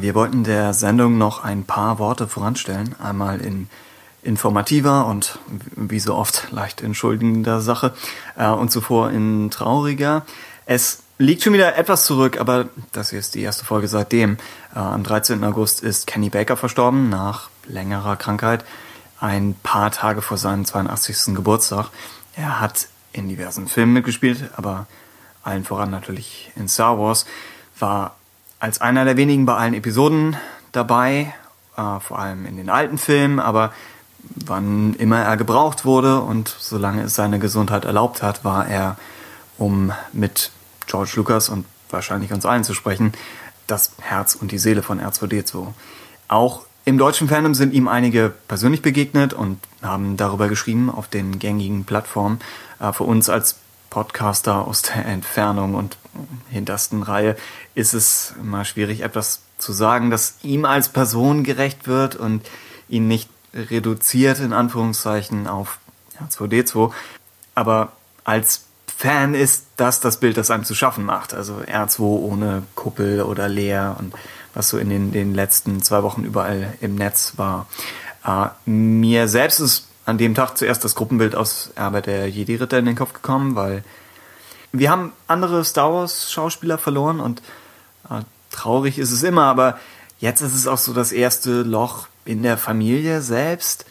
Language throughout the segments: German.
Wir wollten der Sendung noch ein paar Worte voranstellen. Einmal in informativer und wie so oft leicht entschuldigender Sache äh, und zuvor in trauriger. Es liegt schon wieder etwas zurück, aber das hier ist die erste Folge seitdem. Äh, am 13. August ist Kenny Baker verstorben nach längerer Krankheit, ein paar Tage vor seinem 82. Geburtstag. Er hat in diversen Filmen mitgespielt, aber allen voran natürlich in Star Wars, war als einer der wenigen bei allen Episoden dabei, äh, vor allem in den alten Filmen, aber wann immer er gebraucht wurde und solange es seine Gesundheit erlaubt hat, war er, um mit George Lucas und wahrscheinlich uns allen zu sprechen, das Herz und die Seele von R2D2. Auch im deutschen Fandom sind ihm einige persönlich begegnet und haben darüber geschrieben auf den gängigen Plattformen. Äh, für uns als Podcaster aus der Entfernung und hintersten Reihe ist es immer schwierig, etwas zu sagen, das ihm als Person gerecht wird und ihn nicht reduziert in Anführungszeichen auf R2D2. Aber als Fan ist das das Bild, das einem zu schaffen macht. Also R2 ohne Kuppel oder leer und was so in den, den letzten zwei Wochen überall im Netz war. Äh, mir selbst ist an dem Tag zuerst das Gruppenbild aus Erbe der Jedi-Ritter in den Kopf gekommen, weil wir haben andere Star Wars-Schauspieler verloren und äh, traurig ist es immer, aber jetzt ist es auch so das erste Loch in der Familie selbst.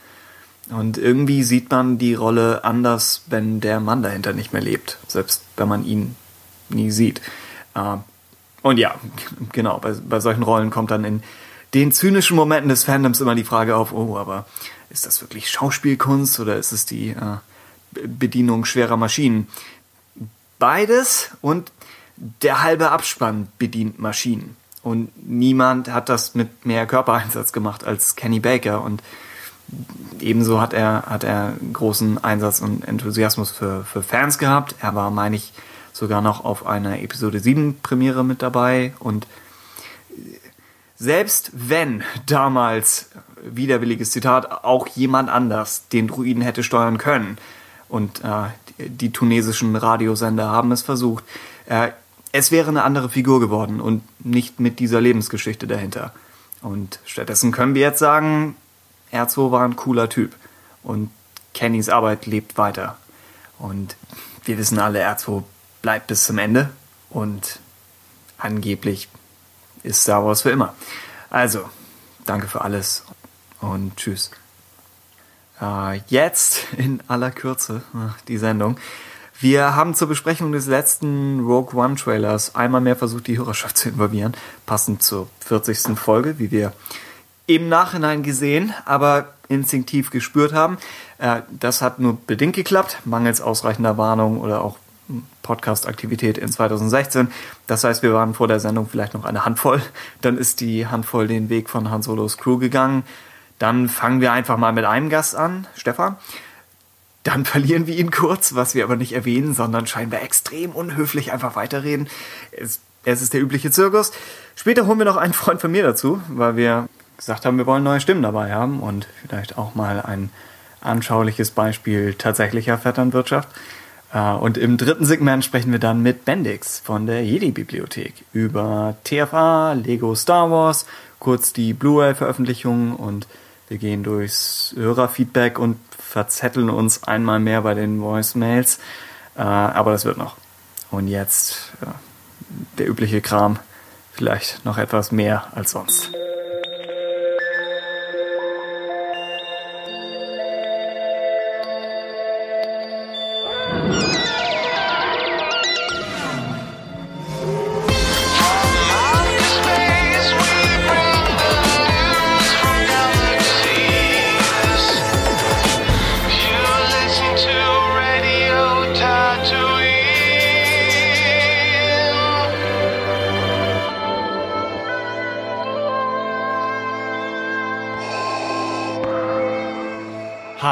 Und irgendwie sieht man die Rolle anders, wenn der Mann dahinter nicht mehr lebt, selbst wenn man ihn nie sieht. Äh, und ja, genau, bei, bei solchen Rollen kommt dann in den zynischen Momenten des Fandoms immer die Frage auf, oh, aber ist das wirklich Schauspielkunst oder ist es die äh, Bedienung schwerer Maschinen? Beides und der halbe Abspann bedient Maschinen. Und niemand hat das mit mehr Körpereinsatz gemacht als Kenny Baker. Und ebenso hat er, hat er großen Einsatz und Enthusiasmus für, für Fans gehabt. Er war, meine ich, sogar noch auf einer Episode 7 Premiere mit dabei. Und selbst wenn damals, widerwilliges Zitat, auch jemand anders den Druiden hätte steuern können, und äh, die tunesischen Radiosender haben es versucht, äh, es wäre eine andere Figur geworden und nicht mit dieser Lebensgeschichte dahinter. Und stattdessen können wir jetzt sagen, R2 war ein cooler Typ und Kennys Arbeit lebt weiter. Und wir wissen alle, R2 bleibt bis zum Ende und angeblich ist Star Wars für immer. Also, danke für alles und tschüss. Äh, jetzt in aller Kürze die Sendung. Wir haben zur Besprechung des letzten Rogue One Trailers einmal mehr versucht, die Hörerschaft zu involvieren, passend zur 40. Folge, wie wir im Nachhinein gesehen, aber instinktiv gespürt haben. Äh, das hat nur bedingt geklappt, mangels ausreichender Warnung oder auch Podcast-Aktivität in 2016. Das heißt, wir waren vor der Sendung vielleicht noch eine Handvoll. Dann ist die Handvoll den Weg von Han Solos Crew gegangen. Dann fangen wir einfach mal mit einem Gast an, Stefan. Dann verlieren wir ihn kurz, was wir aber nicht erwähnen, sondern scheinbar extrem unhöflich einfach weiterreden. Es, es ist der übliche Zirkus. Später holen wir noch einen Freund von mir dazu, weil wir gesagt haben, wir wollen neue Stimmen dabei haben und vielleicht auch mal ein anschauliches Beispiel tatsächlicher Vetternwirtschaft. Äh, und im dritten Segment sprechen wir dann mit Bendix von der Jedi-Bibliothek über TFA, Lego Star Wars, kurz die Blu-ray-Veröffentlichung und wir gehen durchs Hörerfeedback und verzetteln uns einmal mehr bei den Voicemails. Äh, aber das wird noch. Und jetzt äh, der übliche Kram. Vielleicht noch etwas mehr als sonst.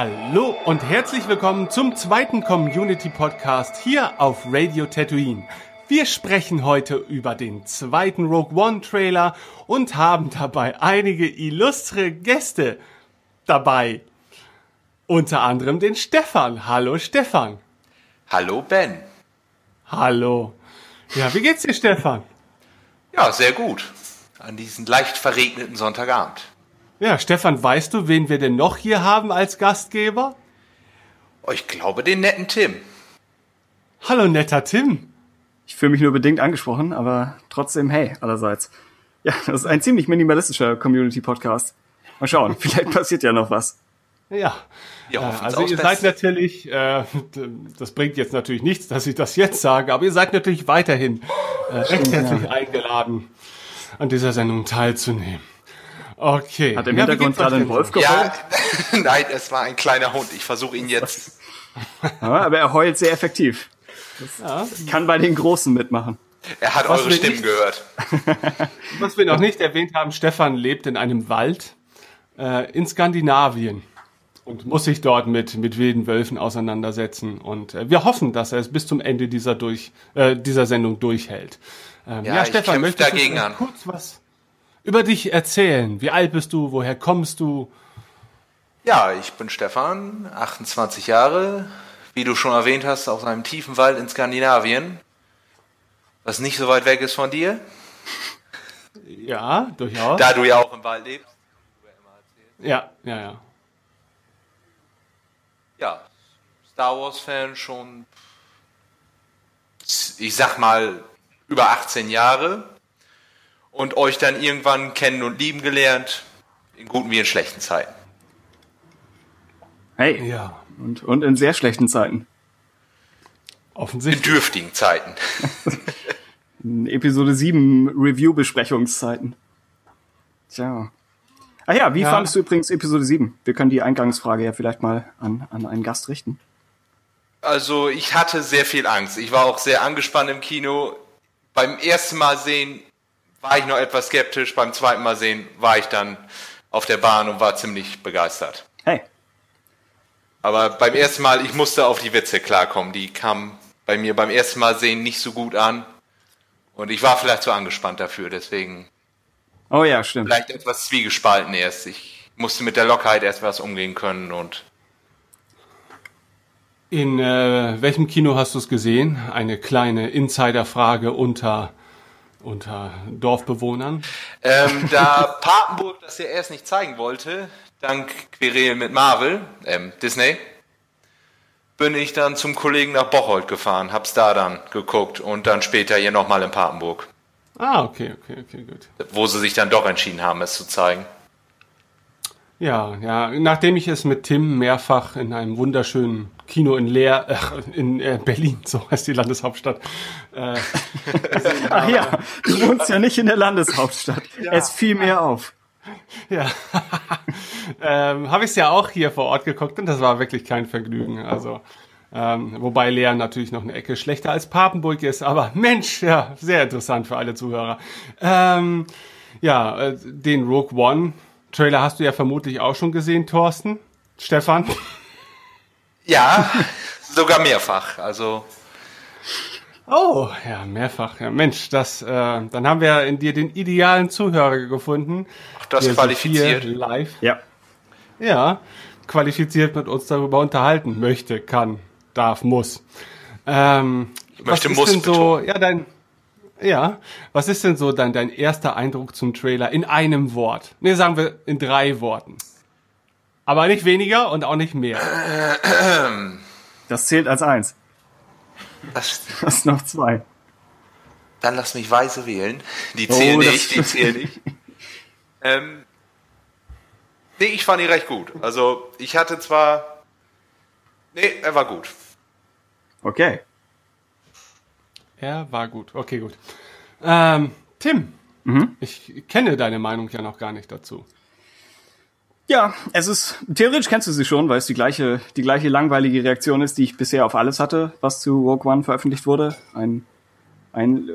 Hallo und herzlich willkommen zum zweiten Community Podcast hier auf Radio Tatooine. Wir sprechen heute über den zweiten Rogue One Trailer und haben dabei einige illustre Gäste dabei. Unter anderem den Stefan. Hallo Stefan. Hallo Ben. Hallo. Ja, wie geht's dir Stefan? Ja, sehr gut. an diesen leicht verregneten Sonntagabend. Ja, Stefan, weißt du, wen wir denn noch hier haben als Gastgeber? Oh, ich glaube, den netten Tim. Hallo, netter Tim. Ich fühle mich nur bedingt angesprochen, aber trotzdem, hey, allerseits. Ja, das ist ein ziemlich minimalistischer Community-Podcast. Mal schauen, vielleicht passiert ja noch was. Ja, Wir äh, also ihr seid natürlich, äh, das bringt jetzt natürlich nichts, dass ich das jetzt sage, aber ihr seid natürlich weiterhin äh, recht herzlich eingeladen, an dieser Sendung teilzunehmen. Okay. Hat im Ja, Hintergrund gerade ein denn Wolf so? geheult? Ja, nein, es war ein kleiner Hund. Ich versuche ihn jetzt. Ja, aber er heult sehr effektiv. Ja. Kann bei den Großen mitmachen. Er hat Was eure Stimmen ich? gehört. Was wir noch nicht erwähnt haben, Stefan lebt in einem Wald äh, in Skandinavien und muss sich dort mit, mit wilden Wölfen auseinandersetzen. Und äh, wir hoffen, dass er es bis zum Ende dieser, durch, äh, dieser Sendung durchhält. Ähm, Ja, ich kämpf möchtest du dagegen an. kurz was über dich erzählen? Wie alt bist du? Woher kommst du? Ja, ich bin Stefan, 28 Jahre. Wie du schon erwähnt hast, aus einem tiefen Wald in Skandinavien. Was nicht so weit weg ist von dir. Ja, durchaus. Da du ja auch im Wald lebst. ja, ja, ja. Ja, Star Wars-Fan schon, ich sag mal, über 18 Jahre. Und euch dann irgendwann kennen und lieben gelernt. In guten wie in schlechten Zeiten. Hey, Ja, und, und in sehr schlechten Zeiten. In offensichtlich. dürftigen Zeiten. In Episode 7 Review-Besprechungszeiten. Tja. Ah ja, wie Ja. fandest du übrigens Episode 7? Wir können die Eingangsfrage ja vielleicht mal an, an einen Gast richten. Also ich hatte sehr viel Angst. Ich war auch sehr angespannt im Kino. Beim ersten Mal sehen war ich noch etwas skeptisch. Beim zweiten Mal sehen war ich dann auf der Bahn und war ziemlich begeistert. Hey, Aber beim ersten Mal, ich musste auf die Witze klarkommen. Die kamen bei mir beim ersten Mal sehen nicht so gut an. Und ich war vielleicht zu angespannt dafür. Deswegen oh ja, stimmt. vielleicht etwas zwiegespalten erst. Ich musste mit der Lockerheit erst was umgehen können und In äh, welchem Kino hast du es gesehen? Eine kleine Insiderfrage unter, unter Dorfbewohnern. Ähm, da Papenburg das ja erst nicht zeigen wollte, dank Querel mit Marvel, ähm, Disney, bin ich dann zum Kollegen nach Bocholt gefahren, hab's da dann geguckt und dann später hier nochmal in Papenburg, Ah, okay, okay, okay, gut. wo sie sich dann doch entschieden haben, es zu zeigen. Ja, ja, nachdem ich es mit Tim mehrfach in einem wunderschönen Kino in Leer, äh, in äh, Berlin, so heißt die Landeshauptstadt, äh, Ach ja, du wohnst ja nicht in der Landeshauptstadt. Es fiel mir auf. ja, ähm, habe ich es ja auch hier vor Ort geguckt und das war wirklich kein Vergnügen. Also, ähm, wobei Leer natürlich noch eine Ecke schlechter als Papenburg ist, aber Mensch, ja, sehr interessant für alle Zuhörer. Ähm, ja, äh, den Rogue One Trailer hast du ja vermutlich auch schon gesehen, Thorsten. Stefan? Ja, sogar mehrfach. Also Oh, ja, mehrfach. Ja, Mensch, das, äh, dann haben wir in dir den idealen Zuhörer gefunden. Auch das qualifiziert. live, Ja. ja, qualifiziert mit uns darüber unterhalten möchte, kann, darf, muss. Ähm, möchte was ist muss denn so, betonen. ja, dein, ja, was ist denn so dein, dein erster Eindruck zum Trailer in einem Wort? Ne, sagen wir in drei Worten. Aber nicht weniger und auch nicht mehr. Das zählt als eins. das, Das ist noch zwei. dann lass mich weise wählen. Die zählen Oh, nicht, die zählen nicht. ähm, nee, ich fand ihn recht gut. Also ich hatte zwar... Nee, er war gut. Okay. Er war gut. Okay, gut. Ähm, Tim, Mhm. ich kenne deine Meinung ja noch gar nicht dazu. Ja, es ist, theoretisch kennst du sie schon, weil es die gleiche, die gleiche langweilige Reaktion ist, die ich bisher auf alles hatte, was zu Rogue One veröffentlicht wurde. Ein, ein äh,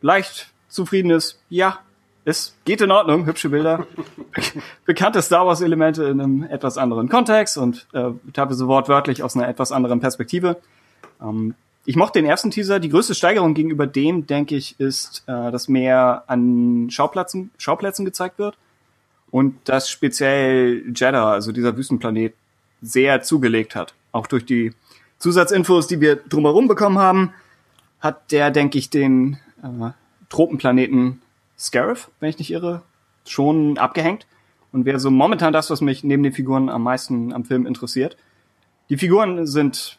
leicht zufriedenes, ja, es geht in Ordnung, hübsche Bilder, bekannte Star Wars Elemente in einem etwas anderen Kontext und äh, teilweise wortwörtlich aus einer etwas anderen Perspektive. Ähm, ich mochte den ersten Teaser. Die größte Steigerung gegenüber dem, denke ich, ist, äh, dass mehr an Schauplätzen, Schauplätzen gezeigt wird und dass speziell Jeddah, also dieser Wüstenplanet, sehr zugelegt hat. Auch durch die Zusatzinfos, die wir drumherum bekommen haben, hat der, denke ich, den äh, Tropenplaneten Scarif, wenn ich nicht irre, schon abgehängt und wäre so momentan das, was mich neben den Figuren am meisten am Film interessiert. Die Figuren sind,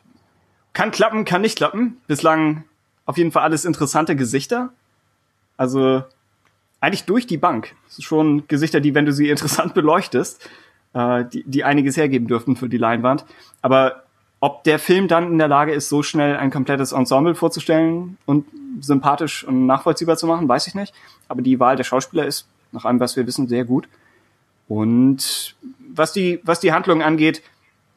kann klappen, kann nicht klappen. Bislang auf jeden Fall alles interessante Gesichter. Also eigentlich durch die Bank. Schon Gesichter, die, wenn du sie interessant beleuchtest, äh, die, die einiges hergeben dürften für die Leinwand. Aber ob der Film dann in der Lage ist, so schnell ein komplettes Ensemble vorzustellen und sympathisch und nachvollziehbar zu machen, weiß ich nicht. Aber die Wahl der Schauspieler ist, nach allem, was wir wissen, sehr gut. Und was die, was die Handlung angeht,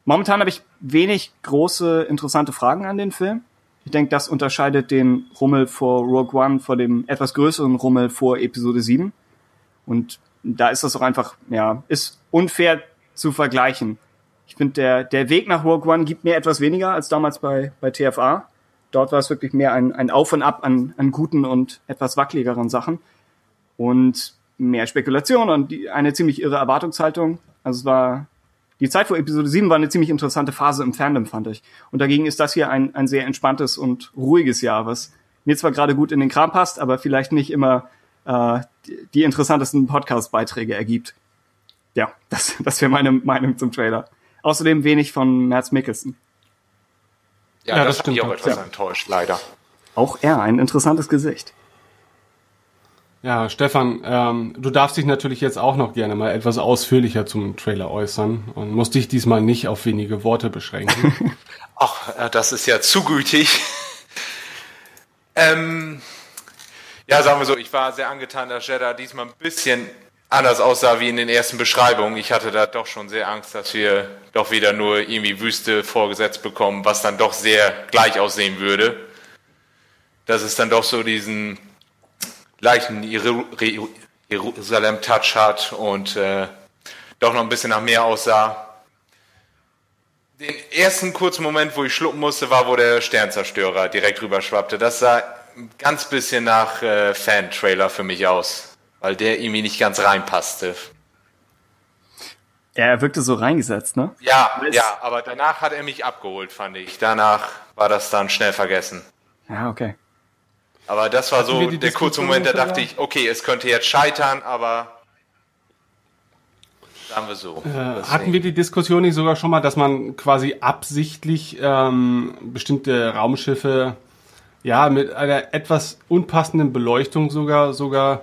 momentan habe ich wenig große, interessante Fragen an den Film. Ich denke, das unterscheidet den Rummel vor Rogue One vor dem etwas größeren Rummel vor Episode 7. Und da ist das auch einfach, ja, ist unfair zu vergleichen. Ich finde, der, der Weg nach Rogue One gibt mir etwas weniger als damals bei, bei TFA. Dort war es wirklich mehr ein, ein Auf und Ab an, an guten und etwas wackeligeren Sachen. Und mehr Spekulation und die, eine ziemlich irre Erwartungshaltung. Also es war die Zeit vor Episode 7 war eine ziemlich interessante Phase im Fandom, fand ich. Und dagegen ist das hier ein, ein sehr entspanntes und ruhiges Jahr, was mir zwar gerade gut in den Kram passt, aber vielleicht nicht immer äh, die, die interessantesten Podcast-Beiträge ergibt. Ja, das, das wäre meine Meinung zum Trailer. Außerdem wenig von Mads Mikkelsen. Ja, ja das, das hat mich auch etwas ja. enttäuscht, leider. Auch er, ein interessantes Gesicht. Ja, Stefan, ähm, du darfst dich natürlich jetzt auch noch gerne mal etwas ausführlicher zum Trailer äußern und musst dich diesmal nicht auf wenige Worte beschränken. Ach, das ist ja zu gütig. ähm, ja, sagen wir so, ich war sehr angetan, dass Jeddah diesmal ein bisschen anders aussah wie in den ersten Beschreibungen. Ich hatte da doch schon sehr Angst, dass wir doch wieder nur irgendwie Wüste vorgesetzt bekommen, was dann doch sehr gleich aussehen würde. Dass es dann doch so diesen leichten Jerusalem-Touch hat und äh, doch noch ein bisschen nach mehr aussah. Den ersten kurzen Moment, wo ich schlucken musste, war, wo der Sternzerstörer direkt rüber schwappte. Das sah ein ganz bisschen nach äh, Fan-Trailer für mich aus, weil der irgendwie nicht ganz reinpasste. Ja, er wirkte so reingesetzt, ne? Ja, ja, aber danach hat er mich abgeholt, fand ich. Danach war das dann schnell vergessen. Ja, okay. Aber das war so der kurze Moment, da dachte ich, okay, es könnte jetzt scheitern, aber sagen wir so. Äh, hatten wir die Diskussion nicht sogar schon mal, dass man quasi absichtlich ähm, bestimmte Raumschiffe ja mit einer etwas unpassenden Beleuchtung sogar sogar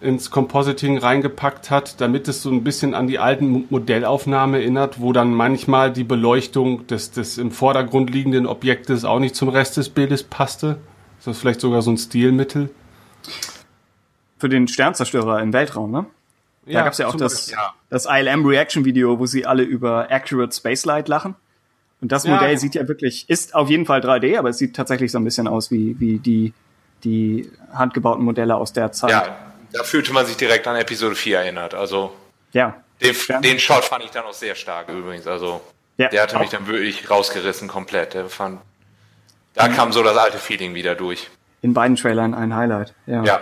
ins Compositing reingepackt hat, damit es so ein bisschen an die alten Modellaufnahmen erinnert, wo dann manchmal die Beleuchtung des, des im Vordergrund liegenden Objektes auch nicht zum Rest des Bildes passte? Ist das vielleicht sogar so ein Stilmittel? Für den Sternzerstörer im Weltraum, ne? Da ja, gab es ja auch das, ja. das ILM Reaction Video, wo sie alle über Accurate Spacelight lachen. Und das Modell ja. sieht ja wirklich, ist auf jeden Fall 3D, aber es sieht tatsächlich so ein bisschen aus wie, wie die, die handgebauten Modelle aus der Zeit. Ja, da fühlte man sich direkt an Episode 4 erinnert. Also, ja. Den, den Shot fand ich dann auch sehr stark übrigens. Also, ja, der hatte auch. mich dann wirklich rausgerissen komplett. Der fand, da kam so das alte Feeling wieder durch. In beiden Trailern ein Highlight, ja. Ja.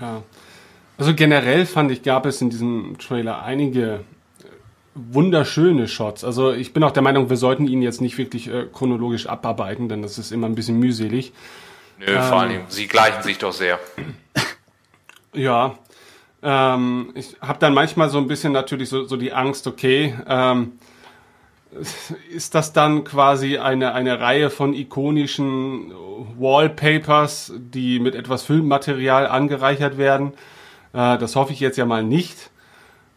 ja. Also generell fand ich, gab es in diesem Trailer einige wunderschöne Shots. Also ich bin auch der Meinung, wir sollten ihn jetzt nicht wirklich äh, chronologisch abarbeiten, denn das ist immer ein bisschen mühselig. Nö, ähm, vor allem, sie gleichen sich doch sehr. Ja, ähm, ich habe dann manchmal so ein bisschen natürlich so, so die Angst, okay, ähm, ist das dann quasi eine, eine Reihe von ikonischen Wallpapers, die mit etwas Filmmaterial angereichert werden? Äh, das hoffe ich jetzt ja mal nicht.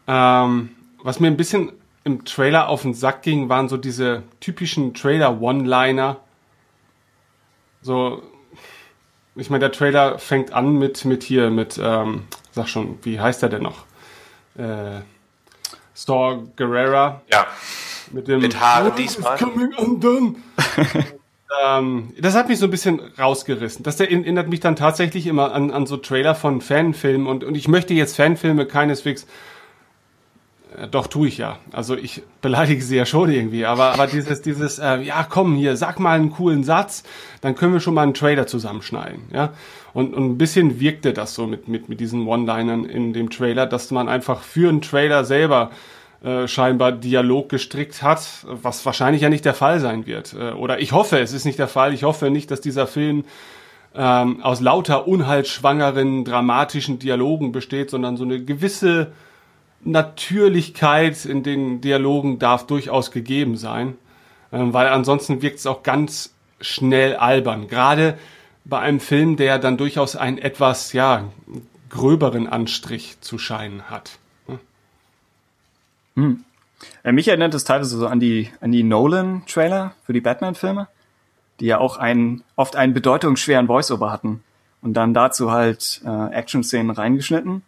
Ähm, was mir ein bisschen im Trailer auf den Sack ging, waren so diese typischen Trailer-One-Liner. So, ich meine, der Trailer fängt an mit, mit hier, mit, ähm, sag schon, wie heißt er denn noch? Äh, Store Guerrera. Ja. Mit dem mit Haare diesmal. Ähm, das hat mich so ein bisschen rausgerissen. Das erinnert mich dann tatsächlich immer an, an so Trailer von Fanfilmen und, und ich möchte jetzt Fanfilme keineswegs äh, doch, tue ich ja. Also ich beleidige sie ja schon irgendwie, aber, aber dieses, dieses, äh, ja komm hier, sag mal einen coolen Satz, dann können wir schon mal einen Trailer zusammenschneiden, ja. Und, und ein bisschen wirkte das so mit, mit, mit diesen One-Linern in dem Trailer, dass man einfach für einen Trailer selber äh, scheinbar Dialog gestrickt hat, was wahrscheinlich ja nicht der Fall sein wird. Äh, oder ich hoffe, es ist nicht der Fall. Ich hoffe nicht, dass dieser Film ähm, aus lauter unheilschwangeren, dramatischen Dialogen besteht, sondern so eine gewisse Natürlichkeit in den Dialogen darf durchaus gegeben sein, ähm, weil ansonsten wirkt es auch ganz schnell albern. Gerade bei einem Film, der dann durchaus einen etwas, ja, gröberen Anstrich zu scheinen hat. Hm. Äh, mich erinnert es teilweise so an die, an die Nolan-Trailer für die Batman-Filme, die ja auch einen, oft einen bedeutungsschweren Voice-Over hatten und dann dazu halt äh, Action-Szenen reingeschnitten.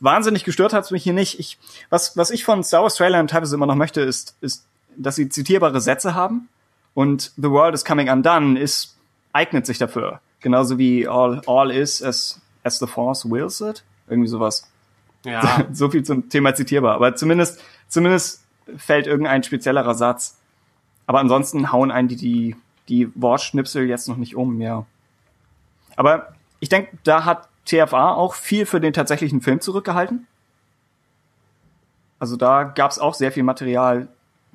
Wahnsinnig gestört hat es mich hier nicht. Ich, was, was ich von Star Wars Trailern teilweise immer noch möchte, ist, ist, dass sie zitierbare Sätze haben und The World is Coming Undone ist, eignet sich dafür. Genauso wie All, all is as, as the Force wills it. Irgendwie sowas. Ja. so viel zum Thema zitierbar. Aber zumindest, zumindest fällt irgendein speziellerer Satz. Aber ansonsten hauen einen die, die, die Wortschnipsel jetzt noch nicht um, ja. Aber ich denke, da hat TFA auch viel für den tatsächlichen Film zurückgehalten. Also da gab es auch sehr viel Material,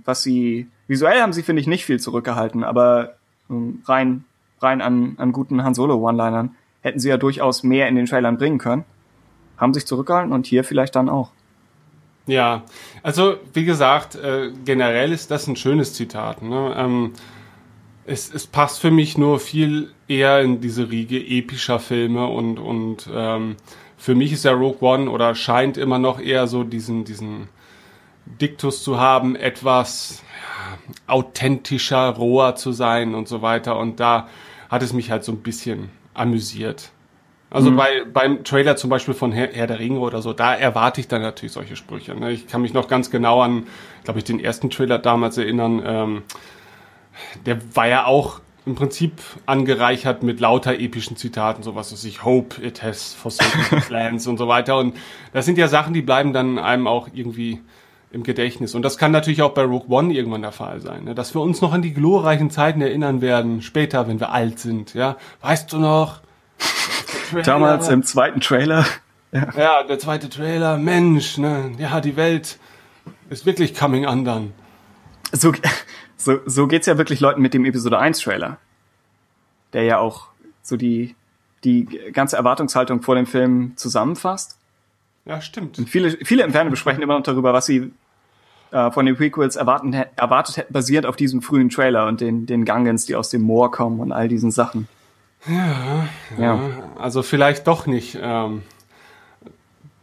was sie visuell haben sie finde ich nicht viel zurückgehalten, aber ähm, rein rein an an guten Han Solo One-Linern hätten sie ja durchaus mehr in den Trailern bringen können haben sich zurückgehalten und hier vielleicht dann auch. Ja, also wie gesagt, äh, generell ist das ein schönes Zitat. Ne? Ähm, es, es passt für mich nur viel eher in diese Riege epischer Filme und, und ähm, für mich ist der Rogue One oder scheint immer noch eher so diesen, diesen Diktus zu haben, etwas ja, authentischer, roher zu sein und so weiter. Und da hat es mich halt so ein bisschen amüsiert. Also mhm. bei, beim Trailer zum Beispiel von Herr, Herr, der Ringe oder so, da erwarte ich dann natürlich solche Sprüche. Ne? Ich kann mich noch ganz genau an, glaube ich, den ersten Trailer damals erinnern. Ähm, der war ja auch im Prinzip angereichert mit lauter epischen Zitaten, sowas was ich Hope it has forsaken plans und so weiter. Und das sind ja Sachen, die bleiben dann einem auch irgendwie im Gedächtnis. Und das kann natürlich auch bei Rogue One irgendwann der Fall sein, ne? dass wir uns noch an die glorreichen Zeiten erinnern werden, später, wenn wir alt sind. Ja, weißt du noch? Damals im zweiten Trailer. Ja. ja, der zweite Trailer, Mensch, ne? Ja, die Welt ist wirklich coming undone. So, so, so geht's ja wirklich Leuten mit dem Episode 1 Trailer. Der ja auch so die, die ganze Erwartungshaltung vor dem Film zusammenfasst. Ja, stimmt. Und viele, viele im Fernsehen besprechen immer noch darüber, was sie äh, von den Prequels erwarten, erwartet hätten, basierend auf diesem frühen Trailer und den, den Gangans, die aus dem Moor kommen und all diesen Sachen. Ja, ja. also vielleicht doch nicht ähm,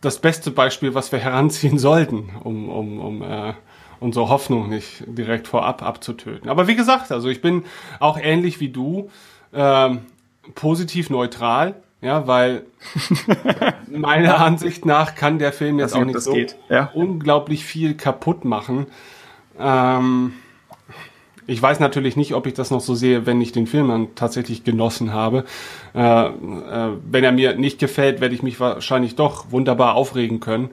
das beste Beispiel, was wir heranziehen sollten, um, um, um äh, unsere Hoffnung nicht direkt vorab abzutöten. Aber wie gesagt, also ich bin auch ähnlich wie du ähm, positiv neutral, ja, weil meiner Ansicht nach kann der Film jetzt auch nicht so ja. unglaublich viel kaputt machen. Ähm, ich weiß natürlich nicht, ob ich das noch so sehe, wenn ich den Film dann tatsächlich genossen habe. Äh, äh, wenn er mir nicht gefällt, werde ich mich wahrscheinlich doch wunderbar aufregen können.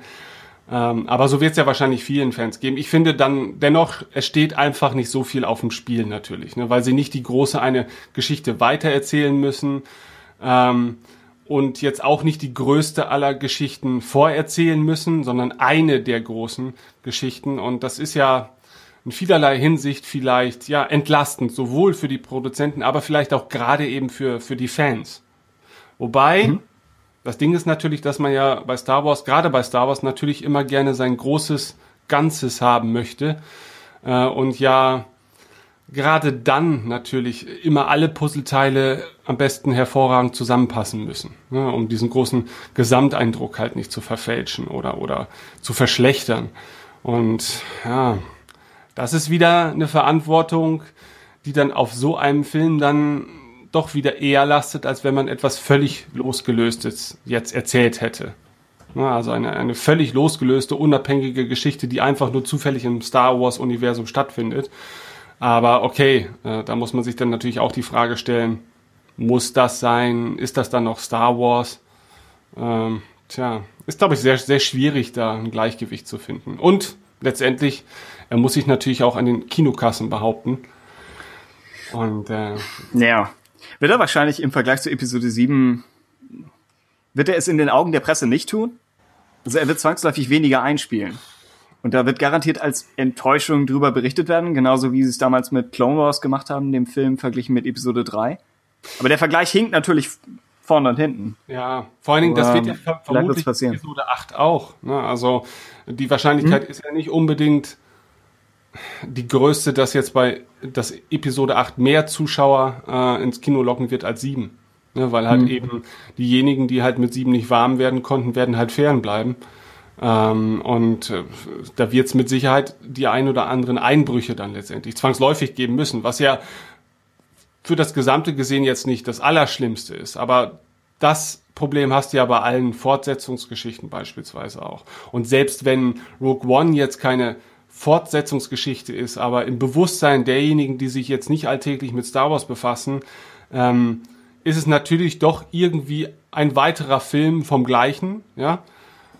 Ähm, aber so wird es ja wahrscheinlich vielen Fans geben. Ich finde dann dennoch, es steht einfach nicht so viel auf dem Spiel natürlich, ne, weil sie nicht die große eine Geschichte weitererzählen müssen. Ähm, und jetzt auch nicht die größte aller Geschichten vorerzählen müssen, sondern eine der großen Geschichten. Und das ist ja in vielerlei Hinsicht vielleicht ja entlastend, sowohl für die Produzenten, aber vielleicht auch gerade eben für, für die Fans. Wobei, mhm. das Ding ist natürlich, dass man ja bei Star Wars, gerade bei Star Wars, natürlich immer gerne sein großes Ganzes haben möchte. Äh, und ja, gerade dann natürlich immer alle Puzzleteile am besten hervorragend zusammenpassen müssen, ne, um diesen großen Gesamteindruck halt nicht zu verfälschen oder, oder zu verschlechtern. Und ja, das ist wieder eine Verantwortung, die dann auf so einem Film dann doch wieder eher lastet, als wenn man etwas völlig losgelöstes jetzt erzählt hätte. Also eine, eine völlig losgelöste, unabhängige Geschichte, die einfach nur zufällig im Star Wars-Universum stattfindet. Aber okay, äh, da muss man sich dann natürlich auch die Frage stellen, muss das sein? Ist das dann noch Star Wars? Ähm, tja, ist, glaube ich, sehr, sehr schwierig, da ein Gleichgewicht zu finden. Und letztendlich er muss sich natürlich auch an den Kinokassen behaupten. Und äh, ja, wird er wahrscheinlich im Vergleich zu Episode 7 wird er es in den Augen der Presse nicht tun? Also er wird zwangsläufig weniger einspielen. Und da wird garantiert als Enttäuschung drüber berichtet werden, genauso wie sie es damals mit Clone Wars gemacht haben, dem Film verglichen mit Episode 3. Aber der Vergleich hinkt natürlich vorne und hinten. Ja, vor allen Dingen, das wird ja ver vermutlich passieren. Episode 8 auch. Ne? Also die Wahrscheinlichkeit hm. ist ja nicht unbedingt die größte, dass jetzt bei das Episode 8 mehr Zuschauer äh, ins Kino locken wird als 7. Ne? Weil halt hm. eben diejenigen, die halt mit 7 nicht warm werden konnten, werden halt fernbleiben. Ähm, und äh, da wird es mit Sicherheit die ein oder anderen Einbrüche dann letztendlich zwangsläufig geben müssen, was ja für das Gesamte gesehen jetzt nicht das Allerschlimmste ist. Aber das Problem hast du ja bei allen Fortsetzungsgeschichten beispielsweise auch. Und selbst wenn Rogue One jetzt keine Fortsetzungsgeschichte ist, aber im Bewusstsein derjenigen, die sich jetzt nicht alltäglich mit Star Wars befassen, ähm, ist es natürlich doch irgendwie ein weiterer Film vom gleichen, ja,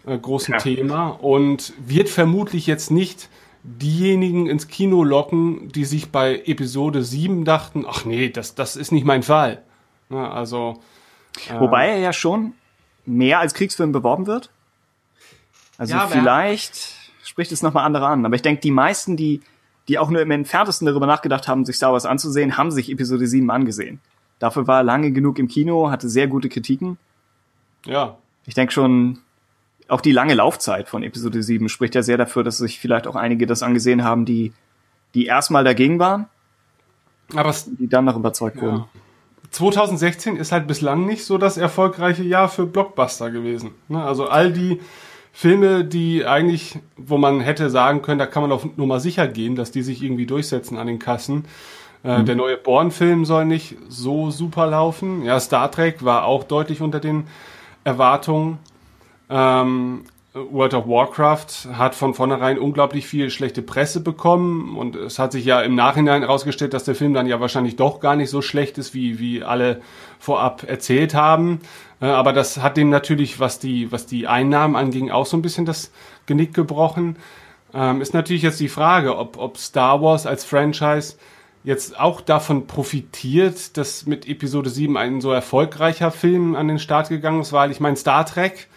äh, großen ja. Thema und wird vermutlich jetzt nicht diejenigen ins Kino locken, die sich bei Episode 7 dachten, ach nee, das, das ist nicht mein Fall. Ja, also. Äh, Wobei er ja schon mehr als Kriegsfilm beworben wird. Also ja, vielleicht spricht es nochmal andere an. Aber ich denke, die meisten, die, die auch nur im entferntesten darüber nachgedacht haben, sich Star Wars anzusehen, haben sich Episode 7 angesehen. Dafür war er lange genug im Kino, hatte sehr gute Kritiken. Ja. Ich denke schon, auch die lange Laufzeit von Episode 7 spricht ja sehr dafür, dass sich vielleicht auch einige das angesehen haben, die, die erstmal dagegen waren, aber die dann noch überzeugt ja. wurden. 2016 ist halt bislang nicht so das erfolgreiche Jahr für Blockbuster gewesen. Ne? Also all die Filme, die eigentlich, wo man hätte sagen können, da kann man auf Nummer sicher gehen, dass die sich irgendwie durchsetzen an den Kassen. Äh, mhm. Der neue Born-Film soll nicht so super laufen. Ja, Star Trek war auch deutlich unter den Erwartungen. Ähm, World of Warcraft hat von vornherein unglaublich viel schlechte Presse bekommen und es hat sich ja im Nachhinein herausgestellt, dass der Film dann ja wahrscheinlich doch gar nicht so schlecht ist, wie, wie alle vorab erzählt haben. Äh, aber das hat dem natürlich, was die, was die Einnahmen anging, auch so ein bisschen das Genick gebrochen. Ähm, ist natürlich jetzt die Frage, ob, ob Star Wars als Franchise jetzt auch davon profitiert, dass mit Episode 7 ein so erfolgreicher Film an den Start gegangen ist, weil ich meine, Star Trek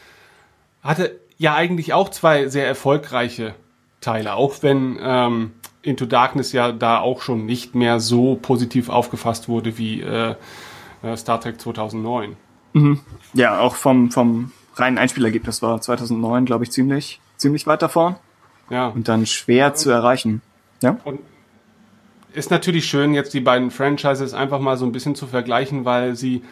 hatte ja eigentlich auch zwei sehr erfolgreiche Teile, auch wenn ähm, Into Darkness ja da auch schon nicht mehr so positiv aufgefasst wurde wie äh, äh Star Trek 2009. Mhm. Ja, auch vom, vom reinen Einspielergebnis war 2009, glaube ich, ziemlich, ziemlich weit davor. Ja. Und dann schwer zu erreichen. Ja. Und ist natürlich schön, jetzt die beiden Franchises einfach mal so ein bisschen zu vergleichen, weil sie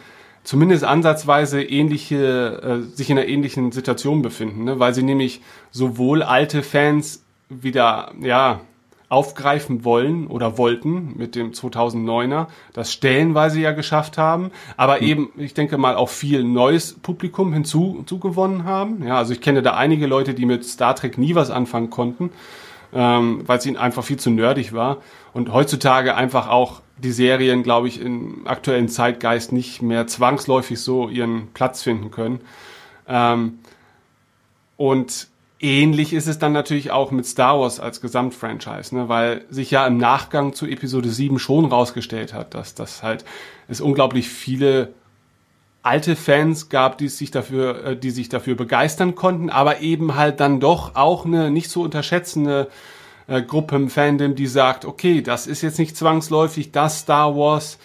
zumindest ansatzweise ähnliche, äh, sich in einer ähnlichen Situation befinden, ne? weil sie nämlich sowohl alte Fans wieder, ja, aufgreifen wollen oder wollten mit dem 2009er, das stellenweise ja geschafft haben, aber mhm. eben, ich denke mal, auch viel neues Publikum hinzugewonnen haben. Ja, also ich kenne da einige Leute, die mit Star Trek nie was anfangen konnten, ähm, weil es ihnen einfach viel zu nerdig war und heutzutage einfach auch die Serien, glaube ich, im aktuellen Zeitgeist nicht mehr zwangsläufig so ihren Platz finden können. Ähm, und ähnlich ist es dann natürlich auch mit Star Wars als Gesamtfranchise, ne? weil sich ja im Nachgang zu Episode 7 schon rausgestellt hat, dass das halt es unglaublich viele alte Fans gab, die sich dafür, äh, die sich dafür begeistern konnten, aber eben halt dann doch auch eine nicht zu unterschätzende äh, Gruppe im Fandom, die sagt, okay, das ist jetzt nicht zwangsläufig das Star Wars,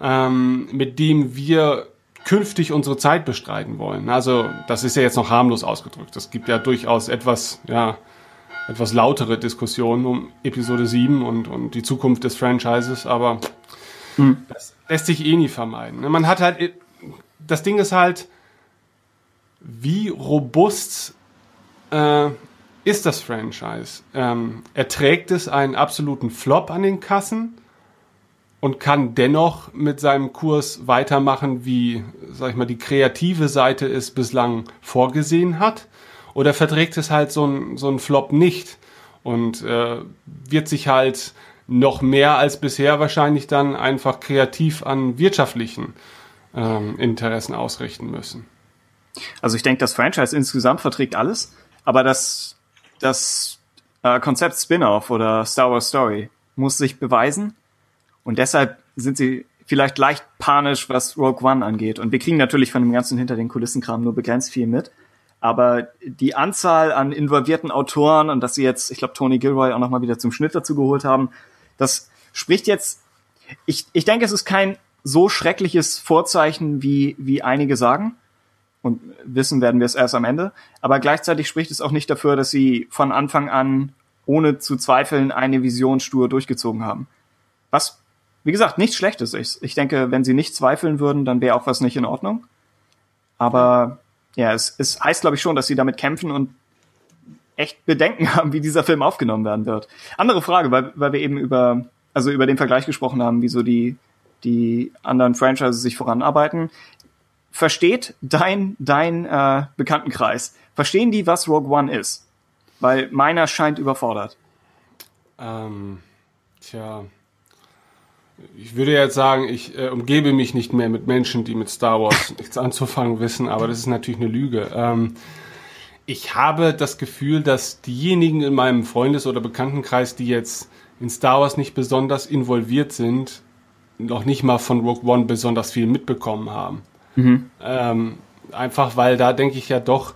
ähm, mit dem wir künftig unsere Zeit bestreiten wollen. Also das ist ja jetzt noch harmlos ausgedrückt. Es gibt ja durchaus etwas, ja, etwas lautere Diskussionen um Episode 7 und, und die Zukunft des Franchises, aber mhm. das lässt sich eh nie vermeiden. Ne? Man hat halt, das Ding ist halt, wie robust äh, ist das Franchise? Ähm, erträgt es einen absoluten Flop an den Kassen und kann dennoch mit seinem Kurs weitermachen, wie, sag ich mal, die kreative Seite es bislang vorgesehen hat? Oder verträgt es halt so ein, so ein Flop nicht und äh, wird sich halt noch mehr als bisher wahrscheinlich dann einfach kreativ an wirtschaftlichen ähm, Interessen ausrichten müssen? Also ich denke, das Franchise insgesamt verträgt alles, aber das das äh, Konzept Spin-off oder Star Wars Story muss sich beweisen und deshalb sind sie vielleicht leicht panisch, was Rogue One angeht. Und wir kriegen natürlich von dem ganzen hinter den Kulissenkram nur begrenzt viel mit. Aber die Anzahl an involvierten Autoren und dass sie jetzt, ich glaube, Tony Gilroy auch nochmal wieder zum Schnitt dazu geholt haben, das spricht jetzt, ich, ich denke, es ist kein so schreckliches Vorzeichen, wie, wie einige sagen. Und wissen werden wir es erst am Ende. Aber gleichzeitig spricht es auch nicht dafür, dass sie von Anfang an ohne zu zweifeln eine Vision stur durchgezogen haben. Was, wie gesagt, nichts Schlechtes ist. Ich denke, wenn sie nicht zweifeln würden, dann wäre auch was nicht in Ordnung. Aber ja, es, es heißt, glaube ich, schon, dass sie damit kämpfen und echt Bedenken haben, wie dieser Film aufgenommen werden wird. Andere Frage, weil, weil wir eben über, also über den Vergleich gesprochen haben, wie so die, die anderen Franchises sich voranarbeiten versteht dein, dein äh, Bekanntenkreis, verstehen die, was Rogue One ist? Weil meiner scheint überfordert. Ähm, tja. Ich würde jetzt sagen, ich äh, umgebe mich nicht mehr mit Menschen, die mit Star Wars nichts anzufangen wissen, aber das ist natürlich eine Lüge. Ähm, ich habe das Gefühl, dass diejenigen in meinem Freundes- oder Bekanntenkreis, die jetzt in Star Wars nicht besonders involviert sind, noch nicht mal von Rogue One besonders viel mitbekommen haben. Mhm. Ähm, einfach weil da denke ich ja doch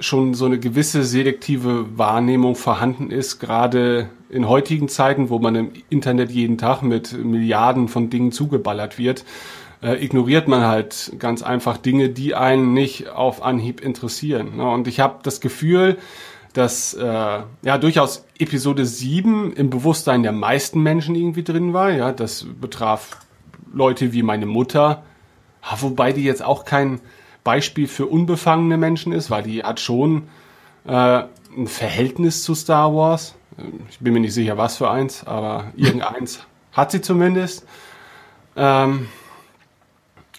schon so eine gewisse selektive Wahrnehmung vorhanden ist, gerade in heutigen Zeiten, wo man im Internet jeden Tag mit Milliarden von Dingen zugeballert wird, äh, ignoriert man halt ganz einfach Dinge, die einen nicht auf Anhieb interessieren. Ne? Und ich habe das Gefühl, dass äh, ja durchaus Episode 7 im Bewusstsein der meisten Menschen irgendwie drin war. Ja, das betraf Leute wie meine Mutter, Wobei die jetzt auch kein Beispiel für unbefangene Menschen ist, weil die hat schon äh, ein Verhältnis zu Star Wars. Ich bin mir nicht sicher, was für eins, aber irgendeins hat sie zumindest. Ähm,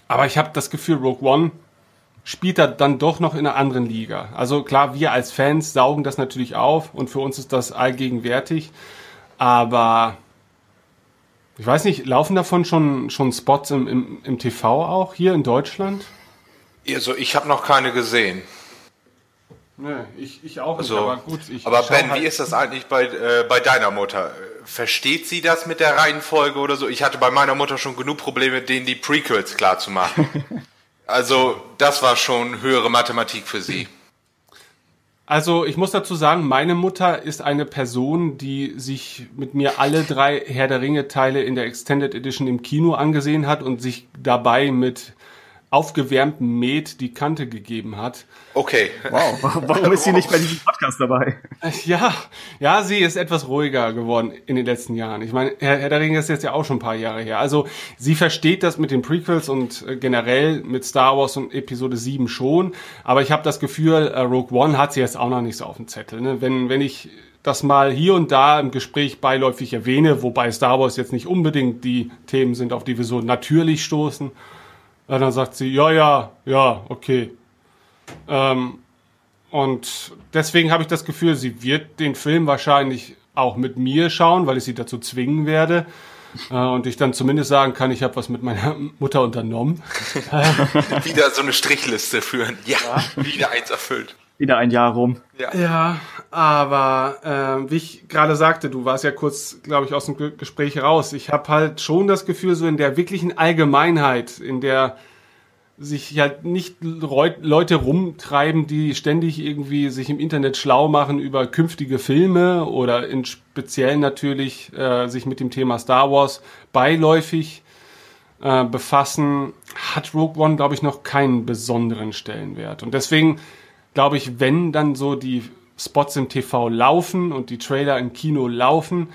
aber ich habe das Gefühl, Rogue One spielt da dann doch noch in einer anderen Liga. Also klar, wir als Fans saugen das natürlich auf und für uns ist das allgegenwärtig. Aber ich weiß nicht, laufen davon schon, schon Spots im, im, im TV auch hier in Deutschland? Also ich habe noch keine gesehen. Nee, ich, ich auch also, nicht, aber gut. Aber Ben, halt wie ist das eigentlich bei, äh, bei deiner Mutter? Versteht sie das mit der Reihenfolge oder so? Ich hatte bei meiner Mutter schon genug Probleme, denen die Prequels klar zu machen. also das war schon höhere Mathematik für sie. Also ich muss dazu sagen, meine Mutter ist eine Person, die sich mit mir alle drei Herr der Ringe Teile in der Extended Edition im Kino angesehen hat und sich dabei mit aufgewärmtem Met die Kante gegeben hat. Okay. Wow. Warum ist sie nicht bei diesem Podcast dabei? Ja, ja, sie ist etwas ruhiger geworden in den letzten Jahren. Ich meine, Herr, Herr der Ringe ist jetzt ja auch schon ein paar Jahre her. Also sie versteht das mit den Prequels und äh, generell mit Star Wars und Episode 7 schon. Aber ich habe das Gefühl, äh, Rogue One hat sie jetzt auch noch nicht so auf dem Zettel. Ne? Wenn, wenn ich das mal hier und da im Gespräch beiläufig erwähne, wobei Star Wars jetzt nicht unbedingt die Themen sind, auf die wir so natürlich stoßen, ja, dann sagt sie, ja, ja, ja, okay. Ähm, und deswegen habe ich das Gefühl, sie wird den Film wahrscheinlich auch mit mir schauen, weil ich sie dazu zwingen werde. Äh, und ich dann zumindest sagen kann, ich habe was mit meiner Mutter unternommen. wieder so eine Strichliste führen. Ja, ja. wieder eins erfüllt wieder ein Jahr rum. Ja, ja aber äh, wie ich gerade sagte, du warst ja kurz, glaube ich, aus dem Gespräch raus. Ich habe halt schon das Gefühl, so in der wirklichen Allgemeinheit, in der sich halt nicht Leute rumtreiben, die ständig irgendwie sich im Internet schlau machen über künftige Filme oder in speziell natürlich äh, sich mit dem Thema Star Wars beiläufig äh, befassen, hat Rogue One, glaube ich, noch keinen besonderen Stellenwert. Und deswegen glaube ich, wenn dann so die Spots im TV laufen und die Trailer im Kino laufen,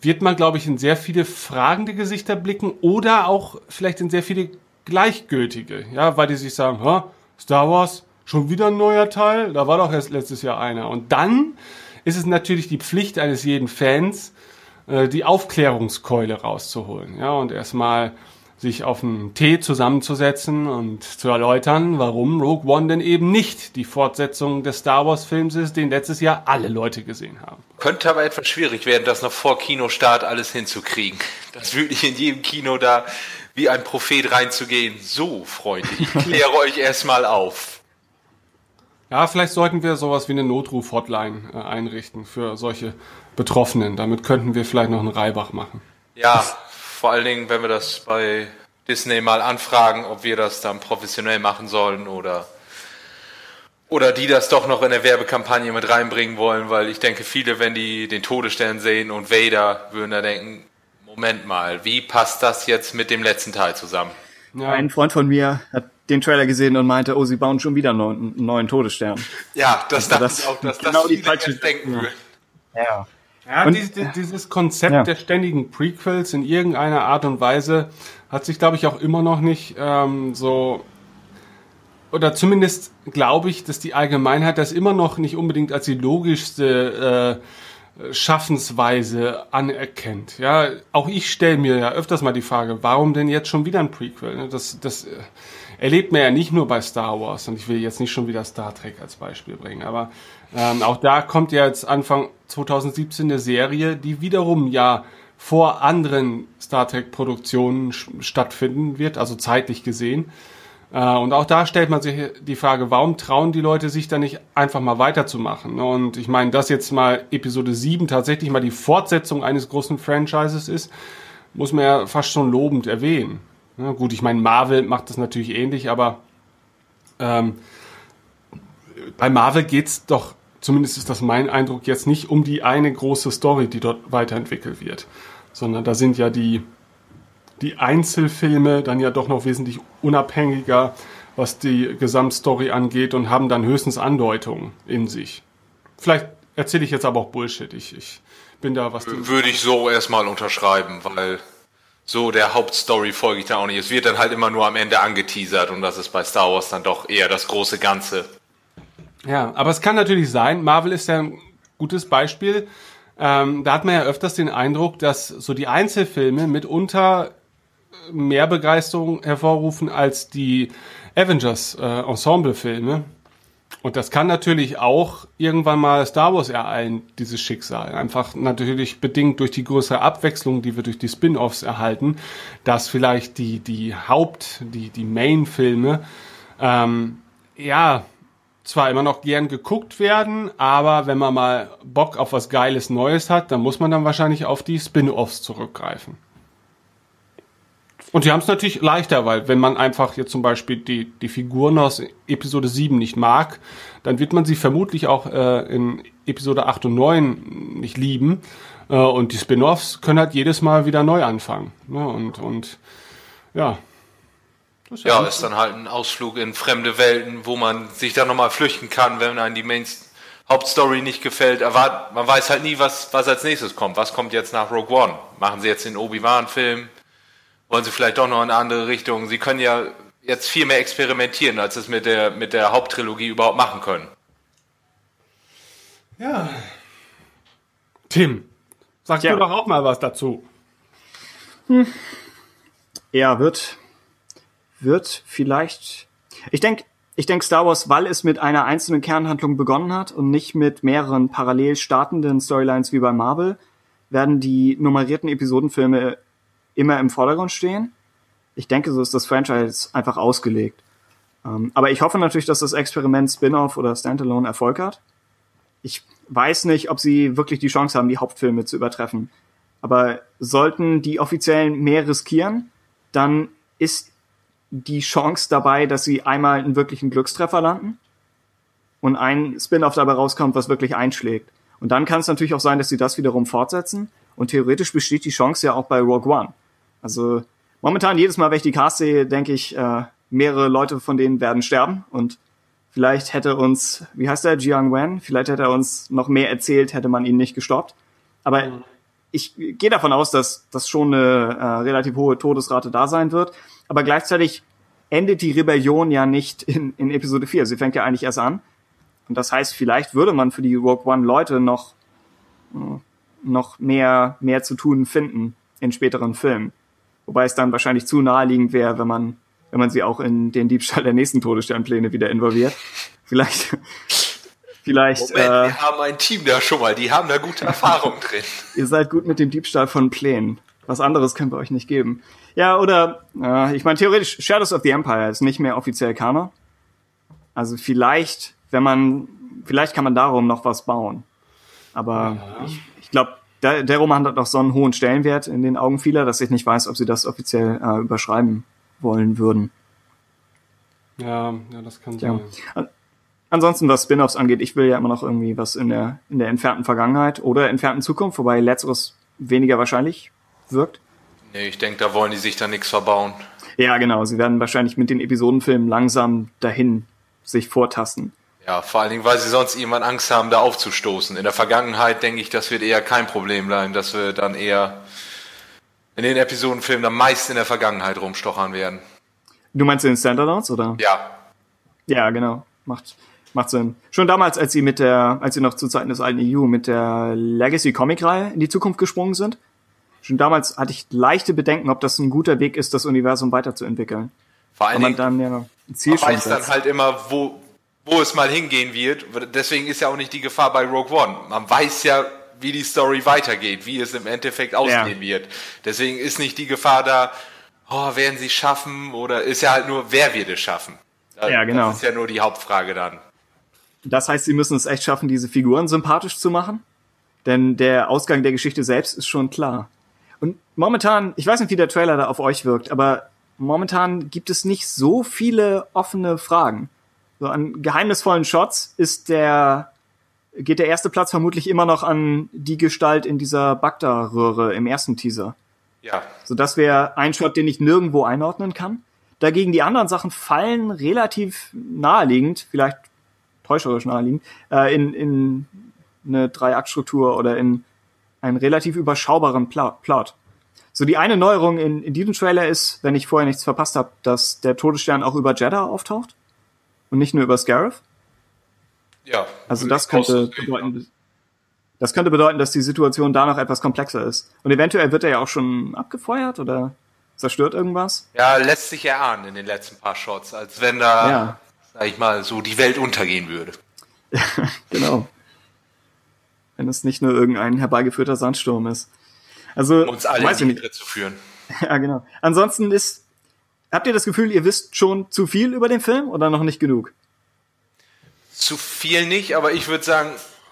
wird man, glaube ich, in sehr viele fragende Gesichter blicken oder auch vielleicht in sehr viele gleichgültige, ja, weil die sich sagen, ha, Star Wars, schon wieder ein neuer Teil, da war doch erst letztes Jahr einer. Und dann ist es natürlich die Pflicht eines jeden Fans, äh, die Aufklärungskeule rauszuholen, ja, und erstmal sich auf einen Tee zusammenzusetzen und zu erläutern, warum Rogue One denn eben nicht die Fortsetzung des Star Wars Films ist, den letztes Jahr alle Leute gesehen haben. Könnte aber etwas schwierig werden, das noch vor Kinostart alles hinzukriegen. Das wirklich in jedem Kino da wie ein Prophet reinzugehen. So, Freunde, ich kläre euch erstmal auf. Ja, vielleicht sollten wir sowas wie eine Notruf-Hotline äh, einrichten für solche Betroffenen. Damit könnten wir vielleicht noch einen Reibach machen. Ja, vor allen Dingen, wenn wir das bei Disney mal anfragen, ob wir das dann professionell machen sollen oder oder die das doch noch in der Werbekampagne mit reinbringen wollen, weil ich denke, viele, wenn die den Todesstern sehen und Vader, würden da denken, Moment mal, wie passt das jetzt mit dem letzten Teil zusammen? Ja. Ein Freund von mir hat den Trailer gesehen und meinte, oh, sie bauen schon wieder einen neuen, Todesstern. Ja, das also dachte das ich auch, dass genau das die falsche denken ja. Ja. Ja, und, dieses, dieses Konzept ja. der ständigen Prequels in irgendeiner Art und Weise hat sich, glaube ich, auch immer noch nicht ähm, so oder zumindest glaube ich, dass die Allgemeinheit das immer noch nicht unbedingt als die logischste äh, Schaffensweise anerkennt. Ja, auch ich stelle mir ja öfters mal die Frage, warum denn jetzt schon wieder ein Prequel? Das, das äh, erlebt man ja nicht nur bei Star Wars und ich will jetzt nicht schon wieder Star Trek als Beispiel bringen, aber ähm, auch da kommt ja jetzt Anfang 2017 eine Serie, die wiederum ja vor anderen Star Trek Produktionen stattfinden wird, also zeitlich gesehen. Äh, und auch da stellt man sich die Frage, warum trauen die Leute sich da nicht einfach mal weiterzumachen? Und ich meine, dass jetzt mal Episode 7 tatsächlich mal die Fortsetzung eines großen Franchises ist, muss man ja fast schon lobend erwähnen. Ja, gut, ich meine, Marvel macht das natürlich ähnlich, aber ähm, bei Marvel geht's doch, zumindest ist das mein Eindruck, jetzt nicht um die eine große Story, die dort weiterentwickelt wird, sondern da sind ja die die Einzelfilme dann ja doch noch wesentlich unabhängiger, was die Gesamtstory angeht und haben dann höchstens Andeutungen in sich. Vielleicht erzähle ich jetzt aber auch Bullshit. Ich, ich bin da was. Würde ich so erstmal unterschreiben, weil so der Hauptstory folge ich da auch nicht. Es wird dann halt immer nur am Ende angeteasert und das ist bei Star Wars dann doch eher das große Ganze. Ja, aber es kann natürlich sein, Marvel ist ja ein gutes Beispiel. Ähm, da hat man ja öfters den Eindruck, dass so die Einzelfilme mitunter mehr Begeisterung hervorrufen als die Avengers äh. Und das kann natürlich auch irgendwann mal Star Wars ereilen, dieses Schicksal. Einfach natürlich bedingt durch die größere Abwechslung, die wir durch die Spin-offs erhalten, dass vielleicht die, die Haupt-, die, die Main-Filme, ähm, ja, zwar immer noch gern geguckt werden, aber wenn man mal Bock auf was Geiles Neues hat, dann muss man dann wahrscheinlich auf die Spin-offs zurückgreifen. Und die haben es natürlich leichter, weil wenn man einfach jetzt zum Beispiel die, die Figuren aus Episode 7 nicht mag, dann wird man sie vermutlich auch äh, in Episode 8 und 9 nicht lieben. Äh, und die Spin-offs können halt jedes Mal wieder neu anfangen. Ne? Und, und ja. Ist ja, ist dann halt ein Ausflug in fremde Welten, wo man sich dann nochmal flüchten kann, wenn einem die Main Hauptstory nicht gefällt. Erwart man weiß halt nie, was, was als nächstes kommt. Was kommt jetzt nach Rogue One? Machen sie jetzt den Obi-Wan-Film? wollen sie vielleicht doch noch in eine andere Richtung. Sie können ja jetzt viel mehr experimentieren, als es mit der, mit der Haupttrilogie überhaupt machen können. Ja. Tim, sag ja. du doch auch mal was dazu. Hm. Ja, wird, wird vielleicht. Ich denke, ich denke Star Wars, weil es mit einer einzelnen Kernhandlung begonnen hat und nicht mit mehreren parallel startenden Storylines wie bei Marvel, werden die nummerierten Episodenfilme immer im Vordergrund stehen. Ich denke, so ist das Franchise einfach ausgelegt. Ähm, aber ich hoffe natürlich, dass das Experiment Spin-off oder Standalone Erfolg hat. Ich weiß nicht, ob sie wirklich die Chance haben, die Hauptfilme zu übertreffen. Aber sollten die Offiziellen mehr riskieren, dann ist die Chance dabei, dass sie einmal einen wirklichen Glückstreffer landen und ein Spin-off dabei rauskommt, was wirklich einschlägt. Und dann kann es natürlich auch sein, dass sie das wiederum fortsetzen. Und theoretisch besteht die Chance ja auch bei Rogue One. Also momentan jedes Mal, wenn ich die Cast sehe, denke ich, äh, mehrere Leute von denen werden sterben und vielleicht hätte uns, wie heißt der, Jiang Wen, vielleicht hätte er uns noch mehr erzählt, hätte man ihn nicht gestoppt. Aber mhm. ich gehe davon aus, dass das schon eine äh, relativ hohe Todesrate da sein wird. Aber gleichzeitig endet die Rebellion ja nicht in, in Episode 4. Sie fängt ja eigentlich erst an. Und das heißt, vielleicht würde man für die Rogue One Leute noch, äh, noch mehr, mehr zu tun finden in späteren Filmen. Wobei es dann wahrscheinlich zu naheliegend wäre, wenn man, wenn man sie auch in den Diebstahl der nächsten Todessternpläne wieder involviert. Vielleicht, vielleicht. Moment, äh, wir haben ein Team da schon mal, die haben da gute Erfahrung drin. Ihr seid gut mit dem Diebstahl von Plänen. Was anderes können wir euch nicht geben. Ja, oder, äh, ich meine, theoretisch, Shadows of the Empire ist nicht mehr offiziell Kanon. Also vielleicht, wenn man, vielleicht kann man darum noch was bauen. Aber ja. ich, ich glaube, der, der Roman hat auch so einen hohen Stellenwert in den Augen vieler, dass ich nicht weiß, ob sie das offiziell äh, überschreiben wollen würden. Ja, ja, das kann sein. Ja. Ansonsten, was Spin-offs angeht, ich will ja immer noch irgendwie was in der, in der entfernten Vergangenheit oder entfernten Zukunft, wobei letzteres weniger wahrscheinlich wirkt. Nee, ich denke, da wollen die sich da nichts verbauen. Ja, genau. Sie werden wahrscheinlich mit den Episodenfilmen langsam dahin sich vortasten. Ja, vor allen Dingen, weil sie sonst irgendwann Angst haben, da aufzustoßen. In der Vergangenheit denke ich, das wird eher kein Problem bleiben, dass wir dann eher in den Episodenfilmen dann meist in der Vergangenheit rumstochern werden. Du meinst den Standardouts, oder? Ja. Ja, genau. Macht, macht Sinn. Schon damals, als sie mit der, als sie noch zu Zeiten des alten EU mit der Legacy Comic Reihe in die Zukunft gesprungen sind, schon damals hatte ich leichte Bedenken, ob das ein guter Weg ist, das Universum weiterzuentwickeln. Vor Wenn man dann ja ein Ziel weiß dann halt immer, wo, wo es mal hingehen wird. Deswegen ist ja auch nicht die Gefahr bei Rogue One. Man weiß ja, wie die Story weitergeht, wie es im Endeffekt ausgehen wird. Deswegen ist nicht die Gefahr da, oh, werden sie es schaffen oder ist ja halt nur, wer wird es schaffen. Da- Ja, genau. Das ist ja nur die Hauptfrage dann. Das heißt, sie müssen es echt schaffen, diese Figuren sympathisch zu machen. Denn der Ausgang der Geschichte selbst ist schon klar. Und momentan, ich weiß nicht, wie der Trailer da auf euch wirkt, aber momentan gibt es nicht so viele offene Fragen. So an geheimnisvollen Shots ist der, geht der erste Platz vermutlich immer noch an die Gestalt in dieser Bagda-Röhre im ersten Teaser. Ja. So, das wäre ein Shot, den ich nirgendwo einordnen kann. Dagegen die anderen Sachen fallen relativ naheliegend, vielleicht täuscherisch naheliegend, äh, in, in eine Drei-Akt-Struktur oder in einen relativ überschaubaren Plot. So, die eine Neuerung in, in diesem Trailer ist, wenn ich vorher nichts verpasst habe, dass der Todesstern auch über Jeddah auftaucht und nicht nur über Scarif. Ja. Also das könnte bedeuten, das könnte bedeuten, dass die Situation da noch etwas komplexer ist. Und eventuell wird er ja auch schon abgefeuert oder zerstört irgendwas. Ja, lässt sich erahnen in den letzten paar Shots, als wenn da, Ja. sag ich mal, so die Welt untergehen würde. Genau. Wenn es nicht nur irgendein herbeigeführter Sandsturm ist. Also, Um uns alle weiß in die. Irre zu führen. Ja, genau. Ansonsten ist, habt ihr das Gefühl, ihr wisst schon zu viel über den Film oder noch nicht genug? Zu viel nicht, aber ich würde sagen,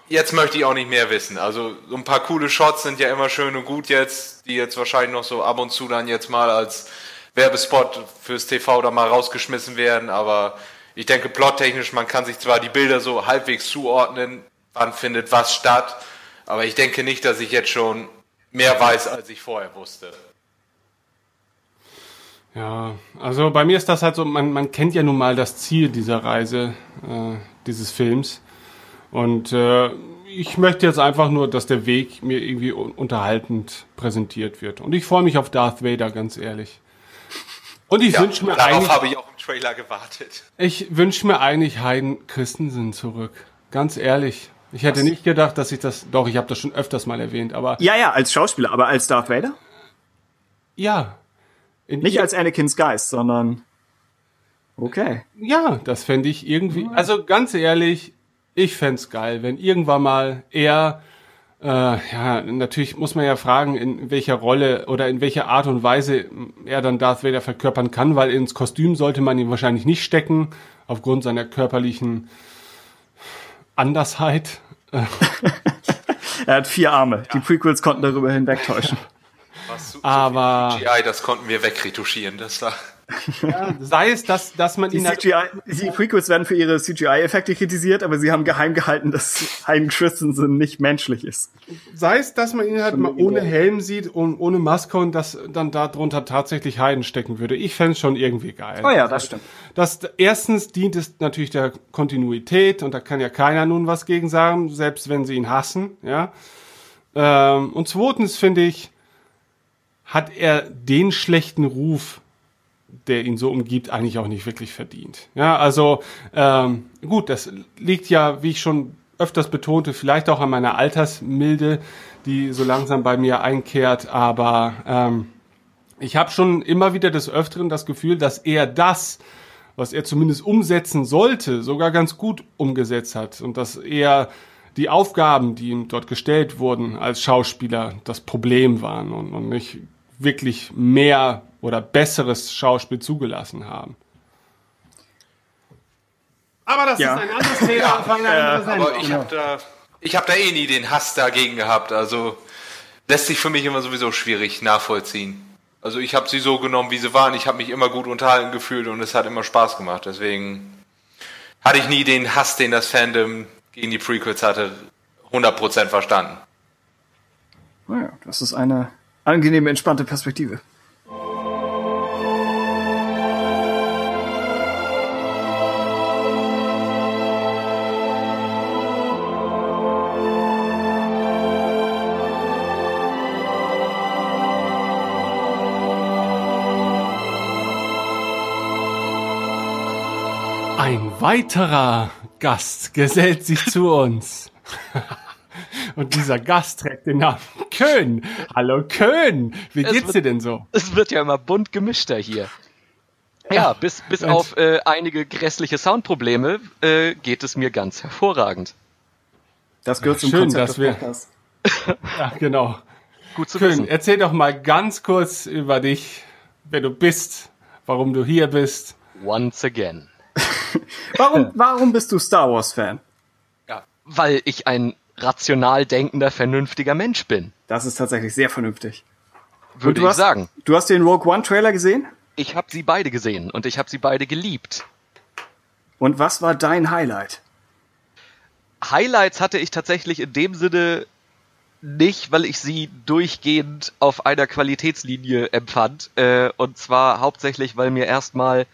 jetzt möchte ich auch nicht mehr wissen. Also so ein paar coole Shots sind ja immer schön und gut jetzt, die jetzt wahrscheinlich noch so ab und zu dann jetzt mal als Werbespot fürs TV da mal rausgeschmissen werden, aber ich denke plottechnisch, man kann sich zwar die Bilder so halbwegs zuordnen, wann findet was statt, aber ich denke nicht, dass ich jetzt schon mehr weiß, als ich vorher wusste. Ja, also bei mir ist das halt so, man, man kennt ja nun mal das Ziel dieser Reise, äh, dieses Films. Und äh, ich möchte jetzt einfach nur, dass der Weg mir irgendwie un unterhaltend präsentiert wird. Und ich freue mich auf Darth Vader, ganz ehrlich. Und ich Ja, wünsche mir darauf eigentlich, habe ich auch im Trailer gewartet. ich wünsche mir eigentlich Hayden Christensen zurück. Ganz ehrlich. Ich hätte nicht gedacht, dass ich das, doch, ich habe das schon öfters mal erwähnt, aber Ja, ja, als Schauspieler, aber als Darth Vader? ja. In Nicht als Anakins Geist, sondern okay. Ja, das fände ich irgendwie. Also ganz ehrlich, ich fänd's geil, wenn irgendwann mal er, äh, ja, natürlich muss man ja fragen, in welcher Rolle oder in welcher Art und Weise er dann Darth Vader verkörpern kann, weil ins Kostüm sollte man ihn wahrscheinlich nicht stecken, aufgrund seiner körperlichen Andersheit. Er hat vier Arme. Die Prequels konnten darüber hinwegtäuschen. Was zu, Aber- so viel CGI, das konnten wir wegretuschieren. Das war. Sei es, dass, dass man Die, ihn halt CGI, die Prequels werden für ihre CGI-Effekte kritisiert, aber sie haben geheim gehalten, dass Hayden Christensen nicht menschlich ist. Sei es, dass man ihn halt mal ohne Helm sieht und ohne Maske und dass dann darunter tatsächlich Heiden stecken würde. Ich fände schon irgendwie geil. Oh ja, das stimmt. Das, erstens dient es natürlich der Kontinuität und da kann ja keiner nun was gegen sagen, selbst wenn sie ihn hassen, ja. Ähm, und zweitens finde ich, hat er den schlechten Ruf, der ihn so umgibt, eigentlich auch nicht wirklich verdient. Ja, also ähm, gut, das liegt ja, wie ich schon öfters betonte, vielleicht auch an meiner Altersmilde, die so langsam bei mir einkehrt, aber ähm, ich habe schon immer wieder des Öfteren das Gefühl, dass er das, was er zumindest umsetzen sollte, sogar ganz gut umgesetzt hat und dass er die Aufgaben, die ihm dort gestellt wurden als Schauspieler, das Problem waren und, und nicht wirklich mehr oder besseres Schauspiel zugelassen haben. Aber das Ja. ist ein anderes Thema andere Sendung. Aber ich habe da, ich habe da eh nie den Hass dagegen gehabt. Also lässt sich für mich immer sowieso schwierig nachvollziehen. Also ich habe sie so genommen, wie sie waren. Ich habe mich immer gut unterhalten gefühlt und es hat immer Spaß gemacht. Deswegen hatte ich nie den Hass, den das Fandom gegen die Prequels hatte, 100% verstanden. Naja, das ist eine angenehme, entspannte Perspektive. Weiterer Gast gesellt sich zu uns. Und dieser Gast trägt den Namen Köln. Hallo Köln, wie Es geht's wird- dir denn so? Es wird ja immer bunt gemischter hier. Ja, bis, bis Und- auf äh, einige grässliche Soundprobleme äh, geht es mir ganz hervorragend. Das gehört zum Schön, Konzept dass wir- Podcasts. Ja, genau. Gut zu Köln, wissen. erzähl doch mal ganz kurz über dich, wer du bist, warum du hier bist. Once again. Warum, warum bist du Star Wars Fan? Ja, weil ich ein rational denkender, vernünftiger Mensch bin, Das ist tatsächlich sehr vernünftig. würde du ich hast, sagen. Du hast den Rogue One Trailer gesehen? Ich habe sie beide gesehen und ich habe sie beide geliebt. Und was war dein Highlight? Highlights hatte ich tatsächlich in dem Sinne nicht, weil ich sie durchgehend auf einer Qualitätslinie empfand. Äh, und zwar hauptsächlich, weil mir erstmal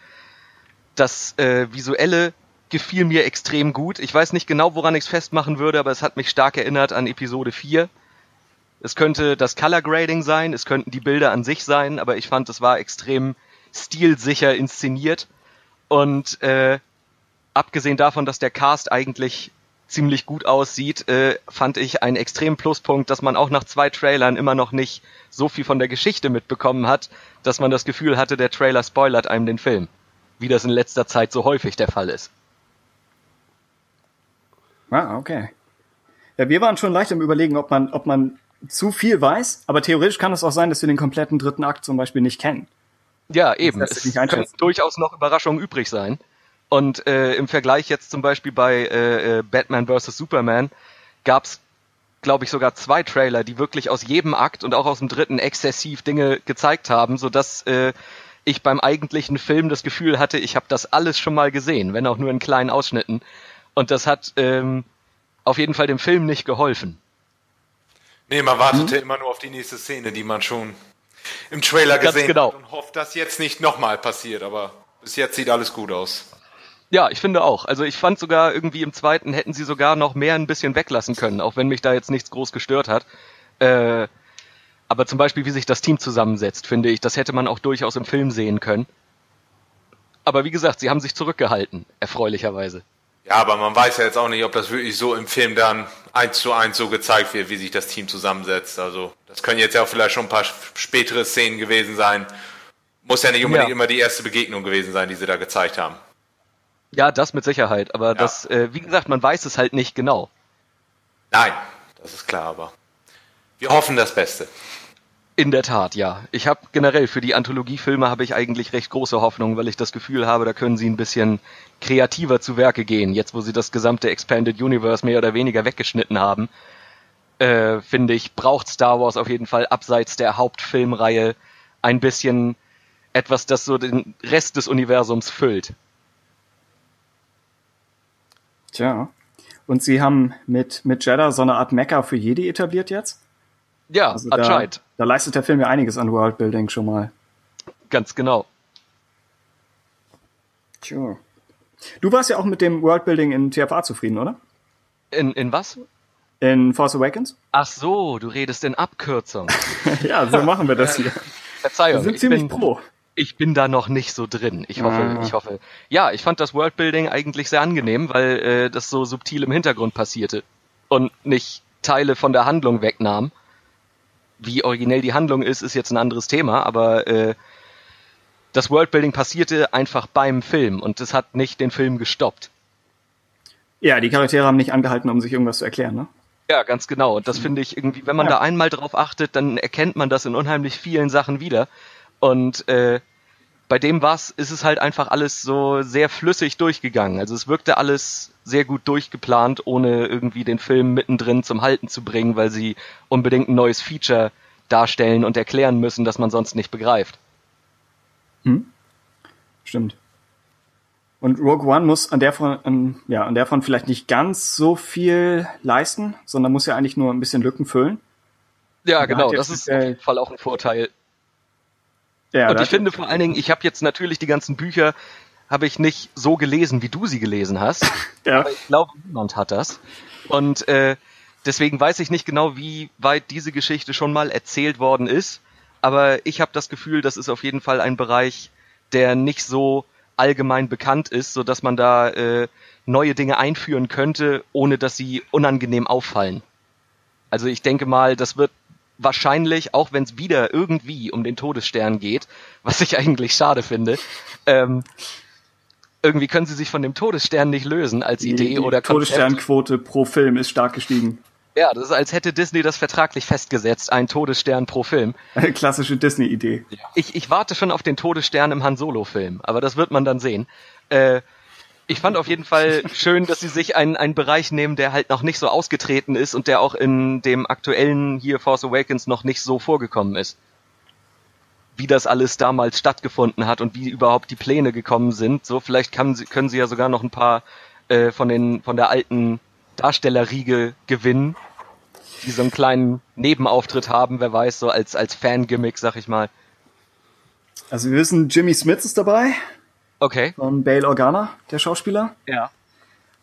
das äh, Visuelle gefiel mir extrem gut. Ich weiß nicht genau, woran ich es festmachen würde, aber es hat mich stark erinnert an Episode 4. Es könnte das Color Grading sein, es könnten die Bilder an sich sein, aber ich fand, es war extrem stilsicher inszeniert. Und äh, abgesehen davon, dass der Cast eigentlich ziemlich gut aussieht, äh, fand ich einen extremen Pluspunkt, dass man auch nach zwei Trailern immer noch nicht so viel von der Geschichte mitbekommen hat, dass man das Gefühl hatte, der Trailer spoilert einem den Film. Wie das in letzter Zeit so häufig der Fall ist. Ah, okay. Ja, wir waren schon leicht im Überlegen, ob man, ob man zu viel weiß, aber theoretisch kann es auch sein, dass wir den kompletten dritten Akt zum Beispiel nicht kennen. Ja, eben. Es können durchaus noch Überraschungen übrig sein. Und äh, im Vergleich jetzt zum Beispiel bei äh, äh, Batman vs. Superman gab's, glaube ich, sogar zwei Trailer, die wirklich aus jedem Akt und auch aus dem dritten exzessiv Dinge gezeigt haben, sodass äh, ich beim eigentlichen Film das Gefühl hatte, ich habe das alles schon mal gesehen, wenn auch nur in kleinen Ausschnitten. Und das hat ähm, auf jeden Fall dem Film nicht geholfen. Nee, man wartete immer nur auf die nächste Szene, die man schon im Trailer Ganz gesehen genau. hat und hofft, dass jetzt nicht nochmal passiert, aber bis jetzt sieht alles gut aus. Ja, ich finde auch. Also ich fand sogar irgendwie im zweiten hätten sie sogar noch mehr ein bisschen weglassen können, auch wenn mich da jetzt nichts groß gestört hat. Äh, aber zum Beispiel, wie sich das Team zusammensetzt, finde ich, das hätte man auch durchaus im Film sehen können. Aber wie gesagt, sie haben sich zurückgehalten, erfreulicherweise. Ja, aber man weiß ja jetzt auch nicht, ob das wirklich so im Film dann eins zu eins so gezeigt wird, wie sich das Team zusammensetzt. Also das können jetzt ja auch vielleicht schon ein paar spätere Szenen gewesen sein. Muss ja nicht unbedingt Ja. immer die erste Begegnung gewesen sein, die sie da gezeigt haben. Ja, das mit Sicherheit. Aber das, äh, wie gesagt, man weiß es halt nicht genau. Nein, das ist klar, aber wir hoffen das Beste. In der Tat, ja. Ich habe generell für die Anthologiefilme habe ich eigentlich recht große Hoffnung, weil ich das Gefühl habe, da können sie ein bisschen kreativer zu Werke gehen. Jetzt, wo sie das gesamte Expanded Universe mehr oder weniger weggeschnitten haben, äh, finde ich, braucht Star Wars auf jeden Fall abseits der Hauptfilmreihe ein bisschen etwas, das so den Rest des Universums füllt. Tja. Und sie haben mit, mit Jeddah so eine Art Mecha für Jedi etabliert jetzt. Ja, Also da, anscheinend. da leistet der Film ja einiges an Worldbuilding schon mal. Ganz genau. Tja. Du warst ja auch mit dem Worldbuilding in TFA zufrieden, oder? In, in was? In Force Awakens? Ach so, du redest in Abkürzung. ja, so machen wir das hier. Verzeihung. Wir sind ich ziemlich bin, pro. Ich bin da noch nicht so drin. Ich hoffe, Ah. ich hoffe. Ja, ich fand das Worldbuilding eigentlich sehr angenehm, weil äh, das so subtil im Hintergrund passierte und nicht Teile von der Handlung wegnahm. Wie originell die Handlung ist, ist jetzt ein anderes Thema, aber äh, das Worldbuilding passierte einfach beim Film und es hat nicht den Film gestoppt. Ja, die Charaktere haben nicht angehalten, um sich irgendwas zu erklären, ne? Ja, ganz genau. Und das finde ich irgendwie, wenn man Ja. da einmal drauf achtet, dann erkennt man das in unheimlich vielen Sachen wieder. Und äh, bei dem was ist es halt einfach alles so sehr flüssig durchgegangen. Also es wirkte alles sehr gut durchgeplant, ohne irgendwie den Film mittendrin zum Halten zu bringen, weil sie unbedingt ein neues Feature darstellen und erklären müssen, das man sonst nicht begreift. Stimmt. Und Rogue One muss an der von, an, ja, an der von vielleicht nicht ganz so viel leisten, sondern muss ja eigentlich nur ein bisschen Lücken füllen. Ja, genau, das ist auf jeden Fall auch ein Vorteil. Ja, und ich finde vor allen Dingen, ich habe jetzt natürlich die ganzen Bücher, habe ich nicht so gelesen, wie du sie gelesen hast. ja. Aber ich glaube, niemand hat das. Und äh, deswegen weiß ich nicht genau, wie weit diese Geschichte schon mal erzählt worden ist. Aber ich habe das Gefühl, das ist auf jeden Fall ein Bereich, der nicht so allgemein bekannt ist, so dass man da äh, neue Dinge einführen könnte, ohne dass sie unangenehm auffallen. Also ich denke mal, das wird wahrscheinlich, auch wenn es wieder irgendwie um den Todesstern geht, was ich eigentlich schade finde, ähm, irgendwie können sie sich von dem Todesstern nicht lösen als Idee die, die oder Konzept. Todessternquote pro Film ist stark gestiegen. Ja, das ist, als hätte Disney das vertraglich festgesetzt, ein Todesstern pro Film. Eine klassische Disney-Idee. Ich, ich warte schon auf den Todesstern im Han Solo-Film, aber das wird man dann sehen. Äh, ich fand auf jeden Fall schön, dass sie sich einen, einen Bereich nehmen, der halt noch nicht so ausgetreten ist und der auch in dem aktuellen hier Force Awakens noch nicht so vorgekommen ist. Wie das alles damals stattgefunden hat und wie überhaupt die Pläne gekommen sind. So, vielleicht kann, können sie ja sogar noch ein paar äh, von den von der alten Darstellerriege gewinnen, die so einen kleinen Nebenauftritt haben, wer weiß, so als als Fangimmick, sag ich mal. Also wir wissen, Jimmy Smith ist dabei. Okay. Von Bale Organa, der Schauspieler. Ja.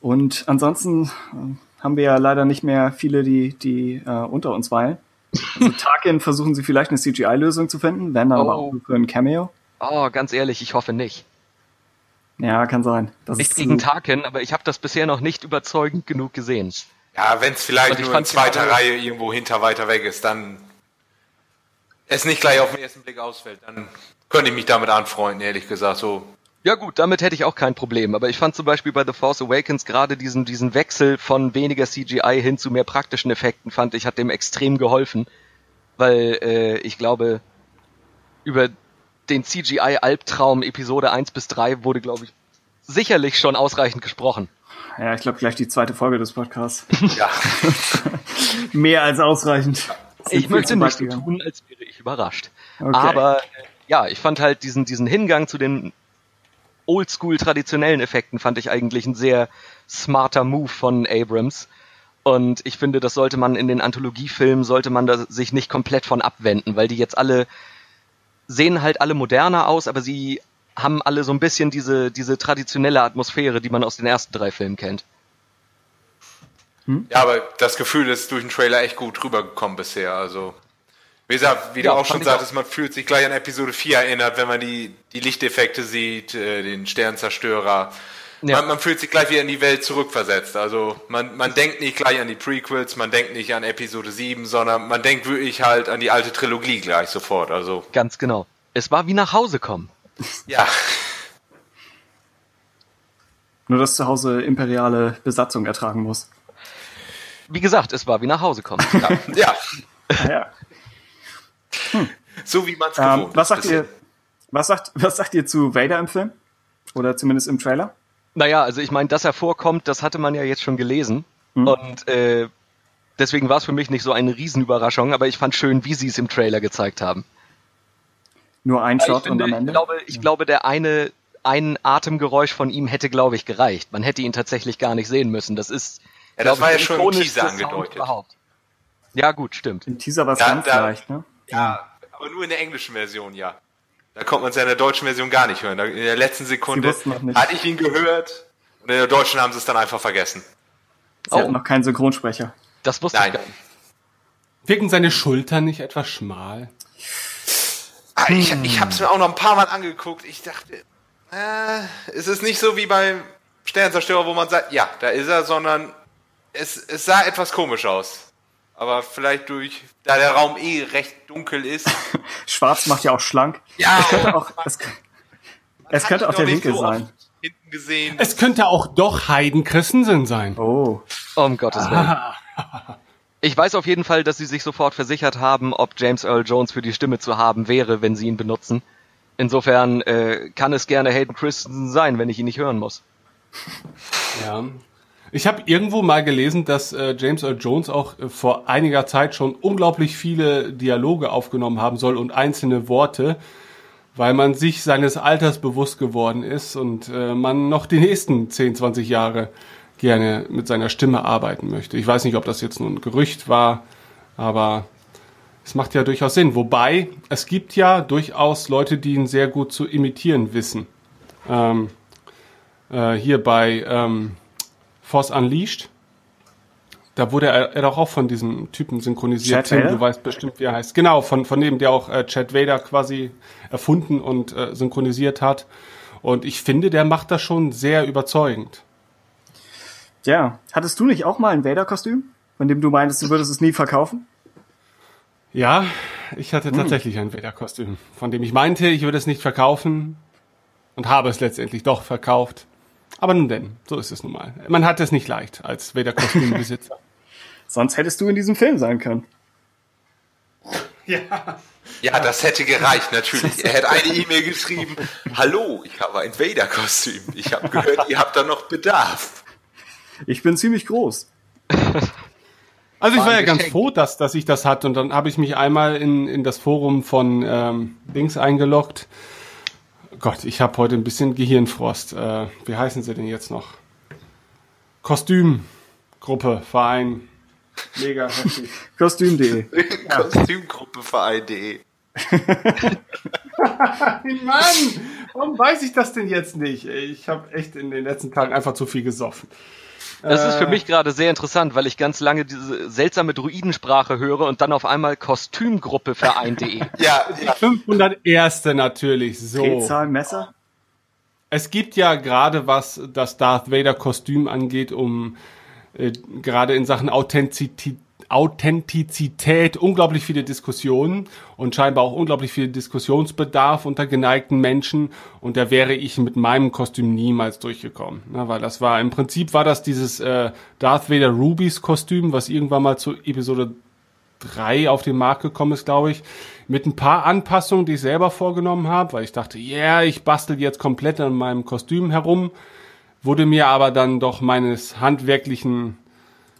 Und ansonsten äh, haben wir ja leider nicht mehr viele, die, die äh, unter uns weilen. Also Tarkin versuchen sie vielleicht eine CGI-Lösung zu finden, wenn dann oh. aber auch für ein Cameo. Oh, ganz ehrlich, ich hoffe nicht. Ja, kann sein. Das nicht gegen Tarkin, aber ich habe das bisher noch nicht überzeugend genug gesehen. Ja, wenn es vielleicht nur in zweiter Reihe irgendwo hinter weiter weg ist, dann es nicht gleich auf den ersten Blick ausfällt, dann könnte ich mich damit anfreunden, ehrlich gesagt. So ja gut, damit hätte ich auch kein Problem. Aber ich fand zum Beispiel bei The Force Awakens gerade diesen, diesen Wechsel von weniger CGI hin zu mehr praktischen Effekten, fand ich, hat dem extrem geholfen. Weil äh, ich glaube, über den CGI-Albtraum Episode 1 bis 3 wurde, glaube ich, sicherlich schon ausreichend gesprochen. Ja, ich glaube gleich die zweite Folge des Podcasts. ja. Mehr als ausreichend. Ich möchte nicht so tun, als wäre ich überrascht. Okay. Aber äh, ja, ich fand halt diesen, diesen Hingang zu den oldschool traditionellen Effekten fand ich eigentlich ein sehr smarter Move von Abrams. Und ich finde, das sollte man in den Anthologiefilmen, sollte man da sich nicht komplett von abwenden, weil die jetzt alle sehen halt alle moderner aus, aber sie haben alle so ein bisschen diese, diese traditionelle Atmosphäre, die man aus den ersten drei Filmen kennt. Hm? Ja, aber das Gefühl ist durch den Trailer echt gut rübergekommen bisher, also. Wie gesagt, wie ja, du auch schon sagtest, auch. man fühlt sich gleich an Episode 4 erinnert, wenn man die, die Lichteffekte sieht, äh, den Sternzerstörer. Ja. Man, man, fühlt sich gleich wieder in die Welt zurückversetzt. Also man, man denkt nicht gleich an die Prequels, man denkt nicht an Episode 7, sondern man denkt wirklich halt an die alte Trilogie gleich sofort. Also Ganz genau. Es war wie nach Hause kommen. Ja. Nur dass zu Hause imperiale Besatzung ertragen muss. Wie gesagt, es war wie nach Hause kommen. ja. ja. ja. Hm. So wie man es ähm, gewohnt was sagt ihr, was sagt, was sagt ihr zu Vader im Film? Oder zumindest im Trailer? Naja, also ich meine, dass er vorkommt, das hatte man ja jetzt schon gelesen. Hm. Und äh, deswegen war es für mich nicht so eine Riesenüberraschung, aber ich fand schön, wie sie es im Trailer gezeigt haben. Nur ein Shot finde, und am Ende? Ich glaube, ich glaube, der eine, ein Atemgeräusch von ihm hätte, glaube ich, gereicht. Man hätte ihn tatsächlich gar nicht sehen müssen. Das ist. Ja, das war ja schon im Teaser angedeutet. Ja, gut, stimmt. Im Teaser war es ganz leicht, ne? Ja, aber nur in der englischen Version, ja. Da kommt man es ja in der deutschen Version gar nicht hören. In der letzten Sekunde hatte ich ihn gehört und in der deutschen haben sie es dann einfach vergessen. Sie oh. hatten noch keinen Synchronsprecher. Das wusste Nein. ich gar nicht. Wirken seine Schultern nicht etwas schmal? Ah, ich, ich habe es mir auch noch ein paar Mal angeguckt. Ich dachte, äh, es ist nicht so wie beim Sternzerstörer, wo man sagt, ja, da ist er, sondern es, es sah etwas komisch aus. Aber vielleicht durch, da der Raum eh recht dunkel ist. Schwarz macht ja auch schlank. Ja. Es könnte auch, es, es könnte auch der Winkel so sein. Hinten gesehen. Es könnte auch doch Hayden Christensen sein. Oh. Um Gottes Willen. Ah. Ich weiß auf jeden Fall, dass sie sich sofort versichert haben, ob James Earl Jones für die Stimme zu haben wäre, wenn sie ihn benutzen. Insofern äh, kann es gerne Hayden Christensen sein, wenn ich ihn nicht hören muss. Ja, ich habe irgendwo mal gelesen, dass äh, James Earl Jones auch äh, vor einiger Zeit schon unglaublich viele Dialoge aufgenommen haben soll und einzelne Worte, weil man sich seines Alters bewusst geworden ist und äh, man noch die nächsten 10, 20 Jahre gerne mit seiner Stimme arbeiten möchte. Ich weiß nicht, ob das jetzt nur ein Gerücht war, aber Das macht ja durchaus Sinn. Wobei, es gibt ja durchaus Leute, die ihn sehr gut zu imitieren wissen. Ähm, äh, hier bei ähm, Force Unleashed, da wurde er, er doch auch von diesem Typen synchronisiert. Chad Vader? du weißt bestimmt, wie er heißt. Genau, von, von dem, der auch äh, Chad Vader quasi erfunden und äh, synchronisiert hat. Und ich finde, der macht das schon sehr überzeugend. Ja, hattest du nicht auch mal ein Vader-Kostüm, von dem du meintest, du würdest es nie verkaufen? Ja, ich hatte tatsächlich ein Vader-Kostüm, von dem ich meinte, ich würde es nicht verkaufen und habe es letztendlich doch verkauft. Aber nun denn, so ist es nun mal. Man hat es nicht leicht als Vader-Kostümbesitzer. Sonst hättest du in diesem Film sein können. ja. Ja, das hätte gereicht, natürlich. Er hätte eine E-Mail geschrieben, hallo, ich habe ein Vader-Kostüm. Ich habe gehört, ihr habt da noch Bedarf. Ich bin ziemlich groß. Also ich War war ja ein ganz Geschenk. froh, dass, dass ich das hatte und dann habe ich mich einmal in, in das Forum von ähm, Dings eingeloggt. Gott, ich habe heute ein bisschen Gehirnfrost. Äh, wie heißen sie denn jetzt noch? Kostümgruppe, Verein. Mega heftig. Kostüm.de. Kostümgruppeverein.de Mann, warum weiß ich das denn jetzt nicht? Ich habe echt in den letzten Tagen einfach zu viel gesoffen. Das ist für Äh. mich gerade sehr interessant, weil ich ganz lange diese seltsame Druidensprache höre und dann auf einmal Kostümgruppeverein.de. Ja, ja, 501. natürlich, so. Drehzahl, Messer. Es gibt ja gerade was das Darth Vader Kostüm angeht, um äh, gerade in Sachen Authentizität, Authentizität unglaublich viele Diskussionen und scheinbar auch unglaublich viel Diskussionsbedarf unter geneigten Menschen. Und da wäre ich mit meinem Kostüm niemals durchgekommen, ne, weil das war im Prinzip war das dieses äh, Darth Vader Rubies Kostüm, was irgendwann mal zu Episode 3 auf den Markt gekommen ist, glaube ich, mit ein paar Anpassungen, die ich selber vorgenommen habe, weil ich dachte, ja, yeah, ich bastel jetzt komplett an meinem Kostüm herum, wurde mir aber dann doch meines handwerklichen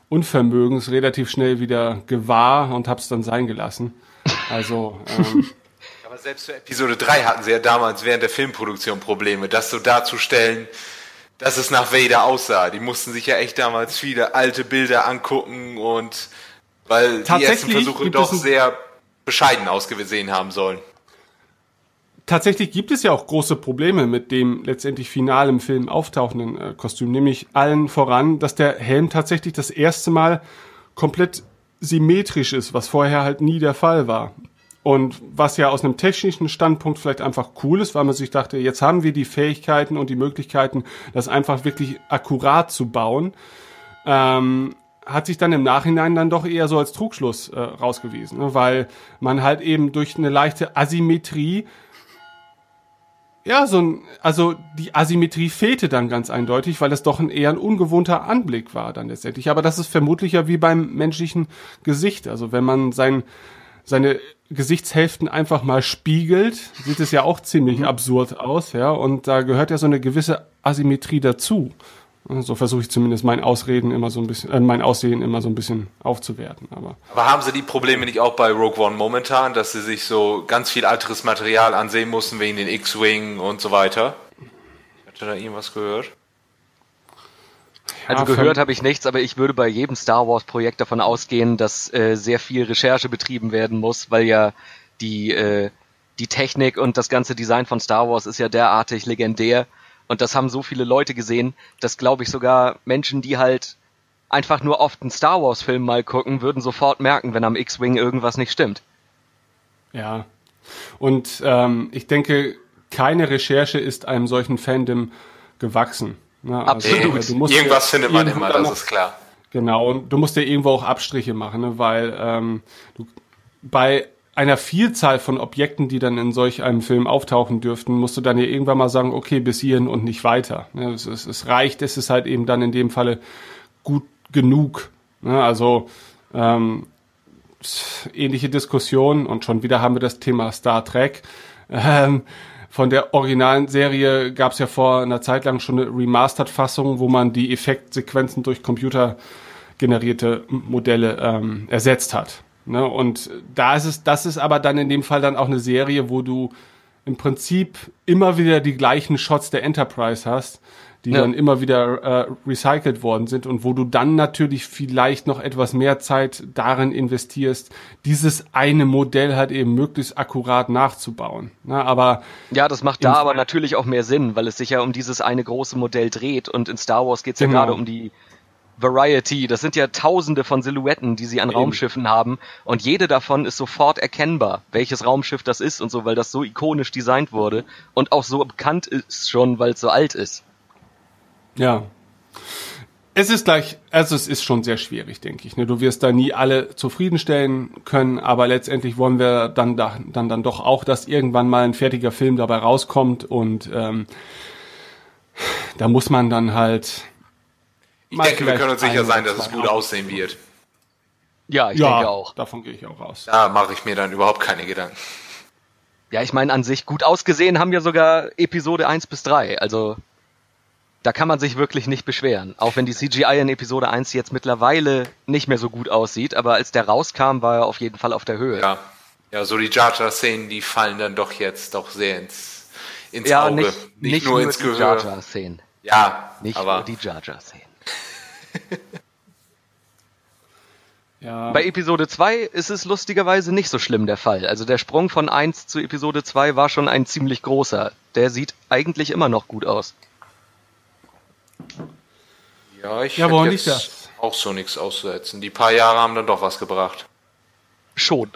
Unvermögens relativ schnell wieder gewahr und hab's dann sein gelassen. Also, ähm, aber selbst für Episode 3 hatten sie ja damals während der Filmproduktion Probleme, das so darzustellen, dass es nach Vader aussah. Die mussten sich ja echt damals viele alte Bilder angucken und weil die ersten Versuche doch es sehr bescheiden ausgesehen haben sollen. Tatsächlich gibt es ja auch große Probleme mit dem letztendlich final im Film auftauchenden äh, Kostüm, nämlich allen voran, dass der Helm tatsächlich das erste Mal komplett symmetrisch ist, was vorher halt nie der Fall war. Und was ja aus einem technischen Standpunkt vielleicht einfach cool ist, weil man sich dachte, jetzt haben wir die Fähigkeiten und die Möglichkeiten, das einfach wirklich akkurat zu bauen, ähm, hat sich dann im Nachhinein dann doch eher so als Trugschluss äh, rausgewiesen, ne? weil man halt eben durch eine leichte Asymmetrie ja, so ein, also die Asymmetrie fehlte dann ganz eindeutig, weil es doch ein eher ein ungewohnter Anblick war dann letztendlich. Aber das ist vermutlich ja wie beim menschlichen Gesicht. Also wenn man sein, seine Gesichtshälften einfach mal spiegelt, sieht es ja auch ziemlich absurd aus, ja. Und da gehört ja so eine gewisse Asymmetrie dazu. So versuche ich zumindest mein Ausreden immer so ein bisschen, äh, mein Aussehen immer so ein bisschen aufzuwerten. Aber Aber haben sie die Probleme nicht auch bei Rogue One momentan, dass sie sich so ganz viel alteres Material ansehen mussten wegen den X-Wing und so weiter? Ich hatte da irgendwas gehört. Also gehört habe ich nichts, aber ich würde bei jedem Star Wars Projekt davon ausgehen, dass äh, sehr viel Recherche betrieben werden muss, weil ja die äh, die Technik und das ganze Design von Star Wars ist ja derartig legendär und das haben so viele Leute gesehen, dass glaube ich sogar Menschen, die halt einfach nur oft einen Star Wars Film mal gucken, würden sofort merken, wenn am X-Wing irgendwas nicht stimmt. Ja. Und ähm, ich denke, keine Recherche ist einem solchen Fandom gewachsen. Ne? Absolut. äh, du musst Irgendwas ja findet man immer, das noch- ist klar. Genau, und du musst ja irgendwo auch Abstriche machen, ne? weil ähm, du, bei einer Vielzahl von Objekten, die dann in solch einem Film auftauchen dürften, musst du dann ja irgendwann mal sagen, okay, bis hierhin und nicht weiter. Es, es, es reicht, es ist halt eben dann in dem Falle gut genug. Also ähm, ähnliche Diskussion und schon wieder haben wir das Thema Star Trek. Ähm, von der originalen Serie gab es ja vor einer Zeit lang schon eine Remastered-Fassung, wo man die Effektsequenzen durch computergenerierte Modelle ähm, ersetzt hat. Ne? Und da ist es, das ist aber dann in dem Fall dann auch eine Serie, wo du im Prinzip immer wieder die gleichen Shots der Enterprise hast, die ja. dann immer wieder äh, recycelt worden sind und wo du dann natürlich vielleicht noch etwas mehr Zeit darin investierst, dieses eine Modell halt eben möglichst akkurat nachzubauen. Na, aber ja, das macht da aber natürlich auch mehr Sinn, weil es sich ja um dieses eine große Modell dreht und in Star Wars geht's ja genau. gerade um die Variety. Das sind ja tausende von Silhouetten, die sie an Eben. Raumschiffen haben. Und jede davon ist sofort erkennbar, welches Raumschiff das ist und so, weil das so ikonisch designt wurde und auch so bekannt ist schon, weil es so alt ist. Ja. Es ist gleich, also es ist schon sehr schwierig, denke ich. Ne? Du wirst da nie alle zufriedenstellen können, aber letztendlich wollen wir dann, da, dann, dann doch auch, dass irgendwann mal ein fertiger Film dabei rauskommt und ähm, da muss man dann halt ich denke, wir können uns sicher sein, dass es gut aussehen wird. Ja, ich ja, denke auch. Davon gehe ich auch aus. Da mache ich mir dann überhaupt keine Gedanken. Ja, ich meine, an sich gut ausgesehen haben ja sogar Episode 1 bis 3. Also da kann man sich wirklich nicht beschweren. Auch wenn die CGI in Episode 1 jetzt mittlerweile nicht mehr so gut aussieht, aber als der rauskam, war er auf jeden Fall auf der Höhe. Ja, ja so die Jar Jar Szenen, die fallen dann doch jetzt doch sehr ins, ins ja, Auge. Nicht, nicht, nicht nur, nur ins Gehör. Jar Jar Szenen. Ja, nicht aber nur die Jar Jar Szenen. ja. Bei Episode 2 ist es lustigerweise nicht so schlimm der Fall. Also der Sprung von 1 zu Episode 2 war schon ein ziemlich großer. Der sieht eigentlich immer noch gut aus. Ja, ich ja, hätte jetzt das? auch so nichts auszusetzen. Die paar Jahre haben dann doch was gebracht. Schon.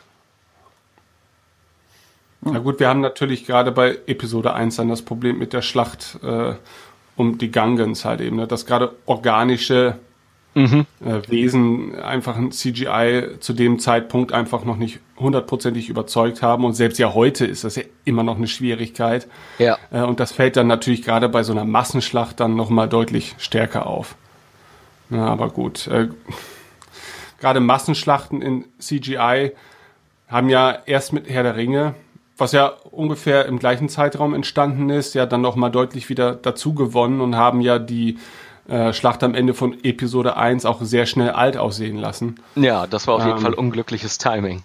Na gut, wir haben natürlich gerade bei Episode 1 dann das Problem mit der Schlacht äh, um die Gangens halt eben, ne? dass gerade organische mhm. äh, Wesen einfach ein CGI zu dem Zeitpunkt einfach noch nicht hundertprozentig überzeugt haben und selbst ja heute ist das ja immer noch eine Schwierigkeit. Ja. Äh, und das fällt dann natürlich gerade bei so einer Massenschlacht dann nochmal deutlich stärker auf. Na, aber gut. Äh, gerade Massenschlachten in CGI haben ja erst mit Herr der Ringe was ja ungefähr im gleichen Zeitraum entstanden ist, ja dann nochmal deutlich wieder dazu gewonnen und haben ja die äh, Schlacht am Ende von Episode 1 auch sehr schnell alt aussehen lassen. Ja, das war auf jeden ähm, Fall unglückliches Timing.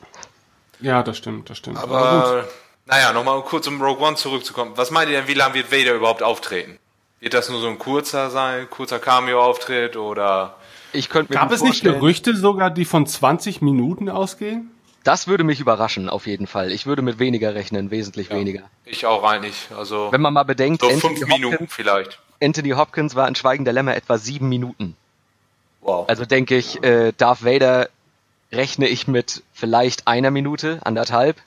Ja, das stimmt, das stimmt. Aber, Aber naja, nochmal kurz um Rogue One zurückzukommen. Was meint ihr denn, wie lange wird Vader überhaupt auftreten? Wird das nur so ein kurzer sein, kurzer Cameo-Auftritt oder? Ich könnte mir Gab es nicht Gerüchte sogar, die von 20 Minuten ausgehen? Das würde mich überraschen, auf jeden Fall. Ich würde mit weniger rechnen, wesentlich ja, weniger. Ich auch eigentlich. Also wenn man mal bedenkt, so fünf Anthony Minuten Hopkins, vielleicht. Anthony Hopkins war in Schweigen der Lämmer etwa sieben Minuten. Wow. Also denke ich, äh, Darth Vader rechne ich mit vielleicht einer Minute, anderthalb.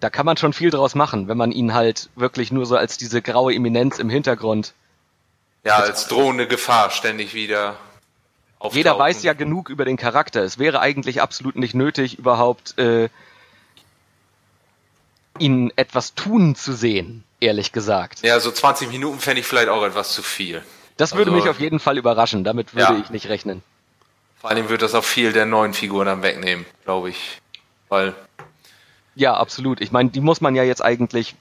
Da kann man schon viel draus machen, wenn man ihn halt wirklich nur so als diese graue Eminenz im Hintergrund. Ja, als drohende Gefahr ständig wieder auftauchen. Jeder weiß ja genug über den Charakter. Es wäre eigentlich absolut nicht nötig, überhaupt äh, ihn etwas tun zu sehen, ehrlich gesagt. Ja, so 20 Minuten fände ich vielleicht auch etwas zu viel. Das würde also, mich auf jeden Fall überraschen. Damit würde ja. ich nicht rechnen. Vor allem würde das auch viel der neuen Figuren dann wegnehmen, glaube ich. Weil. Ja, absolut. Ich meine, die muss man ja jetzt eigentlich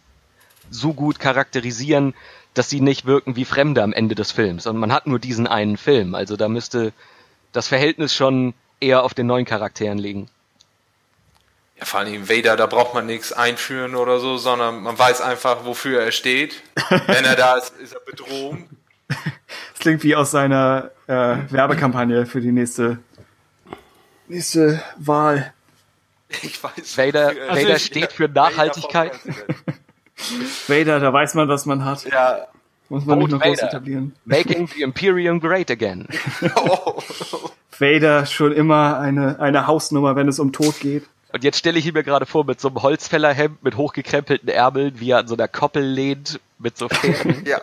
so gut charakterisieren, dass sie nicht wirken wie Fremde am Ende des Films. Und man hat nur diesen einen Film. Also da müsste das Verhältnis schon eher auf den neuen Charakteren liegen. Ja, vor allem Vader, da braucht man nichts einführen oder so, sondern man weiß einfach, wofür er steht. Wenn er da ist, ist er Bedrohung. Das klingt wie aus seiner äh, Werbekampagne für die nächste nächste Wahl. Ich weiß. Vader, also Vader ich, steht für Nachhaltigkeit. Vader, da weiß man, was man hat. Ja. Muss man Vote nicht noch groß etablieren. Making the Imperium great again. oh. Vader schon immer eine, eine Hausnummer, wenn es um Tod geht. Und jetzt stelle ich ihn mir gerade vor, mit so einem Holzfällerhemd, mit hochgekrempelten Ärmeln, wie er an so einer Koppel lehnt, mit so Fäden. ja.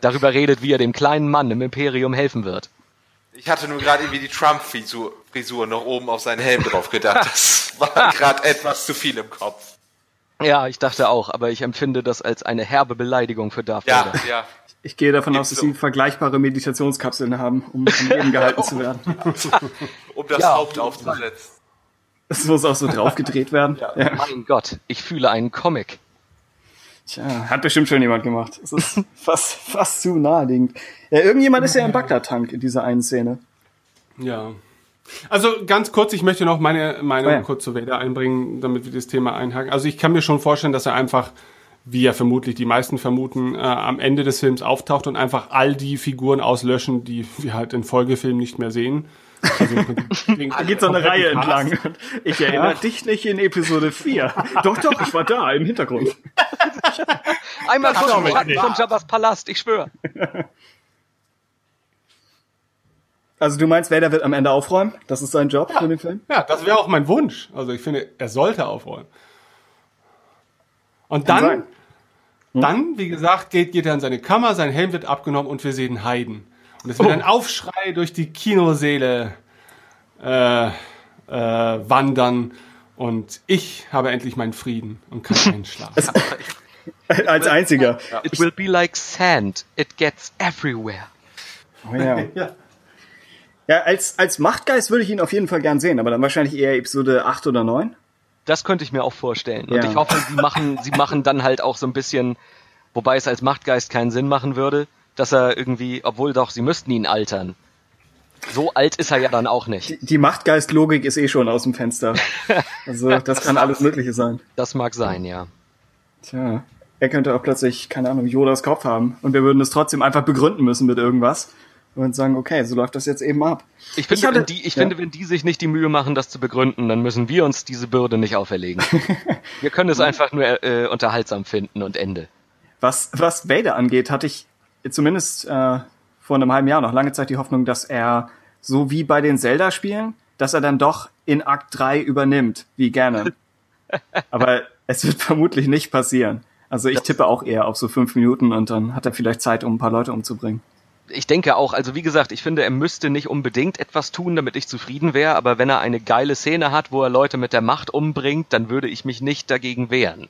Darüber redet, wie er dem kleinen Mann im Imperium helfen wird. Ich hatte nur gerade irgendwie die Trump-Frisur noch oben auf seinen Helm drauf gedacht. Das war gerade etwas zu viel im Kopf. Ja, ich dachte auch, aber ich empfinde das als eine herbe Beleidigung für Darth ja, Vader. Ja, Ich gehe davon aus, dass sie vergleichbare Meditationskapseln haben, um am Leben gehalten zu werden. um das ja, Haupt aufzusetzen. Das muss auch so draufgedreht werden. Ja. ja. Mein Gott, ich fühle einen Comic. Tja, hat bestimmt schon jemand gemacht. Das ist fast, fast zu naheliegend. Ja, irgendjemand ist ja im Bagdad-Tank in dieser einen Szene. Ja. Also ganz kurz, ich möchte noch meine Meinung oh ja. kurz zu Vader einbringen, damit wir das Thema einhaken. Also ich kann mir schon vorstellen, dass er einfach wie ja vermutlich die meisten vermuten, äh, am Ende des Films auftaucht und einfach all die Figuren auslöschen, die wir halt in Folgefilmen nicht mehr sehen. Also da geht so eine Reihe entlang. Ich erinnere ja. dich nicht in Episode 4. doch, doch, ich war da im Hintergrund. Einmal kurz von Jabba's Palast, ich schwöre. Also du meinst, Vader wird am Ende aufräumen? Das ist sein Job ja. für den Film? Ja, das wäre auch mein Wunsch. Also ich finde, er sollte aufräumen. Und dann, hm? dann, wie gesagt, geht, geht er in seine Kammer, sein Helm wird abgenommen und wir sehen Heiden. Und es wird oh. ein Aufschrei durch die Kinoseele äh, äh, wandern. Und ich habe endlich meinen Frieden und kann einschlafen. Als einziger. It will be like sand. It gets everywhere. Oh ja. ja. Ja, als, als Machtgeist würde ich ihn auf jeden Fall gern sehen, aber dann wahrscheinlich eher Episode 8 oder 9. Das könnte ich mir auch vorstellen. Und ja. ich hoffe, sie machen, sie machen dann halt auch so ein bisschen, wobei es als Machtgeist keinen Sinn machen würde, dass er irgendwie, obwohl doch, sie müssten ihn altern. So alt ist er ja dann auch nicht. Die, die Machtgeist-Logik ist eh schon aus dem Fenster. Also das kann alles Mögliche sein. Das mag sein, ja. Tja, er könnte auch plötzlich, keine Ahnung, Yodas Kopf haben und wir würden es trotzdem einfach begründen müssen mit irgendwas und sagen, okay, so läuft das jetzt eben ab. Ich finde, ich hatte, wenn, die, ich ja. finde, wenn die sich nicht die Mühe machen, das zu begründen, dann müssen wir uns diese Bürde nicht auferlegen. wir können es einfach nur äh, unterhaltsam finden und Ende. Was, was Vader angeht, hatte ich zumindest äh, vor einem halben Jahr noch lange Zeit die Hoffnung, dass er so wie bei den Zelda-Spielen, dass er dann doch in Akt 3 übernimmt, wie gerne. Aber es wird vermutlich nicht passieren. Also ich tippe auch eher auf so fünf Minuten und dann hat er vielleicht Zeit, um ein paar Leute umzubringen ich denke auch, also wie gesagt, ich finde, er müsste nicht unbedingt etwas tun, damit ich zufrieden wäre, aber wenn er eine geile Szene hat, wo er Leute mit der Macht umbringt, dann würde ich mich nicht dagegen wehren.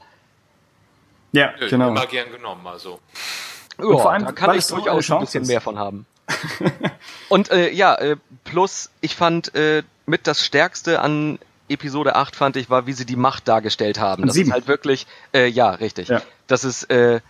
Ja, Nö, genau. Immer gern genommen, also. Ja, Und vor allem, da kann ich durchaus ein bisschen mehr von haben. Und äh, ja, äh, plus, ich fand äh, mit das Stärkste an Episode 8 fand ich, war, wie sie die Macht dargestellt haben. Das 7. ist halt wirklich, äh, ja, richtig. Ja. Das ist, äh,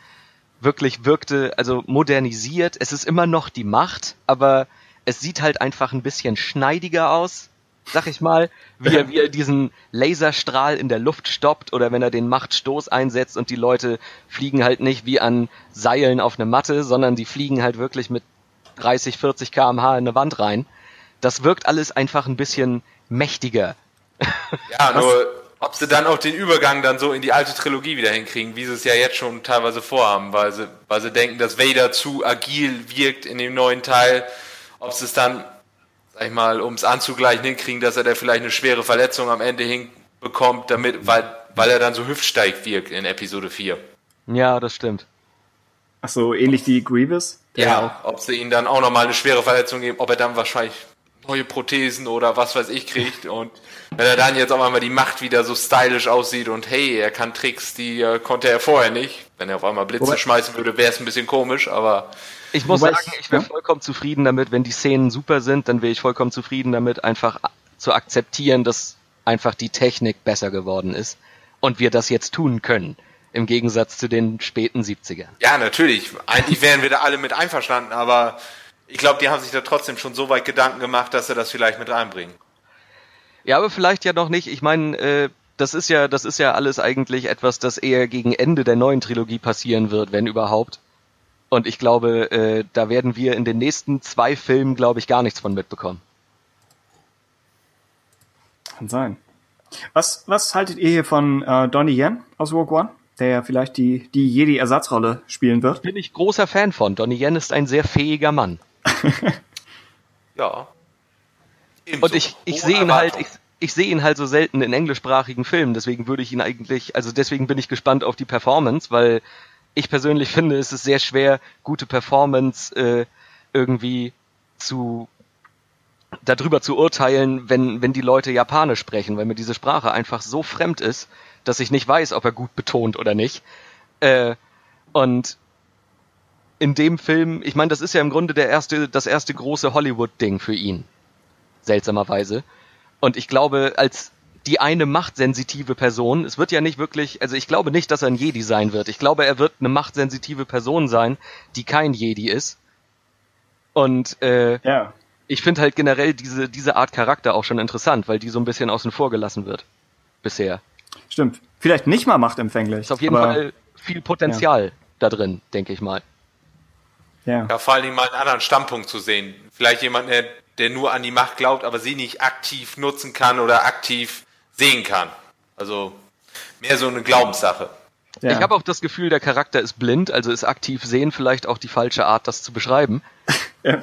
wirklich wirkte, also modernisiert. Es ist immer noch die Macht, aber es sieht halt einfach ein bisschen schneidiger aus, sag ich mal, wie er, wie er diesen Laserstrahl in der Luft stoppt oder wenn er den Machtstoß einsetzt und die Leute fliegen halt nicht wie an Seilen auf eine Matte, sondern die fliegen halt wirklich mit 30, 40 kmh in eine Wand rein. Das wirkt alles einfach ein bisschen mächtiger. Ja, nur ob sie dann auch den Übergang dann so in die alte Trilogie wieder hinkriegen, wie sie es ja jetzt schon teilweise vorhaben, weil sie, weil sie denken, dass Vader zu agil wirkt in dem neuen Teil. Ob sie es dann, sag ich mal, um es anzugleichen hinkriegen, dass er da vielleicht eine schwere Verletzung am Ende hinbekommt, damit, weil, weil er dann so hüftsteig wirkt in Episode 4. Ja, das stimmt. Ach so, ähnlich wie Grievous? Ja, ob sie ihm dann auch nochmal eine schwere Verletzung geben, ob er dann wahrscheinlich neue Prothesen oder was weiß ich kriegt und wenn er dann jetzt auf einmal die Macht wieder so stylisch aussieht und hey, er kann Tricks, die äh, konnte er vorher nicht. Wenn er auf einmal Blitze Wobei, schmeißen würde, wäre es ein bisschen komisch, aber. Ich muss sagen, ich wäre vollkommen zufrieden damit, wenn die Szenen super sind, dann wäre ich vollkommen zufrieden damit, einfach zu akzeptieren, dass einfach die Technik besser geworden ist und wir das jetzt tun können. Im Gegensatz zu den späten 70ern. Ja, natürlich. Eigentlich wären wir da alle mit einverstanden, aber ich glaube, die haben sich da trotzdem schon so weit Gedanken gemacht, dass sie das vielleicht mit reinbringen. Ja, aber vielleicht ja noch nicht. Ich meine, äh, das ist ja, das ist ja alles eigentlich etwas, das eher gegen Ende der neuen Trilogie passieren wird, wenn überhaupt. Und ich glaube, äh, da werden wir in den nächsten zwei Filmen, glaube ich, gar nichts von mitbekommen. Kann sein. Was, was haltet ihr hier von äh, Donnie Yen aus Rogue One, der ja vielleicht die, die Jedi-Ersatzrolle spielen wird? Bin ich großer Fan von. Donnie Yen ist ein sehr fähiger Mann. ja. Ebenso. Und ich, ich sehe ihn halt, ich, ich sehe ihn halt so selten in englischsprachigen Filmen, deswegen würde ich ihn eigentlich, also deswegen bin ich gespannt auf die Performance, weil ich persönlich finde, es ist sehr schwer, gute Performance äh, irgendwie zu darüber zu urteilen, wenn, wenn die Leute Japanisch sprechen, weil mir diese Sprache einfach so fremd ist, dass ich nicht weiß, ob er gut betont oder nicht. Äh, und in dem Film, ich meine, das ist ja im Grunde der erste, das erste große Hollywood-Ding für ihn seltsamerweise. Und ich glaube, als die eine machtsensitive Person, es wird ja nicht wirklich, also ich glaube nicht, dass er ein Jedi sein wird. Ich glaube, er wird eine machtsensitive Person sein, die kein Jedi ist. Und äh, ja. ich finde halt generell diese, diese Art Charakter auch schon interessant, weil die so ein bisschen außen vor gelassen wird. Bisher. Stimmt. Vielleicht nicht mal machtempfänglich. Ist auf jeden Fall viel Potenzial da drin, denke ich mal. Ja. ja, vor allen Dingen mal einen anderen Standpunkt zu sehen. Vielleicht jemand, der, der nur an die Macht glaubt, aber sie nicht aktiv nutzen kann oder aktiv sehen kann. Also mehr so eine Glaubenssache. Ja. Ich habe auch das Gefühl, der Charakter ist blind, also ist aktiv sehen vielleicht auch die falsche Art, das zu beschreiben. ja.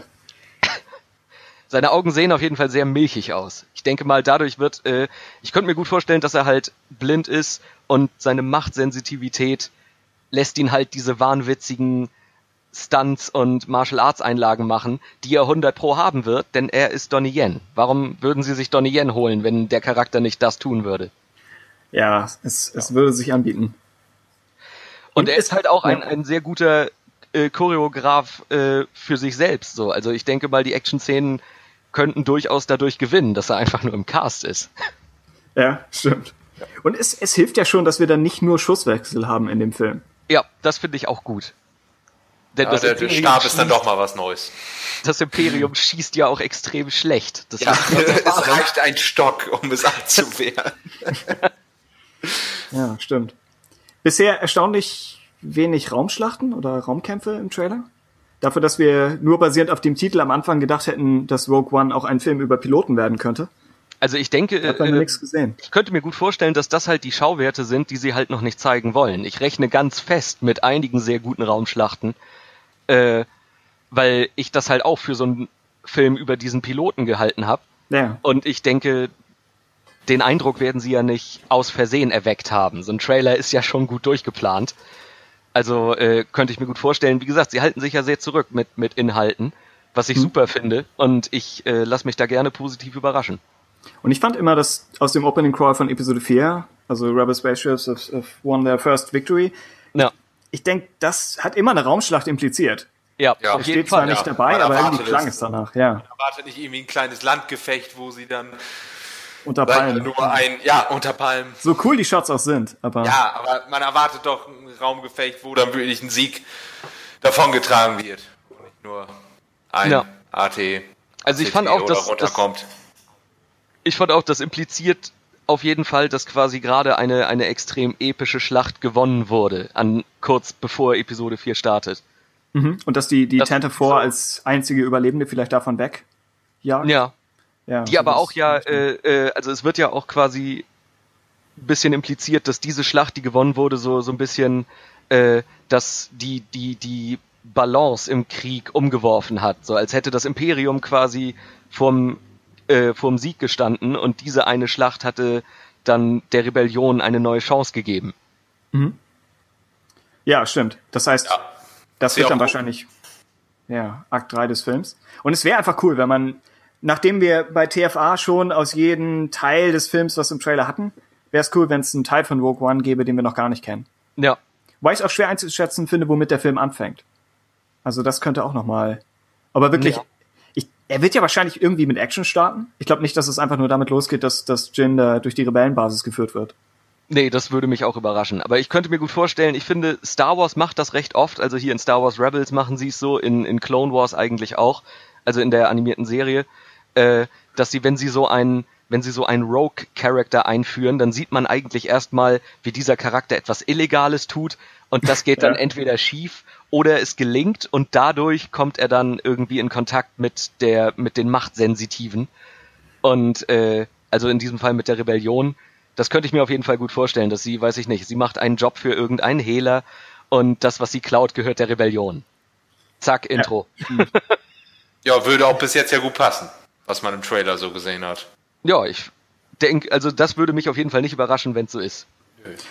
Seine Augen sehen auf jeden Fall sehr milchig aus. Ich denke mal, dadurch wird, äh, ich könnte mir gut vorstellen, dass er halt blind ist und seine Machtsensitivität lässt ihn halt diese wahnwitzigen Stunts und Martial Arts Einlagen machen, die er 100 pro haben wird, denn er ist Donnie Yen. Warum würden sie sich Donnie Yen holen, wenn der Charakter nicht das tun würde? Ja, es, es würde sich anbieten. Und, und er ist halt auch ein, ein sehr guter äh, Choreograf äh, für sich selbst. So, also ich denke mal, die Action-Szenen könnten durchaus dadurch gewinnen, dass er einfach nur im Cast ist. Ja, stimmt. Und es, es hilft ja schon, dass wir dann nicht nur Schusswechsel haben in dem Film. Ja, das finde ich auch gut. Denn ja, der, der Stab ist dann doch mal was Neues. Das Imperium schießt ja auch extrem schlecht. Das ja, es reicht ein Stock, um es abzuwehren. ja, stimmt. Bisher erstaunlich wenig Raumschlachten oder Raumkämpfe im Trailer. Dafür, dass wir nur basierend auf dem Titel am Anfang gedacht hätten, dass Rogue One auch ein Film über Piloten werden könnte. Also ich denke, äh, ich könnte mir gut vorstellen, dass das halt die Schauwerte sind, die sie halt noch nicht zeigen wollen. Ich rechne ganz fest mit einigen sehr guten Raumschlachten, äh, weil ich das halt auch für so einen Film über diesen Piloten gehalten habe. Ja. Und ich denke, den Eindruck werden sie ja nicht aus Versehen erweckt haben. So ein Trailer ist ja schon gut durchgeplant. Also äh, könnte ich mir gut vorstellen. Wie gesagt, sie halten sich ja sehr zurück mit, mit Inhalten, was ich hm. super finde. Und ich äh, lasse mich da gerne positiv überraschen. Und ich fand immer, dass aus dem Opening Crawl von Episode 4, also Rebel Spaceships have, have won their first victory, ja. ich denke, das hat immer eine Raumschlacht impliziert. Ja, ja. auf steht zwar Fall, nicht ja. dabei, aber irgendwie klang es danach, ja. Man erwartet nicht irgendwie ein kleines Landgefecht, wo sie dann unter Palmen. Nur ein, ja, unter Palmen. So cool die Shots auch sind, aber. Ja, aber man erwartet doch ein Raumgefecht, wo dann wirklich ein Sieg davongetragen wird. Und nicht nur ein ja. AT. Also ich fand auch, dass, runterkommt. Ich fand auch, das impliziert auf jeden Fall, dass quasi gerade eine, eine extrem epische Schlacht gewonnen wurde, an kurz bevor Episode 4 startet. Mhm. Und dass die, die das Tante 4 so als einzige Überlebende vielleicht davon weg jagt. Ja. ja. Die aber auch ja, äh, äh, also es wird ja auch quasi ein bisschen impliziert, dass diese Schlacht, die gewonnen wurde, so, so ein bisschen, äh, dass die, die, die Balance im Krieg umgeworfen hat. So als hätte das Imperium quasi vom äh, vorm Sieg gestanden und diese eine Schlacht hatte dann der Rebellion eine neue Chance gegeben. Mhm. Ja, stimmt. Das heißt, ja. das wird dann wahrscheinlich ja, Akt 3 des Films. Und es wäre einfach cool, wenn man, nachdem wir bei TFA schon aus jedem Teil des Films was im Trailer hatten, wäre es cool, wenn es einen Teil von Rogue One gäbe, den wir noch gar nicht kennen. Ja. Weil ich es auch schwer einzuschätzen finde, womit der Film anfängt. Also das könnte auch noch mal. Aber wirklich ja. Er wird ja wahrscheinlich irgendwie mit Action starten. Ich glaube nicht, dass es einfach nur damit losgeht, dass, dass Jin da durch die Rebellenbasis geführt wird. Nee, das würde mich auch überraschen. Aber ich könnte mir gut vorstellen, ich finde, Star Wars macht das recht oft. Also hier in Star Wars Rebels machen sie es so, in, in Clone Wars eigentlich auch, also in der animierten Serie, äh, dass sie, wenn sie so einen, wenn sie so einen Rogue-Charakter einführen, dann sieht man eigentlich erstmal, wie dieser Charakter etwas Illegales tut und das geht dann ja. entweder schief oder es gelingt und dadurch kommt er dann irgendwie in Kontakt mit der mit den Machtsensitiven und äh, also in diesem Fall mit der Rebellion. Das könnte ich mir auf jeden Fall gut vorstellen, dass sie, weiß ich nicht, sie macht einen Job für irgendeinen Hehler und das, was sie klaut, gehört der Rebellion. Zack, Intro. Ja. ja, würde auch bis jetzt ja gut passen, was man im Trailer so gesehen hat. Ja, ich denke, also das würde mich auf jeden Fall nicht überraschen, wenn es so ist.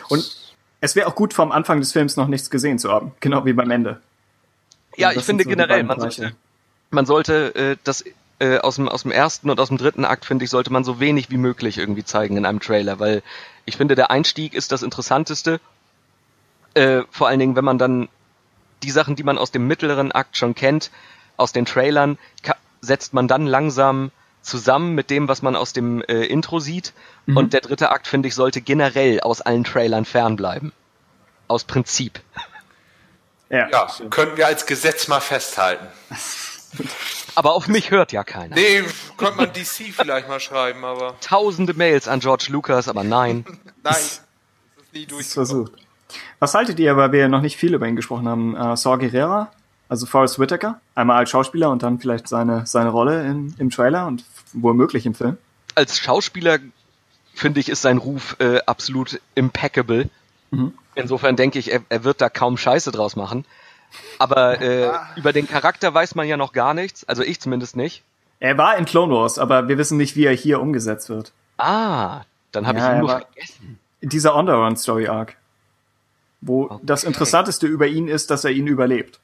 Und es wäre auch gut, vom Anfang des Films noch nichts gesehen zu haben, genau wie beim Ende. Ja, ich finde so generell, man sollte, man sollte äh, das äh, aus, dem, aus dem ersten und aus dem dritten Akt, finde ich, sollte man so wenig wie möglich irgendwie zeigen in einem Trailer, weil ich finde, der Einstieg ist das Interessanteste. Äh, vor allen Dingen, wenn man dann die Sachen, die man aus dem mittleren Akt schon kennt, aus den Trailern, setzt man dann langsam zusammen mit dem, was man aus dem äh, Intro sieht. Mhm. Und der dritte Akt, finde ich, sollte generell aus allen Trailern fernbleiben. Aus Prinzip. Ja, ja könnten wir als Gesetz mal festhalten. Aber auf mich hört ja keiner. Nee, könnte man DC vielleicht mal schreiben, aber. Tausende Mails an George Lucas, aber nein. nein. Das ist nie durchgekommen. Was haltet ihr, weil wir noch nicht viel über ihn gesprochen haben, äh, Saw Gerrera, also Forrest Whitaker, einmal als Schauspieler und dann vielleicht seine, seine Rolle in, im Trailer und womöglich im Film? Als Schauspieler finde ich, ist sein Ruf äh, absolut impeccable. Mhm. Insofern denke ich, er, er wird da kaum Scheiße draus machen. Aber äh, über den Charakter weiß man ja noch gar nichts, also ich zumindest nicht. Er war in Clone Wars, aber wir wissen nicht, wie er hier umgesetzt wird. Ah, dann habe ja, ich ihn nur vergessen. Dieser Underrun Story Arc, wo okay. das Interessanteste über ihn ist, dass er ihn überlebt.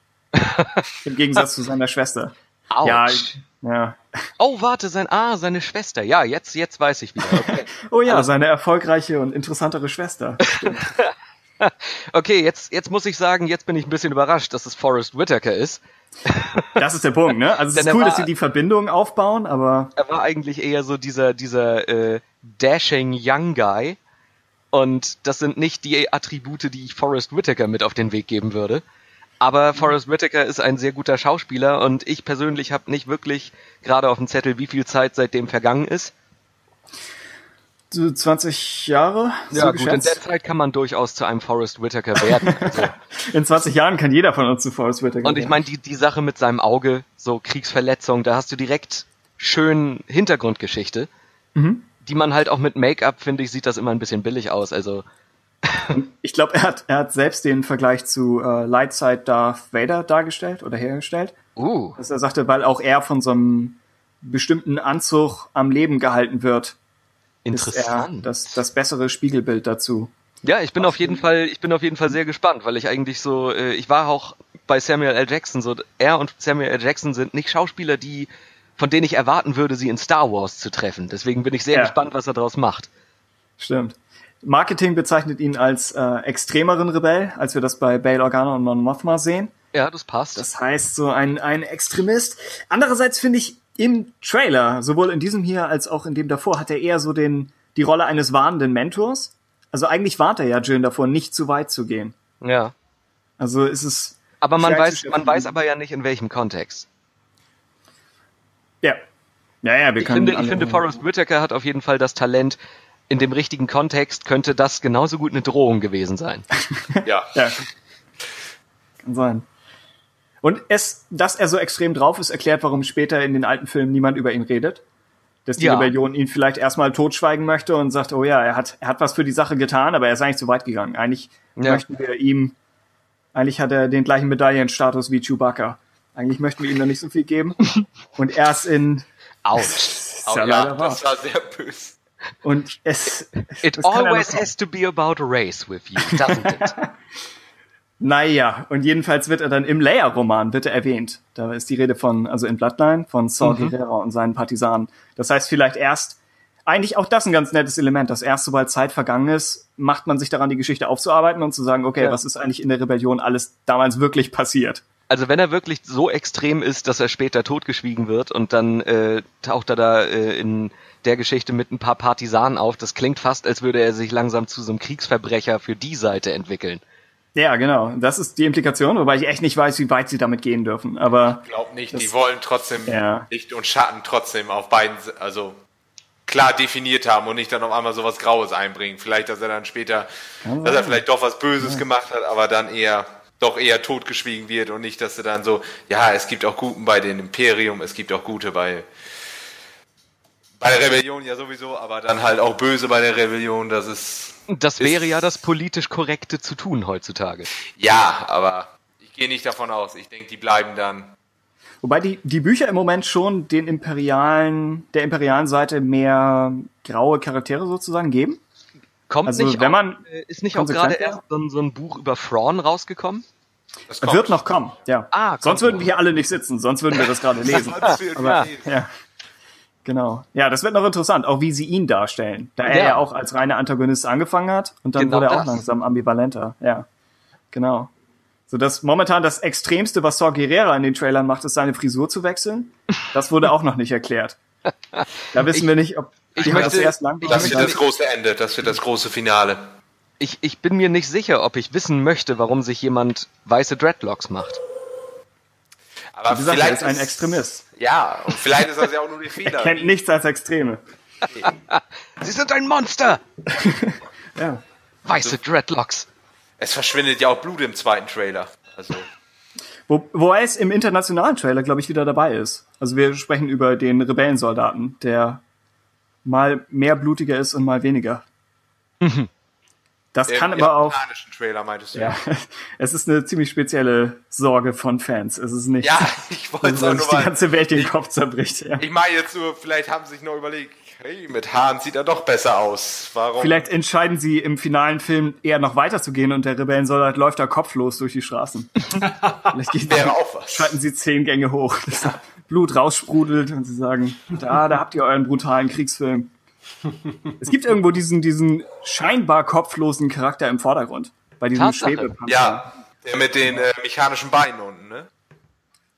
Im Gegensatz zu seiner Schwester. Ouch. Ja, ja. Oh, warte, sein ah, seine Schwester. Ja, jetzt jetzt weiß ich wieder. Okay. oh ja, also, seine erfolgreiche und interessantere Schwester. okay, jetzt jetzt muss ich sagen, jetzt bin ich ein bisschen überrascht, dass es Forrest Whitaker ist. das ist der Punkt, ne? Also es ist cool, war, dass sie die Verbindung aufbauen, aber er war eigentlich eher so dieser dieser äh, dashing young guy und das sind nicht die Attribute, die ich Forrest Whitaker mit auf den Weg geben würde. Aber Forrest Whitaker ist ein sehr guter Schauspieler und ich persönlich habe nicht wirklich gerade auf dem Zettel, wie viel Zeit seitdem vergangen ist. 20 Jahre? So ja, geschätzt. gut, in der Zeit kann man durchaus zu einem Forrest Whitaker werden. Also. in 20 Jahren kann jeder von uns zu Forrest Whitaker werden. Und ich meine, die, die Sache mit seinem Auge, so Kriegsverletzung, da hast du direkt schön Hintergrundgeschichte, mhm. die man halt auch mit Make-up, finde ich, sieht das immer ein bisschen billig aus. Also ich glaube, er hat, er hat selbst den Vergleich zu äh, Lightside Darth Vader dargestellt oder hergestellt. Uh. Dass er sagte, weil auch er von so einem bestimmten Anzug am Leben gehalten wird. Interessant. Ist das, das bessere Spiegelbild dazu. Ja, ich bin auf jeden Fall, ich bin auf jeden Fall sehr gespannt, weil ich eigentlich so, äh, ich war auch bei Samuel L. Jackson so, er und Samuel L. Jackson sind nicht Schauspieler, die, von denen ich erwarten würde, sie in Star Wars zu treffen. Deswegen bin ich sehr ja. gespannt, was er daraus macht. Stimmt. Marketing bezeichnet ihn als äh, extremeren Rebell, als wir das bei Bail Organa und Mon Mothma sehen. Ja, das passt. Das heißt, so ein, ein Extremist. Andererseits finde ich im Trailer, sowohl in diesem hier als auch in dem davor, hat er eher so den, die Rolle eines warnenden Mentors. Also eigentlich warnt er ja Jill davor, nicht zu weit zu gehen. Ja. Also ist es. Aber man weiß, man weiß aber ja nicht in welchem Kontext. Ja. Ja, ja, wir ich können. Finde, ich finde, Forrest Whitaker hat auf jeden Fall das Talent, in dem richtigen Kontext könnte das genauso gut eine Drohung gewesen sein. ja. ja. Kann sein. Und es, dass er so extrem drauf ist, erklärt, warum später in den alten Filmen niemand über ihn redet. Dass die ja. Rebellion ihn vielleicht erstmal totschweigen möchte und sagt, oh ja, er hat, er hat was für die Sache getan, aber er ist eigentlich zu weit gegangen. Eigentlich ja. möchten wir ihm, eigentlich hat er den gleichen Medaillenstatus wie Chewbacca. Eigentlich möchten wir ihm da nicht so viel geben. und erst in, Autsch. Oh, ja, ja das war sehr böse. Und es. It always has to be about race with you, doesn't it? naja, und jedenfalls wird er dann im Leia-Roman wird er erwähnt. Da ist die Rede von, also in Bloodline, von Saul mhm. Guerrero und seinen Partisanen. Das heißt, vielleicht erst, eigentlich auch das ein ganz nettes Element, dass erst sobald Zeit vergangen ist, macht man sich daran, die Geschichte aufzuarbeiten und zu sagen, okay, ja. was ist eigentlich in der Rebellion alles damals wirklich passiert? Also wenn er wirklich so extrem ist, dass er später totgeschwiegen wird und dann äh, taucht er da äh, in der Geschichte mit ein paar Partisanen auf. Das klingt fast, als würde er sich langsam zu so einem Kriegsverbrecher für die Seite entwickeln. Ja, genau. Das ist die Implikation, wobei ich echt nicht weiß, wie weit sie damit gehen dürfen. Aber ich glaube nicht. Die wollen trotzdem ja. Licht und Schatten trotzdem auf beiden, also klar definiert haben und nicht dann auf einmal sowas Graues einbringen. Vielleicht, dass er dann später, ja, dass er vielleicht doch was Böses ja. gemacht hat, aber dann eher doch eher totgeschwiegen wird und nicht, dass er dann so, ja, es gibt auch Guten bei dem Imperium, es gibt auch Gute bei bei der Rebellion ja sowieso, aber dann halt auch böse bei der Rebellion, das ist. Das wäre ist, ja das politisch Korrekte zu tun heutzutage. Ja, aber ich gehe nicht davon aus. Ich denke, die bleiben dann. Wobei die, die Bücher im Moment schon den imperialen, der imperialen Seite mehr graue Charaktere sozusagen geben. Kommt also, nicht wenn man auch, äh, ist nicht auch gerade erst so, so, ein Buch über Thrawn rausgekommen? Das wird noch kommen, ja. Ah, sonst würden wir hier alle nicht sitzen, sonst würden wir das gerade lesen. Aber, ja. Genau. Ja, das wird noch interessant, auch wie sie ihn darstellen. Da er ja, ja auch als reiner Antagonist angefangen hat und dann genau wurde er auch langsam ambivalenter. Ja. Genau. So dass momentan das Extremste, was Saw Gerrera in den Trailern macht, ist seine Frisur zu wechseln. Das wurde auch noch nicht erklärt. Da wissen ich, wir nicht, ob ich möchte, das erst lang Das wird das große Ende, das wird das große Finale. Ich, ich bin mir nicht sicher, ob ich wissen möchte, warum sich jemand weiße Dreadlocks macht. Aber gesagt, vielleicht ist ein Extremist. Ja, und vielleicht ist das ja auch nur die Fehler. er kennt nichts als Extreme. Sie sind ein Monster! ja. Weiße Dreadlocks. Es verschwindet ja auch Blut im zweiten Trailer. Also. Wo, wo es im internationalen Trailer, glaube ich, wieder dabei ist. Also wir sprechen über den Rebellensoldaten, der mal mehr blutiger ist und mal weniger. Das Im kann aber auch. Trailer meintest du. Ja, es ist eine ziemlich spezielle Sorge von Fans. Es ist nicht, Ja, ich wollte sich nur die ganze Welt den Kopf zerbricht. Ja. Ich meine jetzt nur, vielleicht haben sie sich noch überlegt, hey, mit Haaren sieht er doch besser aus. Warum? Vielleicht entscheiden sie im finalen Film eher noch weiterzugehen und der Rebellensoldat läuft da kopflos durch die Straßen. Vielleicht geht, Wäre auch was. schalten sie zehn Gänge hoch, dass da Blut raussprudelt und sie sagen, da, da habt ihr euren brutalen Kriegsfilm. Es gibt irgendwo diesen, diesen scheinbar kopflosen Charakter im Vordergrund. Bei diesem. Schwebepanzer. Ja, der mit den äh, mechanischen Beinen unten, ne?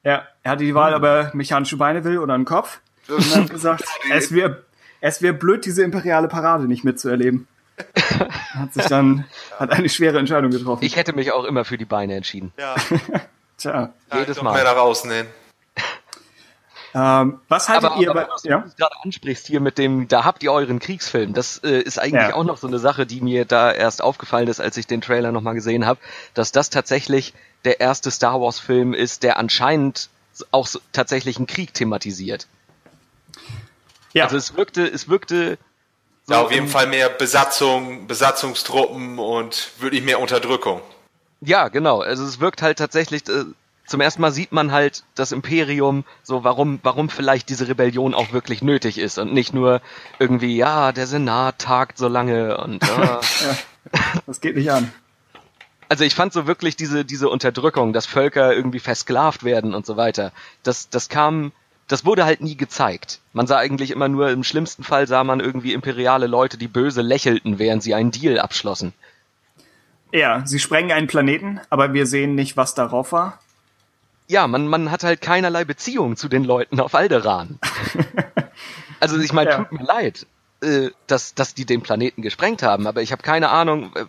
Ja, er hatte die Wahl, ob er mechanische Beine will oder einen Kopf. Und dann hat gesagt, es wäre es wär blöd, diese imperiale Parade nicht mitzuerleben. Hat sich dann, hat eine schwere Entscheidung getroffen. Ich hätte mich auch immer für die Beine entschieden. Ja, Tja. Jedes Mal. mehr da rausnehmen. Ähm, was haltet Aber, ihr aber bei, was du ja? gerade ansprichst hier mit dem, da habt ihr euren Kriegsfilm, das äh, ist eigentlich Ja. auch noch so eine Sache, die mir da erst aufgefallen ist, als ich den Trailer nochmal gesehen habe, dass das tatsächlich der erste Star Wars Film ist, der anscheinend auch so, tatsächlich einen Krieg thematisiert. Ja, Also es wirkte, es wirkte so Ja, auf jeden Fall mehr Besatzung, Besatzungstruppen und wirklich mehr Unterdrückung. Ja, genau. Also es wirkt halt tatsächlich, äh, zum ersten Mal sieht man halt das Imperium, so warum, warum vielleicht diese Rebellion auch wirklich nötig ist und nicht nur irgendwie, ja, der Senat tagt so lange und äh, das geht nicht an. also ich fand so wirklich diese, diese Unterdrückung, dass Völker irgendwie versklavt werden und so weiter. Das, das kam, das wurde halt nie gezeigt. Man sah eigentlich immer nur, im schlimmsten Fall sah man irgendwie imperiale Leute, die böse lächelten, während sie einen Deal abschlossen. Ja, sie sprengen einen Planeten, aber wir sehen nicht, was darauf war. Ja, man, man hat halt keinerlei Beziehung zu den Leuten auf Alderan. also ich meine, Ja. tut mir leid, äh, dass, dass die den Planeten gesprengt haben, aber ich habe keine Ahnung, äh,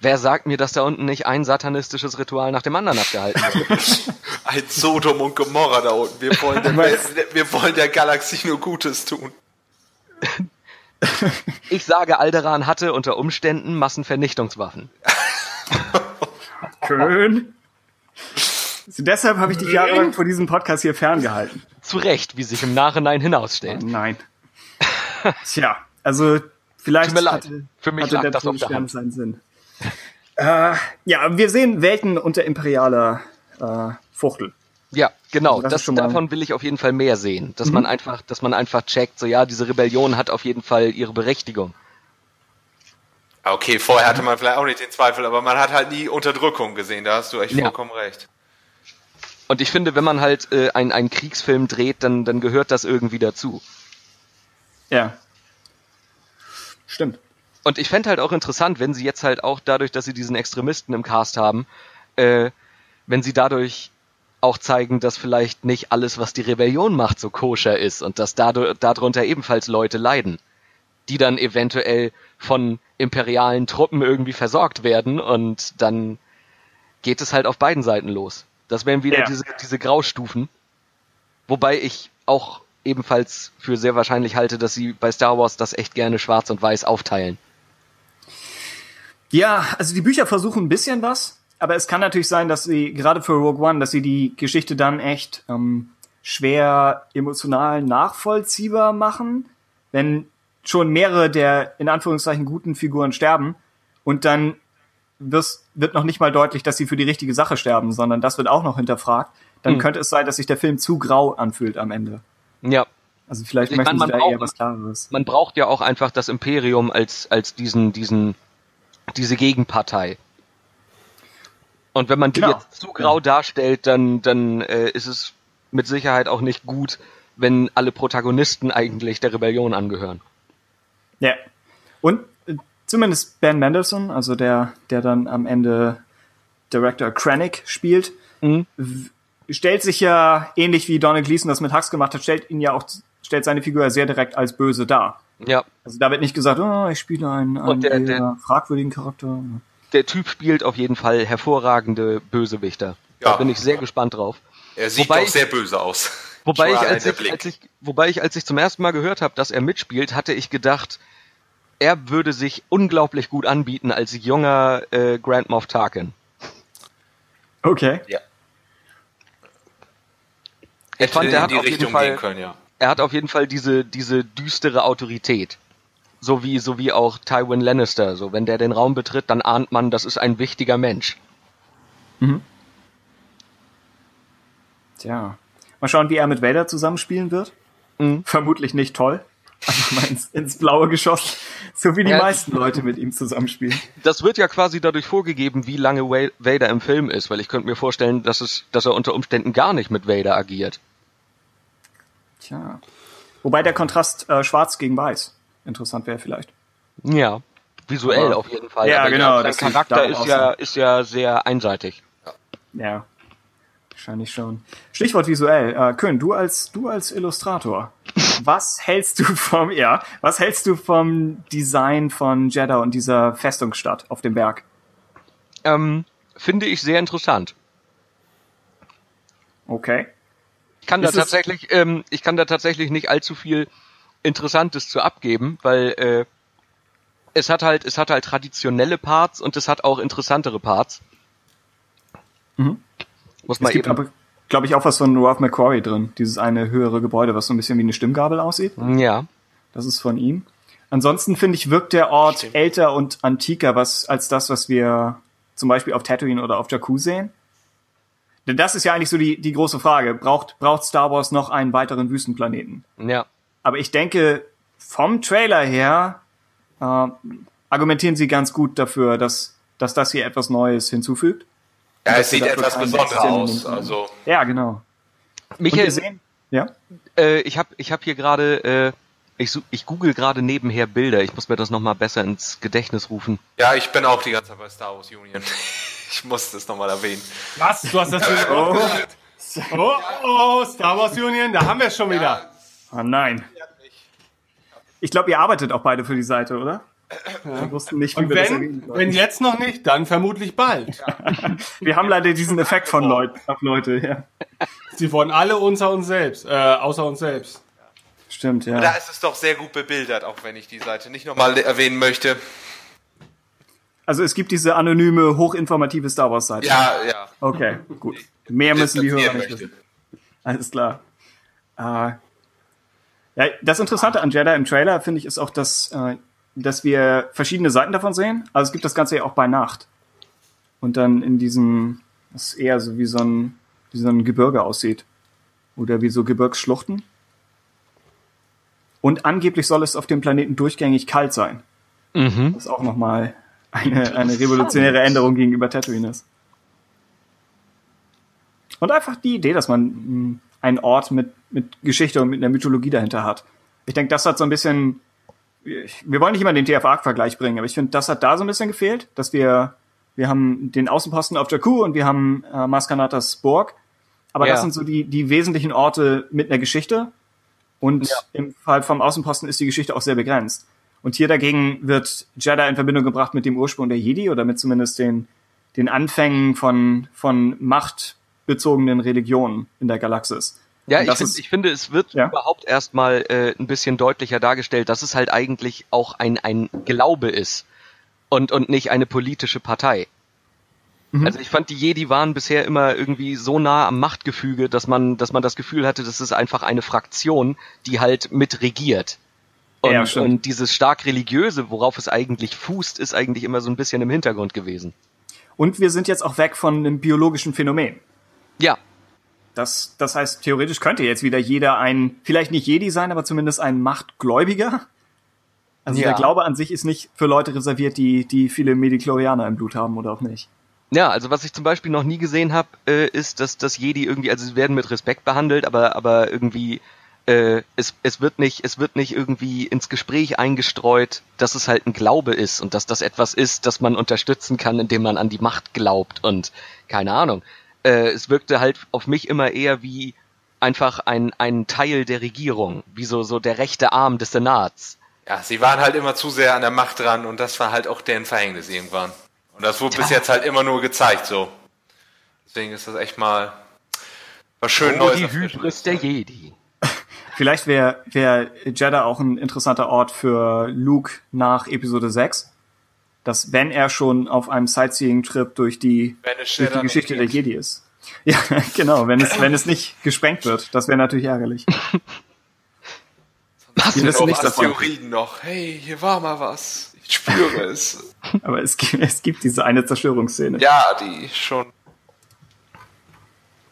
wer sagt mir, dass da unten nicht ein satanistisches Ritual nach dem anderen abgehalten wird. Ein Sodom und Gomorra da unten. Wir wollen der, wir wollen der Galaxie nur Gutes tun. Ich sage, Alderan hatte unter Umständen Massenvernichtungswaffen. Schön. So, deshalb habe ich dich jahrelang vor diesem Podcast hier ferngehalten. Zu Recht, wie sich im Nachhinein hinausstellt. Nein. Tja, also vielleicht Tut mir leid. hatte, Für mich hatte lag der das auf der Hand. seinen Sinn. Äh, ja, wir sehen Welten unter imperialer äh, Fuchtel. Ja, genau. Also das Das, Mhm. davon will ich auf jeden Fall mehr sehen. Dass man einfach, dass man einfach checkt, so ja, diese Rebellion hat auf jeden Fall ihre Berechtigung. Okay, vorher hatte man vielleicht auch nicht den Zweifel, aber man hat halt nie Unterdrückung gesehen. Da hast du echt Ja. vollkommen recht. Und ich finde, wenn man halt äh, einen, einen Kriegsfilm dreht, dann, dann gehört das irgendwie dazu. Ja. Stimmt. Und ich fände halt auch interessant, wenn sie jetzt halt auch dadurch, dass sie diesen Extremisten im Cast haben, äh, wenn sie dadurch auch zeigen, dass vielleicht nicht alles, was die Rebellion macht, so koscher ist und dass dadurch, darunter ebenfalls Leute leiden, die dann eventuell von imperialen Truppen irgendwie versorgt werden und dann geht es halt auf beiden Seiten los. Das wären wieder Ja. diese, diese Graustufen. Wobei ich auch ebenfalls für sehr wahrscheinlich halte, dass sie bei Star Wars das echt gerne schwarz und weiß aufteilen. Ja, also die Bücher versuchen ein bisschen was, aber es kann natürlich sein, dass sie, gerade für Rogue One, dass sie die Geschichte dann echt ähm, schwer emotional nachvollziehbar machen, wenn schon mehrere der in Anführungszeichen guten Figuren sterben und dann wirst, wird noch nicht mal deutlich, dass sie für die richtige Sache sterben, sondern das wird auch noch hinterfragt. Dann Hm. könnte es sein, dass sich der Film zu grau anfühlt am Ende. Ja, Also vielleicht Ich möchten meine, sie man da eher was Klareres. man braucht ja auch einfach das Imperium als, als diesen, diesen, diese Gegenpartei. Und wenn man die Genau. jetzt zu grau darstellt, dann, dann äh, ist es mit Sicherheit auch nicht gut, wenn alle Protagonisten eigentlich der Rebellion angehören. Ja. Und zumindest Ben Mendelssohn, also der, der dann am Ende Director Krennic spielt, Mhm. stellt sich ja ähnlich wie Donald Gleason das mit Hux gemacht hat, stellt ihn ja auch, stellt seine Figur ja sehr direkt als böse dar. Ja, Also da wird nicht gesagt, oh, ich spiele einen, einen der- eher der- fragwürdigen Charakter. der Typ spielt auf jeden Fall hervorragende Bösewichter. Da Ja. bin ich sehr gespannt drauf. Er sieht Wobei doch sehr böse aus. Wobei ich, als ich, Blick. als ich, wobei ich, als ich zum ersten Mal gehört habe, dass er mitspielt, hatte ich gedacht, er würde sich unglaublich gut anbieten als junger äh, Grand Moff Tarkin. Okay. Ja. Ich fand, er in hat die auf jeden Richtung Fall, gehen können, ja. er hat auf jeden Fall diese, diese düstere Autorität. So wie, so wie auch Tywin Lannister. So, wenn der den Raum betritt, dann ahnt man, das ist ein wichtiger Mensch. Tja. Mal schauen, wie er mit Vader zusammenspielen wird. Mhm. Vermutlich nicht toll. Einfach mal ins, ins Blaue geschossen. So wie die Ja. meisten Leute mit ihm zusammenspielen. Das wird ja quasi dadurch vorgegeben, wie lange Vader im Film ist, weil ich könnte mir vorstellen, dass es, dass er unter Umständen gar nicht mit Vader agiert. Tja. Wobei der Kontrast äh, schwarz gegen weiß interessant wäre vielleicht. Ja, visuell Aber- auf jeden Fall. Ja, Aber genau, Sein sieht Charakter ist ja, ist ja sehr einseitig. Ja. Wahrscheinlich schon. Stichwort visuell. Äh, Kön, du als, du als Illustrator. Was hältst du vom, ja, was hältst du vom Design von Jeddah und dieser Festungsstadt auf dem Berg? Ähm, finde ich sehr interessant. Okay. Ich kann da Ist tatsächlich, ähm, ich kann da tatsächlich nicht allzu viel Interessantes zu abgeben, weil äh, es hat halt, es hat halt traditionelle Parts und es hat auch interessantere Parts. Mhm. Muss Es man gibt eben. aber, glaube ich, auch was von Ralph McQuarrie drin. Dieses eine höhere Gebäude, was so ein bisschen wie eine Stimmgabel aussieht. ja, Das ist von ihm. Ansonsten finde ich, wirkt der Ort Stimmt. älter und antiker was, als das, was wir zum Beispiel auf Tatooine oder auf Jakku sehen. Denn das ist ja eigentlich so die, die große Frage. Braucht, braucht Star Wars noch einen weiteren Wüstenplaneten? ja. Aber ich denke, vom Trailer her äh, argumentieren sie ganz gut dafür, dass, dass das hier etwas Neues hinzufügt. Ja, es sieht etwas besonderer aus. Also, Ja, genau. Michael, sehen, ja, äh, ich habe ich hab hier gerade, äh, ich, ich google gerade nebenher Bilder. Ich muss mir das nochmal besser ins Gedächtnis rufen. ja, ich bin auch die ganze Zeit bei Star Wars Union. ich muss das nochmal erwähnen. Was? Du hast das für oh. oh, oh, Star Wars Union, da haben wir es schon wieder. Ah, nein. Ich glaube, ihr arbeitet auch beide für die Seite, oder? Wir wussten nicht, wie Und wenn, wenn jetzt noch nicht, dann vermutlich bald. Wir haben leider diesen Effekt von Leuten, auf Leute, ja. Sie wurden alle unter uns selbst, äh, außer uns selbst. Stimmt, ja. Da ist es doch sehr gut bebildert, auch wenn ich die Seite nicht nochmal erwähnen möchte. Also es gibt diese anonyme, hochinformative Star Wars Seite. Ja, ja. Okay, gut. Mehr müssen die Hörer nicht wissen. Alles klar. Äh, ja, das Interessante an Jedi im Trailer, finde ich, ist auch, dass, äh, dass wir verschiedene Seiten davon sehen. Also es gibt das Ganze ja auch bei Nacht. Und dann in diesem, das ist eher so wie so ein, wie so ein Gebirge aussieht. Oder wie so Gebirgsschluchten. Und angeblich soll es auf dem Planeten durchgängig kalt sein. Mhm. Was auch nochmal eine, eine revolutionäre Änderung gegenüber Tatooine ist. Und einfach die Idee, dass man mh, einen Ort mit, mit Geschichte und mit einer Mythologie dahinter hat. Ich denke, das hat so ein bisschen, wir wollen nicht immer den TFA-Vergleich bringen, aber ich finde, das hat da so ein bisschen gefehlt, dass wir, wir haben den Außenposten auf Jakku und wir haben äh, Maskanatas Burg. Aber Ja. das sind so die, die wesentlichen Orte mit einer Geschichte. Und Ja. im Fall vom Außenposten ist die Geschichte auch sehr begrenzt. Und hier dagegen wird Jedi in Verbindung gebracht mit dem Ursprung der Jedi oder mit zumindest den, den Anfängen von, von machtbezogenen Religionen in der Galaxis. Ja, ich, find, ist- ich finde, es wird Ja. überhaupt erstmal äh, ein bisschen deutlicher dargestellt, dass es halt eigentlich auch ein, ein Glaube ist und, und nicht eine politische Partei. Mhm. Also ich fand, die Jedi waren bisher immer irgendwie so nah am Machtgefüge, dass man, dass man das Gefühl hatte, das ist einfach eine Fraktion, die halt mit regiert. Und, Ja, und dieses stark religiöse, worauf es eigentlich fußt, ist eigentlich immer so ein bisschen im Hintergrund gewesen. Und wir sind jetzt auch weg von einem biologischen Phänomen. Ja, Das, das heißt, theoretisch könnte jetzt wieder jeder ein, vielleicht nicht Jedi sein, aber zumindest ein Machtgläubiger. Also Ja. der Glaube an sich ist nicht für Leute reserviert, die, die viele Mediklorianer im Blut haben oder auch nicht. Ja, also was ich zum Beispiel noch nie gesehen habe, äh, ist, dass das Jedi irgendwie, also sie werden mit Respekt behandelt, aber aber irgendwie äh, es es wird nicht es wird nicht irgendwie ins Gespräch eingestreut, dass es halt ein Glaube ist und dass das etwas ist, das man unterstützen kann, indem man an die Macht glaubt und keine Ahnung. Äh, es wirkte halt auf mich immer eher wie einfach ein ein Teil der Regierung, wie so so der rechte Arm des Senats. Ja, sie waren halt immer zu sehr an der Macht dran und das war halt auch deren Verhängnis irgendwann. Und das wurde bis jetzt halt immer nur gezeigt so. Deswegen ist das echt mal was schön Oh, Neues. die Hybris der Jedi. Vielleicht wäre wär Jeddah auch ein interessanter Ort für Luke nach Episode 6. Dass wenn er schon auf einem Sightseeing-Trip durch die, durch die Geschichte der. Jedi ist. Ja, genau, wenn es, wenn es nicht gesprengt wird. Das wäre natürlich ärgerlich. Was? Wir wissen nichts davon. Asteroiden noch. Hey, hier war mal was. Ich spüre es. Aber es, gibt- es gibt diese eine Zerstörungsszene. Ja, die schon.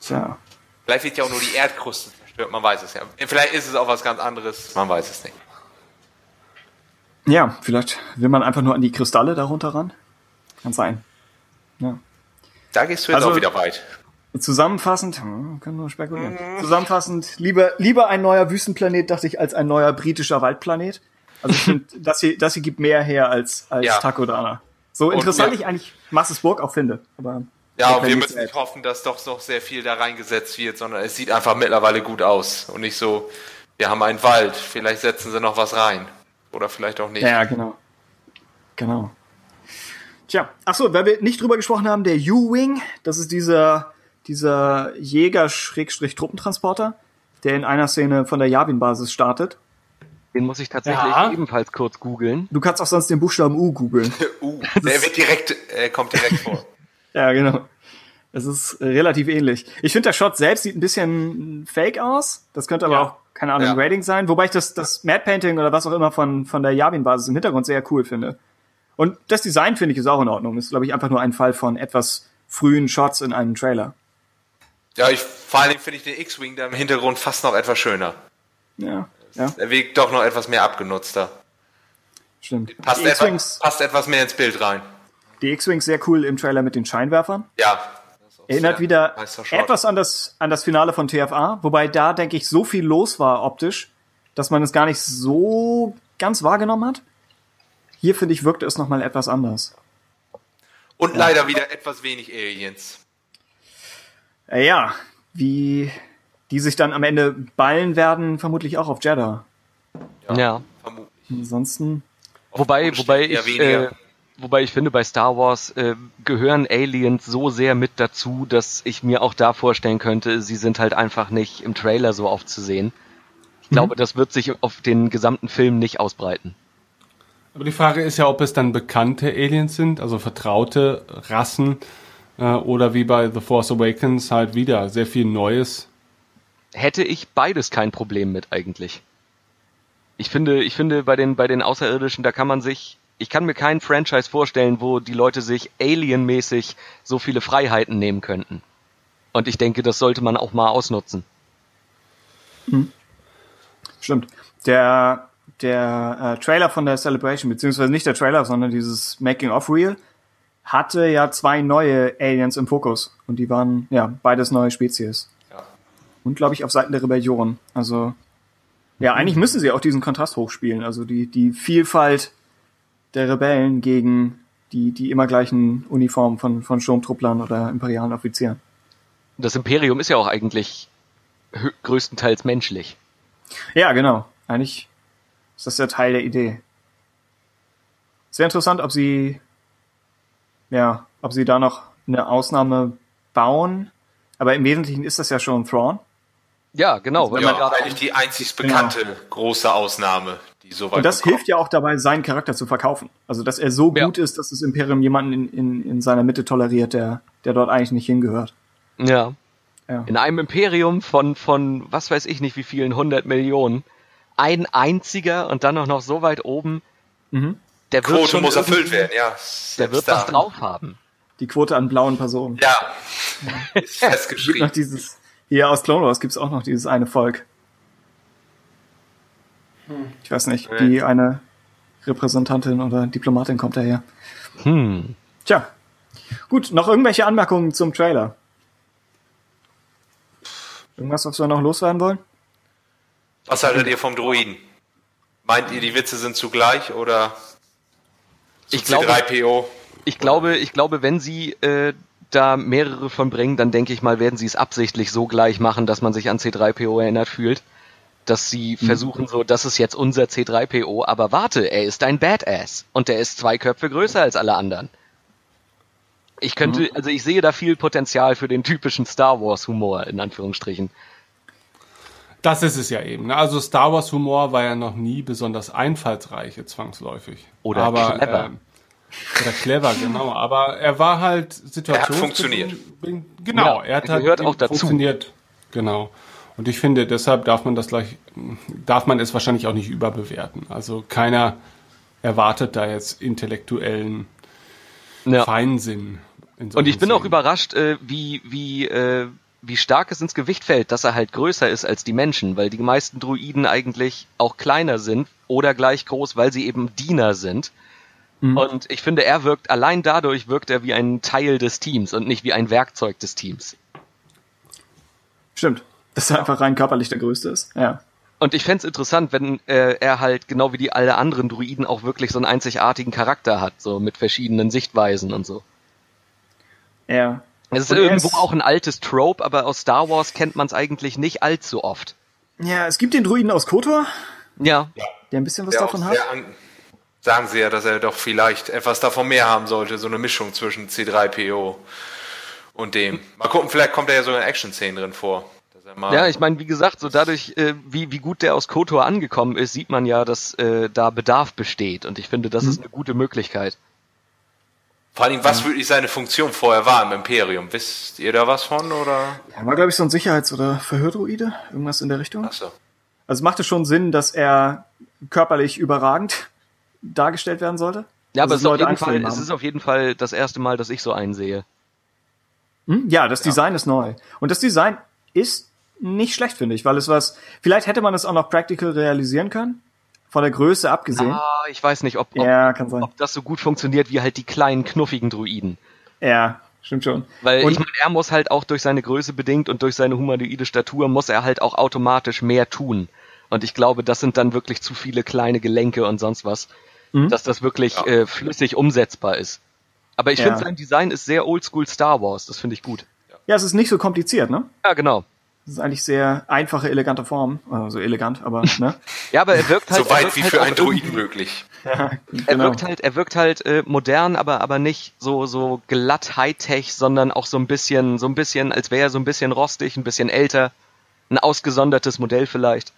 Tja. Vielleicht wird ja auch nur die Erdkruste zerstört, man weiß es ja. Vielleicht ist es auch was ganz anderes, man weiß es nicht. Ja, vielleicht will man einfach nur an die Kristalle darunter ran. Kann sein. Ja. Da gehst du jetzt Also- auch wieder weit. Zusammenfassend, hm, können nur spekulieren. Zusammenfassend, lieber, lieber ein neuer Wüstenplanet, dachte ich, als ein neuer britischer Waldplanet. Also ich finde, das hier, das hier gibt mehr her als, als Ja. Takodana. So Und interessant wir- ich eigentlich Masses Burg auch finde. Aber Ja, und wir müssen nicht hoffen, dass doch noch sehr viel da reingesetzt wird, sondern es sieht einfach mittlerweile gut aus. Und nicht so, wir haben einen Wald, vielleicht setzen sie noch was rein. Oder vielleicht auch nicht. Ja, genau. Genau. Tja, ach so, weil wir nicht drüber gesprochen haben, der U-Wing, das ist dieser, dieser Jäger-Truppentransporter, der in einer Szene von der Yavin-Basis startet. Den muss ich tatsächlich Ja. ebenfalls kurz googeln. Du kannst auch sonst den Buchstaben U googeln. Uh, der wird direkt, äh, kommt direkt vor. Ja, genau. Es ist relativ ähnlich. Ich finde, der Shot selbst sieht ein bisschen fake aus. Das könnte aber Ja. auch, keine Ahnung, Ja. ein Grading sein. Wobei ich das, das Mad Painting oder was auch immer von, von der Yavin-Basis im Hintergrund sehr cool finde. Und das Design finde ich ist auch in Ordnung. Ist, glaube ich, einfach nur ein Fall von etwas frühen Shots in einem Trailer. Ja, ich, vor allem finde ich den X-Wing da im Hintergrund fast noch etwas schöner. Ja, ja, Der wirkt doch noch etwas mehr abgenutzter. stimmt. Passt, die etwa, X-Wings, passt etwas mehr ins Bild rein. die X-Wings sehr cool im Trailer mit den Scheinwerfern. Ja. Erinnert wieder etwas an das, an das Finale von TFA, wobei da, denke ich, so viel los war optisch, dass man es gar nicht so ganz wahrgenommen hat. Hier, finde ich, wirkte es nochmal etwas anders. Und leider wieder etwas wenig Aliens. Äh, ja, wie die sich dann am Ende ballen werden, vermutlich auch auf Jeddah. Ja. Vermutlich. Ansonsten, Wobei, wobei ich, weniger. äh, wobei ich finde, bei Star Wars äh, gehören Aliens so sehr mit dazu, dass ich mir auch da vorstellen könnte, sie sind halt einfach nicht im Trailer so oft zu sehen. Ich glaube, das wird sich auf den gesamten Film nicht ausbreiten. Aber die Frage ist ja, ob es dann bekannte Aliens sind, also vertraute Rassen, äh, oder wie bei The Force Awakens halt wieder sehr viel Neues. Hätte ich beides kein Problem mit eigentlich. Ich finde, ich finde bei den bei den Außerirdischen, da kann man sich, ich kann mir kein Franchise vorstellen, wo die Leute sich alienmäßig so viele Freiheiten nehmen könnten. Und ich denke, das sollte man auch mal ausnutzen. stimmt. Der, der äh, Trailer von der Celebration, beziehungsweise nicht der Trailer, sondern dieses Making-of-Reel, hatte ja zwei neue Aliens im Fokus. Und die waren, ja, beides neue Spezies. Ja. Und, glaube ich, auf Seiten der Rebellion. Also, ja, eigentlich müssen sie auch diesen Kontrast hochspielen. Also die, die Vielfalt der Rebellen gegen die, die immer gleichen Uniformen von, von Sturmtrupplern oder imperialen Offizieren. Das Imperium ist ja auch eigentlich größtenteils menschlich. Ja, genau. Eigentlich ist das ja Teil der Idee. Es wäre interessant, ob sie, ja, ob sie da noch eine Ausnahme bauen. Aber im Wesentlichen ist das ja schon Thrawn. Ja, genau. Man Ja, gerade eigentlich die einzig bekannte große Ausnahme, so weit Und das hilft ja auch dabei, seinen Charakter zu verkaufen. Also, dass er so Ja. gut ist, dass das Imperium jemanden in, in, in seiner Mitte toleriert, der, der dort eigentlich nicht hingehört. ja. Ja. In einem Imperium von, von was weiß ich nicht wie vielen hundert Millionen, ein einziger und dann auch noch so weit oben, Mhm. der wird Quote schon muss erfüllt werden, ja. Der wird da. was drauf haben. Die Quote an blauen Personen. Ja, ist Es gibt noch festgeschrieben. dieses, hier aus Clone Wars gibt's auch noch dieses eine Volk. Ich weiß nicht, Nee. die eine Repräsentantin oder Diplomatin kommt daher. Hm. Tja. Gut, noch irgendwelche Anmerkungen zum Trailer? Irgendwas, was wir noch loswerden wollen? Was haltet ihr vom Droiden? Meint ihr, die Witze sind zugleich oder zu Ich glaube- C3PO? Ich glaube, ich glaube, wenn sie äh, da mehrere von bringen, dann denke ich mal, werden sie es absichtlich so gleich machen, dass man sich an C3PO erinnert fühlt. Dass sie versuchen so, das ist jetzt unser C3PO, aber warte, er ist ein Badass und der ist zwei Köpfe größer als alle anderen. Ich könnte, also ich sehe da viel Potenzial für den typischen Star Wars Humor, in Anführungsstrichen. Das ist es ja eben. Ne? Also Star Wars Humor war ja noch nie besonders einfallsreich, zwangsläufig. Oder Aber, clever. ähm, oder clever, genau. Aber er war halt situations funktioniert. Genau, Ja, er hat er halt gehört auch dazu. funktioniert. Genau. Und ich finde, deshalb darf man das gleich, darf man es wahrscheinlich auch nicht überbewerten. Also keiner erwartet da jetzt intellektuellen Ja. Feinsinn. in Und ich bin auch Szenen. überrascht, äh, wie, wie, äh, wie stark es ins Gewicht fällt, dass er halt größer ist als die Menschen, weil die meisten Druiden eigentlich auch kleiner sind oder gleich groß, weil sie eben Diener sind. Und ich finde, er wirkt, allein dadurch wirkt er wie ein Teil des Teams und nicht wie ein Werkzeug des Teams. Stimmt. Dass er einfach rein körperlich der Größte ist. Ja. Und ich fänd's interessant, wenn äh, er halt genau wie die alle anderen Druiden auch wirklich so einen einzigartigen Charakter hat, so mit verschiedenen Sichtweisen und so. Ja. Es ist Und irgendwo ist- auch ein altes Trope, aber aus Star Wars kennt man es eigentlich nicht allzu oft. Ja, es gibt den Druiden aus Kotor, Ja, der ein bisschen was Der davon hat. an, sagen sie ja, dass er doch vielleicht etwas davon mehr haben sollte, so eine Mischung zwischen C3PO und dem. Mal gucken, vielleicht kommt er ja sogar in Action-Szenen drin vor. Ja, ich meine, wie gesagt, so dadurch, äh, wie, wie gut der aus KOTOR angekommen ist, sieht man ja, dass äh, da Bedarf besteht. Und ich finde, das ist eine gute Möglichkeit. vor allem, was wirklich seine Funktion vorher war im Imperium. Wisst ihr da was von, oder? Er war, glaube ich, so ein Sicherheits- oder Verhördruide. Irgendwas in der Richtung. Achso. Also es machte schon Sinn, dass er körperlich überragend dargestellt werden sollte. Ja, aber Dass es ist, auf jeden Fall, es ist auf jeden Fall das erste Mal, dass ich so einen sehe. Hm? Ja, das Design ist neu. Und das Design ist nicht schlecht, finde ich, weil es was, vielleicht hätte man es auch noch practical realisieren können. Von der Größe abgesehen. Ah, ich weiß nicht, ob, ob, ja, kann sein. ob das so gut funktioniert wie halt die kleinen, knuffigen Druiden. Ja, stimmt schon. Weil Und- ich meine, er muss halt auch durch seine Größe bedingt und durch seine humanoide Statur muss er halt auch automatisch mehr tun. Und ich glaube, das sind dann wirklich zu viele kleine Gelenke und sonst was, Mhm. dass das wirklich äh, flüssig umsetzbar ist. Aber ich Ja. finde, sein Design ist sehr oldschool Star Wars. Das finde ich gut. Ja, es ist nicht so kompliziert, ne? Ja, genau. Es ist eigentlich sehr einfache, elegante Form. Also elegant, aber, ne? Ja, aber er wirkt halt. So er weit wirkt wie halt für einen Druiden möglich. Er Genau. wirkt halt, er wirkt halt äh, modern, aber aber nicht so so glatt Hightech, sondern auch so ein bisschen, so ein bisschen, als wäre er so ein bisschen rostig, ein bisschen älter, ein ausgesondertes Modell vielleicht.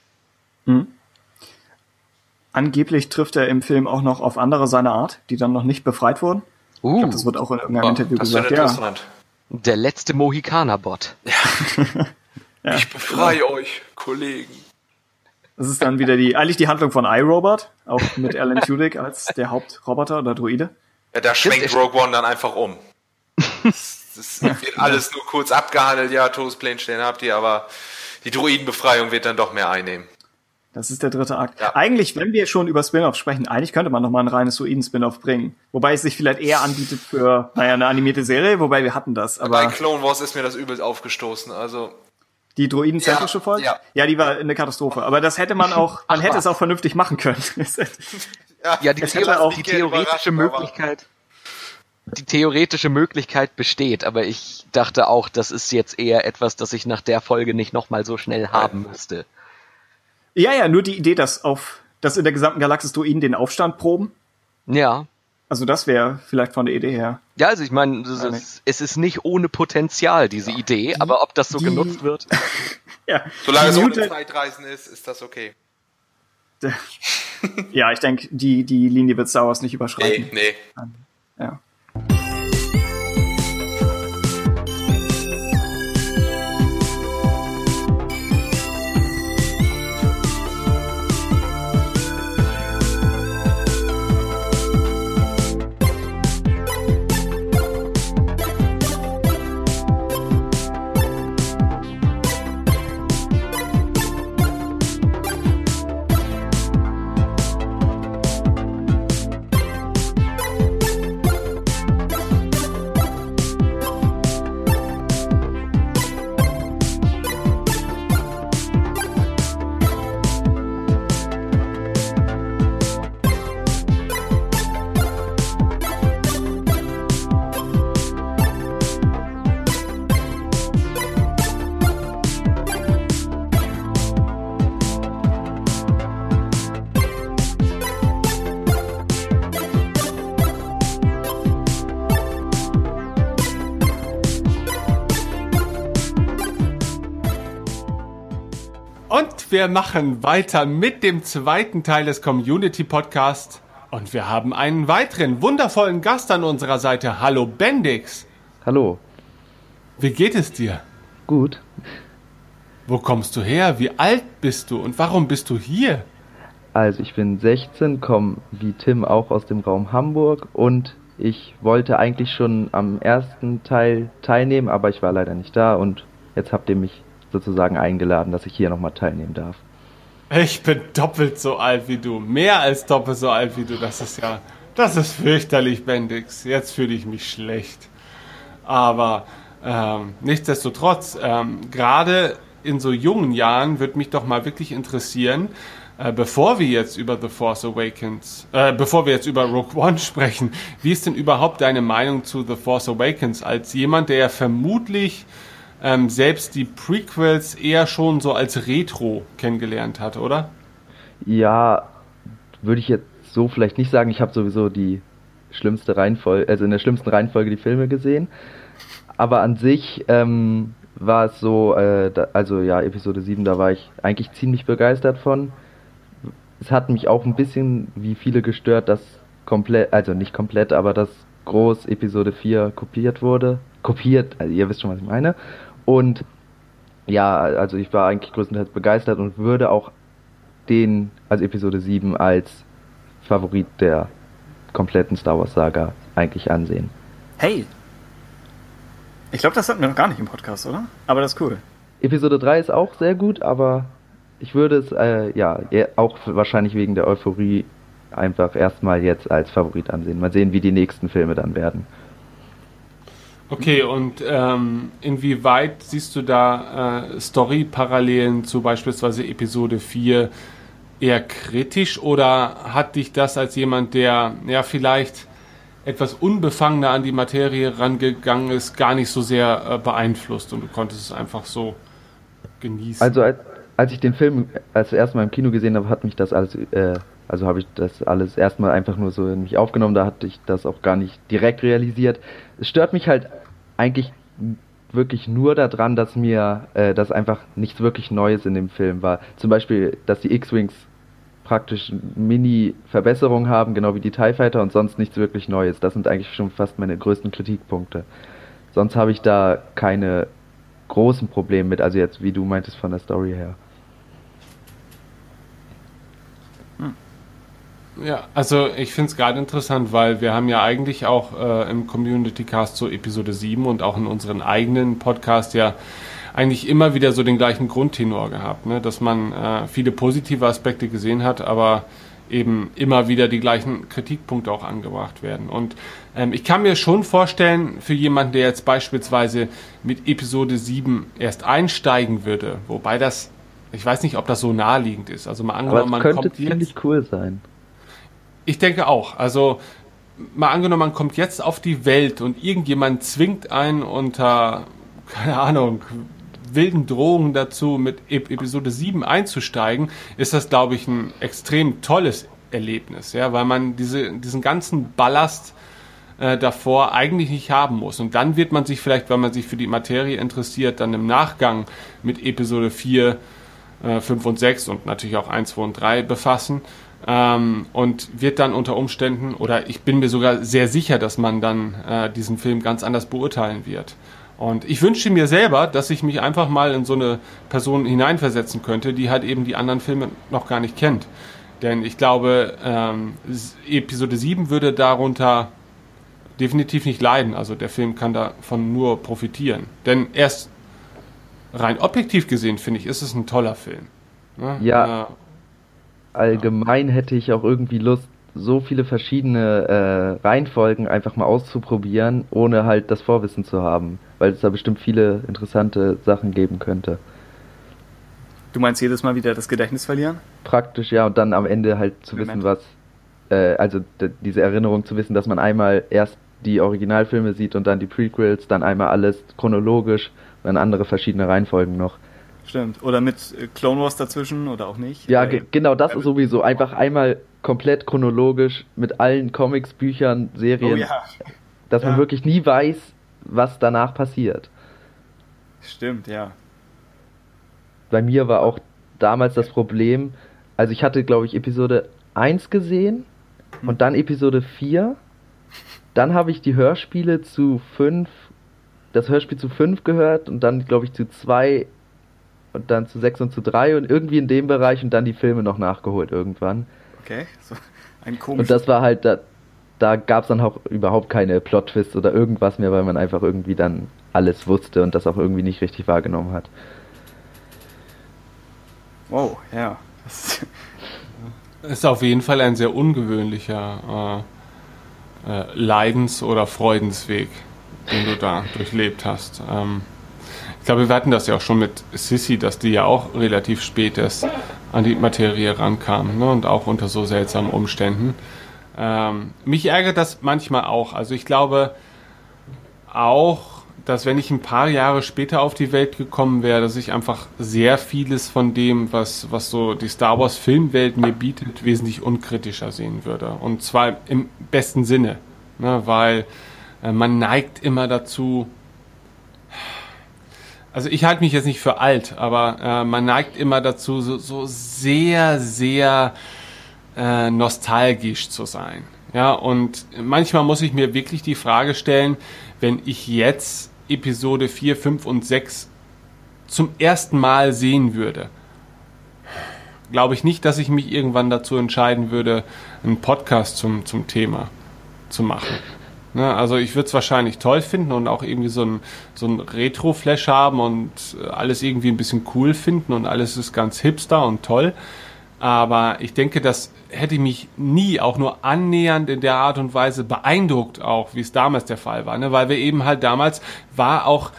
Angeblich trifft er im Film auch noch auf andere seiner Art, die dann noch nicht befreit wurden. Ich Uh, glaube, das wird auch in irgendeinem Interview Das wäre gesagt. Ja, der letzte Mohikaner-Bot. Ich befreie euch, Kollegen. das ist dann wieder die, eigentlich die Handlung von iRobot, auch mit Alan Tudyk als der Hauptroboter oder Druide. Ja, da schwenkt Rogue One dann einfach um. Das wird alles nur kurz abgehandelt, ja, Todespläne stehen habt ihr, aber die Druidenbefreiung wird dann doch mehr einnehmen. Das ist der dritte Akt. Ja. Eigentlich, wenn wir schon über Spin-off sprechen, eigentlich könnte man noch mal ein reines Druiden-Spin-off bringen. Wobei es sich vielleicht eher anbietet für, naja, eine animierte Serie, wobei wir hatten das. Bei Aber Clone Wars ist mir das übelst aufgestoßen, also die Druiden-zentrische Ja, Folge? ja. ja, die war eine Katastrophe. Aber das hätte man auch, man hätte es auch vernünftig machen können. Ja, die, Es hätte Theo auch- die theoretische Möglichkeit. Die theoretische Möglichkeit besteht, aber ich dachte auch, das ist jetzt eher etwas, das ich nach der Folge nicht nochmal so schnell haben müsste. ja, ja, nur die Idee, dass auf, dass in der gesamten Galaxis Druiden den Aufstand proben. Ja. Also das wäre vielleicht von der Idee her. Ja, also ich meine, es Ja, es ist nicht ohne Potenzial, diese Idee, aber ob das so die- genutzt wird. Ja, solange es die ohne Zeitreisen ist, ist das okay. Ja, ich denke, die, die Linie wird Star Wars nicht überschreiten. Nee, nee. Ja. Wir machen weiter mit dem zweiten Teil des Community Podcasts. Und wir haben einen weiteren wundervollen Gast an unserer Seite. Hallo Bendix. Hallo. Wie geht es dir? Gut. Wo kommst du her? Wie alt bist du? Und warum bist du hier? Also ich bin 16, komme wie Tim auch aus dem Raum Hamburg und ich wollte eigentlich schon am ersten Teil teilnehmen, aber ich war leider nicht da und jetzt habt ihr mich sozusagen eingeladen, dass ich hier nochmal teilnehmen darf. Ich bin doppelt so alt wie du. Mehr als doppelt so alt wie du. Das ist ja, das ist fürchterlich, Bendix. Jetzt fühle ich mich schlecht. Aber ähm, nichtsdestotrotz, ähm, gerade in so jungen Jahren wird mich doch mal wirklich interessieren, äh, bevor wir jetzt über The Force Awakens, äh, bevor wir jetzt über Rogue One sprechen, wie ist denn überhaupt deine Meinung zu The Force Awakens als jemand, der ja vermutlich ähm, selbst die Prequels eher schon so als Retro kennengelernt hat, oder? Ja, würde ich jetzt so vielleicht nicht sagen. Ich habe sowieso die schlimmste Reihenfolge, also in der schlimmsten Reihenfolge die Filme gesehen. Aber an sich ähm, war es so, äh, da, also ja, Episode 7, da war ich eigentlich ziemlich begeistert von. Es hat mich auch ein bisschen, wie viele gestört, dass komplett, also nicht komplett, aber dass groß Episode 4 kopiert wurde. Kopiert, also ihr wisst schon, was ich meine. Und ja, also ich war eigentlich größtenteils begeistert und würde auch den, also Episode 7, als Favorit der kompletten Star Wars Saga eigentlich ansehen. Hey! Ich glaube, das hatten wir noch gar nicht im Podcast, oder? Aber das ist cool. Episode 3 ist auch sehr gut, aber ich würde es, äh, ja, auch wahrscheinlich wegen der Euphorie einfach erstmal jetzt als Favorit ansehen. Mal sehen, wie die nächsten Filme dann werden. Okay, und ähm, inwieweit siehst du da äh, Story-Parallelen zu beispielsweise Episode 4 eher kritisch oder hat dich das als jemand, der ja vielleicht etwas unbefangener an die Materie rangegangen ist, gar nicht so sehr äh, beeinflusst und du konntest es einfach so genießen? Also als, als ich den Film als erstes Mal im Kino gesehen habe, hat mich das alles, äh, also habe ich das alles erstmal einfach nur so in mich aufgenommen, da hatte ich das auch gar nicht direkt realisiert. Es stört mich halt eigentlich wirklich nur daran, dass mir äh, das einfach nichts wirklich Neues in dem Film war. Zum Beispiel, dass die X-Wings praktisch Mini-Verbesserungen haben, genau wie die TIE Fighter und sonst nichts wirklich Neues. Das sind eigentlich schon fast meine größten Kritikpunkte. Sonst habe ich da keine großen Probleme mit, also jetzt wie du meintest von der Story her. Ja, also ich finde es gerade interessant, weil wir haben ja eigentlich auch äh, im Community Cast zur Episode 7 und auch in unseren eigenen Podcast ja eigentlich immer wieder so den gleichen Grundtenor gehabt, ne? dass man äh, viele positive Aspekte gesehen hat, aber eben immer wieder die gleichen Kritikpunkte auch angebracht werden. Und ähm, ich kann mir schon vorstellen, für jemanden, der jetzt beispielsweise mit Episode 7 erst einsteigen würde, wobei das, ich weiß nicht, ob das so naheliegend ist. Also mal angenommen, man kommt könnte ziemlich jetzt, cool sein. Ich denke auch. Also mal angenommen, man kommt jetzt auf die Welt und irgendjemand zwingt einen unter, keine Ahnung, wilden Drohungen dazu, mit Episode 7 einzusteigen, ist das, glaube ich, ein extrem tolles Erlebnis, ja, weil man diese, diesen ganzen Ballast äh, davor eigentlich nicht haben muss. Und dann wird man sich vielleicht, wenn man sich für die Materie interessiert, dann im Nachgang mit Episode 4, äh, 5 und 6 und natürlich auch 1, 2 und 3 befassen ähm, und wird dann unter Umständen, oder ich bin mir sogar sehr sicher, dass man dann äh, diesen Film ganz anders beurteilen wird. Und ich wünsche mir selber, dass ich mich einfach mal in so eine Person hineinversetzen könnte, die halt eben die anderen Filme noch gar nicht kennt. Denn ich glaube, ähm, Episode 7 würde darunter definitiv nicht leiden. Also der Film kann davon nur profitieren. Denn erst rein objektiv gesehen, finde ich, ist es ein toller Film. Ne? Ja. Allgemein hätte ich auch irgendwie Lust, so viele verschiedene äh, Reihenfolgen einfach mal auszuprobieren, ohne halt das Vorwissen zu haben, weil es da bestimmt viele interessante Sachen geben könnte. Du meinst jedes Mal wieder das Gedächtnis verlieren? Praktisch, ja, und dann am Ende halt zu Moment. wissen, was, äh, also diese Erinnerung zu wissen, dass man einmal erst die Originalfilme sieht und dann die Prequels, dann einmal alles chronologisch und dann andere verschiedene Reihenfolgen noch. Stimmt. Oder mit äh, Clone Wars dazwischen oder auch nicht. Ja, ge genau das ist sowieso. Einfach einmal komplett chronologisch mit allen Comics, Büchern, Serien. Oh, ja. Dass ja. man wirklich nie weiß, was danach passiert. Stimmt, ja. Bei mir war auch damals das Problem, also ich hatte, glaube ich, Episode 1 gesehen und dann Episode 4. Dann habe ich die Hörspiele zu 5, das Hörspiel zu 5 gehört und dann, glaube ich, zu 2 und dann zu 6 und zu 3 und irgendwie in dem Bereich und dann die Filme noch nachgeholt irgendwann. Okay, so ein Und komisches. das war halt, da, da gab es dann auch überhaupt keine Plot-Twists oder irgendwas mehr, weil man einfach irgendwie dann alles wusste und das auch irgendwie nicht richtig wahrgenommen hat. Wow, ja. Das, Ist auf jeden Fall ein sehr ungewöhnlicher äh, äh, Leidens- oder Freudensweg, den du da durchlebt hast. Ähm, ich glaube, wir hatten das ja auch schon mit Sissy, dass die ja auch relativ spät erst an die Materie rankam ne? und auch unter so seltsamen Umständen. Ähm, mich ärgert das manchmal auch. Also ich glaube auch, dass wenn ich ein paar Jahre später auf die Welt gekommen wäre, dass ich einfach sehr vieles von dem, was, was so die Star Wars Filmwelt mir bietet, wesentlich unkritischer sehen würde. Und zwar im besten Sinne, ne? weil äh, man neigt immer dazu, also ich halte mich jetzt nicht für alt, aber äh, man neigt immer dazu, so, so sehr, sehr äh, nostalgisch zu sein. Ja, und manchmal muss ich mir wirklich die Frage stellen, wenn ich jetzt Episode 4, 5 und 6 zum ersten Mal sehen würde, glaube ich nicht, dass ich mich irgendwann dazu entscheiden würde, einen Podcast zum, zum Thema zu machen. Ne, also ich würde es wahrscheinlich toll finden und auch irgendwie so ein, so ein Retro-Flash haben und äh, alles irgendwie ein bisschen cool finden und alles ist ganz hipster und toll. Aber ich denke, das hätte mich nie auch nur annähernd in der Art und Weise beeindruckt, auch wie es damals der Fall war. Ne? Weil wir eben halt damals war auch,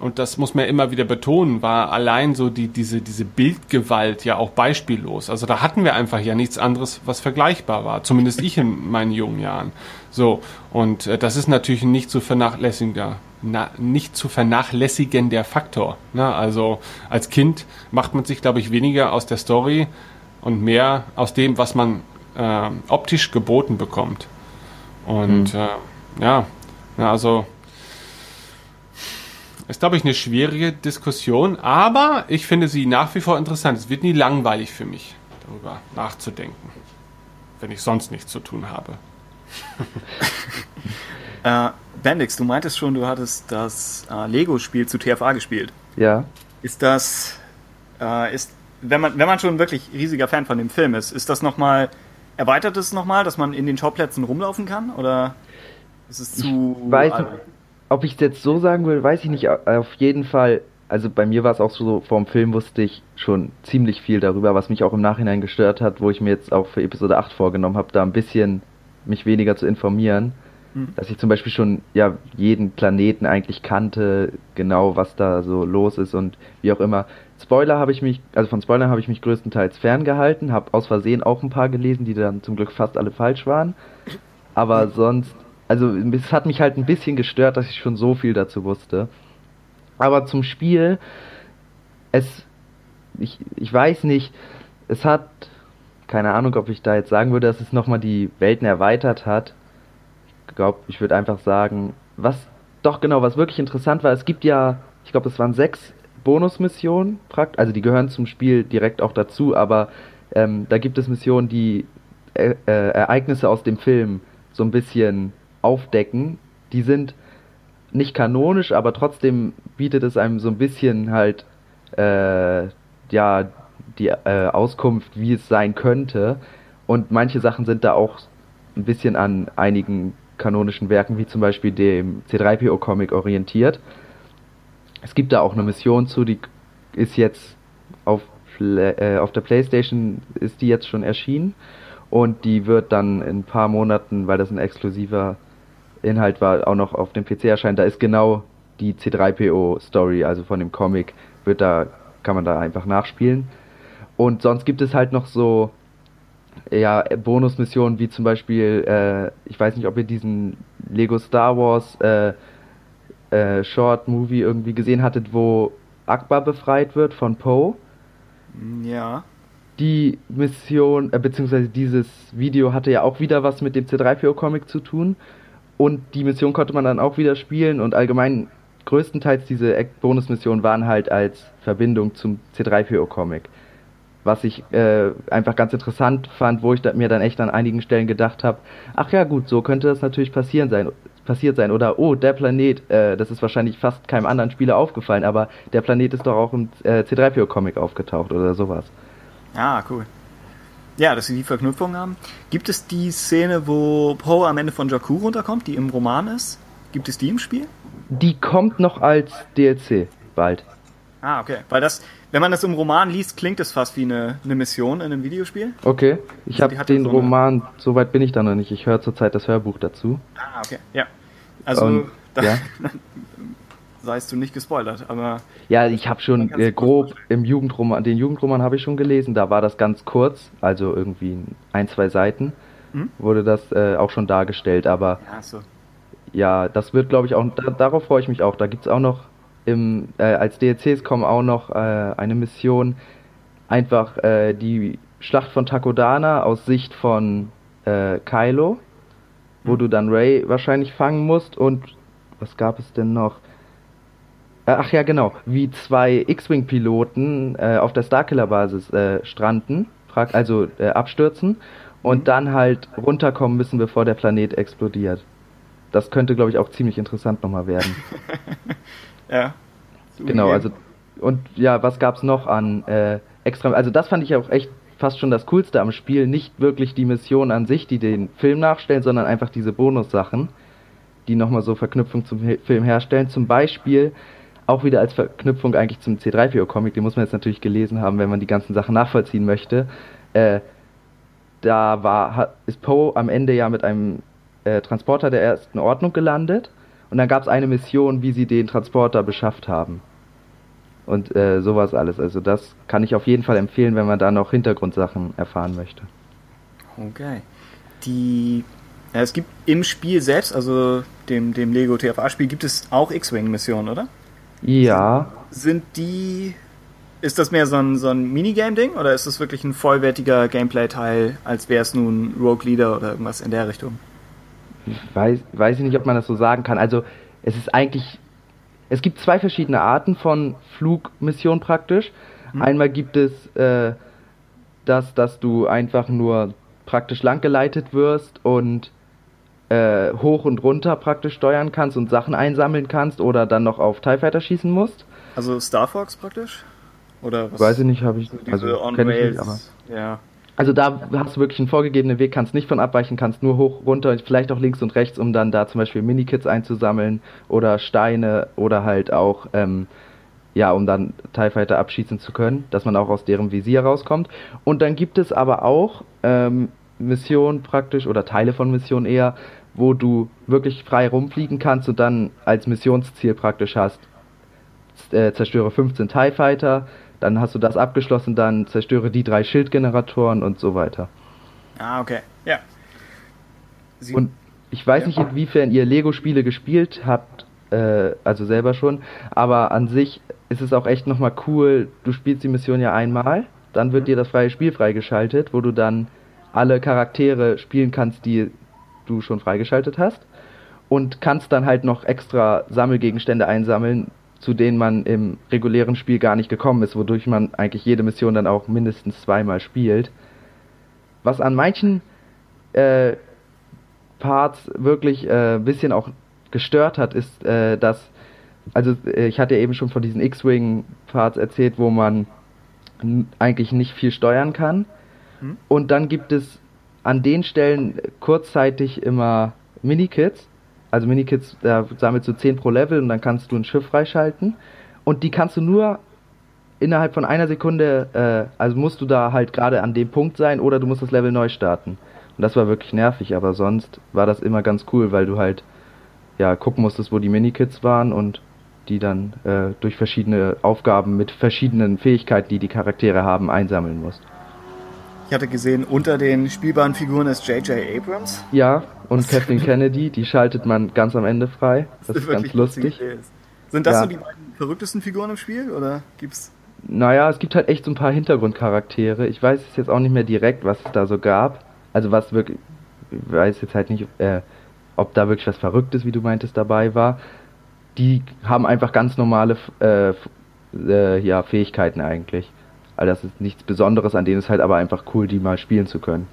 und das muss man ja immer wieder betonen, war allein so die, diese, diese Bildgewalt ja auch beispiellos. Also da hatten wir einfach ja nichts anderes, was vergleichbar war. Zumindest ich in meinen jungen Jahren. So, und äh, das ist natürlich ein nicht zu vernachlässiger, na, nicht zu vernachlässigender Faktor. Ne? Also als Kind macht man sich, glaube ich, weniger aus der Story und mehr aus dem, was man äh, optisch geboten bekommt. Und äh, ja, ja, also ist, glaube ich, eine schwierige Diskussion, aber ich finde sie nach wie vor interessant. Es wird nie langweilig für mich, darüber nachzudenken, wenn ich sonst nichts zu tun habe. äh, Bendix, du meintest schon, du hattest das äh, Lego-Spiel zu TFA gespielt. Ja. Ist das, äh, ist, wenn man, wenn man schon wirklich riesiger Fan von dem Film ist, ist das nochmal, erweitert es nochmal, dass man in den Schauplätzen rumlaufen kann? Oder ist es zu. Ich weiß, ob ich es jetzt so sagen will, weiß ich nicht. Auf jeden Fall, also bei mir war es auch so, vor dem Film wusste ich schon ziemlich viel darüber, was mich auch im Nachhinein gestört hat, wo ich mir jetzt auch für Episode 8 vorgenommen habe, da ein bisschen mich weniger zu informieren. Hm. Dass ich zum Beispiel schon ja jeden Planeten eigentlich kannte, genau was da so los ist und wie auch immer. Spoiler habe ich mich, also von Spoilern habe ich mich größtenteils ferngehalten, habe aus Versehen auch ein paar gelesen, die dann zum Glück fast alle falsch waren. Aber sonst, also es hat mich halt ein bisschen gestört, dass ich schon so viel dazu wusste. Aber zum Spiel, es, ich, ich weiß nicht, es hat, keine Ahnung, ob ich da jetzt sagen würde, dass es nochmal die Welten erweitert hat. Ich glaube, ich würde einfach sagen, was, doch genau, was wirklich interessant war, es gibt ja, ich glaube, es waren sechs Bonusmissionen, also die gehören zum Spiel direkt auch dazu, aber ähm, da gibt es Missionen, die äh, äh, Ereignisse aus dem Film so ein bisschen aufdecken. Die sind nicht kanonisch, aber trotzdem bietet es einem so ein bisschen halt äh, ja die äh, Auskunft, wie es sein könnte. Und manche Sachen sind da auch ein bisschen an einigen kanonischen Werken, wie zum Beispiel dem C3PO-Comic orientiert. Es gibt da auch eine Mission zu, die ist jetzt auf, äh, auf der Playstation, ist die jetzt schon erschienen und die wird dann in ein paar Monaten, weil das ein exklusiver Inhalt war, auch noch auf dem PC erscheinen. Da ist genau die C3PO-Story, also von dem Comic, wird da, kann man da einfach nachspielen. Und sonst gibt es halt noch so ja, Bonusmissionen wie zum Beispiel, äh, ich weiß nicht, ob ihr diesen Lego Star Wars äh, äh, Short Movie irgendwie gesehen hattet, wo Akbar befreit wird von Poe. Ja. Die Mission, äh, beziehungsweise dieses Video hatte ja auch wieder was mit dem C3PO-Comic zu tun. Und die Mission konnte man dann auch wieder spielen und allgemein größtenteils diese Bonusmissionen waren halt als Verbindung zum C3PO-Comic. was ich äh, einfach ganz interessant fand, wo ich da, mir dann echt an einigen Stellen gedacht habe, ach ja gut, so könnte das natürlich passieren sein, passiert sein. Oder oh, der Planet, äh, das ist wahrscheinlich fast keinem anderen Spieler aufgefallen, aber der Planet ist doch auch im äh, C3PO-Comic aufgetaucht oder sowas. Ah, cool. Ja, dass sie die Verknüpfung haben. Gibt es die Szene, wo Poe am Ende von Jakku runterkommt, die im Roman ist? Gibt es die im Spiel? Die kommt noch als DLC bald. Ah, okay. Weil das, wenn man das im Roman liest, klingt es fast wie eine, eine Mission in einem Videospiel. Okay, ich Also habe den so Roman, soweit bin ich da noch nicht. Ich höre zurzeit das Hörbuch dazu. Ah, okay. Ja. Also, Und, da ja. seist du nicht gespoilert, aber Ja, ich habe schon äh, grob im Jugendroman, den Jugendroman habe ich schon gelesen, da war das ganz kurz, also irgendwie ein, zwei Seiten Mhm. wurde das äh, auch schon dargestellt, aber ja, so. ja, das wird glaube ich auch, da, darauf freue ich mich auch, da gibt's auch noch im, äh, als DLCs kommen auch noch äh, eine Mission, einfach äh, die Schlacht von Takodana aus Sicht von äh, Kylo, wo du dann Ray wahrscheinlich fangen musst und was gab es denn noch? Äh, Ach ja, genau, wie zwei X-Wing-Piloten äh, auf der Starkiller-Basis äh, stranden, also äh, abstürzen und dann halt runterkommen müssen, bevor der Planet explodiert. Das könnte, glaube ich, auch ziemlich interessant nochmal werden. Ja. genau, also und ja, was gab's noch an äh, extra? Also das fand ich auch echt fast schon das Coolste am Spiel. Nicht wirklich die Mission an sich, die den Film nachstellen, sondern einfach diese Bonussachen, die nochmal so Verknüpfung zum Film herstellen. Zum Beispiel auch wieder als Verknüpfung eigentlich zum C3PO-Comic, den muss man jetzt natürlich gelesen haben, wenn man die ganzen Sachen nachvollziehen möchte. Äh, da war, ist Poe am Ende ja mit einem äh, Transporter der ersten Ordnung gelandet und dann gab es eine Mission, wie sie den Transporter beschafft haben. Und äh, sowas alles. Also das kann ich auf jeden Fall empfehlen, wenn man da noch Hintergrundsachen erfahren möchte. Okay. Die. Ja, es gibt im Spiel selbst, also dem, dem Lego TFA-Spiel, gibt es auch X-Wing-Missionen, oder? Ja, Sind die. Ist das mehr so ein, so ein Minigame-Ding oder ist das wirklich ein vollwertiger Gameplay-Teil, als wäre es nun Rogue Leader oder irgendwas in der Richtung? weiß, weiß ich nicht, ob man das so sagen kann. Also es ist eigentlich, es gibt zwei verschiedene Arten von Flugmission praktisch. Einmal gibt es äh, das, dass du einfach nur praktisch langgeleitet wirst und äh, hoch und runter praktisch steuern kannst und Sachen einsammeln kannst oder dann noch auf TIE Fighter schießen musst. Also Star Fox praktisch? Oder was? Weiß ich nicht, habe ich, Diese also On kenn ich Rails. nicht, aber. ja. Also da hast du wirklich einen vorgegebenen Weg, kannst nicht von abweichen, kannst nur hoch, runter, vielleicht auch links und rechts, um dann da zum Beispiel Minikits einzusammeln oder Steine oder halt auch, ähm, ja, um dann TIE Fighter abschießen zu können, dass man auch aus deren Visier rauskommt. Und dann gibt es aber auch ähm, Missionen praktisch oder Teile von Missionen eher, wo du wirklich frei rumfliegen kannst und dann als Missionsziel praktisch hast, äh, zerstöre 15 TIE Fighter, dann hast du das abgeschlossen, dann zerstöre die drei Schildgeneratoren und so weiter. Ah, okay. Ja. Sie, Und ich weiß nicht, inwiefern ihr Lego-Spiele gespielt habt, äh, also selber schon, aber an sich ist es auch echt nochmal cool, du spielst die Mission ja einmal, dann wird dir das freie Spiel freigeschaltet, wo du dann alle Charaktere spielen kannst, die du schon freigeschaltet hast und kannst dann halt noch extra Sammelgegenstände einsammeln, zu denen man im regulären Spiel gar nicht gekommen ist, wodurch man eigentlich jede Mission dann auch mindestens zweimal spielt. Was an manchen äh, Parts wirklich äh, ein bisschen auch gestört hat, ist, äh, dass, also äh, ich hatte ja eben schon von diesen X-Wing-Parts erzählt, wo man eigentlich nicht viel steuern kann. Hm. Und dann gibt es an den Stellen kurzzeitig immer Minikits. Also Minikits, da sammelst du 10 pro Level und dann kannst du ein Schiff freischalten. Und die kannst du nur innerhalb von einer Sekunde, äh, also musst du da halt gerade an dem Punkt sein oder du musst das Level neu starten. Und das war wirklich nervig, aber sonst war das immer ganz cool, weil du halt ja gucken musstest, wo die Minikits waren und die dann äh, durch verschiedene Aufgaben mit verschiedenen Fähigkeiten, die die Charaktere haben, einsammeln musst. Ich hatte gesehen, unter den spielbaren Figuren ist J.J. Abrams. Ja, und Kathleen Kennedy, die schaltet man ganz am Ende frei. Das ist ganz lustig. Sind das Ja. so die beiden verrücktesten Figuren im Spiel oder gibt's? Naja, es gibt halt echt so ein paar Hintergrundcharaktere. Ich weiß es jetzt auch nicht mehr direkt, was es da so gab. Also was wirklich, ich weiß jetzt halt nicht, äh, ob da wirklich was Verrücktes, wie du meintest, dabei war. Die haben einfach ganz normale äh, äh, ja, Fähigkeiten eigentlich. Also das ist nichts Besonderes an denen, ist halt aber einfach cool, die mal spielen zu können.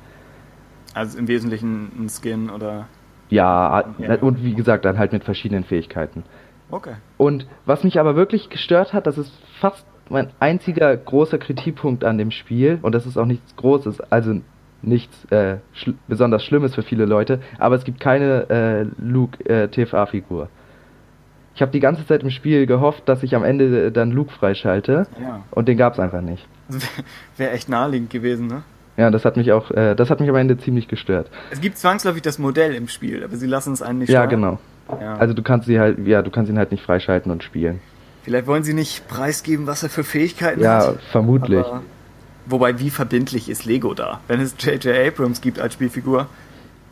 Also im Wesentlichen ein Skin oder. Ja, ja, und wie gesagt, dann halt mit verschiedenen Fähigkeiten. Okay. Und was mich aber wirklich gestört hat, das ist fast mein einziger großer Kritikpunkt an dem Spiel, und das ist auch nichts Großes, also nichts äh, schl besonders Schlimmes für viele Leute, aber es gibt keine äh, Luke äh, TFA-Figur. Ich habe die ganze Zeit im Spiel gehofft, dass ich am Ende dann Luke freischalte, Ja. und den gab es einfach nicht. Wäre echt naheliegend gewesen, ne? Ja, das hat mich auch, äh, das hat mich am Ende ziemlich gestört. Es gibt zwangsläufig das Modell im Spiel, aber sie lassen es einen nicht Ja, steuern. genau. Ja. Also du kannst sie halt, ja, du kannst ihn halt nicht freischalten und spielen. Vielleicht wollen sie nicht preisgeben, was er für Fähigkeiten Ja, hat. vermutlich. Aber, wobei, wie verbindlich ist Lego da? Wenn es J.J. Abrams gibt als Spielfigur,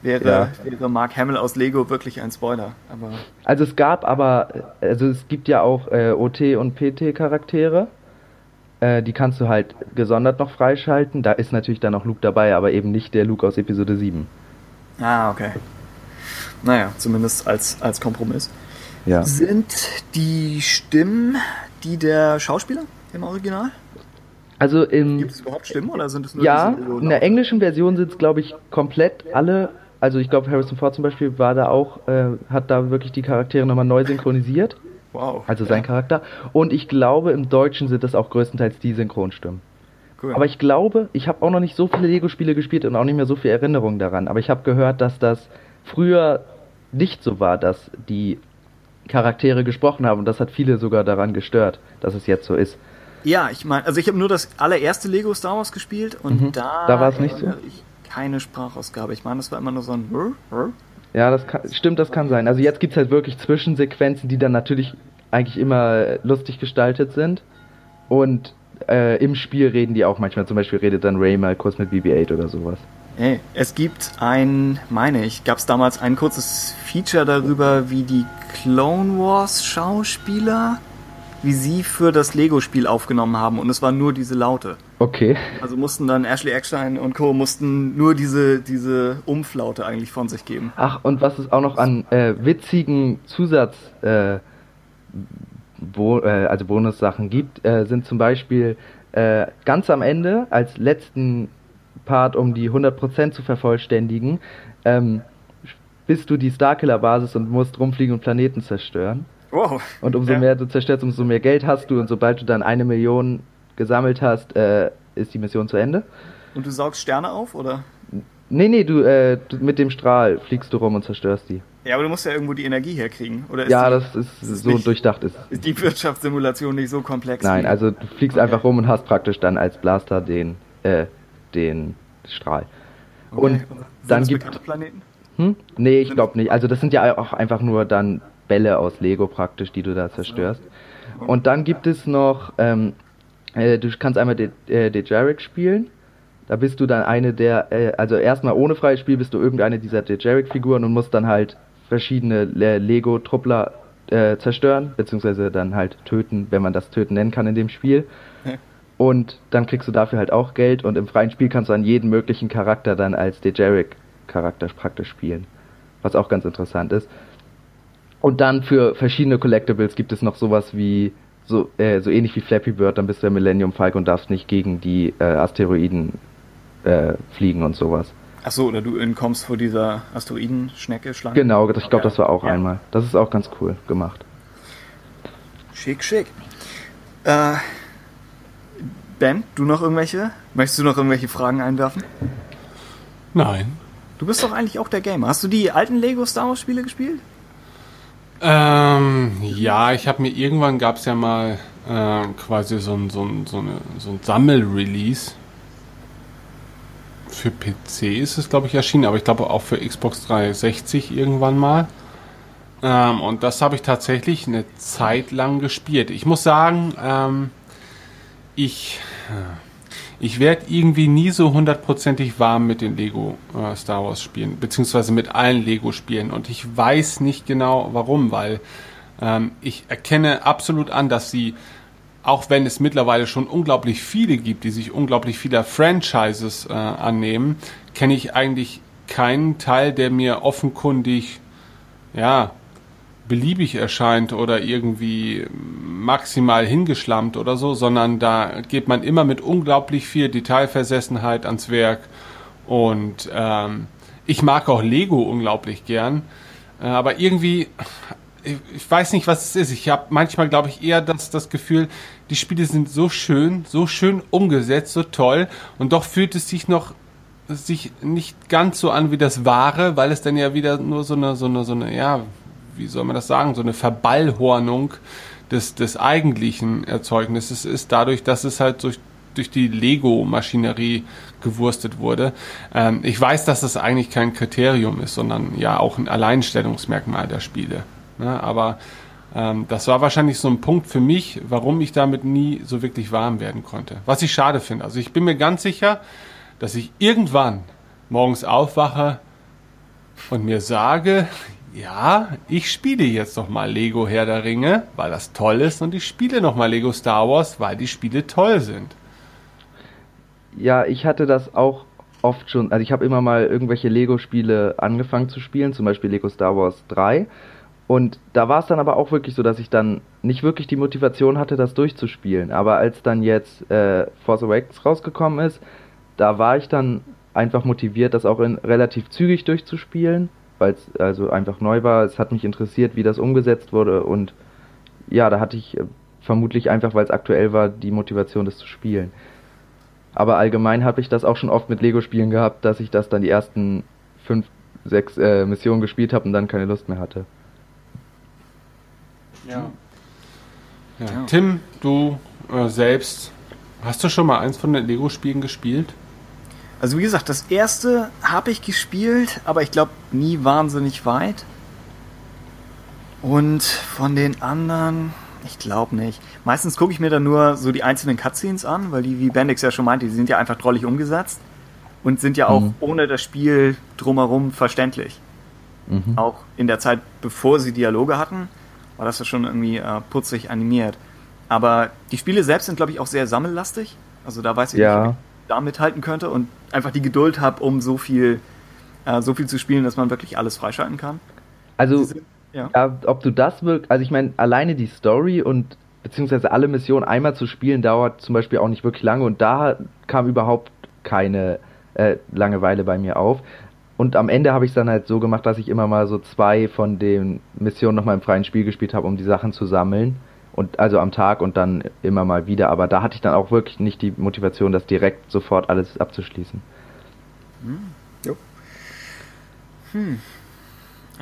wäre, Ja. wäre Mark Hamill aus Lego wirklich ein Spoiler. Aber Also es gab aber, also es gibt ja auch äh, OT und PT Charaktere. Äh, die kannst du halt gesondert noch freischalten. Da ist natürlich dann auch Luke dabei, aber eben nicht der Luke aus Episode 7. Ah, okay. Naja, zumindest als, als Kompromiss. Ja. Sind die Stimmen die der Schauspieler im Original? Also im Gibt es überhaupt Stimmen oder sind es nur ja, in der englischen Version sind es glaube ich komplett alle. Also ich glaube Harrison Ford zum Beispiel war da auch, äh, hat da wirklich die Charaktere nochmal neu synchronisiert. Wow. Also sein Charakter. Und ich glaube im Deutschen sind das auch größtenteils die Synchronstimmen. Cool. Aber ich glaube, ich habe auch noch nicht so viele Lego-Spiele gespielt und auch nicht mehr so viel Erinnerungen daran. Aber ich habe gehört, dass das früher nicht so war, dass die Charaktere gesprochen haben. Und das hat viele sogar daran gestört, dass es jetzt so ist. Ja, ich meine, also ich habe nur das allererste Lego Star Wars gespielt und Mhm. da, Da war es nicht so? erinnere ich keine Sprachausgabe. Ich meine, das war immer nur so ein. Ja, das kann, stimmt, das kann sein. Also jetzt gibt's halt wirklich Zwischensequenzen, die dann natürlich eigentlich immer lustig gestaltet sind. Und äh, im Spiel reden die auch manchmal. Zum Beispiel redet dann Ray mal kurz mit BB-8 oder sowas. Hey, es gibt ein, meine ich, gab es damals ein kurzes Feature darüber, wie die Clone Wars Schauspieler, wie sie für das Lego-Spiel aufgenommen haben und es war nur diese Laute. Okay. Also mussten dann Ashley Eckstein und Co. mussten nur diese, diese Umflaute eigentlich von sich geben. Ach, und was es auch noch an äh, witzigen Zusatz, äh, Bo äh, also Bonussachen gibt, äh, sind zum Beispiel äh, ganz am Ende als letzten Part, um die 100% zu vervollständigen, ähm, bist du die Starkiller-Basis und musst rumfliegen und Planeten zerstören. Wow. Und umso Ja. mehr du zerstörst, umso mehr Geld hast du und sobald du dann eine Million gesammelt hast, äh, ist die Mission zu Ende. Und du saugst Sterne auf, oder? Nee, nee, du, äh, du mit dem Strahl fliegst du rum und zerstörst die. Ja, aber du musst ja irgendwo die Energie herkriegen. Oder ist Ja, die, das ist, ist so nicht- durchdacht ist. ist die Wirtschaftssimulation nicht so komplex? Nein, wie- also du fliegst Okay. einfach rum und hast praktisch dann als Blaster den, äh, den Strahl. Okay. Und Sind dann das gibt Planeten? hm? Nee, ich glaube nicht. Also das sind ja auch einfach nur dann Bälle aus Lego praktisch, die du da zerstörst. Und dann gibt es noch, ähm, äh, du kannst einmal den äh, spielen. Da bist du dann eine der, äh, also erstmal ohne freies Spiel bist du irgendeine dieser Dejaric-Figuren und musst dann halt verschiedene Le Lego-Truppler äh, zerstören, beziehungsweise dann halt töten, wenn man das töten nennen kann in dem Spiel. Und dann kriegst du dafür halt auch Geld und im freien Spiel kannst du an jeden möglichen Charakter dann als Dejaric-Charakter praktisch spielen. Was auch ganz interessant ist. Und dann für verschiedene Collectibles gibt es noch sowas wie, so, äh, so ähnlich wie Flappy Bird, dann bist du der Millennium Falcon und darfst nicht gegen die äh, Asteroiden äh, fliegen und sowas. Achso, oder du entkommst vor dieser Asteroidenschnecke, Schlange? Genau, das- ich glaube, das war auch Ja. einmal. Das ist auch ganz cool gemacht. Schick, schick. Äh, ben, du noch irgendwelche? Möchtest du noch irgendwelche Fragen einwerfen? Nein. Du bist doch eigentlich auch der Gamer. Hast du die alten Lego Star Wars Spiele gespielt? Ähm, ja, ich habe mir irgendwann gab es ja mal ähm, quasi so ein, so ein, so eine, so ein Sammel-Release. Für PC ist es, glaube ich, erschienen, aber ich glaube auch für Xbox 360 irgendwann mal. Ähm, und das habe ich tatsächlich eine Zeit lang gespielt. Ich muss sagen, ähm, ich, ich werde irgendwie nie so hundertprozentig warm mit den Lego äh, Star Wars Spielen, beziehungsweise mit allen Lego Spielen. Und ich weiß nicht genau warum, weil ähm, ich erkenne absolut an, dass sie, auch wenn es mittlerweile schon unglaublich viele gibt, die sich unglaublich vieler Franchises äh, annehmen, kenne ich eigentlich keinen Teil, der mir offenkundig, ja, beliebig erscheint oder irgendwie maximal hingeschlammt oder so, sondern da geht man immer mit unglaublich viel Detailversessenheit ans Werk. Und ähm, ich mag auch Lego unglaublich gern. Äh, aber irgendwie, ich, ich, weiß nicht, was es ist. Ich habe manchmal, glaube ich, eher das, das Gefühl, die Spiele sind so schön, so schön umgesetzt, so toll. Und doch fühlt es sich noch sich nicht ganz so an wie das Wahre, weil es dann ja wieder nur so eine, so eine, so eine, ja, wie soll man das sagen, so eine Verballhornung des, des eigentlichen Erzeugnisses ist, dadurch, dass es halt durch, durch die Lego-Maschinerie gewurstet wurde. Ähm, ich weiß, dass das eigentlich kein Kriterium ist, sondern ja auch ein Alleinstellungsmerkmal der Spiele. Ne? Aber ähm, das war wahrscheinlich so ein Punkt für mich, warum ich damit nie so wirklich warm werden konnte. Was ich schade finde. Also ich bin mir ganz sicher, dass ich irgendwann morgens aufwache und mir sage, ja, ich spiele jetzt noch mal Lego Herr der Ringe, weil das toll ist und ich spiele noch mal Lego Star Wars, weil die Spiele toll sind. Ja, ich hatte das auch oft schon, also ich habe immer mal irgendwelche Lego-Spiele angefangen zu spielen, zum Beispiel Lego Star Wars 3. Und da war es dann aber auch wirklich so, dass ich dann nicht wirklich die Motivation hatte, das durchzuspielen. Aber als dann jetzt äh, Force Awakens rausgekommen ist, da war ich dann einfach motiviert, das auch in, relativ zügig durchzuspielen weil es also einfach neu war. Es hat mich interessiert, wie das umgesetzt wurde und ja, da hatte ich äh, vermutlich einfach, weil es aktuell war, die Motivation, das zu spielen. Aber allgemein habe ich das auch schon oft mit Lego-Spielen gehabt, dass ich das dann die ersten fünf, sechs äh, Missionen gespielt habe und dann keine Lust mehr hatte. Ja. ja. Tim, du äh, selbst, hast du schon mal eins von den Lego-Spielen gespielt? Also wie gesagt, das erste habe ich gespielt, aber ich glaube nie wahnsinnig weit. Und von den anderen, ich glaube nicht. Meistens gucke ich mir dann nur so die einzelnen Cutscenes an, weil die, wie Bendix ja schon meinte, die sind ja einfach drollig umgesetzt und sind ja auch mhm. ohne das Spiel drumherum verständlich. Mhm. Auch in der Zeit, bevor sie Dialoge hatten, war das ja schon irgendwie äh, putzig animiert. Aber die Spiele selbst sind, glaube ich, auch sehr sammellastig. Also da weiß ich ja. nicht, da mithalten könnte und einfach die Geduld habe, um so viel, äh, so viel zu spielen, dass man wirklich alles freischalten kann. Also, sind, ja. ja. ob du das wirklich, also ich meine, alleine die Story und beziehungsweise alle Missionen einmal zu spielen, dauert zum Beispiel auch nicht wirklich lange und da kam überhaupt keine äh, Langeweile bei mir auf. Und am Ende habe ich es dann halt so gemacht, dass ich immer mal so zwei von den Missionen nochmal im freien Spiel gespielt habe, um die Sachen zu sammeln und also am Tag und dann immer mal wieder. Aber da hatte ich dann auch wirklich nicht die Motivation, das direkt sofort alles abzuschließen. Hm. Jo. Hm.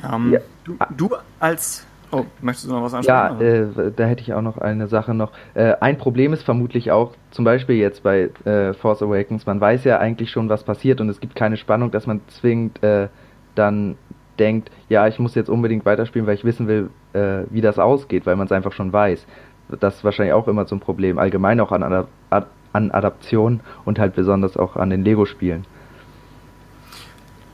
Ähm, ja. du, du, als Oh, möchtest du noch was ansprechen? Ja, äh, da hätte ich auch noch eine Sache noch. Äh, ein Problem ist vermutlich auch, zum Beispiel jetzt bei äh, Force Awakens, man weiß ja eigentlich schon, was passiert und es gibt keine Spannung, dass man zwingend äh, dann denkt, ja, ich muss jetzt unbedingt weiterspielen, weil ich wissen will, äh, wie das ausgeht, weil man es einfach schon weiß. Das ist wahrscheinlich auch immer so ein Problem, allgemein auch an, Adap an Adaptionen und halt besonders auch an den Lego-Spielen.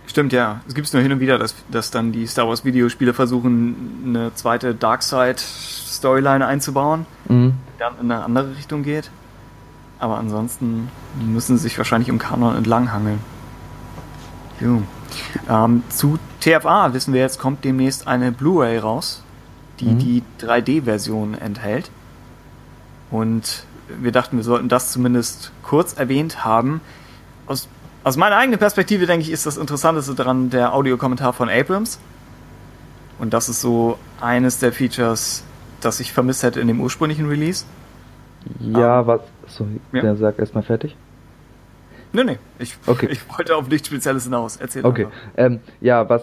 Stimmt, ja. Es gibt nur hin und wieder, dass, dass dann die Star Wars Videospiele versuchen, eine zweite Darkseid-Storyline einzubauen, mhm. die dann in eine andere Richtung geht. Aber ansonsten müssen sie sich wahrscheinlich im Kanon entlanghangeln. Jo. Ähm, zu TFA wissen wir jetzt, kommt demnächst eine Blu-ray raus, die mhm. die 3D-Version enthält. Und wir dachten, wir sollten das zumindest kurz erwähnt haben. Aus, aus meiner eigenen Perspektive, denke ich, ist das Interessanteste daran der Audiokommentar von Abrams. Und das ist so eines der Features, das ich vermisst hätte in dem ursprünglichen Release. Ja, um, was. Sorry, ja. der sagt erstmal fertig. Nee, nee. Ich, okay. ich wollte auf nichts Spezielles hinaus. Erzähl Okay. Ähm, ja, was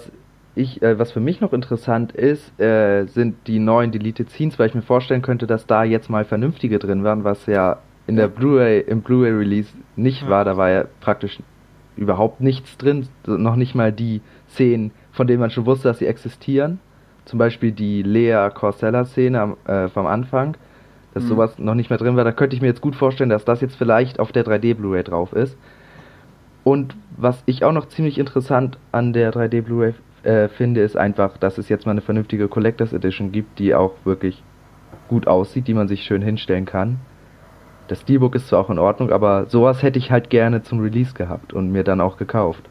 ich, äh, was für mich noch interessant ist, äh, sind die neuen Deleted Scenes, weil ich mir vorstellen könnte, dass da jetzt mal vernünftige drin waren, was ja in der Blu-ray, im Blu-ray-Release nicht ja. war. Da war ja praktisch überhaupt nichts drin, noch nicht mal die Szenen, von denen man schon wusste, dass sie existieren. Zum Beispiel die Lea Corsella-Szene äh, vom Anfang, dass mhm. sowas noch nicht mehr drin war. Da könnte ich mir jetzt gut vorstellen, dass das jetzt vielleicht auf der 3D Blu-ray drauf ist. Und was ich auch noch ziemlich interessant an der 3D Blu-ray äh, finde, ist einfach, dass es jetzt mal eine vernünftige Collectors Edition gibt, die auch wirklich gut aussieht, die man sich schön hinstellen kann. Das Steelbook ist zwar auch in Ordnung, aber sowas hätte ich halt gerne zum Release gehabt und mir dann auch gekauft.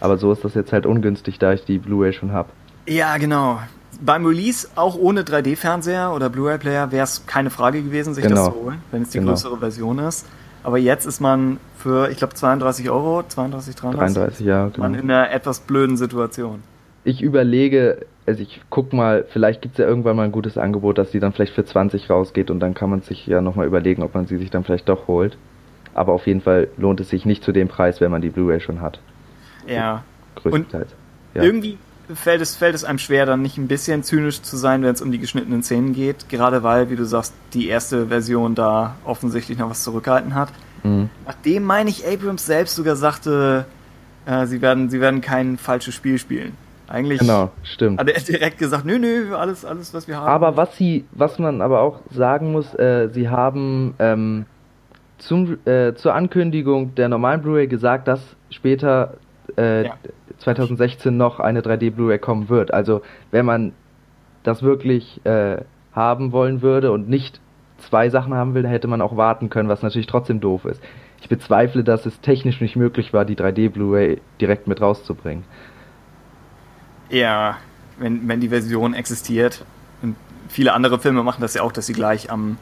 Aber so ist das jetzt halt ungünstig, da ich die Blu-ray schon habe. Ja, genau. beim Release auch ohne 3D-Fernseher oder Blu-ray-Player wäre es keine Frage gewesen, sich Genau. das zu holen, wenn es die Genau. größere Version ist. Aber jetzt ist man für, ich glaube, 32 Euro, 32, 33, 33, ja, man genau. in einer etwas blöden Situation. Ich überlege, also ich guck mal, vielleicht gibt's ja irgendwann mal ein gutes Angebot, dass die dann vielleicht für 20 rausgeht und dann kann man sich ja nochmal überlegen, ob man sie sich dann vielleicht doch holt. Aber auf jeden Fall lohnt es sich nicht zu dem Preis, wenn man die Blu-ray schon hat. Ja. Größtenteils. Ja. Irgendwie fällt es, fällt es einem schwer, dann nicht ein bisschen zynisch zu sein, wenn es um die geschnittenen Szenen geht. Gerade weil, wie du sagst, die erste Version da offensichtlich noch was zurückgehalten hat. Mhm. Nachdem, meine ich, Abrams selbst sogar sagte, äh, sie, werden, sie werden kein falsches Spiel spielen. Eigentlich Genau, stimmt. hat er direkt gesagt, nö, nö, alles, alles, was wir haben. Aber was sie, was man aber auch sagen muss, äh, sie haben ähm, zum, äh, zur Ankündigung der normalen Blu-ray gesagt, dass später äh, Ja. 2016 noch eine 3D Blu-ray kommen wird. Also wenn man das wirklich äh, haben wollen würde und nicht zwei Sachen haben will, hätte man auch warten können, was natürlich trotzdem doof ist. Ich bezweifle, dass es technisch nicht möglich war, die 3D Blu-ray direkt mit rauszubringen. Ja, wenn, wenn die Version existiert. Und viele andere Filme machen das ja auch, dass sie gleich am,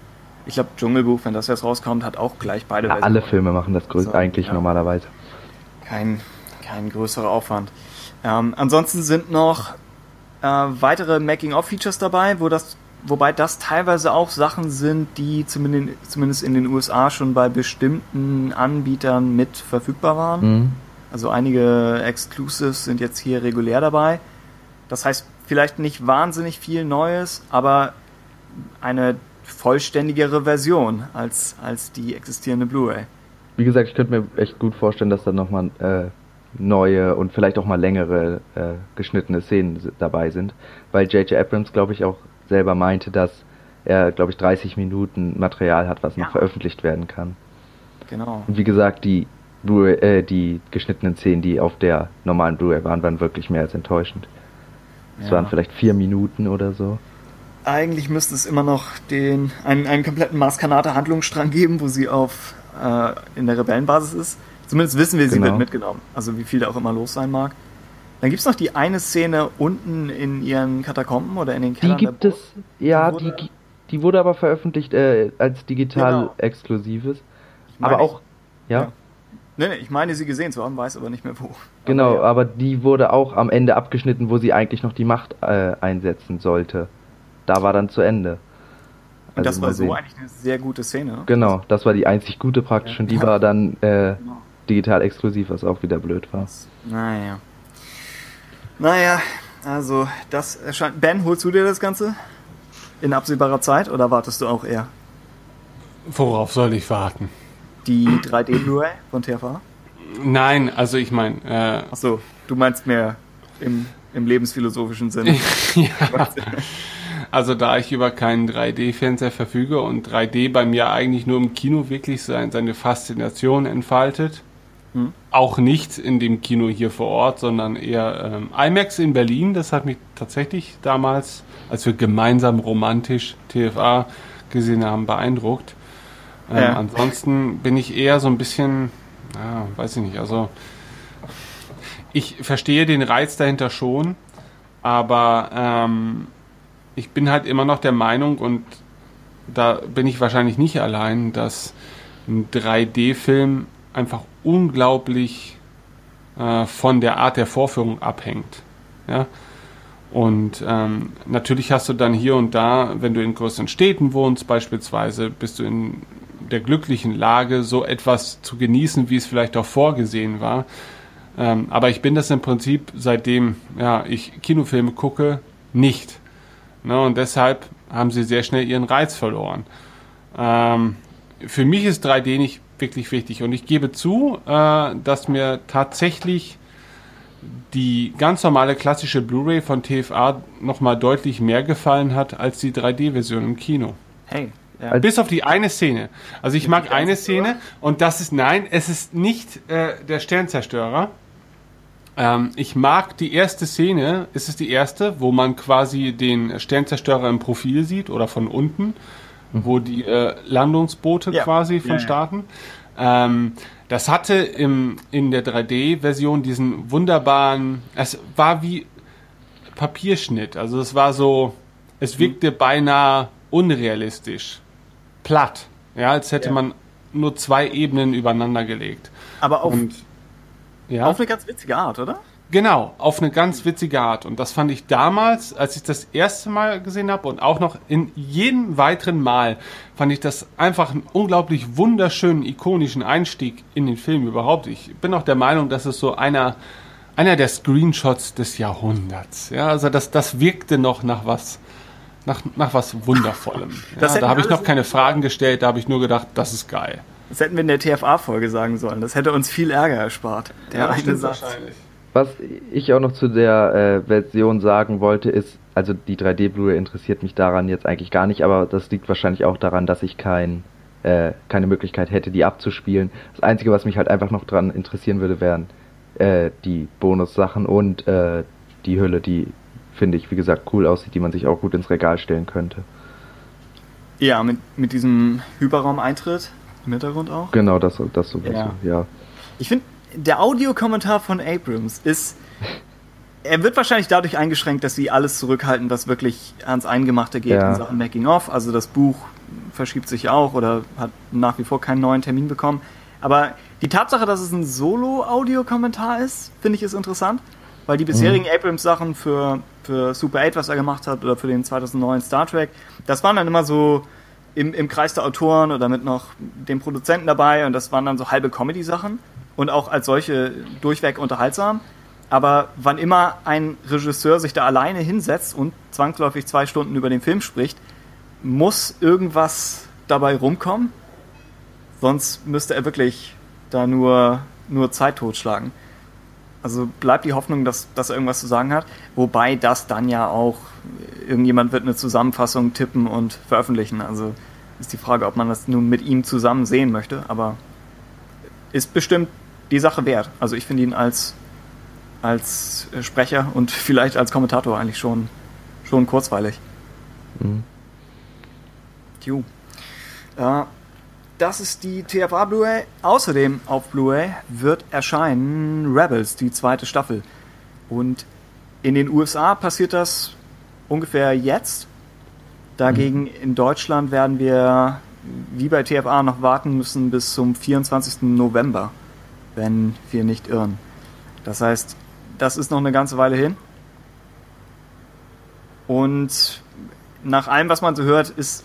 ich glaube, Dschungelbuch, wenn das jetzt rauskommt, hat auch gleich beide Ja, Versionen. alle Filme machen das So, eigentlich ja. normalerweise. Kein, kein größerer Aufwand. Ähm, ansonsten sind noch äh, weitere Making-of-Features dabei, wo das, wobei das teilweise auch Sachen sind, die zumindest, zumindest in den USA schon bei bestimmten Anbietern mit verfügbar waren. Mhm. Also einige Exclusives sind jetzt hier regulär dabei. Das heißt, vielleicht nicht wahnsinnig viel Neues, aber eine vollständigere Version als, als die existierende Blu-ray. Wie gesagt, ich könnte mir echt gut vorstellen, dass da nochmal äh, neue und vielleicht auch mal längere äh, geschnittene Szenen dabei sind. Weil J.J. Abrams, glaube ich, auch selber meinte, dass er, glaube ich, 30 Minuten Material hat, was noch Ja. veröffentlicht werden kann. Genau. Und wie gesagt, die Blu äh, die geschnittenen Szenen, die auf der normalen Blu-ray waren, waren wirklich mehr als enttäuschend. Es Ja. waren vielleicht vier Minuten oder so. Eigentlich müsste es immer noch den, einen, einen kompletten Mars Kanata Handlungsstrang geben, wo sie auf äh, in der Rebellenbasis ist. Zumindest wissen wir, sie Genau. wird mitgenommen. Also wie viel da auch immer los sein mag. Dann gibt's noch die eine Szene unten in ihren Katakomben oder in den Die Kellern der gibt es, ja, Die die, die wurde aber veröffentlicht äh, als digital Genau. exklusives. Aber ich. auch, ja. Ja. Nee, nee, ich meine sie gesehen zu haben, weiß aber nicht mehr wo. Genau, aber, ja. aber die wurde auch am Ende abgeschnitten, wo sie eigentlich noch die Macht äh, einsetzen sollte. Da war dann zu Ende. Und das Also war so sehen. eigentlich eine sehr gute Szene. Genau, das war die einzig gute praktisch Ja. und die war dann äh, Genau. digital exklusiv, was auch wieder blöd war. Naja. Naja, also das erscheint. Ben, holst du dir das Ganze? In absehbarer Zeit oder wartest du auch eher? Worauf soll ich warten? Die 3D Blu-ray von TFA? Nein, also ich meine, äh, Achso, du meinst mehr im, im lebensphilosophischen Sinne. ja, also da ich über keinen 3D-Fernseher verfüge und 3D bei mir eigentlich nur im Kino wirklich sein, seine Faszination entfaltet, Hm. auch nicht in dem Kino hier vor Ort, sondern eher ähm, IMAX in Berlin, das hat mich tatsächlich damals, als wir gemeinsam romantisch TFA gesehen haben, beeindruckt. Ähm, Ja. Ansonsten bin ich eher so ein bisschen, ja, weiß ich nicht, also ich verstehe den Reiz dahinter schon, aber ähm, ich bin halt immer noch der Meinung und da bin ich wahrscheinlich nicht allein, dass ein 3D-Film einfach unglaublich äh, von der Art der Vorführung abhängt. Ja? Und ähm, natürlich hast du dann hier und da, wenn du in größeren Städten wohnst beispielsweise, bist du in der glücklichen Lage, so etwas zu genießen, wie es vielleicht auch vorgesehen war. Ähm, aber ich bin das im Prinzip, seitdem ja, ich Kinofilme gucke, nicht. Ne, und deshalb haben sie sehr schnell ihren Reiz verloren. Ähm, für mich ist 3D nicht wirklich wichtig. Und ich gebe zu, äh, dass mir tatsächlich die ganz normale klassische Blu-ray von TFA nochmal deutlich mehr gefallen hat als die 3D-Version im Kino. Hey, ja. Also- Bis auf die eine Szene. Also ich mag eine Szene und das ist, nein, es ist nicht äh, der Sternzerstörer. Ähm, ich mag die erste Szene, es ist die erste, wo man quasi den Sternzerstörer im Profil sieht oder von unten, wo die äh, Landungsboote Ja. quasi von ja. starten. Ähm, das hatte im, in der 3D-Version diesen wunderbaren, es war wie Papierschnitt. Also es war so, es wirkte beinahe unrealistisch. Platt. Ja, als hätte Ja. man nur zwei Ebenen übereinander gelegt. Aber auf, Und ja. auf eine ganz witzige Art, oder? Genau, auf eine ganz witzige Art. Und das fand ich damals, als ich das erste Mal gesehen habe und auch noch in jedem weiteren Mal, fand ich das einfach einen unglaublich wunderschönen, ikonischen Einstieg in den Film überhaupt. Ich bin auch der Meinung, dass es so einer, einer der Screenshots des Jahrhunderts. Ja, also das, das wirkte noch nach was, nach, nach was Wundervollem. Ja, da habe ich noch keine Fragen gestellt, da habe ich nur gedacht, das ist geil. Das hätten wir in der TFA-Folge sagen sollen. Das hätte uns viel Ärger erspart. Der eine Satz. Was ich auch noch zu der äh, Version sagen wollte, ist, also die 3D Blu-ray interessiert mich daran jetzt eigentlich gar nicht, aber das liegt wahrscheinlich auch daran, dass ich kein, äh, keine Möglichkeit hätte, die abzuspielen. Das Einzige, was mich halt einfach noch dran interessieren würde, wären äh, die Bonussachen und äh, die Hülle, die finde ich, wie gesagt, cool aussieht, die man sich auch gut ins Regal stellen könnte. Ja, mit, mit diesem Hyperraum-Eintritt im Hintergrund auch. Genau, das, das sowieso, Ja. ja. Ich finde, der Audiokommentar von Abrams ist. Er wird wahrscheinlich dadurch eingeschränkt, dass sie alles zurückhalten, was wirklich ans Eingemachte geht Ja. in Sachen Making-of. Also das Buch verschiebt sich auch oder hat nach wie vor keinen neuen Termin bekommen. Aber die Tatsache, dass es ein Solo-Audiokommentar ist, finde ich ist interessant, weil die bisherigen Abrams-Sachen für, für Super 8, was er gemacht hat, oder für den 2009 Star Trek, das waren dann immer so im, im Kreis der Autoren oder mit noch dem Produzenten dabei und das waren dann so halbe Comedy-Sachen und auch als solche durchweg unterhaltsam. Aber wann immer ein Regisseur sich da alleine hinsetzt und zwangsläufig zwei Stunden über den Film spricht, muss irgendwas dabei rumkommen. Sonst müsste er wirklich da nur, nur Zeit totschlagen. Also bleibt die Hoffnung, dass, dass er irgendwas zu sagen hat. Wobei das dann ja auch, irgendjemand wird eine Zusammenfassung tippen und veröffentlichen. Also ist die Frage, ob man das nun mit ihm zusammen sehen möchte. Aber ist bestimmt die Sache wert. Also ich finde ihn als, als Sprecher und vielleicht als Kommentator eigentlich schon, schon kurzweilig. Mhm. Tju. Äh, das ist die TFA Blu-ray. Außerdem auf Blu-ray wird erscheinen Rebels, die zweite Staffel. Und in den USA passiert das ungefähr jetzt. Dagegen in Deutschland werden wir wie bei TFA noch warten müssen bis zum 24. November, wenn wir nicht irren. Das heißt, das ist noch eine ganze Weile hin. Und nach allem, was man so hört, ist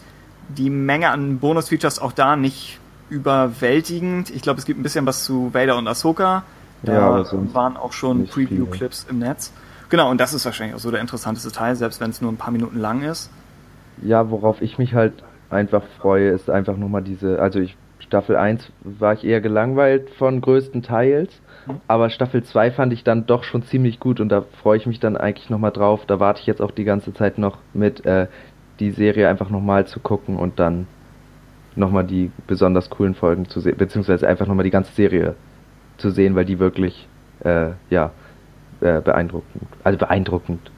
die Menge an Bonus-Features auch da nicht überwältigend. Ich glaube, es gibt ein bisschen was zu Vader und Ahsoka. Da Ja, waren auch schon. Preview-Clips im Netz. Genau, und das ist wahrscheinlich auch so der interessanteste Teil, selbst wenn es nur ein paar Minuten lang ist. Ja, worauf ich mich halt einfach freue, ist einfach nochmal diese, also ich, Staffel 1 war ich eher gelangweilt von größtenteils, aber Staffel 2 fand ich dann doch schon ziemlich gut und da freue ich mich dann eigentlich nochmal drauf. Da warte ich jetzt auch die ganze Zeit noch mit, äh, die Serie einfach nochmal zu gucken und dann nochmal die besonders coolen Folgen zu sehen, beziehungsweise einfach nochmal die ganze Serie zu sehen, weil die wirklich, äh, ja, äh, beeindruckend, also beeindruckend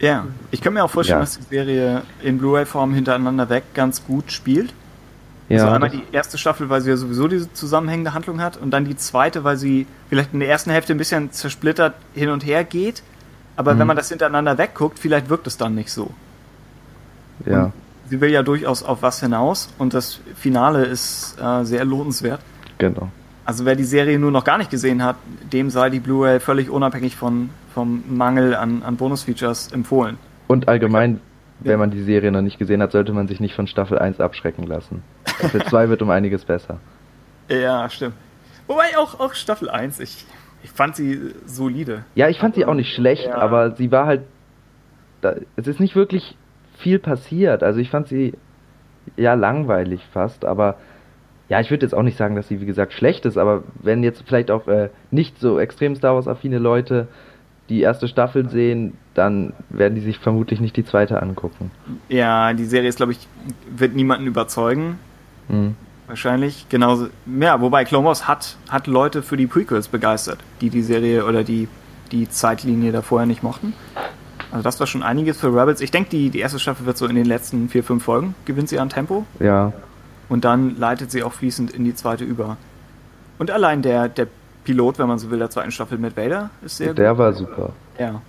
Ja, ich könnte mir auch vorstellen, Ja. dass die Serie in Blu-ray-Form hintereinander weg ganz gut spielt. Ja, also einmal die erste Staffel, weil sie ja sowieso diese zusammenhängende Handlung hat und dann die zweite, weil sie vielleicht in der ersten Hälfte ein bisschen zersplittert hin und her geht. Aber Mhm. wenn man das hintereinander wegguckt, vielleicht wirkt es dann nicht so. Ja. Sie will ja durchaus auf was hinaus und das Finale ist äh, sehr lohnenswert. Genau. Also wer die Serie nur noch gar nicht gesehen hat, dem sei die Blu-ray völlig unabhängig von, vom Mangel an, an Bonus-Features empfohlen. Und allgemein, wenn man die Serie noch nicht gesehen hat, sollte man sich nicht von Staffel 1 abschrecken lassen. Staffel 2 wird um einiges besser. Ja, stimmt. Wobei auch, auch Staffel 1, ich, ich fand sie solide. Ja, ich fand sie auch nicht schlecht, Ja. aber sie war halt. Da, es ist nicht wirklich viel passiert. Also ich fand sie ja langweilig fast, aber ja, ich würde jetzt auch nicht sagen, dass sie wie gesagt schlecht ist, aber wenn jetzt vielleicht auch äh, nicht so extrem Star Wars affine Leute die erste Staffel sehen, dann werden die sich vermutlich nicht die zweite angucken. Ja, die Serie ist, glaube ich, wird niemanden überzeugen. Hm. Wahrscheinlich. Genauso. Ja, wobei Clone Wars hat, hat Leute für die Prequels begeistert, die die Serie oder die, die Zeitlinie da vorher nicht mochten. Also das war schon einiges für Rebels. Ich denke, die, die erste Staffel wird so in den letzten vier, fünf Folgen gewinnt sie an Tempo. Ja, Und dann leitet sie auch fließend in die zweite über. Und allein der, der Pilot, wenn man so will, der zweiten Staffel mit Vader ist sehr der gut. war super. Ja.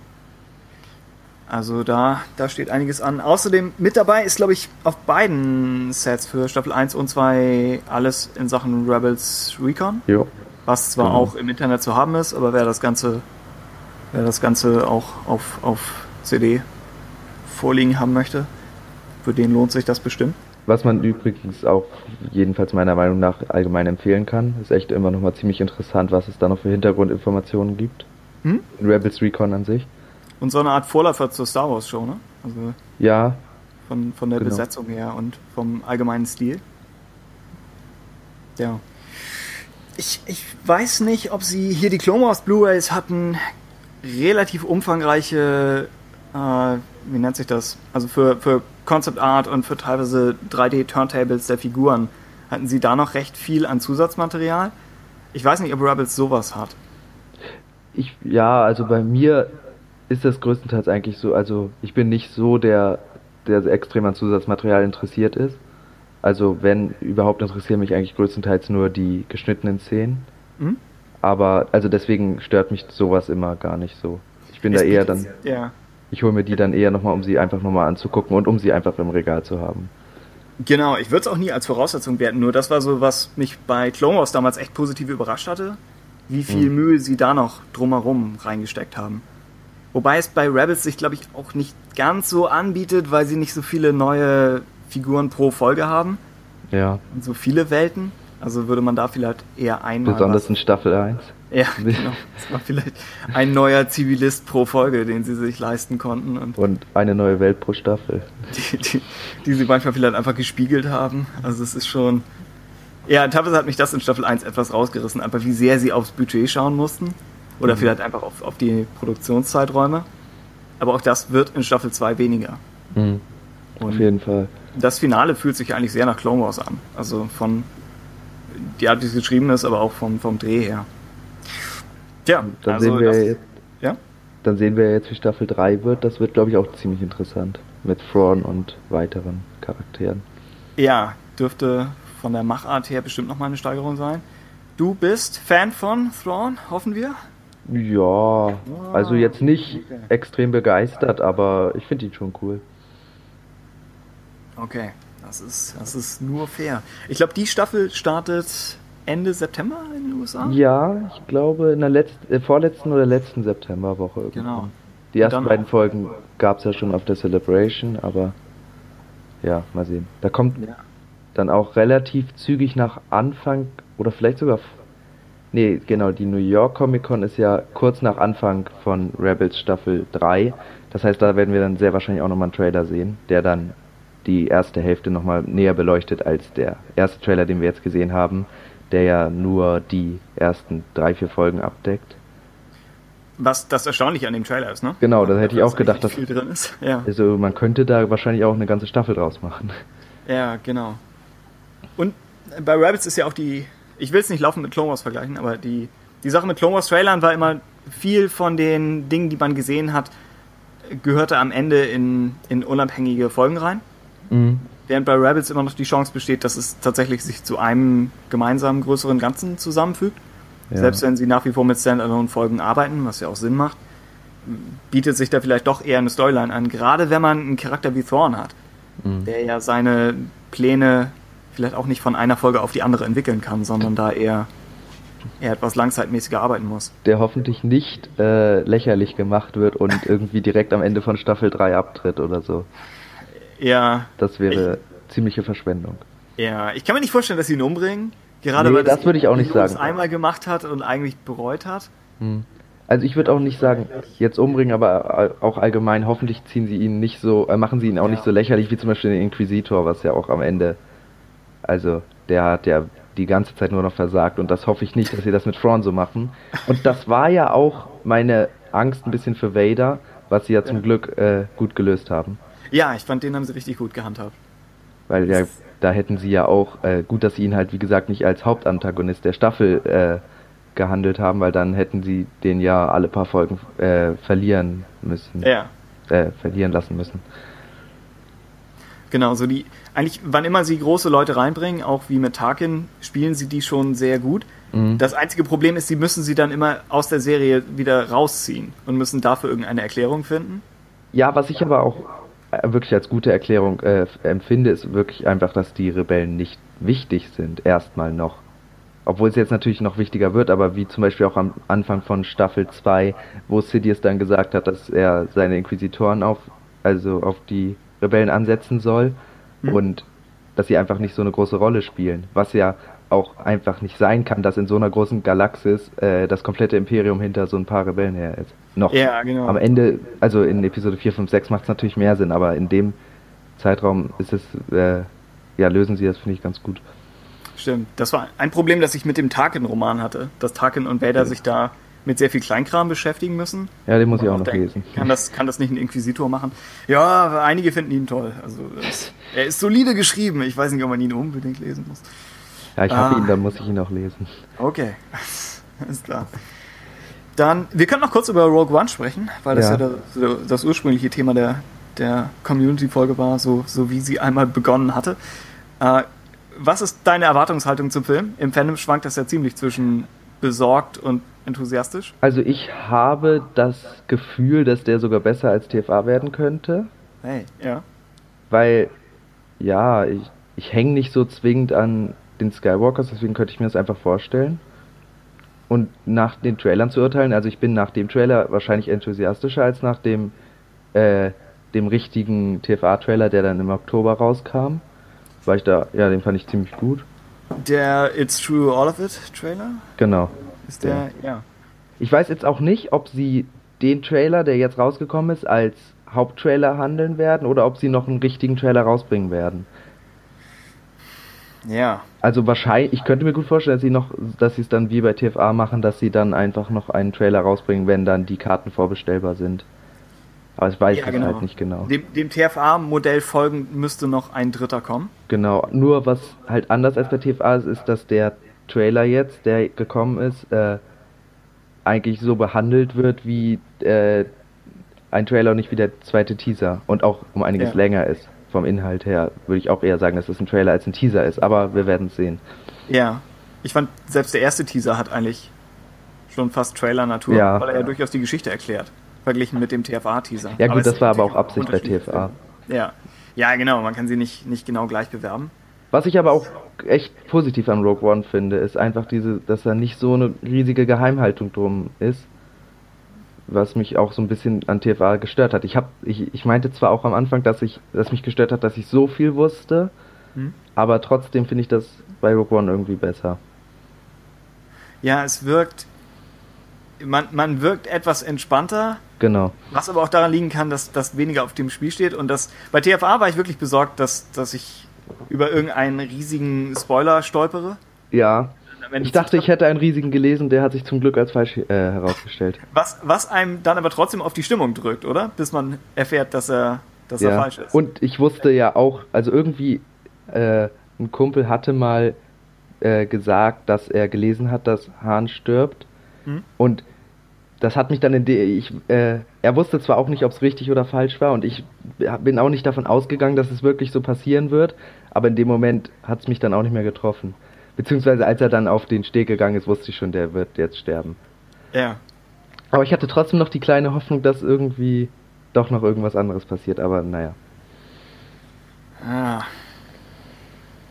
Also da, da steht einiges an. Außerdem mit dabei ist, glaube ich, auf beiden Sets für Staffel 1 und 2 alles in Sachen Rebels Recon. Jo. Was zwar Genau. auch im Internet zu haben ist, aber wer das Ganze, wer das Ganze auch auf, auf CD vorliegen haben möchte, für den lohnt sich das bestimmt. Was man übrigens auch jedenfalls meiner Meinung nach allgemein empfehlen kann, ist echt immer noch mal ziemlich interessant, was es da noch für Hintergrundinformationen gibt. Hm? In Rebels Recon an sich. Und so eine Art Vorläufer zur Star Wars Show, ne? Also Ja, von, von der Genau. Besetzung her und vom allgemeinen Stil. Ja. Ich, ich weiß nicht, ob sie hier die Clone Wars Blu-rays hatten relativ umfangreiche, äh, wie nennt sich das? Also für, für Concept Art und für teilweise 3D-Turntables der Figuren hatten sie da noch recht viel an Zusatzmaterial. Ich weiß nicht, ob Rebels sowas hat. ich, ja, also bei mir ist das größtenteils eigentlich so, also ich bin nicht so der, der extrem an Zusatzmaterial interessiert ist. Also wenn überhaupt interessieren mich eigentlich größtenteils nur die geschnittenen Szenen. Mhm. Aber also deswegen stört mich sowas immer gar nicht so. Ich bin da Es eher bietet- dann, Ja. Ich hole mir die dann eher nochmal, um sie einfach nochmal anzugucken und um sie einfach im Regal zu haben. Genau, ich würde es auch nie als Voraussetzung werten, nur das war so, was mich bei Clone Wars damals echt positiv überrascht hatte, wie viel Mühe sie da noch drumherum reingesteckt haben. Wobei es bei Rebels sich, glaube ich, auch nicht ganz so anbietet, weil sie nicht so viele neue Figuren pro Folge haben Ja, und so viele Welten. Also würde man da vielleicht eher einmal. besonders in Staffel 1. Ja, genau. Das war vielleicht ein neuer Zivilist pro Folge, den sie sich leisten konnten und Und eine neue Welt pro Staffel. die, die, die sie manchmal vielleicht einfach gespiegelt haben. Also es ist schon. Ja, teilweise hat mich das in Staffel 1 etwas rausgerissen, einfach wie sehr sie aufs Budget schauen mussten. Oder vielleicht einfach auf, auf die Produktionszeiträume. Aber auch das wird in Staffel 2 weniger. Mhm. Auf jeden Fall. das Finale fühlt sich eigentlich sehr nach Clone Wars an. Also von die Art, wie es geschrieben ist, aber auch vom, vom Dreh her. Tja, Dann also sehen wir das, jetzt, ja? dann sehen wir jetzt, wie Staffel 3 wird. Das wird, glaube ich, auch ziemlich interessant. Mit Thrawn und weiteren Charakteren. Ja, dürfte von der Machart her bestimmt nochmal eine Steigerung sein. Du bist Fan von Thrawn, hoffen wir? Ja, also jetzt nicht okay. extrem begeistert, aber ich finde ihn schon cool. Okay, das ist, das ist nur fair. Ich glaube, die Staffel startet Ende September in den USA. Ja, ich glaube in der letzten, äh, vorletzten oder letzten Septemberwoche. irgendwann. Genau. Die ersten beiden Folgen gab es ja schon auf der Celebration, aber ja, mal sehen. Da kommt Ja. dann auch relativ zügig nach Anfang oder vielleicht sogar. Nee, genau, die New York Comic Con ist ja kurz nach Anfang von Rebels Staffel 3. Das heißt, da werden wir dann sehr wahrscheinlich auch nochmal einen Trailer sehen, der dann die erste Hälfte nochmal näher beleuchtet als der erste Trailer, den wir jetzt gesehen haben, der ja nur die ersten drei, vier Folgen abdeckt. Was das Erstaunliche an dem Trailer ist, ne? Genau, da hätte ich auch Dass gedacht, eigentlich viel drin ist. Ja. Also man könnte da wahrscheinlich auch eine ganze Staffel draus machen. ja, genau. Und bei Rabbits ist ja auch die, ich will es nicht laufen mit Clone Wars vergleichen, aber die, die Sache mit Clone Wars Trailern war immer viel von den Dingen, die man gesehen hat, gehörte am Ende in, in unabhängige Folgen rein. Mhm. Während bei Rebels immer noch die Chance besteht, dass es tatsächlich sich zu einem gemeinsamen größeren Ganzen zusammenfügt. Ja. Selbst wenn sie nach wie vor mit Standalone-Folgen arbeiten, was ja auch Sinn macht, bietet sich da vielleicht doch eher eine Storyline an. Gerade wenn man einen Charakter wie Thorn hat, Mhm. der ja seine Pläne vielleicht auch nicht von einer Folge auf die andere entwickeln kann, sondern da eher, eher etwas langzeitmäßiger arbeiten muss. Der hoffentlich nicht äh, lächerlich gemacht wird und irgendwie direkt am Ende von Staffel 3 abtritt oder so. Ja, Das wäre ziemliche Verschwendung. ja. Ich kann mir nicht vorstellen, dass sie ihn umbringen. Gerade Nee, weil das würde ich auch nicht sagen. einmal gemacht hat und eigentlich bereut hat. Mhm. Also ich würde auch nicht sagen, jetzt umbringen, aber auch allgemein, hoffentlich ziehen sie ihn nicht so, äh, machen sie ihn auch Ja. nicht so lächerlich wie zum Beispiel den Inquisitor, was ja auch am Ende, also der hat ja die ganze Zeit nur noch versagt und das hoffe ich nicht, dass sie das mit Thrawn so machen. Und das war ja auch meine Angst ein bisschen für Vader, was sie ja zum Glück äh, gut gelöst haben. Ja, ich fand, den haben sie richtig gut gehandhabt. Weil ja, da hätten sie ja auch, äh, gut, dass sie ihn halt, wie gesagt, nicht als Hauptantagonist der Staffel äh, gehandelt haben, weil dann hätten sie den ja alle paar Folgen äh, verlieren müssen. Ja, Äh, verlieren lassen müssen. genau. So die, eigentlich, wann immer sie große Leute reinbringen, auch wie mit Tarkin, spielen sie die schon sehr gut. Mhm. Das einzige Problem ist, sie müssen sie dann immer aus der Serie wieder rausziehen und müssen dafür irgendeine Erklärung finden. ja, was ich aber auch wirklich als gute Erklärung äh, empfinde, ist wirklich einfach, dass die Rebellen nicht wichtig sind, erstmal noch. Obwohl es jetzt natürlich noch wichtiger wird, aber wie zum Beispiel auch am Anfang von Staffel 2, wo Sidious dann gesagt hat, dass er seine Inquisitoren auf, also auf die Rebellen ansetzen soll mhm. und dass sie einfach nicht so eine große Rolle spielen. Was ja auch einfach nicht sein kann, dass in so einer großen Galaxis äh, das komplette Imperium hinter so ein paar Rebellen her ist. Noch. Ja, genau. Am Ende, also in Episode 4, 5, 6 macht es natürlich mehr Sinn, aber in dem Zeitraum ist es, äh, ja, lösen sie das, finde ich, ganz gut. Stimmt. Das war ein Problem, das ich mit dem Tarkin-Roman hatte, dass Tarkin und Vader ja. sich da mit sehr viel Kleinkram beschäftigen müssen. Ja, den muss ich auch noch denken, lesen. Kann das, kann das nicht ein Inquisitor machen? Ja, einige finden ihn toll. Also, er ist solide geschrieben. Ich weiß nicht, ob man ihn unbedingt lesen muss. Ja, ich habe ah. ihn, dann muss ich ihn auch lesen. Okay, alles klar. Dann, wir können noch kurz über Rogue One sprechen, weil das ja, ja das, das, ursprüngliche Thema der, der Community-Folge war, so, so wie sie einmal begonnen hatte. Äh, was ist deine Erwartungshaltung zum Film? Im Fandom schwankt das ja ziemlich zwischen besorgt und enthusiastisch. Also ich habe das Gefühl, dass der sogar besser als TFA werden könnte. Hey, ja. Weil, ja, ich, ich hänge nicht so zwingend an den Skywalkers, deswegen könnte ich mir das einfach vorstellen. Und nach den Trailern zu urteilen, also ich bin nach dem Trailer wahrscheinlich enthusiastischer als nach dem, äh, dem richtigen TFA-Trailer, der dann im Oktober rauskam. Weil ich da, ja, den fand ich ziemlich gut. Der It's True All of It Trailer? Genau. Ist der, der, ja. Ich weiß jetzt auch nicht, ob sie den Trailer, der jetzt rausgekommen ist, als Haupttrailer handeln werden oder ob sie noch einen richtigen Trailer rausbringen werden. Ja. Also wahrscheinlich, ich könnte mir gut vorstellen, dass sie noch, dass sie es dann wie bei TFA machen, dass sie dann einfach noch einen Trailer rausbringen, wenn dann die Karten vorbestellbar sind. Aber ich weiß ja, es genau. halt nicht genau. Dem, dem TFA-Modell folgend müsste noch ein dritter kommen. Genau. Nur was halt anders als bei TFA ist, ist, dass der Trailer jetzt, der gekommen ist, äh, eigentlich so behandelt wird wie äh, ein Trailer und nicht wie der zweite Teaser und auch um einiges ja. länger ist vom Inhalt her würde ich auch eher sagen, dass es ein Trailer als ein Teaser ist, aber wir werden es sehen. Ja, ich fand, selbst der erste Teaser hat eigentlich schon fast Trailer-Natur, ja. weil er ja durchaus die Geschichte erklärt, verglichen mit dem TFA-Teaser. Ja gut, aber das war aber auch Absicht bei TFA. Ja. ja, genau, man kann sie nicht, nicht genau gleich bewerben. Was ich aber auch echt positiv an Rogue One finde, ist einfach diese, dass da nicht so eine riesige Geheimhaltung drum ist, was mich auch so ein bisschen an TFA gestört hat. Ich hab, ich, ich meinte zwar auch am Anfang, dass ich, dass mich gestört hat, dass ich so viel wusste, hm. aber trotzdem finde ich das bei Rogue One irgendwie besser. Ja, es wirkt, man, man wirkt etwas entspannter. Genau. Was aber auch daran liegen kann, dass das weniger auf dem Spiel steht und das, bei TFA war ich wirklich besorgt, dass, dass ich über irgendeinen riesigen Spoiler stolpere. Ja ich dachte, ich hätte einen riesigen gelesen, der hat sich zum Glück als falsch äh, herausgestellt. Was, was einem dann aber trotzdem auf die Stimmung drückt, oder? Bis man erfährt, dass er, dass ja. er falsch ist. Und ich wusste ja auch, also irgendwie, äh, ein Kumpel hatte mal äh, gesagt, dass er gelesen hat, dass Hahn stirbt. Hm? Und das hat mich dann in ich, äh, er wusste zwar auch nicht, ob es richtig oder falsch war und ich bin auch nicht davon ausgegangen, dass es wirklich so passieren wird, aber in dem Moment hat es mich dann auch nicht mehr getroffen. Beziehungsweise als er dann auf den Steg gegangen ist, wusste ich schon, der wird jetzt sterben. Ja. Aber ich hatte trotzdem noch die kleine Hoffnung, dass irgendwie doch noch irgendwas anderes passiert, aber naja. Ah.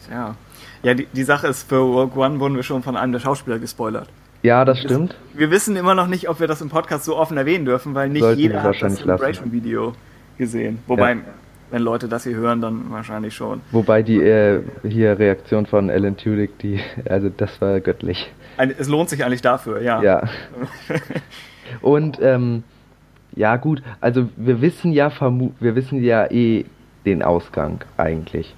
Ja. Ja, die, die Sache ist, für Rogue One wurden wir schon von einem der Schauspieler gespoilert. Ja, das stimmt. Wir wissen immer noch nicht, ob wir das im Podcast so offen erwähnen dürfen, weil nicht Sollten jeder hat das Celebration-Video gesehen. Wobei, ja wenn Leute das hier hören, dann wahrscheinlich schon. Wobei die äh, hier Reaktion von Alan Tudyk, die, also das war göttlich. Ein, es lohnt sich eigentlich dafür, ja. Ja. Und ähm, ja gut, also wir wissen ja vermu wir wissen ja eh den Ausgang eigentlich.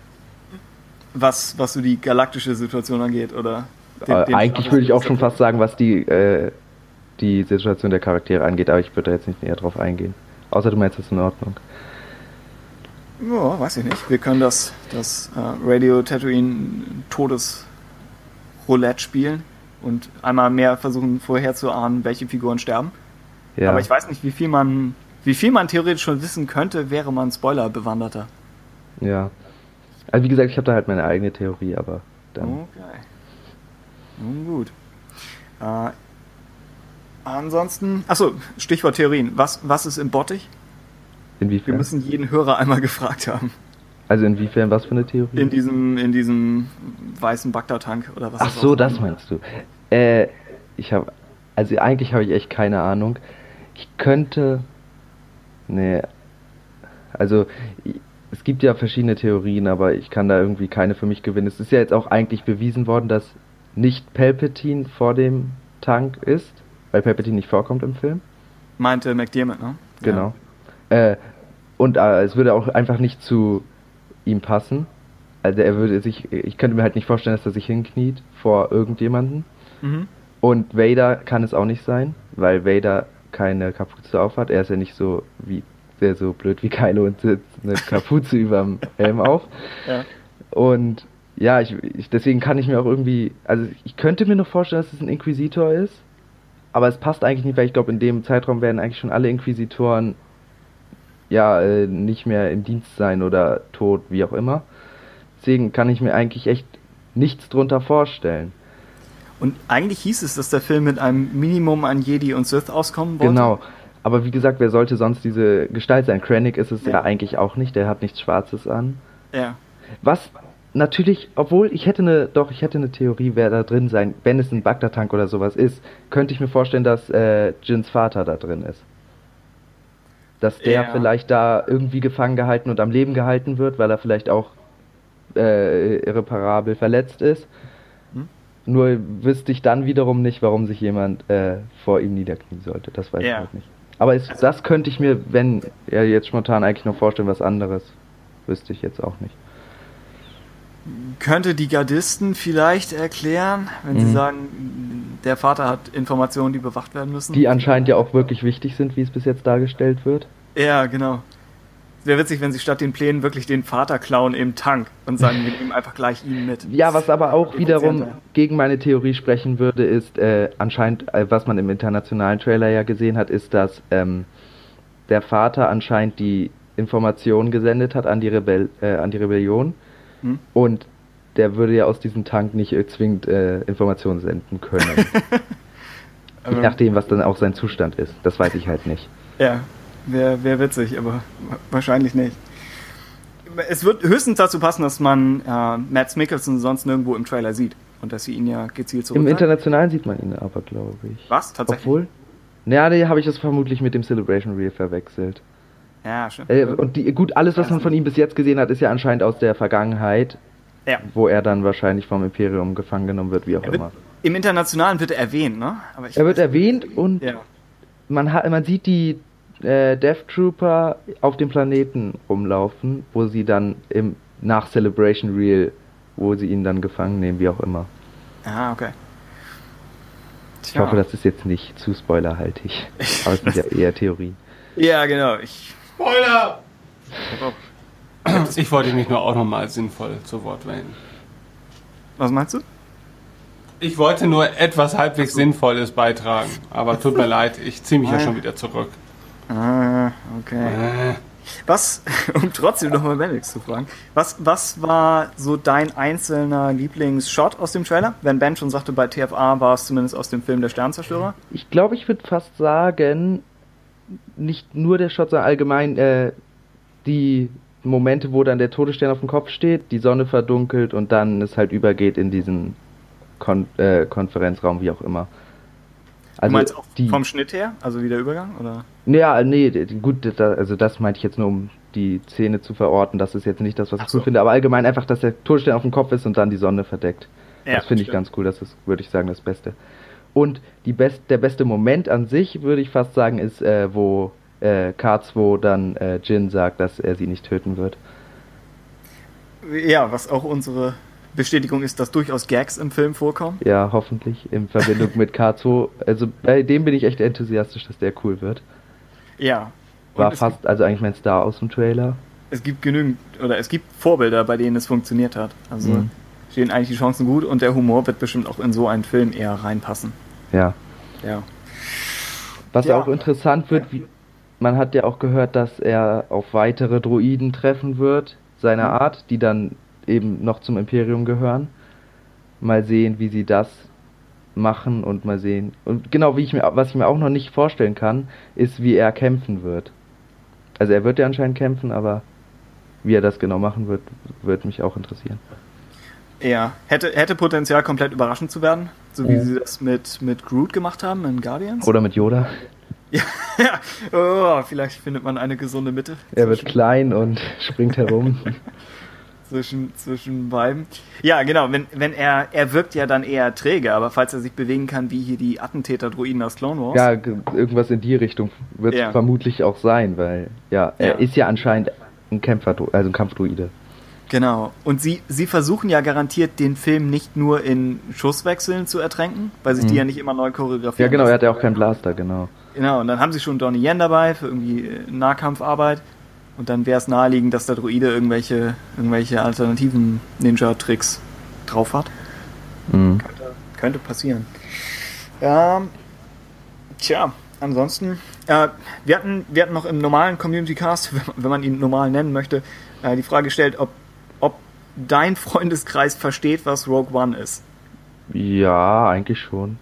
Was, was so die galaktische Situation angeht, oder? Den, äh, den eigentlich würde ich auch schon fast sagen, was die, äh, die Situation der Charaktere angeht, aber ich würde da jetzt nicht näher drauf eingehen. Außer du meinst das in Ordnung. Ja, weiß ich nicht. Wir können das, das äh, Radio Tatooine Todesroulette spielen und einmal mehr versuchen vorherzuahnen, welche Figuren sterben. Ja. Aber ich weiß nicht, wie viel man, wie viel man theoretisch schon wissen könnte, wäre man Spoiler-Bewanderter. Ja. Also wie gesagt, ich habe da halt meine eigene Theorie, aber dann. Okay. Nun gut. Äh, ansonsten, achso, Stichwort Theorien. Was, was ist im Bottich? Inwiefern? Wir müssen jeden Hörer einmal gefragt haben. Also inwiefern, was für eine Theorie? In diesem, in diesem weißen Bagdad-Tank oder was Ach so, das meinst du. Äh, ich habe, also eigentlich habe ich echt keine Ahnung. Ich könnte, nee, also es gibt ja verschiedene Theorien, aber ich kann da irgendwie keine für mich gewinnen. Es ist ja jetzt auch eigentlich bewiesen worden, dass nicht Palpatine vor dem Tank ist, weil Palpatine nicht vorkommt im Film. Meinte McDermott, ne? Genau. Ja. Äh, und äh, es würde auch einfach nicht zu ihm passen. Also er würde sich, ich könnte mir halt nicht vorstellen, dass er sich hinkniet vor irgendjemanden. Mhm. Und Vader kann es auch nicht sein, weil Vader keine Kapuze aufhat. Er ist ja nicht so wie der so blöd wie Kylo und setzt eine Kapuze überm Helm auf. Ja. Und ja, ich, ich, deswegen kann ich mir auch irgendwie, also ich könnte mir noch vorstellen, dass es ein Inquisitor ist, aber es passt eigentlich nicht, weil ich glaube, in dem Zeitraum werden eigentlich schon alle Inquisitoren ja äh, nicht mehr im Dienst sein oder tot, wie auch immer. Deswegen kann ich mir eigentlich echt nichts drunter vorstellen. Und eigentlich hieß es, dass der Film mit einem Minimum an Jedi und Sith auskommen wollte. Genau. Aber wie gesagt, wer sollte sonst diese Gestalt sein? Krennic ist es ja. ja eigentlich auch nicht, der hat nichts Schwarzes an. Ja. Was natürlich, obwohl ich hätte eine, doch, ich hätte eine Theorie, wer da drin sein, wenn es ein Bagdad-Tank oder sowas ist, könnte ich mir vorstellen, dass äh, Jins Vater da drin ist. Dass der ja. vielleicht da irgendwie gefangen gehalten und am Leben gehalten wird, weil er vielleicht auch äh, irreparabel verletzt ist. Hm? Nur wüsste ich dann wiederum nicht, warum sich jemand äh, vor ihm niederknien sollte. Das weiß ja. ich halt nicht. Aber ist, also, das könnte ich mir, wenn er jetzt spontan eigentlich noch vorstellen, was anderes. Wüsste ich jetzt auch nicht. Könnte die Gardisten vielleicht erklären, wenn mhm. sie sagen, der Vater hat Informationen, die bewacht werden müssen? Die anscheinend ja auch wirklich wichtig sind, wie es bis jetzt dargestellt wird. Ja, genau. Wäre witzig, wenn sie statt den Plänen wirklich den Vater klauen im Tank und sagen, wir nehmen einfach gleich ihn mit. Ja, was aber auch wiederum gegen meine Theorie sprechen würde, ist äh, anscheinend, äh, was man im internationalen Trailer ja gesehen hat, ist, dass ähm, der Vater anscheinend die Informationen gesendet hat an die, Rebell äh, an die Rebellion hm? und der würde ja aus diesem Tank nicht zwingend äh, Informationen senden können. Je nachdem, was dann auch sein Zustand ist. Das weiß ich halt nicht. Ja, Wäre wär witzig, aber wahrscheinlich nicht. Es wird höchstens dazu passen, dass man äh, Mads Mikkelsen sonst nirgendwo im Trailer sieht. Und dass sie ihn ja gezielt zurück. Im Internationalen sieht man ihn aber, glaube ich. Was? Tatsächlich? Obwohl? Naja, nee, habe ich das vermutlich mit dem Celebration Reel verwechselt. Ja, stimmt. Äh, und die, gut, alles, was man von ihm bis jetzt gesehen hat, ist ja anscheinend aus der Vergangenheit. Ja. Wo er dann wahrscheinlich vom Imperium gefangen genommen wird, wie auch wird, immer. Im Internationalen wird er erwähnt, ne? er wird erwähnt und ja. man, hat, man sieht die äh, Death Trooper auf dem Planeten rumlaufen, wo sie dann im nach Celebration Reel, wo sie ihn dann gefangen nehmen, wie auch immer. Ah, okay. Ich hoffe, das ist jetzt nicht zu spoilerhaltig. Aber es sind ja eher Theorien. Ja, genau. Ich Spoiler! Ich wollte mich nur auch nochmal sinnvoll zu Wort wählen. Was meinst du? Ich wollte nur etwas halbwegs Sinnvolles beitragen, aber tut mir leid, ich ziehe mich ja schon wieder zurück. Ah, okay. Äh. Was, um trotzdem nochmal Benix zu fragen, was, was war so dein einzelner Lieblingsshot aus dem Trailer? Wenn Ben schon sagte, bei TFA war es zumindest aus dem Film Der Sternzerstörer? Ich glaube, ich würde fast sagen, nicht nur der Shot, sondern allgemein äh, die Momente, wo dann der Todesstern auf dem Kopf steht, die Sonne verdunkelt und dann es halt übergeht in diesen Kon äh, Konferenzraum, wie auch immer. Also du meinst auch die, vom Schnitt her? Also wie der Übergang? Oder? Ja, nee, gut, also das meinte ich jetzt nur, um die Szene zu verorten. Das ist jetzt nicht das, was Ach ich cool so. finde, aber allgemein einfach, dass der Todesstern auf dem Kopf ist und dann die Sonne verdeckt. Ja, das finde ich ganz cool, das ist, würde ich sagen, das Beste. Und die best, der beste Moment an sich, würde ich fast sagen, ist, äh, wo äh, K2 dann äh, Jin sagt, dass er sie nicht töten wird. Ja, was auch unsere Bestätigung ist, dass durchaus Gags im Film vorkommen. Ja, hoffentlich in Verbindung mit K2. Also bei dem bin ich echt enthusiastisch, dass der cool wird. Ja. War fast, also eigentlich mein Star aus dem Trailer. Es gibt genügend, oder es gibt Vorbilder, bei denen es funktioniert hat. Also mhm. stehen eigentlich die Chancen gut und der Humor wird bestimmt auch in so einen Film eher reinpassen. Ja. Ja. Was ja. auch interessant wird, wie, man hat ja auch gehört, dass er auf weitere Droiden treffen wird, seiner mhm. Art, die dann eben noch zum Imperium gehören. Mal sehen, wie sie das machen und mal sehen. Und genau wie ich mir, was ich mir auch noch nicht vorstellen kann, ist, wie er kämpfen wird. Also er wird ja anscheinend kämpfen, aber wie er das genau machen wird, wird mich auch interessieren. Ja, hätte, hätte Potenzial, komplett überraschend zu werden, so wie Ja. sie das mit, mit Groot gemacht haben in Guardians. Oder mit Yoda. Ja. Oh, vielleicht findet man eine gesunde Mitte Er wird klein und springt herum. zwischen, zwischen beiden. Ja, genau, wenn, wenn er, er wirkt ja dann eher träge, aber falls er sich bewegen kann, wie hier die Attentäter-Druiden aus Clone Wars. ja, irgendwas in die Richtung wird es Ja. vermutlich auch sein, weil ja, er Ja. ist ja anscheinend ein Kämpfer, also ein Kampfdruide. Genau. Und sie, sie versuchen ja garantiert, den Film nicht nur in Schusswechseln zu ertränken, weil sich die Mhm. ja nicht immer neu choreografieren. Ja, genau, er hat ja auch keinen Blaster, genau. Genau, und dann haben sie schon Donnie Yen dabei für irgendwie äh, Nahkampfarbeit. Und dann wäre es naheliegend, dass der Druide irgendwelche, irgendwelche alternativen Ninja-Tricks drauf hat. Mhm. Könnte, könnte passieren. Ja, tja, ansonsten, äh, wir, hatten, wir hatten noch im normalen Community Cast, wenn man- wenn man ihn normal nennen möchte, äh, die Frage gestellt, ob, ob dein Freundeskreis versteht, was Rogue One ist. Ja, eigentlich schon.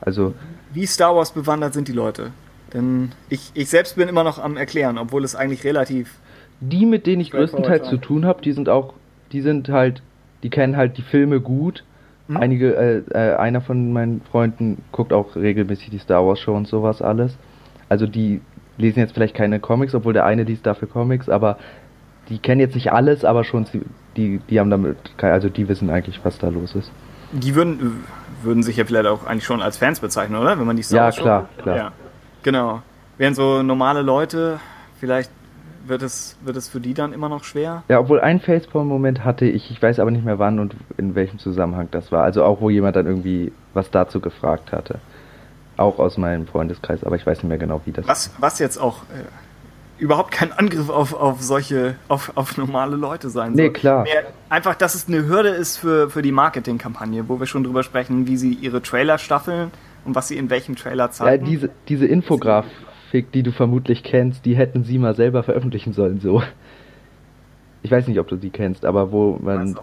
Also, Wie Star Wars bewandert sind die Leute? Denn ich, ich selbst bin immer noch am Erklären, obwohl es eigentlich relativ. die, mit denen ich größtenteils zu tun habe, die sind auch, die sind halt, die kennen halt die Filme gut. Mhm. Einige, äh, äh, einer von meinen Freunden guckt auch regelmäßig die Star Wars Show und sowas alles. Also die lesen jetzt vielleicht keine Comics, obwohl der eine liest dafür Comics, aber die kennen jetzt nicht alles, aber schon, die, die haben damit, also die wissen eigentlich, was da los ist. Die würden, würden sich ja vielleicht auch eigentlich schon als Fans bezeichnen, oder? Wenn man die Star Ja, klar, guckt. klar. Ja, genau. Wären so normale Leute, vielleicht wird es, wird es für die dann immer noch schwer. Ja, obwohl ein Facepalm-Moment hatte ich, ich weiß aber nicht mehr wann und in welchem Zusammenhang das war. Also auch, wo jemand dann irgendwie was dazu gefragt hatte. Auch aus meinem Freundeskreis, aber ich weiß nicht mehr genau, wie das Was, was jetzt auch äh, überhaupt kein Angriff auf, auf solche, auf, auf normale Leute sein soll. Nee, klar. Mehr einfach, dass es eine Hürde ist für, für die Marketingkampagne, wo wir schon drüber sprechen, wie sie ihre Trailer staffeln und was sie in welchem Trailer Ja, zeigen. diese, diese Infografik, die du vermutlich kennst, die hätten sie mal selber veröffentlichen sollen, so. Ich weiß nicht, ob du die kennst, aber wo man.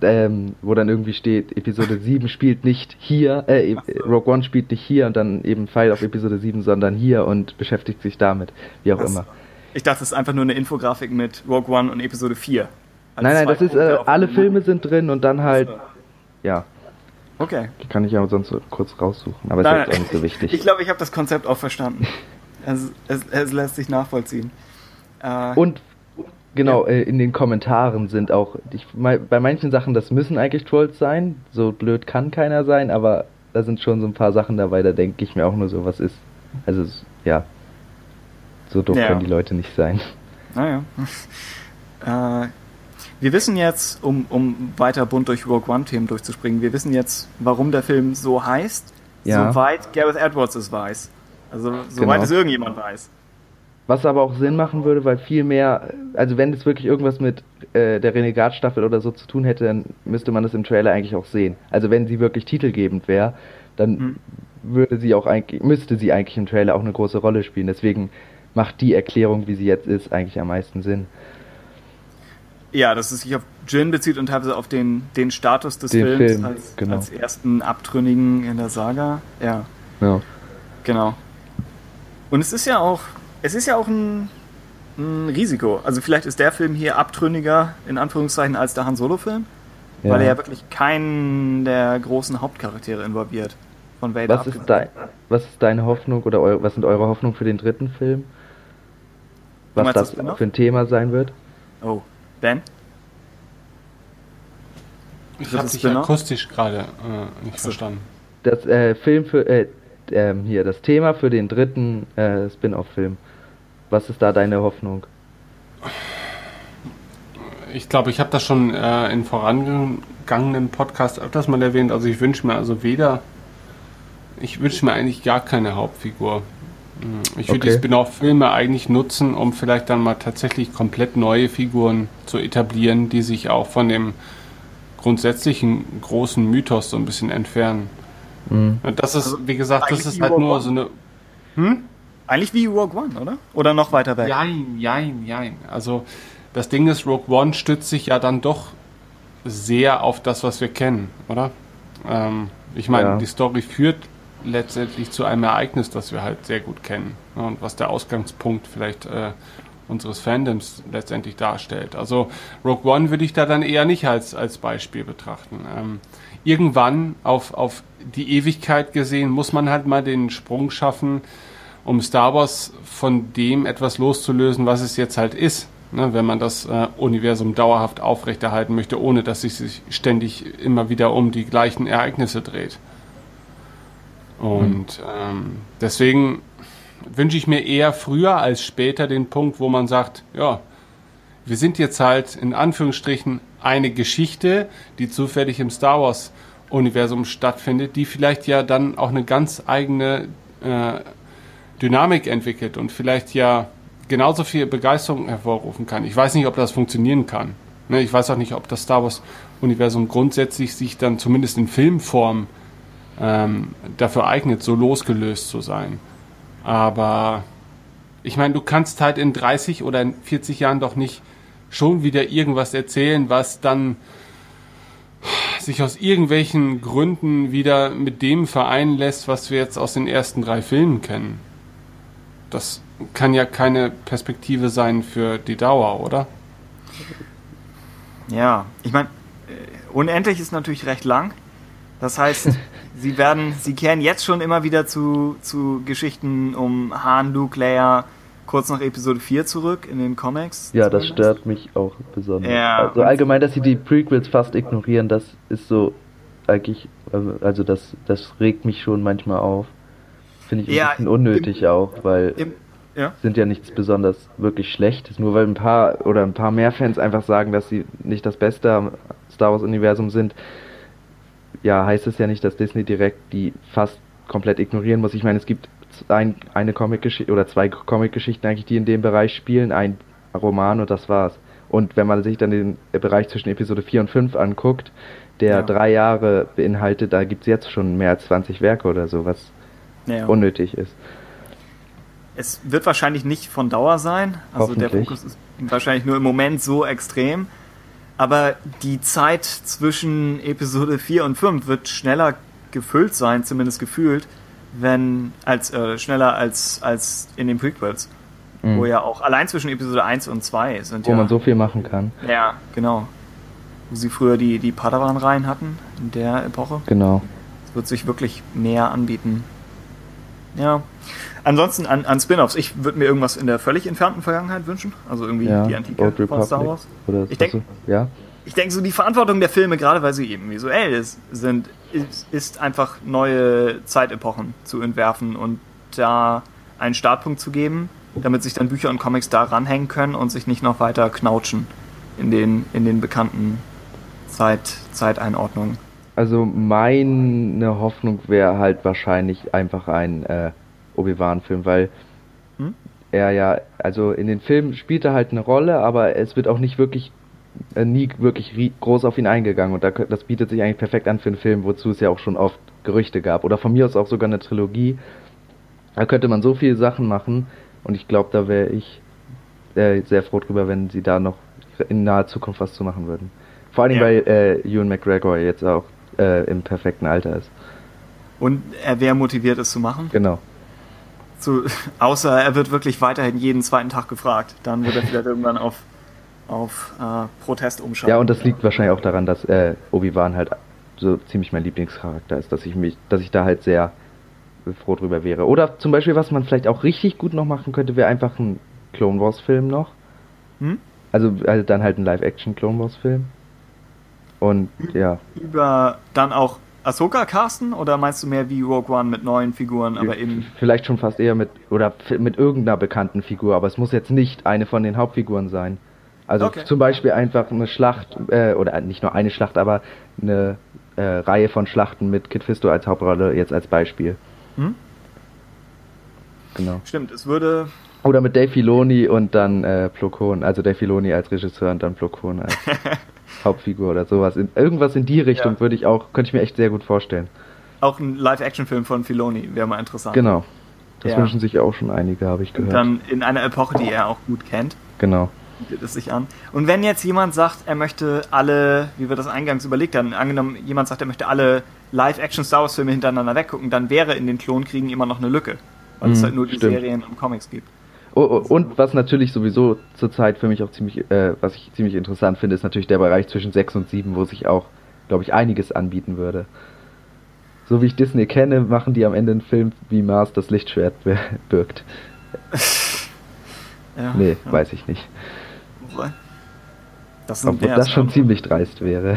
Ähm, wo dann irgendwie steht, Episode 7 spielt nicht hier, äh, so. Rogue One spielt nicht hier und dann eben Pfeil auf Episode 7, sondern hier und beschäftigt sich damit, wie auch Das- immer. Ich dachte, es ist einfach nur eine Infografik mit Rogue One und Episode 4. Als Nein, nein, das ist, äh, alle Filme sind drin und dann halt, ja, Okay. die kann ich ja sonst so kurz raussuchen, aber ist Nein, jetzt auch nicht so wichtig. Ich glaube, ich habe das Konzept auch verstanden. Es, es, es lässt sich nachvollziehen. Äh, Und genau, äh, in den Kommentaren sind auch, ich, bei manchen Sachen, das müssen eigentlich Trolls sein, so blöd kann keiner sein, aber da sind schon so ein paar Sachen dabei, da denke ich mir auch nur so, was ist. Also, ja, so doof Ja. können die Leute nicht sein. Naja. äh, wir wissen jetzt, um, um weiter bunt durch Rogue One-Themen durchzuspringen, wir wissen jetzt, warum der Film so heißt, Ja. soweit Gareth Edwards es weiß. Also, soweit Genau. es irgendjemand weiß. Was aber auch Sinn machen würde, weil viel mehr, also wenn es wirklich irgendwas mit äh, der Renegat-Staffel oder so zu tun hätte, dann müsste man das im Trailer eigentlich auch sehen. Also wenn sie wirklich titelgebend wäre, dann Mhm. würde sie auch eigentlich, müsste sie eigentlich im Trailer auch eine große Rolle spielen. Deswegen macht die Erklärung, wie sie jetzt ist, eigentlich am meisten Sinn. Ja, dass es sich auf Jin bezieht und teilweise auf den, den Status des Den Films Film, als, genau. als ersten Abtrünnigen in der Saga. Ja, Ja. genau. Und es ist ja auch, es ist ja auch ein, ein Risiko. Also vielleicht ist der Film hier abtrünniger, in Anführungszeichen, als der Han Solo-Film, weil er ja wirklich keinen der großen Hauptcharaktere involviert. Von Vader was, ist dein, was ist deine Hoffnung oder eu, was sind eure Hoffnungen für den dritten Film? Was meinst das das Spin-off? für ein Thema sein wird? Oh, Ben? Ich habe es dich Spin-off? akustisch gerade äh, nicht so. verstanden. Das äh, Film für, äh, ähm, hier, das Thema für den dritten äh, Spin-off-Film. Was ist da deine Hoffnung? Ich glaube, ich habe das schon äh, in vorangegangenen Podcasts öfters mal erwähnt. Also ich wünsche mir also weder, ich wünsche mir eigentlich gar keine Hauptfigur. Hm, Ich würde die Okay. Spin-off-Filme eigentlich nutzen, um vielleicht dann mal tatsächlich komplett neue Figuren zu etablieren, die sich auch von dem grundsätzlichen großen Mythos so ein bisschen entfernen. Und Das ist, wie gesagt, das eigentlich ist halt nur so eine Eigentlich wie Rogue One, oder? Oder noch weiter weg? Jein, jein, jein. Also das Ding ist, Rogue One stützt sich ja dann doch sehr auf das, was wir kennen, oder? Ähm, ich meine, Ja. die Story führt letztendlich zu einem Ereignis, das wir halt sehr gut kennen. ne, Und was der Ausgangspunkt vielleicht äh, unseres Fandoms letztendlich darstellt. Also Rogue One würde ich da dann eher nicht als, als Beispiel betrachten. Ähm, irgendwann auf, auf die Ewigkeit gesehen muss man halt mal den Sprung schaffen, um Star Wars von dem etwas loszulösen, was es jetzt halt ist. Ne, wenn man das äh, Universum dauerhaft aufrechterhalten möchte, ohne dass es sich ständig immer wieder um die gleichen Ereignisse dreht. Und ähm, deswegen wünsche ich mir eher früher als später den Punkt, wo man sagt, ja, wir sind jetzt halt in Anführungsstrichen eine Geschichte, die zufällig im Star Wars Universum stattfindet, die vielleicht ja dann auch eine ganz eigene äh, Dynamik entwickelt und vielleicht ja genauso viel Begeisterung hervorrufen kann. Ich weiß nicht, ob das funktionieren kann. Ne, ich weiß auch nicht, ob das Star Wars Universum grundsätzlich sich dann zumindest in Filmform ähm, dafür eignet, so losgelöst zu sein. Aber ich meine, du kannst halt in 30 oder in 40 Jahren doch nicht schon wieder irgendwas erzählen, was dann sich aus irgendwelchen Gründen wieder mit dem vereinen lässt, was wir jetzt aus den ersten drei Filmen kennen. Das kann ja keine Perspektive sein für die Dauer, oder? Ja, ich meine, äh, unendlich ist natürlich recht lang. Das heißt, sie werden, sie kehren jetzt schon immer wieder zu, zu Geschichten um Han, Luke, Leia, kurz nach Episode 4 zurück in den Comics. Ja, das stört mich auch besonders. Ja, also allgemein, dass sie die Prequels fast ignorieren, das ist so eigentlich, also das, das regt mich schon manchmal auf. Finde ich ein ja, bisschen unnötig im, auch, weil im, ja. sind ja nichts besonders wirklich Schlechtes. Nur weil ein paar oder ein paar mehr Fans einfach sagen, dass sie nicht das Beste am Star Wars Universum sind, ja, heißt es ja nicht, dass Disney direkt die fast komplett ignorieren muss. Ich meine, es gibt ein, eine Comic-Geschichte oder zwei Comic-Geschichten eigentlich, die in dem Bereich spielen, ein Roman und das war's. Und wenn man sich dann den Bereich zwischen Episode 4 und 5 anguckt, der ja. drei Jahre beinhaltet, da gibt es jetzt schon mehr als 20 Werke oder so, was ja. unnötig ist. Es wird wahrscheinlich nicht von Dauer sein. Also der Fokus ist wahrscheinlich nur im Moment so extrem. Aber die Zeit zwischen Episode 4 und 5 wird schneller gefüllt sein, zumindest gefühlt, wenn als äh, schneller als, als in den Prequels. Mhm. Wo ja auch allein zwischen Episode 1 und 2 sind Wo ja, man so viel machen kann. Ja, genau. Wo sie früher die, die Padawan-Reihen hatten, in der Epoche. Genau. Es wird sich wirklich mehr anbieten. Ja. Ansonsten an, an Spin-offs, ich würde mir irgendwas in der völlig entfernten Vergangenheit wünschen. Also irgendwie ja, die Antike von Star Wars. Oder ich denke, ja. ich denke so die Verantwortung der Filme, gerade weil sie eben visuell ist, sind, ist, ist einfach neue Zeitepochen zu entwerfen und da einen Startpunkt zu geben, damit sich dann Bücher und Comics da ranhängen können und sich nicht noch weiter knautschen in den, in den bekannten Zeit, Zeiteinordnungen. Also meine Hoffnung wäre halt wahrscheinlich einfach ein äh, Obi-Wan-Film, weil hm? er ja, also in den Filmen spielt er halt eine Rolle, aber es wird auch nicht wirklich, äh, nie wirklich groß auf ihn eingegangen und da, das bietet sich eigentlich perfekt an für einen Film, wozu es ja auch schon oft Gerüchte gab oder von mir aus auch sogar eine Trilogie. Da könnte man so viele Sachen machen und ich glaube, da wäre ich äh, sehr froh drüber, wenn sie da noch in naher Zukunft was zu machen würden. Vor allem, ja. weil äh, Ewan McGregor jetzt auch äh, im perfekten Alter ist. Und er wäre motiviert, es zu machen? Genau. Zu, außer er wird wirklich weiterhin jeden zweiten Tag gefragt. Dann wird er vielleicht irgendwann auf, auf äh, Protest umschalten. Ja, und das liegt wahrscheinlich auch daran, dass äh, Obi-Wan halt so ziemlich mein Lieblingscharakter ist, dass ich mich, dass ich da halt sehr froh drüber wäre. Oder zum Beispiel, was man vielleicht auch richtig gut noch machen könnte, wäre einfach ein Clone Wars Film noch. Hm? Also, also dann halt ein Live-Action Clone Wars Film. Und ja. Über dann auch Ahsoka casten oder meinst du mehr wie Rogue One mit neuen Figuren, aber eben. Vielleicht schon fast eher mit oder mit irgendeiner bekannten Figur, aber es muss jetzt nicht eine von den Hauptfiguren sein. Also okay. zum Beispiel einfach eine Schlacht, äh, oder nicht nur eine Schlacht, aber eine äh, Reihe von Schlachten mit Kit Fisto als Hauptrolle jetzt als Beispiel. Hm? Genau. Stimmt, es würde. Oder mit Dave Filoni und dann äh, Plo Koon, also Dave Filoni als Regisseur und dann Plo Koon als Hauptfigur oder sowas. In, irgendwas in die Richtung ja. würde ich auch, könnte ich mir echt sehr gut vorstellen. Auch ein Live-Action-Film von Filoni wäre mal interessant. Genau. Das ja. wünschen sich auch schon einige, habe ich gehört. Und dann in einer Epoche, die er auch gut kennt. Genau. Bietet es sich an. Und wenn jetzt jemand sagt, er möchte alle, wie wir das eingangs überlegt haben, angenommen, jemand sagt, er möchte alle Live-Action-Star Wars-Filme hintereinander weggucken, dann wäre in den Klonkriegen immer noch eine Lücke. Weil mm, es mhm, halt nur die stimmt. Serien und Comics gibt. Und was natürlich sowieso zurzeit für mich auch ziemlich, äh, was ich ziemlich interessant finde, ist natürlich der Bereich zwischen 6 und 7, wo sich auch, glaube ich, einiges anbieten würde. So wie ich Disney kenne, machen die am Ende einen Film, wie Mars das Lichtschwert birgt. ja, nee, ja. weiß ich nicht. Das Obwohl das schon ziemlich dreist wäre.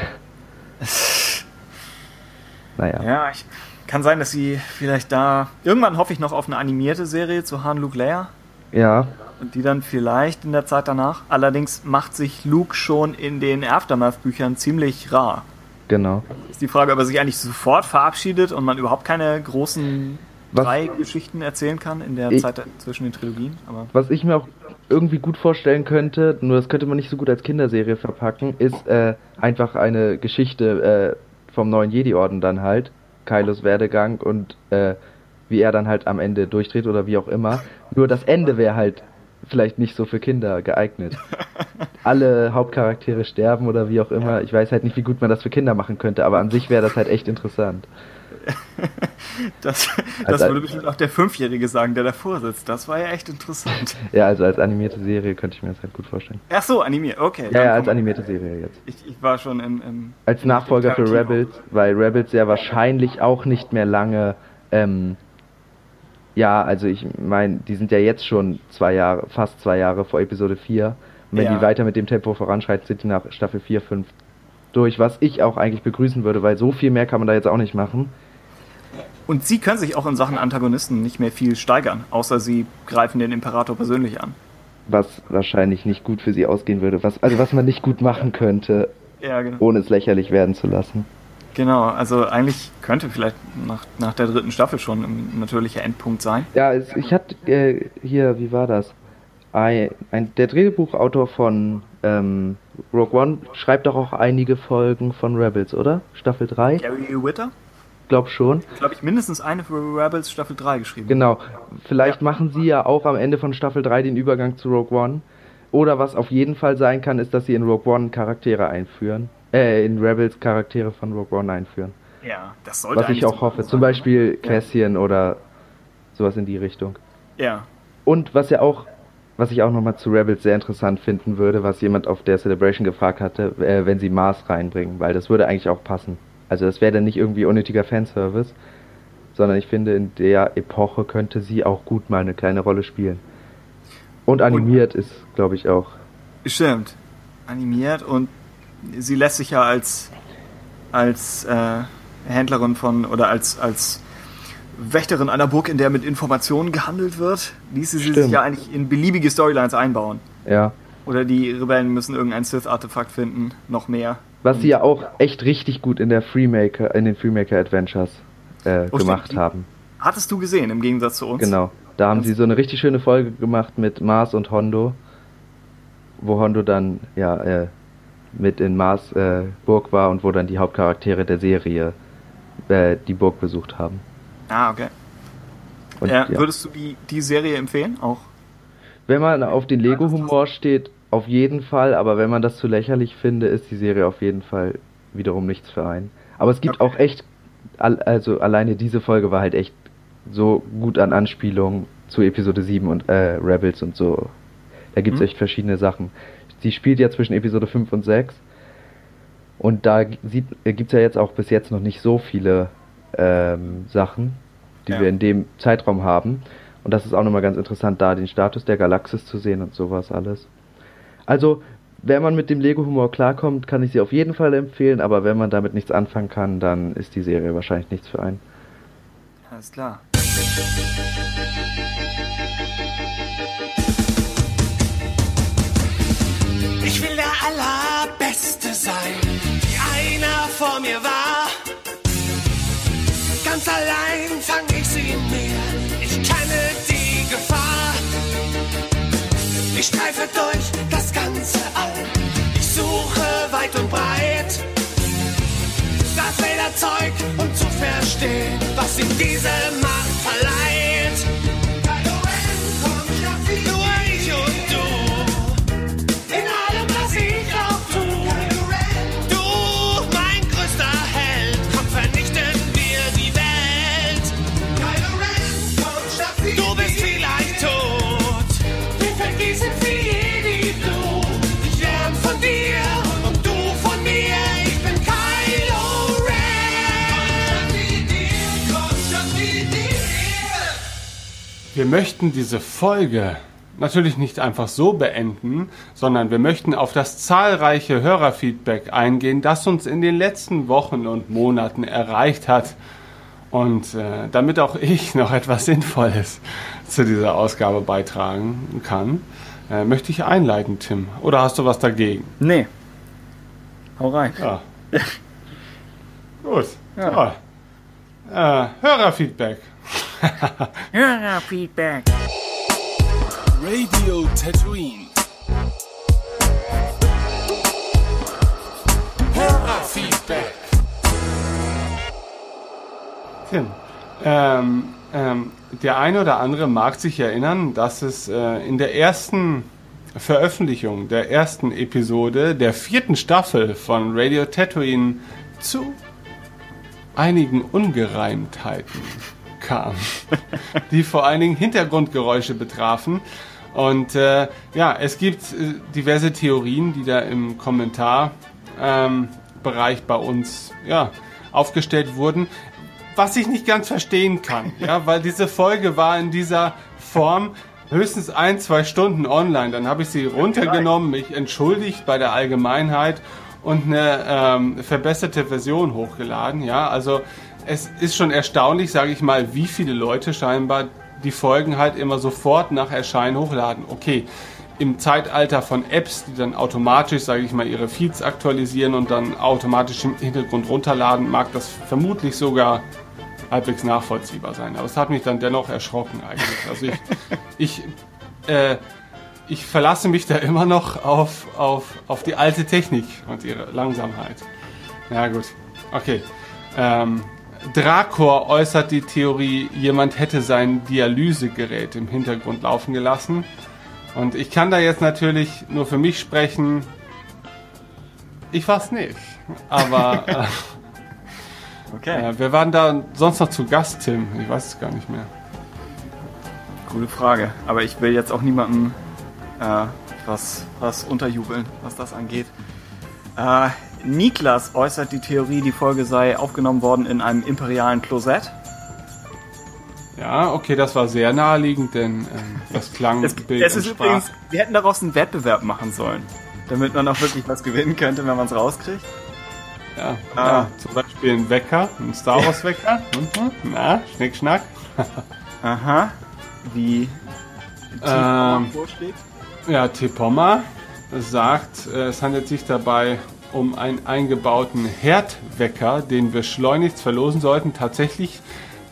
naja. Ja, ich, kann sein, dass sie vielleicht da. Irgendwann hoffe ich noch auf eine animierte Serie zu Han Luke Leia. Ja. Und die dann vielleicht in der Zeit danach. Allerdings macht sich Luke schon in den Aftermath-Büchern ziemlich rar. Genau. Ist die Frage, ob er sich eigentlich sofort verabschiedet und man überhaupt keine großen was, drei Geschichten erzählen kann in der ich, Zeit zwischen den Trilogien. Aber was ich mir auch irgendwie gut vorstellen könnte, nur das könnte man nicht so gut als Kinderserie verpacken, ist äh, einfach eine Geschichte äh, vom neuen Jedi-Orden dann halt, Kylos Werdegang und äh, wie er dann halt am Ende durchdreht oder wie auch immer. Nur das Ende wäre halt vielleicht nicht so für Kinder geeignet. Alle Hauptcharaktere sterben oder wie auch immer. Ich weiß halt nicht, wie gut man das für Kinder machen könnte, aber an sich wäre das halt echt interessant. das, das also, würde bestimmt auch der Fünfjährige sagen, der davor sitzt. Das war ja echt interessant. ja, also als animierte Serie könnte ich mir das halt gut vorstellen. Ach so, animiert, okay. Ja, ja als animierte Serie jetzt. Ich, ich war schon im. im als Nachfolger für Rebels, weil Rebels ja wahrscheinlich auch nicht mehr lange. Ähm, ja, also ich meine, die sind ja jetzt schon zwei Jahre, fast zwei Jahre vor Episode 4. Und wenn ja. die weiter mit dem Tempo voranschreiten, sind die nach Staffel 4, 5 durch, was ich auch eigentlich begrüßen würde, weil so viel mehr kann man da jetzt auch nicht machen. Und sie können sich auch in Sachen Antagonisten nicht mehr viel steigern, außer sie greifen den Imperator persönlich an. Was wahrscheinlich nicht gut für sie ausgehen würde, was, also was man nicht gut machen könnte, ja, genau. ohne es lächerlich werden zu lassen. Genau, also eigentlich könnte vielleicht nach, nach der dritten Staffel schon ein natürlicher Endpunkt sein. Ja, es, ich hatte äh, hier, wie war das? Ein, ein, der Drehbuchautor von ähm, Rogue One schreibt doch auch einige Folgen von Rebels, oder? Staffel 3? Gary Witter? glaube schon. Glaube ich, mindestens eine für Rebels Staffel 3 geschrieben. Genau. Vielleicht ja. machen sie ja auch am Ende von Staffel 3 den Übergang zu Rogue One. Oder was auf jeden Fall sein kann, ist, dass sie in Rogue One Charaktere einführen. Äh, in Rebels Charaktere von Rogue One einführen. Ja, das sollte Was ich auch hoffe. Zum Beispiel Cassian ja. oder sowas in die Richtung. Ja. Und was ja auch, was ich auch nochmal zu Rebels sehr interessant finden würde, was jemand auf der Celebration gefragt hatte, äh, wenn sie Mars reinbringen, weil das würde eigentlich auch passen. Also das wäre dann nicht irgendwie unnötiger Fanservice, sondern ich finde, in der Epoche könnte sie auch gut mal eine kleine Rolle spielen. Und animiert und, ist, glaube ich, auch. Stimmt. Animiert und sie lässt sich ja als, als äh, Händlerin von oder als, als Wächterin einer Burg, in der mit Informationen gehandelt wird, ließe sie sich ja eigentlich in beliebige Storylines einbauen. Ja. Oder die Rebellen müssen irgendein Sith-Artefakt finden, noch mehr. Was sie ja auch echt richtig gut in der Freemaker, in den Freemaker Adventures äh, oh, gemacht stimmt. haben. Hattest du gesehen, im Gegensatz zu uns? Genau. Da haben sie so eine richtig schöne Folge gemacht mit Mars und Hondo, wo Hondo dann ja äh, mit in Mars äh, Burg war und wo dann die Hauptcharaktere der Serie äh, die Burg besucht haben. Ah, okay. Und, ja, würdest du die, die Serie empfehlen auch? Wenn man auf den Lego-Humor steht, auf jeden Fall, aber wenn man das zu lächerlich finde, ist die Serie auf jeden Fall wiederum nichts für einen. Aber es gibt okay. auch echt, also alleine diese Folge war halt echt so gut an Anspielungen zu Episode 7 und äh, Rebels und so. Da gibt es mhm. echt verschiedene Sachen. Sie spielt ja zwischen Episode 5 und 6. Und da gibt es ja jetzt auch bis jetzt noch nicht so viele ähm, Sachen, die ja. wir in dem Zeitraum haben. Und das ist auch nochmal ganz interessant, da den Status der Galaxis zu sehen und sowas alles. Also, wenn man mit dem Lego-Humor klarkommt, kann ich sie auf jeden Fall empfehlen, aber wenn man damit nichts anfangen kann, dann ist die Serie wahrscheinlich nichts für einen. Alles klar. Allerbeste sein, wie einer vor mir war. Ganz allein fang ich sie mir, ich kenne die Gefahr. Ich streife durch das ganze All. Ich suche weit und breit das Lederzeug, um zu verstehen, was ihm diese Macht Wir möchten diese Folge natürlich nicht einfach so beenden, sondern wir möchten auf das zahlreiche Hörerfeedback eingehen, das uns in den letzten Wochen und Monaten erreicht hat. Und äh, damit auch ich noch etwas Sinnvolles zu dieser Ausgabe beitragen kann, äh, möchte ich einleiten, Tim. Oder hast du was dagegen? Nee. Hau rein. Ja. Gut. Ja. Äh, Hörerfeedback. Hörerfeedback. Radio Tatooine. Hörerfeedback. Tim, ähm, ähm, der eine oder andere mag sich erinnern, dass es äh, in der ersten Veröffentlichung der ersten Episode der vierten Staffel von Radio Tatooine zu einigen Ungereimtheiten kam, die vor allen Dingen Hintergrundgeräusche betrafen. Und äh, ja, es gibt äh, diverse Theorien, die da im Kommentarbereich ähm, bei uns ja, aufgestellt wurden, was ich nicht ganz verstehen kann, ja, weil diese Folge war in dieser Form höchstens ein, zwei Stunden online. Dann habe ich sie runtergenommen, mich entschuldigt bei der Allgemeinheit und eine ähm, verbesserte Version hochgeladen. Ja, also es ist schon erstaunlich, sage ich mal, wie viele Leute scheinbar die Folgen halt immer sofort nach Erscheinen hochladen. Okay, im Zeitalter von Apps, die dann automatisch, sage ich mal, ihre Feeds aktualisieren und dann automatisch im Hintergrund runterladen, mag das vermutlich sogar halbwegs nachvollziehbar sein. Aber es hat mich dann dennoch erschrocken eigentlich. Also ich, ich, äh, ich verlasse mich da immer noch auf, auf, auf die alte Technik und ihre Langsamkeit. Ja gut, okay. Ähm, Drakor äußert die Theorie, jemand hätte sein Dialysegerät im Hintergrund laufen gelassen. Und ich kann da jetzt natürlich nur für mich sprechen. Ich war's nicht. Aber äh, Okay. äh, wer war denn da sonst noch zu Gast, Tim? Ich weiß es gar nicht mehr. Gute Frage. Aber ich will jetzt auch niemandem äh, was, was unterjubeln, was das angeht. Niklas äußert die Theorie, die Folge sei aufgenommen worden in einem imperialen Klosett. Ja, okay, das war sehr naheliegend, denn ähm, das klang Es, Bild es ist übrigens, wir hätten daraus einen Wettbewerb machen sollen, damit man auch wirklich was gewinnen könnte, wenn man es rauskriegt. Ja, Ah. ja, zum Beispiel ein Wecker, ein Star Wars Wecker. Na, Schnick, Schnack. Aha. Wie Ähm, vorschlägt. Ja, Tepomma sagt, äh, es handelt sich dabei um einen eingebauten Herdwecker, den wir schleunigst verlosen sollten. Tatsächlich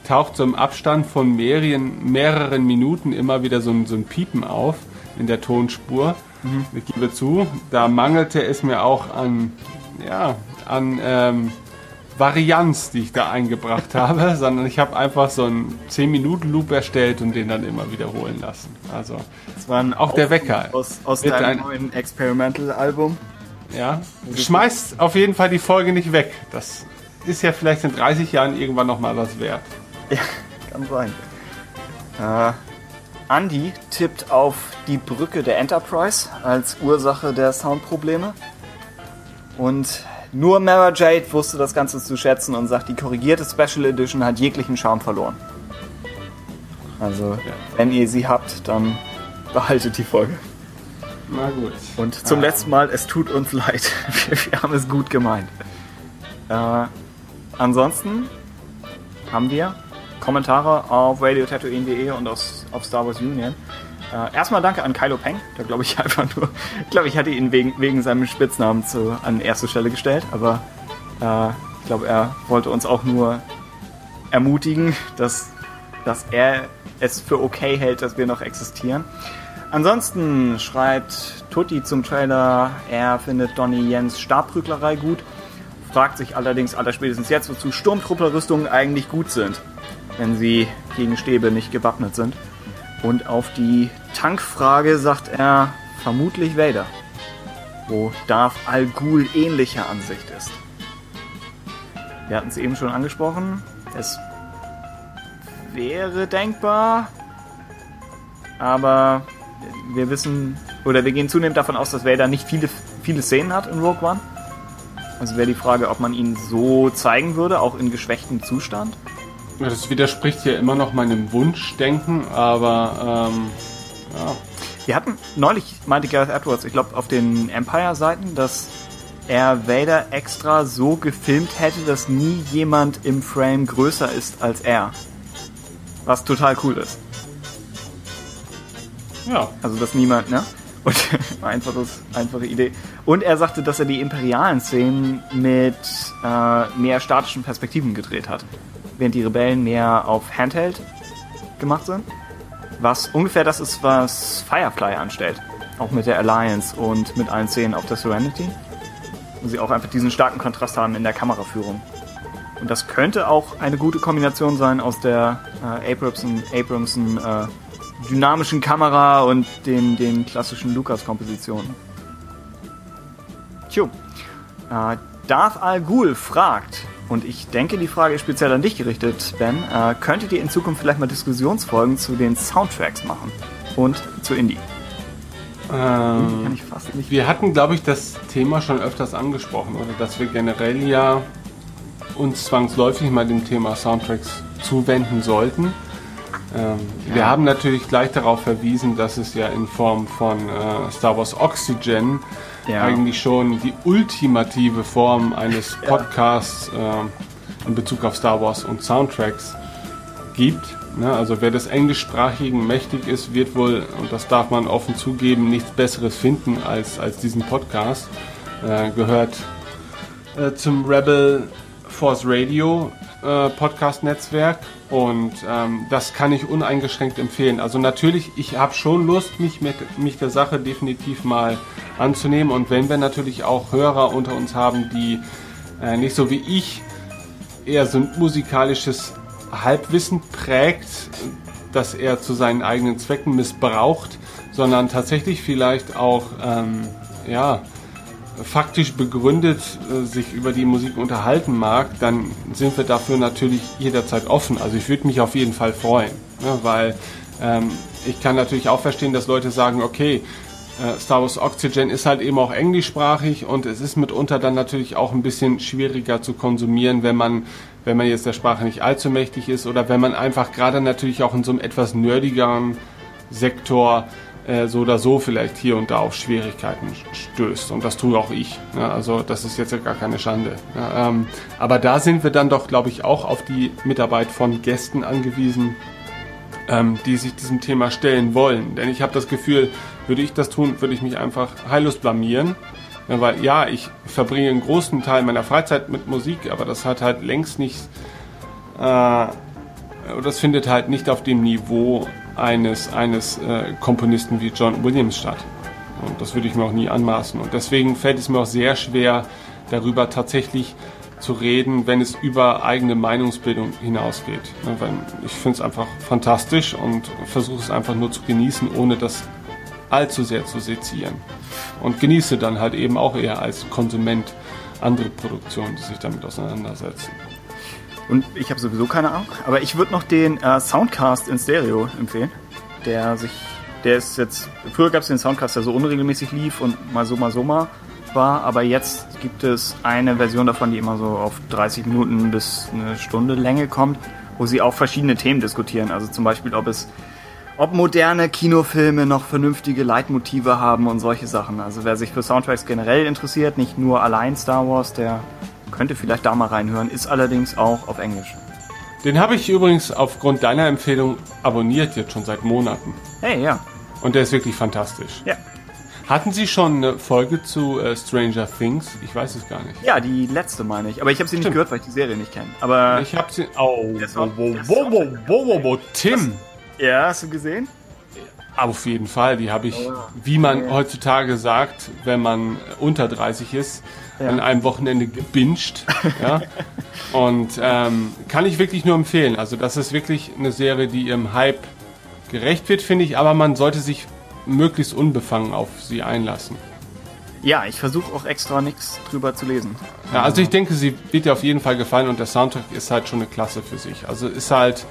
taucht so im Abstand von mehreren, mehreren Minuten immer wieder so ein, so ein Piepen auf in der Tonspur. Ich gebe zu, da mangelte es mir auch an, ja, an ähm, Varianz, die ich da eingebracht habe, sondern ich habe einfach so einen 10-Minuten-Loop erstellt und den dann immer wiederholen lassen. Also Das war auch der Wecker. aus, aus deinem ein- neuen Experimental-Album. Ja, schmeißt auf jeden Fall die Folge nicht weg. Das ist ja vielleicht in 30 Jahren irgendwann nochmal was wert. Ja, kann sein. Äh, Andy tippt auf die Brücke der Enterprise als Ursache der Soundprobleme. Und nur Mara Jade wusste das Ganze zu schätzen und sagt, die korrigierte Special Edition hat jeglichen Charme verloren. Also, wenn ihr sie habt, dann behaltet die Folge. Na gut. Und zum Ah. letzten Mal, es tut uns leid. Wir, wir haben es gut gemeint. Äh, ansonsten haben wir Kommentare auf radiotatooine.de und aus, auf Star Wars Union. Äh, erstmal danke an Kylo Peng, der glaube ich einfach nur, ich glaube, ich hatte ihn wegen, wegen seinem Spitznamen zu, an erste Stelle gestellt, aber äh, ich glaube, er wollte uns auch nur ermutigen, dass, dass er es für okay hält, dass wir noch existieren. Ansonsten schreibt Tutti zum Trailer, er findet Donny Jens Stabprüglerei gut, fragt sich allerdings allerspätestens jetzt, wozu Sturmtrupplerrüstungen eigentlich gut sind, wenn sie gegen Stäbe nicht gewappnet sind. Und auf die Tankfrage sagt er vermutlich Vader, wo Darth Al Ghul ähnlicher Ansicht ist. Wir hatten es eben schon angesprochen, es wäre denkbar, aber wir wissen, oder wir gehen zunehmend davon aus, dass Vader nicht viele, viele Szenen hat in Rogue One. Also wäre die Frage, ob man ihn so zeigen würde, auch in geschwächtem Zustand. Ja, Das widerspricht ja immer noch meinem Wunschdenken, aber ähm, ja. Wir hatten neulich, meinte Gareth Edwards, ich glaube auf den Empire-Seiten, dass er Vader extra so gefilmt hätte, dass nie jemand im Frame größer ist als er. Was total cool ist. Ja. Also dass niemand, ne? Und einfaches, einfache Idee. Und er sagte, dass er die imperialen Szenen mit äh, mehr statischen Perspektiven gedreht hat. Während die Rebellen mehr auf Handheld gemacht sind. Was ungefähr das ist, was Firefly anstellt. Auch mit der Alliance und mit allen Szenen auf der Serenity. Wo sie auch einfach diesen starken Kontrast haben in der Kameraführung. Und das könnte auch eine gute Kombination sein aus der äh, Abramson, Abramson äh, dynamischen Kamera und den, den klassischen Lucas-Kompositionen. Tjo. Äh, Darth Al Ghul fragt, und ich denke, die Frage ist speziell an dich gerichtet, Ben, äh, könntet ihr in Zukunft vielleicht mal Diskussionsfolgen zu den Soundtracks machen? Und zu Indie? Kann Ähm, ich fast nicht. wir hatten, glaube ich, das Thema schon öfters angesprochen, oder dass wir generell ja uns zwangsläufig mal dem Thema Soundtracks zuwenden sollten. Ähm, Wir haben natürlich gleich darauf verwiesen, dass es ja in Form von äh, Star Wars Oxygen Ja. eigentlich schon die ultimative Form eines Podcasts äh, in Bezug auf Star Wars und Soundtracks gibt. Ne? Also wer des Englischsprachigen mächtig ist, wird wohl, und das darf man offen zugeben, nichts Besseres finden als, als diesen Podcast. Äh, gehört äh, zum Rebel Force Radio äh, Podcast-Netzwerk und ähm, das kann ich uneingeschränkt empfehlen. Also natürlich, ich habe schon Lust, mich mit mich der Sache definitiv mal anzunehmen und wenn wir natürlich auch Hörer unter uns haben, die äh, nicht so wie ich eher so ein musikalisches Halbwissen prägt, das er zu seinen eigenen Zwecken missbraucht, sondern tatsächlich vielleicht auch ähm, ja, faktisch begründet äh, sich über die Musik unterhalten mag, dann sind wir dafür natürlich jederzeit offen. Also ich würde mich auf jeden Fall freuen, ne, weil ähm, ich kann natürlich auch verstehen, dass Leute sagen, okay, äh, Star Wars Oxygen ist halt eben auch englischsprachig und es ist mitunter dann natürlich auch ein bisschen schwieriger zu konsumieren, wenn man, wenn man jetzt der Sprache nicht allzu mächtig ist oder wenn man einfach gerade natürlich auch in so einem etwas nerdigeren Sektor äh, so oder so vielleicht hier und da auf Schwierigkeiten stößt. Und das tue auch ich. Ja, also das ist jetzt ja gar keine Schande. Ja, ähm, aber da sind wir dann doch, glaube ich, auch auf die Mitarbeit von Gästen angewiesen, ähm, die sich diesem Thema stellen wollen. Denn ich habe das Gefühl, würde ich das tun, würde ich mich einfach heillos blamieren. Ja, weil ja, ich verbringe einen großen Teil meiner Freizeit mit Musik, aber das hat halt längst nicht, äh, das findet halt nicht auf dem Niveau eines, eines äh, Komponisten wie John Williams statt. Und das würde ich mir auch nie anmaßen. Und deswegen fällt es mir auch sehr schwer, darüber tatsächlich zu reden, wenn es über eigene Meinungsbildung hinausgeht. Weil ich finde es einfach fantastisch und versuche es einfach nur zu genießen, ohne das allzu sehr zu sezieren. Und genieße dann halt eben auch eher als Konsument andere Produktionen, die sich damit auseinandersetzen. Und ich habe sowieso keine Ahnung, aber ich würde noch den äh, Soundcast in Stereo empfehlen. Der sich, der ist jetzt, früher gab es den Soundcast, der so unregelmäßig lief und mal so, mal so mal war, aber jetzt gibt es eine Version davon, die immer so auf 30 Minuten bis eine Stunde Länge kommt, wo sie auch verschiedene Themen diskutieren. Also zum Beispiel, ob es, ob moderne Kinofilme noch vernünftige Leitmotive haben und solche Sachen. Also wer sich für Soundtracks generell interessiert, nicht nur allein Star Wars, der könnte vielleicht da mal reinhören, ist allerdings auch auf Englisch. Den habe ich übrigens aufgrund deiner Empfehlung abonniert, jetzt schon seit Monaten. Hey, ja. Und der ist wirklich fantastisch. Ja. Hatten Sie schon eine Folge zu äh, Stranger Things? Ich weiß es gar nicht. Ja, die letzte meine ich. Aber ich habe sie nicht Stimmt. gehört, weil ich die Serie nicht kenne. Aber Ich habe sie. Oh, war- wo, wo, wo, wo, wo, wo, Tim! ja, hast du gesehen? Auf jeden Fall, die habe ich, Oh. wie man heutzutage sagt, wenn man unter 30 ist, Ja. an einem Wochenende gebinged. ja? Und ähm, kann ich wirklich nur empfehlen. Also das ist wirklich eine Serie, die ihrem Hype gerecht wird, finde ich, aber man sollte sich möglichst unbefangen auf sie einlassen. Ja, ich versuche auch extra nichts drüber zu lesen. Ja, also ich denke, sie wird dir auf jeden Fall gefallen und der Soundtrack ist halt schon eine Klasse für sich. Also ist halt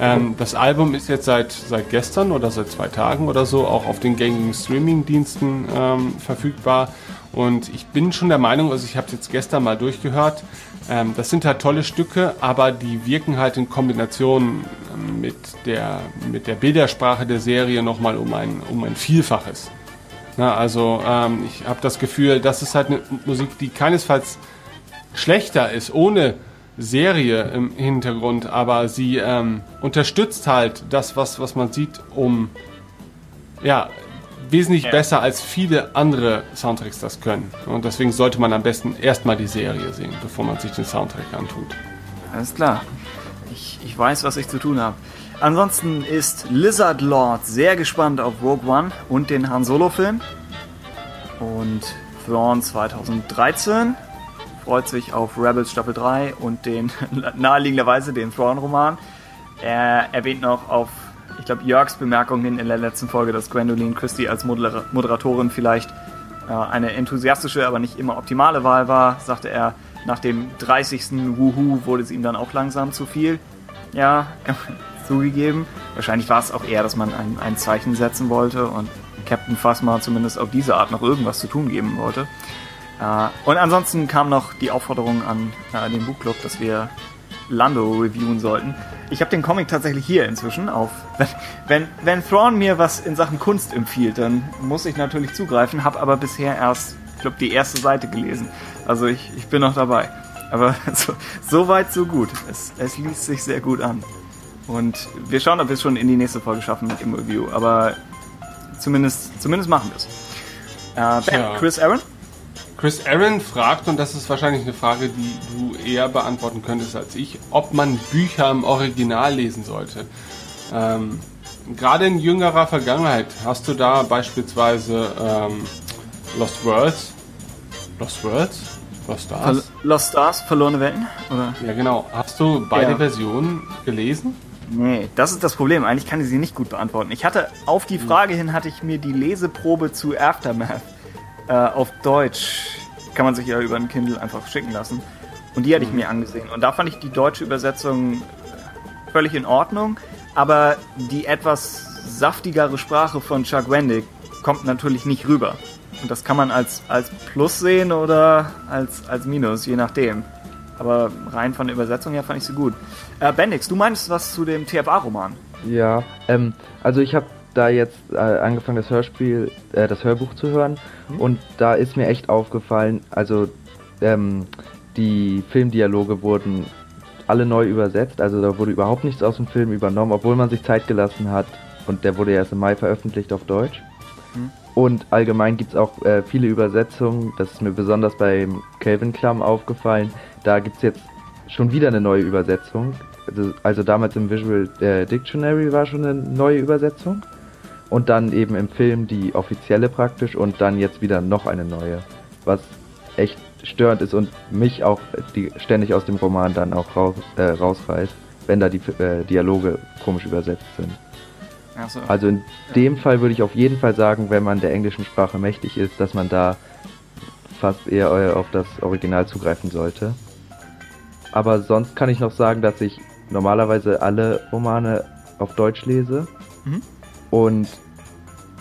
Ähm, das Album ist jetzt seit, seit gestern oder seit zwei Tagen oder so auch auf den gängigen Streaming-Diensten ähm, verfügbar. Und ich bin schon der Meinung, also ich habe es jetzt gestern mal durchgehört, ähm, das sind halt tolle Stücke, aber die wirken halt in Kombination ähm, mit der, mit der Bildersprache der Serie nochmal um ein, um ein Vielfaches. Na, also ähm, ich habe das Gefühl, das ist halt eine Musik, die keinesfalls schlechter ist, ohne Serie im Hintergrund, aber sie ähm, unterstützt halt das, was, was man sieht, um ja, wesentlich ja. besser als viele andere Soundtracks das können. Und deswegen sollte man am besten erstmal die Serie sehen, bevor man sich den Soundtrack antut. Alles klar. Ich, ich weiß, was ich zu tun habe. Ansonsten ist Lizard Lord sehr gespannt auf Rogue One und den Han Solo-Film. Und Thrawn 2013 freut sich auf Rebels Staffel 3 und den naheliegenderweise den Thrawn-Roman. Er erwähnt noch auf, ich glaube, Jörgs Bemerkungen in der letzten Folge, dass Gwendoline Christie als Moder Moderatorin vielleicht äh, eine enthusiastische, aber nicht immer optimale Wahl war, sagte er. Nach dem 30. Wuhu wurde es ihm dann auch langsam zu viel. Ja, zugegeben. Wahrscheinlich war es auch eher, dass man ein, ein Zeichen setzen wollte und Captain Phasma zumindest auf diese Art noch irgendwas zu tun geben wollte. Äh, und ansonsten kam noch die Aufforderung an äh, den Buchclub, dass wir Lando reviewen sollten. Ich habe den Comic tatsächlich hier inzwischen auf. Wenn, wenn, wenn Thrawn mir was in Sachen Kunst empfiehlt, dann muss ich natürlich zugreifen, habe aber bisher erst, ich glaube, die erste Seite gelesen. Also ich, ich bin noch dabei. Aber so, so weit, so gut. Es, es liest sich sehr gut an. Und wir schauen, ob wir es schon in die nächste Folge schaffen mit dem Review. Aber zumindest, zumindest machen wir es. Äh, ben. Chris Aaron? Chris Aaron fragt, und das ist wahrscheinlich eine Frage, die du eher beantworten könntest als ich, ob man Bücher im Original lesen sollte. Ähm, Gerade in jüngerer Vergangenheit hast du da beispielsweise ähm, Lost Worlds. Lost Worlds? Lost Stars? Ver Lost Stars, verlorene Welten? Oder? Ja, genau. Hast du beide ja. Versionen gelesen? Nee, das ist das Problem. Eigentlich kann ich sie nicht gut beantworten. Ich hatte, auf die Frage hin hatte ich mir die Leseprobe zu Aftermath äh, auf Deutsch, kann man sich ja über ein Kindle einfach schicken lassen. Und die hatte ich mhm. mir angesehen. Und da fand ich die deutsche Übersetzung völlig in Ordnung. Aber die etwas saftigere Sprache von Chuck Wendig kommt natürlich nicht rüber. Und das kann man als, als Plus sehen oder als, als Minus, je nachdem. Aber rein von der Übersetzung her fand ich sie gut. Äh, Bendix, du meinst was zu dem TFA-Roman? Ja, ähm, also ich habe da jetzt äh, angefangen, das Hörspiel, äh, das Hörbuch zu hören. Mhm. Und da ist mir echt aufgefallen, also ähm, die Filmdialoge wurden alle neu übersetzt. Also da wurde überhaupt nichts aus dem Film übernommen, obwohl man sich Zeit gelassen hat. Und der wurde erst im Mai veröffentlicht auf Deutsch. Mhm. Und allgemein gibt es auch äh, viele Übersetzungen. Das ist mir besonders beim Calvin Clum aufgefallen. Da gibt es jetzt schon wieder eine neue Übersetzung. Also, also damals im Visual äh, Dictionary war schon eine neue Übersetzung. Und dann eben im Film die offizielle praktisch und dann jetzt wieder noch eine neue. Was echt störend ist und mich auch die, ständig aus dem Roman dann auch raus, äh, rausreißt, wenn da die äh, Dialoge komisch übersetzt sind. So. Also in dem Fall würde ich auf jeden Fall sagen, wenn man der englischen Sprache mächtig ist, dass man da fast eher auf das Original zugreifen sollte. Aber sonst kann ich noch sagen, dass ich normalerweise alle Romane auf Deutsch lese. Mhm. Und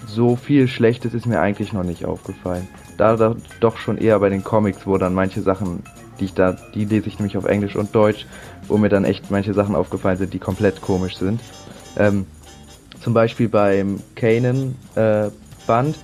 so viel Schlechtes ist mir eigentlich noch nicht aufgefallen. Da, da doch schon eher bei den Comics, wo dann manche Sachen, die ich da, die lese ich nämlich auf Englisch und Deutsch, wo mir dann echt manche Sachen aufgefallen sind, die komplett komisch sind. Ähm, zum Beispiel beim Kanan äh, Band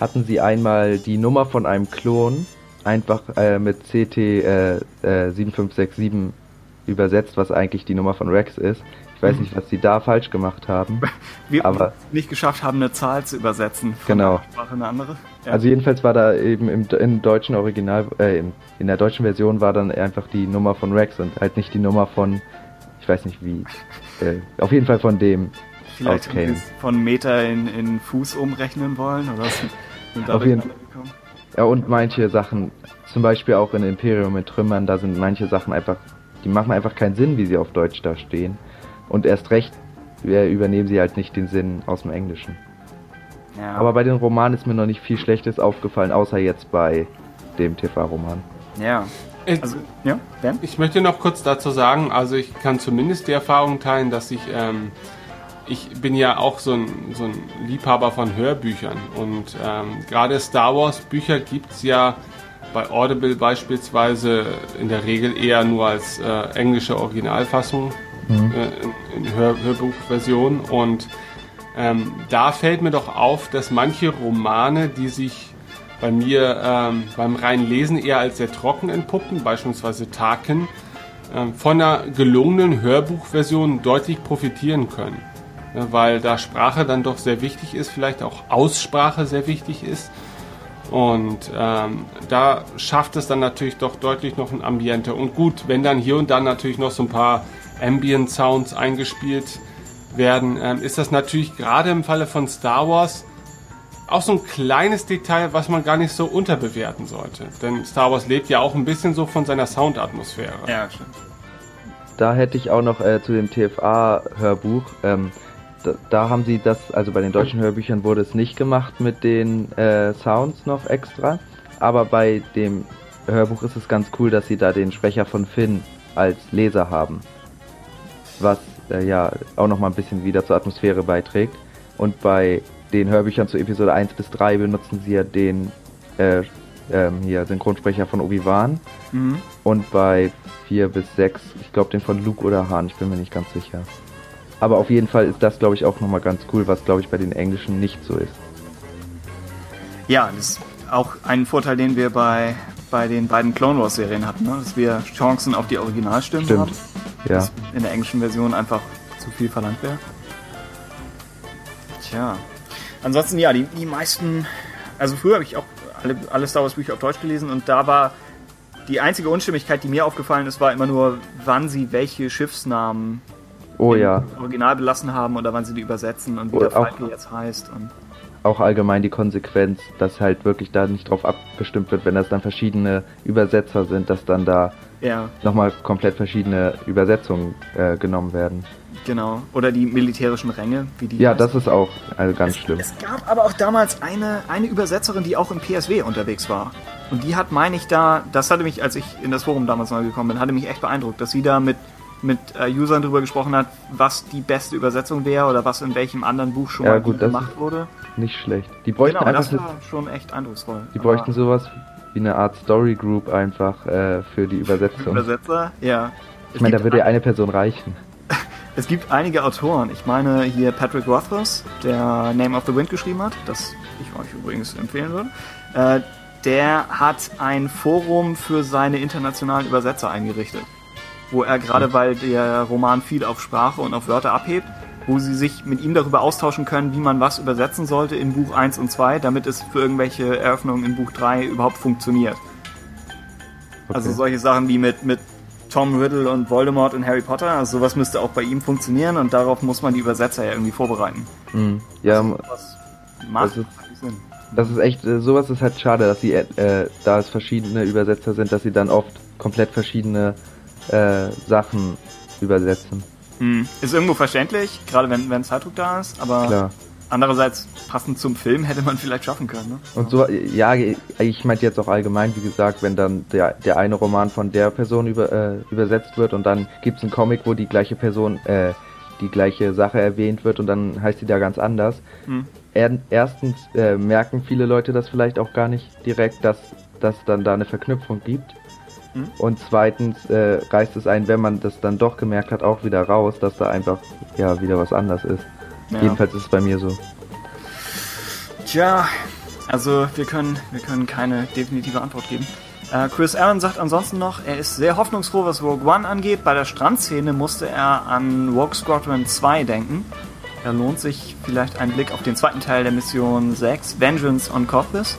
hatten sie einmal die Nummer von einem Klon einfach äh, mit CT äh, 7567 äh, übersetzt, was eigentlich die Nummer von Rex ist. Ich weiß mhm. nicht, was sie da falsch gemacht haben. Wir aber nicht geschafft haben, eine Zahl zu übersetzen. Von genau. Einer Sprache eine andere. Ja. Also jedenfalls war da eben im, im deutschen Original, äh, in, in der deutschen Version war dann einfach die Nummer von Rex und halt nicht die Nummer von, ich weiß nicht wie, äh, auf jeden Fall von dem Vielleicht von Meter in, in Fuß umrechnen wollen oder sind Auf jeden Fall. Ja, und manche Sachen, zum Beispiel auch in Imperium mit Trümmern, da sind manche Sachen einfach, die machen einfach keinen Sinn, wie sie auf Deutsch da stehen. Und erst recht übernehmen sie halt nicht den Sinn aus dem Englischen. Ja. Aber bei den Romanen ist mir noch nicht viel Schlechtes aufgefallen, außer jetzt bei dem TV-Roman. Ja. Also, ja, Ben? Ich möchte noch kurz dazu sagen, also ich kann zumindest die Erfahrung teilen, dass ich, ähm, ich bin ja auch so ein, so ein Liebhaber von Hörbüchern und ähm, gerade Star Wars Bücher gibt's ja bei Audible beispielsweise in der Regel eher nur als äh, englische Originalfassung äh, in, Hör Hörbuchversion und ähm, da fällt mir doch auf, dass manche Romane, die sich bei mir ähm, beim reinen Lesen eher als sehr trocken entpuppen, beispielsweise Taken, ähm, von einer gelungenen Hörbuchversion deutlich profitieren können. Ja, weil da Sprache dann doch sehr wichtig ist, vielleicht auch Aussprache sehr wichtig ist. Und ähm, da schafft es dann natürlich doch deutlich noch ein Ambiente. Und gut, wenn dann hier und da natürlich noch so ein paar Ambient Sounds eingespielt werden, ähm, ist das natürlich gerade im Falle von Star Wars auch so ein kleines Detail, was man gar nicht so unterbewerten sollte. Denn Star Wars lebt ja auch ein bisschen so von seiner Soundatmosphäre. Ja, stimmt. Da hätte ich auch noch äh, zu dem TFA-Hörbuch. Ähm, da, da haben sie das, also bei den deutschen Hörbüchern wurde es nicht gemacht mit den äh, Sounds noch extra. Aber bei dem Hörbuch ist es ganz cool, dass sie da den Sprecher von Finn als Leser haben. Was äh, ja auch nochmal ein bisschen wieder zur Atmosphäre beiträgt. Und bei den Hörbüchern zu Episode 1 bis 3 benutzen sie ja den äh, ähm, hier Synchronsprecher von Obi-Wan. Mhm. Und bei 4 bis 6, ich glaube den von Luke oder Han, ich bin mir nicht ganz sicher. Aber auf jeden Fall ist das, glaube ich, auch nochmal ganz cool, was, glaube ich, bei den Englischen nicht so ist. Ja, das ist auch ein Vorteil, den wir bei, bei den beiden Clone Wars Serien hatten, ne? dass wir Chancen auf die Originalstimmen Stimmt. haben. Ja, Das in der englischen Version einfach zu viel verlangt wäre. Tja. Ansonsten, ja, die, die meisten. Also, früher habe ich auch alle, alle Star Wars Bücher auf Deutsch gelesen und da war die einzige Unstimmigkeit, die mir aufgefallen ist, war immer nur, wann sie welche Schiffsnamen oh im ja. Original belassen haben oder wann sie die übersetzen und wie Oder der Falke jetzt heißt. Und Auch allgemein die Konsequenz, dass halt wirklich da nicht drauf abgestimmt wird, wenn das dann verschiedene Übersetzer sind, dass dann da ja, nochmal komplett verschiedene Übersetzungen äh, genommen werden. genau. Oder die militärischen Ränge, wie die Ja, heißen. das ist auch also ganz schlimm. Es gab aber auch damals eine, eine Übersetzerin, die auch im PSW unterwegs war. Und die hat, meine ich, da, das hatte mich, als ich in das Forum damals neu gekommen bin, hatte mich echt beeindruckt, dass sie da mit, mit äh, Usern drüber gesprochen hat, was die beste Übersetzung wäre oder was in welchem anderen Buch schon Ja, mal gut, gemacht wurde. Nicht schlecht. Die bräuchten Genau, einfach das war schon echt eindrucksvoll. Die bräuchten sowas wie eine Art Story Group einfach äh, für die Übersetzung. Übersetzer, ja. Ich meine, da würde ja eine Person reichen. Es gibt einige Autoren. Ich meine hier Patrick Rothfuss, der Name of the Wind geschrieben hat, das ich euch übrigens empfehlen würde. Äh, der hat ein Forum für seine internationalen Übersetzer eingerichtet, wo er gerade, weil der Roman viel auf Sprache und auf Wörter abhebt, wo sie sich mit ihm darüber austauschen können, wie man was übersetzen sollte in Buch 1 und 2, damit es für irgendwelche Eröffnungen in Buch 3 überhaupt funktioniert. Also Okay. solche Sachen wie mit, mit Tom Riddle und Voldemort in Harry Potter, also sowas müsste auch bei ihm funktionieren und darauf muss man die Übersetzer ja irgendwie vorbereiten. Mhm. Ja, Was macht Das ist- Sinn. das ist echt, äh, sowas ist halt schade, dass sie, äh, da es verschiedene Übersetzer sind, dass sie dann oft komplett verschiedene äh, Sachen übersetzen. Hm. Ist irgendwo verständlich, gerade wenn, wenn Zeitdruck da ist, aber Klar. andererseits passend zum Film hätte man vielleicht schaffen können. Ne? Und so, ja, ich meinte jetzt auch allgemein, wie gesagt, wenn dann der, der eine Roman von der Person über, äh, übersetzt wird und dann gibt's einen Comic, wo die gleiche Person, äh, die gleiche Sache erwähnt wird und dann heißt sie da ganz anders. Hm. Er, erstens äh, merken viele Leute das vielleicht auch gar nicht direkt, dass dass dann da eine Verknüpfung gibt. Und zweitens äh, reißt es einen, wenn man das dann doch gemerkt hat, auch wieder raus, dass da einfach ja wieder was anders ist. Ja. Jedenfalls ist es bei mir so. Tja, also wir können, wir können keine definitive Antwort geben. Äh, Chris Allen sagt ansonsten noch, er ist sehr hoffnungsfroh, was Rogue One angeht. Bei der Strandszene musste er an Rogue Squadron 2 denken. Da lohnt sich vielleicht ein Blick auf den zweiten Teil der Mission 6, Vengeance on Corpus.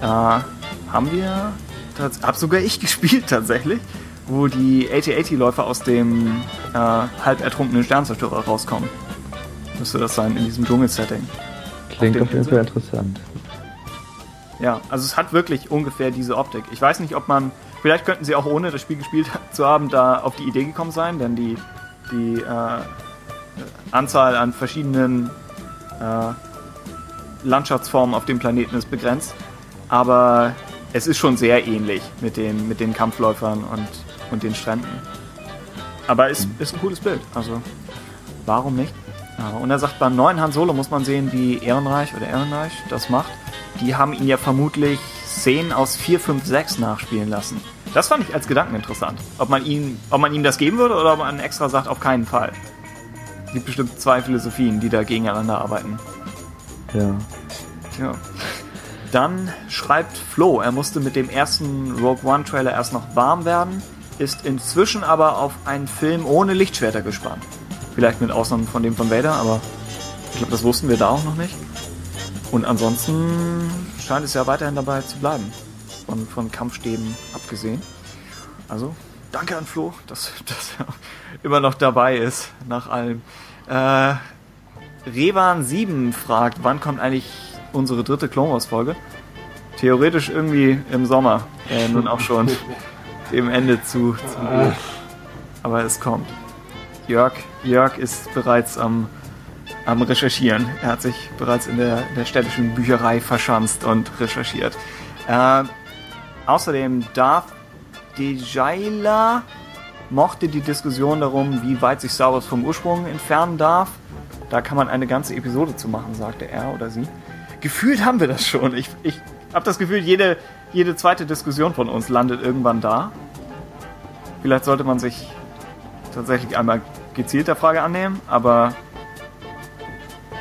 Äh, haben wir, hab sogar ich gespielt tatsächlich, wo die AT-AT-Läufer aus dem äh, halb ertrunkenen Sternzerstörer rauskommen. Müsste das sein in diesem Dschungelsetting. Klingt dem auf jeden? Fall interessant. Ja, also es hat wirklich ungefähr diese Optik. Ich weiß nicht, ob man, vielleicht könnten sie auch ohne das Spiel gespielt zu haben, da auf die Idee gekommen sein, denn die, die äh, Anzahl an verschiedenen äh, Landschaftsformen auf dem Planeten ist begrenzt. Aber es ist schon sehr ähnlich mit den, mit den Kampfläufern und, und den Stränden. Aber ist, ist ein cooles Bild. Also, warum nicht? Und er sagt, beim neuen Han Solo muss man sehen, wie Ehrenreich oder Ehrenreich das macht. Die haben ihn ja vermutlich Szenen aus 4, 5, 6 nachspielen lassen. Das fand ich als Gedanken interessant. Ob man, ihn, ob man ihm das geben würde oder ob man extra sagt, auf keinen Fall. Es gibt bestimmt zwei Philosophien, die da gegeneinander arbeiten. Ja. Tja. Dann schreibt Flo, er musste mit dem ersten Rogue One Trailer erst noch warm werden, ist inzwischen aber auf einen Film ohne Lichtschwerter gespannt. Vielleicht mit Ausnahme von dem von Vader, aber ich glaube, das wussten wir da auch noch nicht. Und ansonsten scheint es ja weiterhin dabei zu bleiben. Von, von Kampfstäben abgesehen. Also, danke an Flo, dass, dass er immer noch dabei ist, nach allem. Äh, Revan7 fragt, wann kommt eigentlich unsere dritte Clone Wars Folge? Theoretisch irgendwie im Sommer. Äh, nun auch schon dem Ende zu. zu aber es kommt. Jörg, Jörg ist bereits am, am Recherchieren. Er hat sich bereits in der, der städtischen Bücherei verschanzt und recherchiert. Äh, außerdem Darth Dejaila mochte die Diskussion darum, wie weit sich Wars vom Ursprung entfernen darf. Da kann man eine ganze Episode zu machen, sagte er oder sie. Gefühlt haben wir das schon. Ich, ich habe das Gefühl, jede, jede zweite Diskussion von uns landet irgendwann da. Vielleicht sollte man sich tatsächlich einmal gezielt der Frage annehmen, aber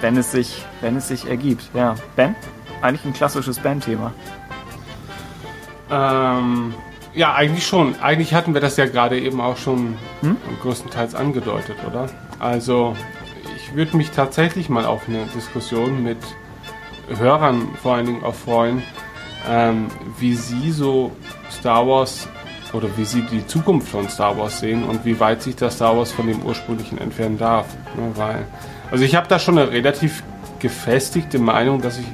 wenn es sich, wenn es sich ergibt. Ja, Ben? Eigentlich ein klassisches Ben-Thema. Ähm, ja, eigentlich schon. Eigentlich hatten wir das ja gerade eben auch schon hm? größtenteils angedeutet, oder? Also, ich würde mich tatsächlich mal auf eine Diskussion mit Hörern vor allen Dingen auch freuen, ähm, wie sie so Star Wars oder wie sie die Zukunft von Star Wars sehen und wie weit sich das Star Wars von dem ursprünglichen entfernen darf. Ne, weil, also ich habe da schon eine relativ gefestigte Meinung, dass ich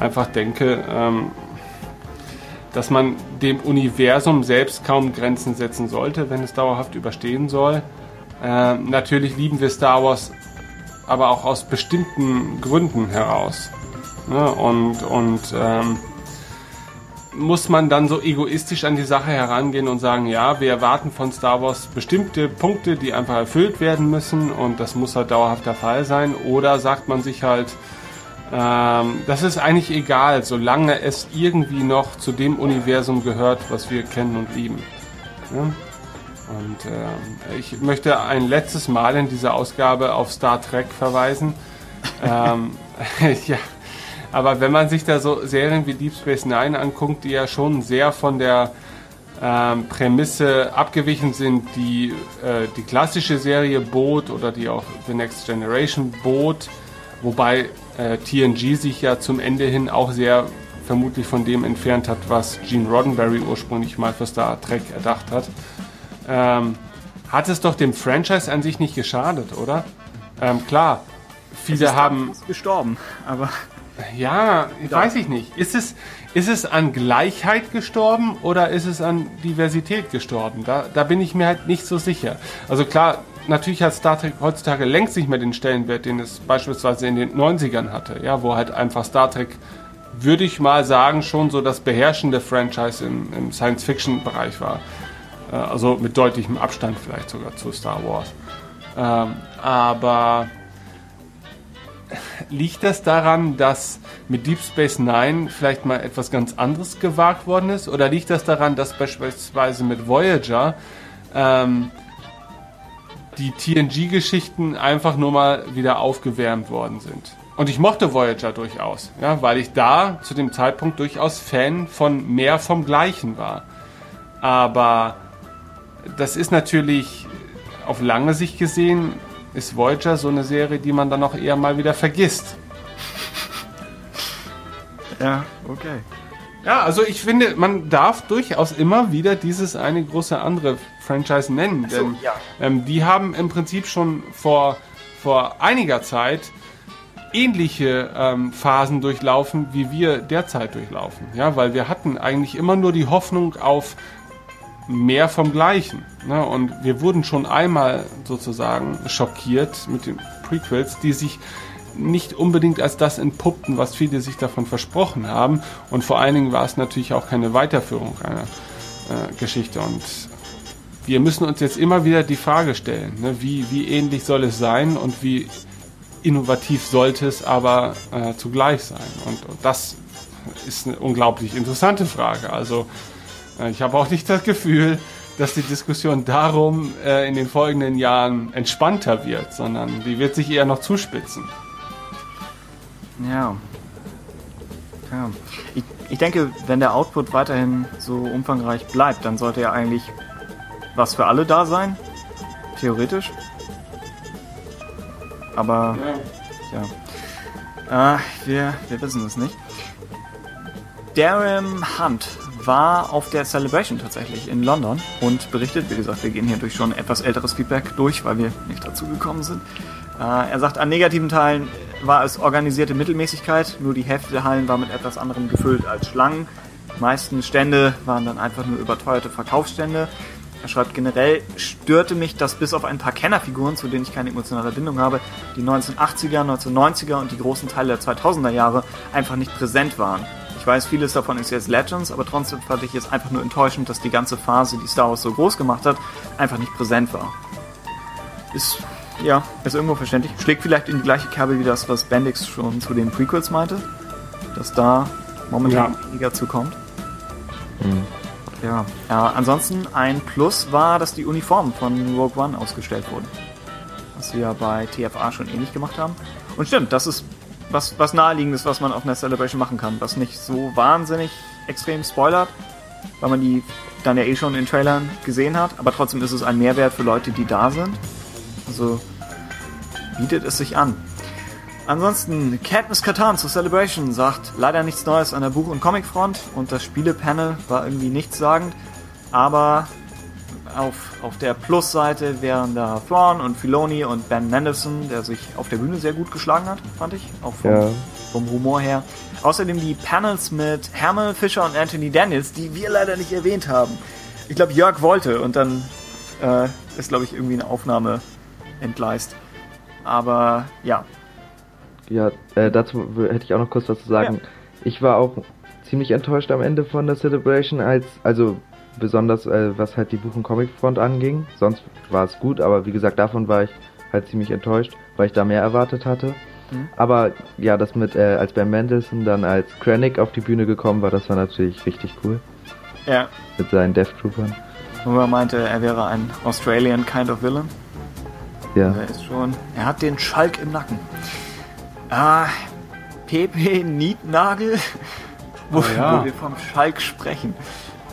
einfach denke, ähm, dass man dem Universum selbst kaum Grenzen setzen sollte, wenn es dauerhaft überstehen soll. Ähm, natürlich lieben wir Star Wars, aber auch aus bestimmten Gründen heraus. Ne? Und, und ähm, muss man dann so egoistisch an die Sache herangehen und sagen, ja, wir erwarten von Star Wars bestimmte Punkte, die einfach erfüllt werden müssen und das muss halt dauerhaft der Fall sein. Oder sagt man sich halt, ähm, das ist eigentlich egal, solange es irgendwie noch zu dem Universum gehört, was wir kennen und lieben. Ja? Und äh, ich möchte ein letztes Mal in dieser Ausgabe auf Star Trek verweisen. ähm, ja, aber wenn man sich da so Serien wie Deep Space Nine anguckt, die ja schon sehr von der ähm, Prämisse abgewichen sind, die äh, die klassische Serie bot oder die auch The Next Generation bot, wobei äh, TNG sich ja zum Ende hin auch sehr vermutlich von dem entfernt hat, was Gene Roddenberry ursprünglich mal für Star Trek erdacht hat, ähm, hat es doch dem Franchise an sich nicht geschadet, oder? Ähm, klar, viele haben gestorben, aber ja, weiß ich nicht. Ist es, ist es an Gleichheit gestorben oder ist es an Diversität gestorben? Da, da bin ich mir halt nicht so sicher. Also klar, natürlich hat Star Trek heutzutage längst nicht mehr den Stellenwert, den es beispielsweise in den 90ern hatte, ja, wo halt einfach Star Trek, würde ich mal sagen, schon so das beherrschende Franchise im, im Science-Fiction-Bereich war. Äh, also mit deutlichem Abstand vielleicht sogar zu Star Wars. Ähm, aber liegt das daran, dass mit Deep Space Nine vielleicht mal etwas ganz anderes gewagt worden ist? Oder liegt das daran, dass beispielsweise mit Voyager ähm, die TNG-Geschichten einfach nur mal wieder aufgewärmt worden sind? Und ich mochte Voyager durchaus, ja, weil ich da zu dem Zeitpunkt durchaus Fan von mehr vom Gleichen war. Aber das ist natürlich auf lange Sicht gesehen ist Voyager so eine Serie, die man dann auch eher mal wieder vergisst. Ja, okay. Ja, also ich finde, man darf durchaus immer wieder dieses eine große andere Franchise nennen. Denn so, ja. ähm, die haben im Prinzip schon vor, vor einiger Zeit ähnliche ähm, Phasen durchlaufen, wie wir derzeit durchlaufen. Ja, weil wir hatten eigentlich immer nur die Hoffnung auf mehr vom Gleichen. Ne? Und wir wurden schon einmal sozusagen schockiert mit den Prequels, die sich nicht unbedingt als das entpuppten, was viele sich davon versprochen haben. Und vor allen Dingen war es natürlich auch keine Weiterführung einer äh, Geschichte. Und wir müssen uns jetzt immer wieder die Frage stellen, ne, wie, wie ähnlich soll es sein und wie innovativ sollte es aber äh, zugleich sein. Und, und das ist eine unglaublich interessante Frage. Also ich habe auch nicht das Gefühl, dass die Diskussion darum äh, in den folgenden Jahren entspannter wird, sondern die wird sich eher noch zuspitzen. Ja. ja. Ich, ich denke, wenn der Output weiterhin so umfangreich bleibt, dann sollte ja eigentlich was für alle da sein. Theoretisch. Aber, ja. Äh, wir, wir wissen es nicht. Darren Hunt war auf der Celebration tatsächlich in London und berichtet, wie gesagt, wir gehen hier durch schon etwas älteres Feedback durch, weil wir nicht dazu gekommen sind. Äh, er sagt, an negativen Teilen war es organisierte Mittelmäßigkeit, nur die Hälfte der Hallen war mit etwas anderem gefüllt als Schlangen. Die meisten Stände waren dann einfach nur überteuerte Verkaufsstände. Er schreibt, generell störte mich, dass bis auf ein paar Kennerfiguren, zu denen ich keine emotionale Bindung habe, die 1980er, 1990er und die großen Teile der 2000er Jahre einfach nicht präsent waren. Ich weiß, vieles davon ist jetzt Legends, aber trotzdem fand ich es einfach nur enttäuschend, dass die ganze Phase, die Star Wars so groß gemacht hat, einfach nicht präsent war. Ist, ja, ist irgendwo verständlich. Schlägt vielleicht in die gleiche Kerbe wie das, was Bendix schon zu den Prequels meinte, dass da momentan Ja. weniger zukommt. Ja, äh, ansonsten ein Plus war, dass die Uniformen von Rogue One ausgestellt wurden. Was sie ja bei TFA schon ähnlich gemacht haben. Und stimmt, das ist was, was naheliegendes, was man auf einer Celebration machen kann, was nicht so wahnsinnig extrem spoilert, weil man die dann ja eh schon in Trailern gesehen hat, aber trotzdem ist es ein Mehrwert für Leute, die da sind. Also bietet es sich an. Ansonsten, Katniss Katan zur Celebration sagt leider nichts Neues an der Buch- und Comicfront und das Spielepanel war irgendwie nichtssagend, aber auf, auf der Plusseite wären da Thrawn und Filoni und Ben Mendelsohn, der sich auf der Bühne sehr gut geschlagen hat, fand ich, auch vom, Ja. vom Humor her. Außerdem die Panels mit Hamill, Fischer und Anthony Daniels, die wir leider nicht erwähnt haben. Ich glaube, Jörg wollte und dann äh, ist, glaube ich, irgendwie eine Aufnahme entgleist. Aber ja, Ja, äh, dazu hätte ich auch noch kurz was zu sagen. Ich war auch ziemlich enttäuscht am Ende von der Celebration, als also besonders äh, was halt die Buch- und Comicfront anging. Sonst war es gut, aber wie gesagt, davon war ich halt ziemlich enttäuscht, weil ich da mehr erwartet hatte. Mhm. Aber ja, das mit äh, als Ben Mendelsohn dann als Krennic auf die Bühne gekommen war, das war natürlich richtig cool ja, mit seinen Death Troopern. wo er meinte, er wäre ein Australian kind of villain. Ja. Er ist schon. Er hat den Schalk im Nacken. Ah, Pepe Nietnagel, wo, Oh ja. wo wir vom Schalk sprechen,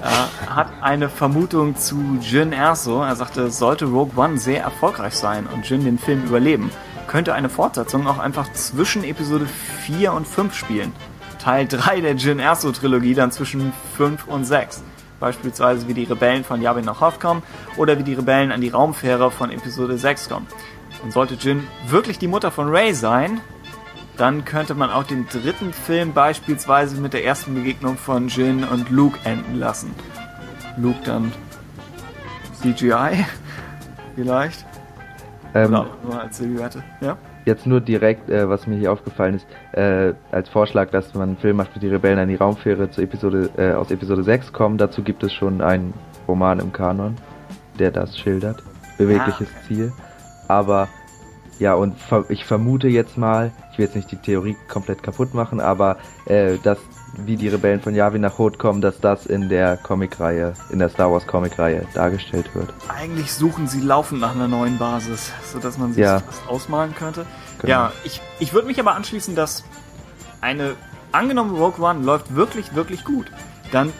äh, hat eine Vermutung zu Jin Erso. Er sagte, sollte Rogue One sehr erfolgreich sein und Jin den Film überleben, könnte eine Fortsetzung auch einfach zwischen Episode 4 und 5 spielen. Teil 3 der Jin Erso Trilogie dann zwischen 5 und 6. Beispielsweise wie die Rebellen von Yavin nach Hoth kommen oder wie die Rebellen an die Raumfähre von Episode 6 kommen. Und sollte Jin wirklich die Mutter von Rey sein, dann könnte man auch den dritten Film beispielsweise mit der ersten Begegnung von Jin und Luke enden lassen. Luke dann CGI vielleicht Ähm, oder auch nur als Silhouette. Ja. jetzt nur direkt, äh, was mir hier aufgefallen ist, äh, als Vorschlag, dass man einen Film macht, wie die Rebellen an die Raumfähre zu Episode, äh, aus Episode 6 kommen. Dazu gibt es schon einen Roman im Kanon, der das schildert. Bewegliches Ah, Ziel. Aber ja, und ver ich vermute jetzt mal, ich will jetzt nicht die Theorie komplett kaputt machen, aber äh, dass wie die Rebellen von Yavin nach Hoth kommen, dass das in der Comicreihe, in der Star Wars Comicreihe dargestellt wird. Eigentlich suchen sie laufend nach einer neuen Basis, sodass man sich Ja. das ausmalen könnte. Genau. Ja, ich, ich würde mich aber anschließen, dass eine angenommen Rogue One läuft wirklich, wirklich gut. Dann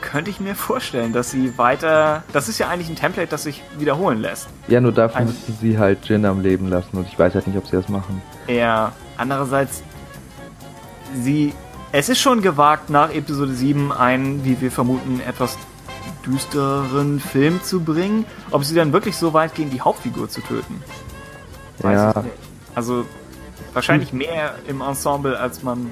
könnte ich mir vorstellen, dass sie weiter. Das ist ja eigentlich ein Template, das sich wiederholen lässt. Ja, nur dafür Ein- müssten sie halt Jin am Leben lassen und ich weiß halt nicht, ob sie das machen. Er andererseits sie es ist schon gewagt nach Episode 7 einen, wie wir vermuten, etwas düsteren Film zu bringen. Ob sie dann wirklich so weit gehen, die Hauptfigur zu töten? Weiß Ja. ich nicht. Also wahrscheinlich mehr im Ensemble, als man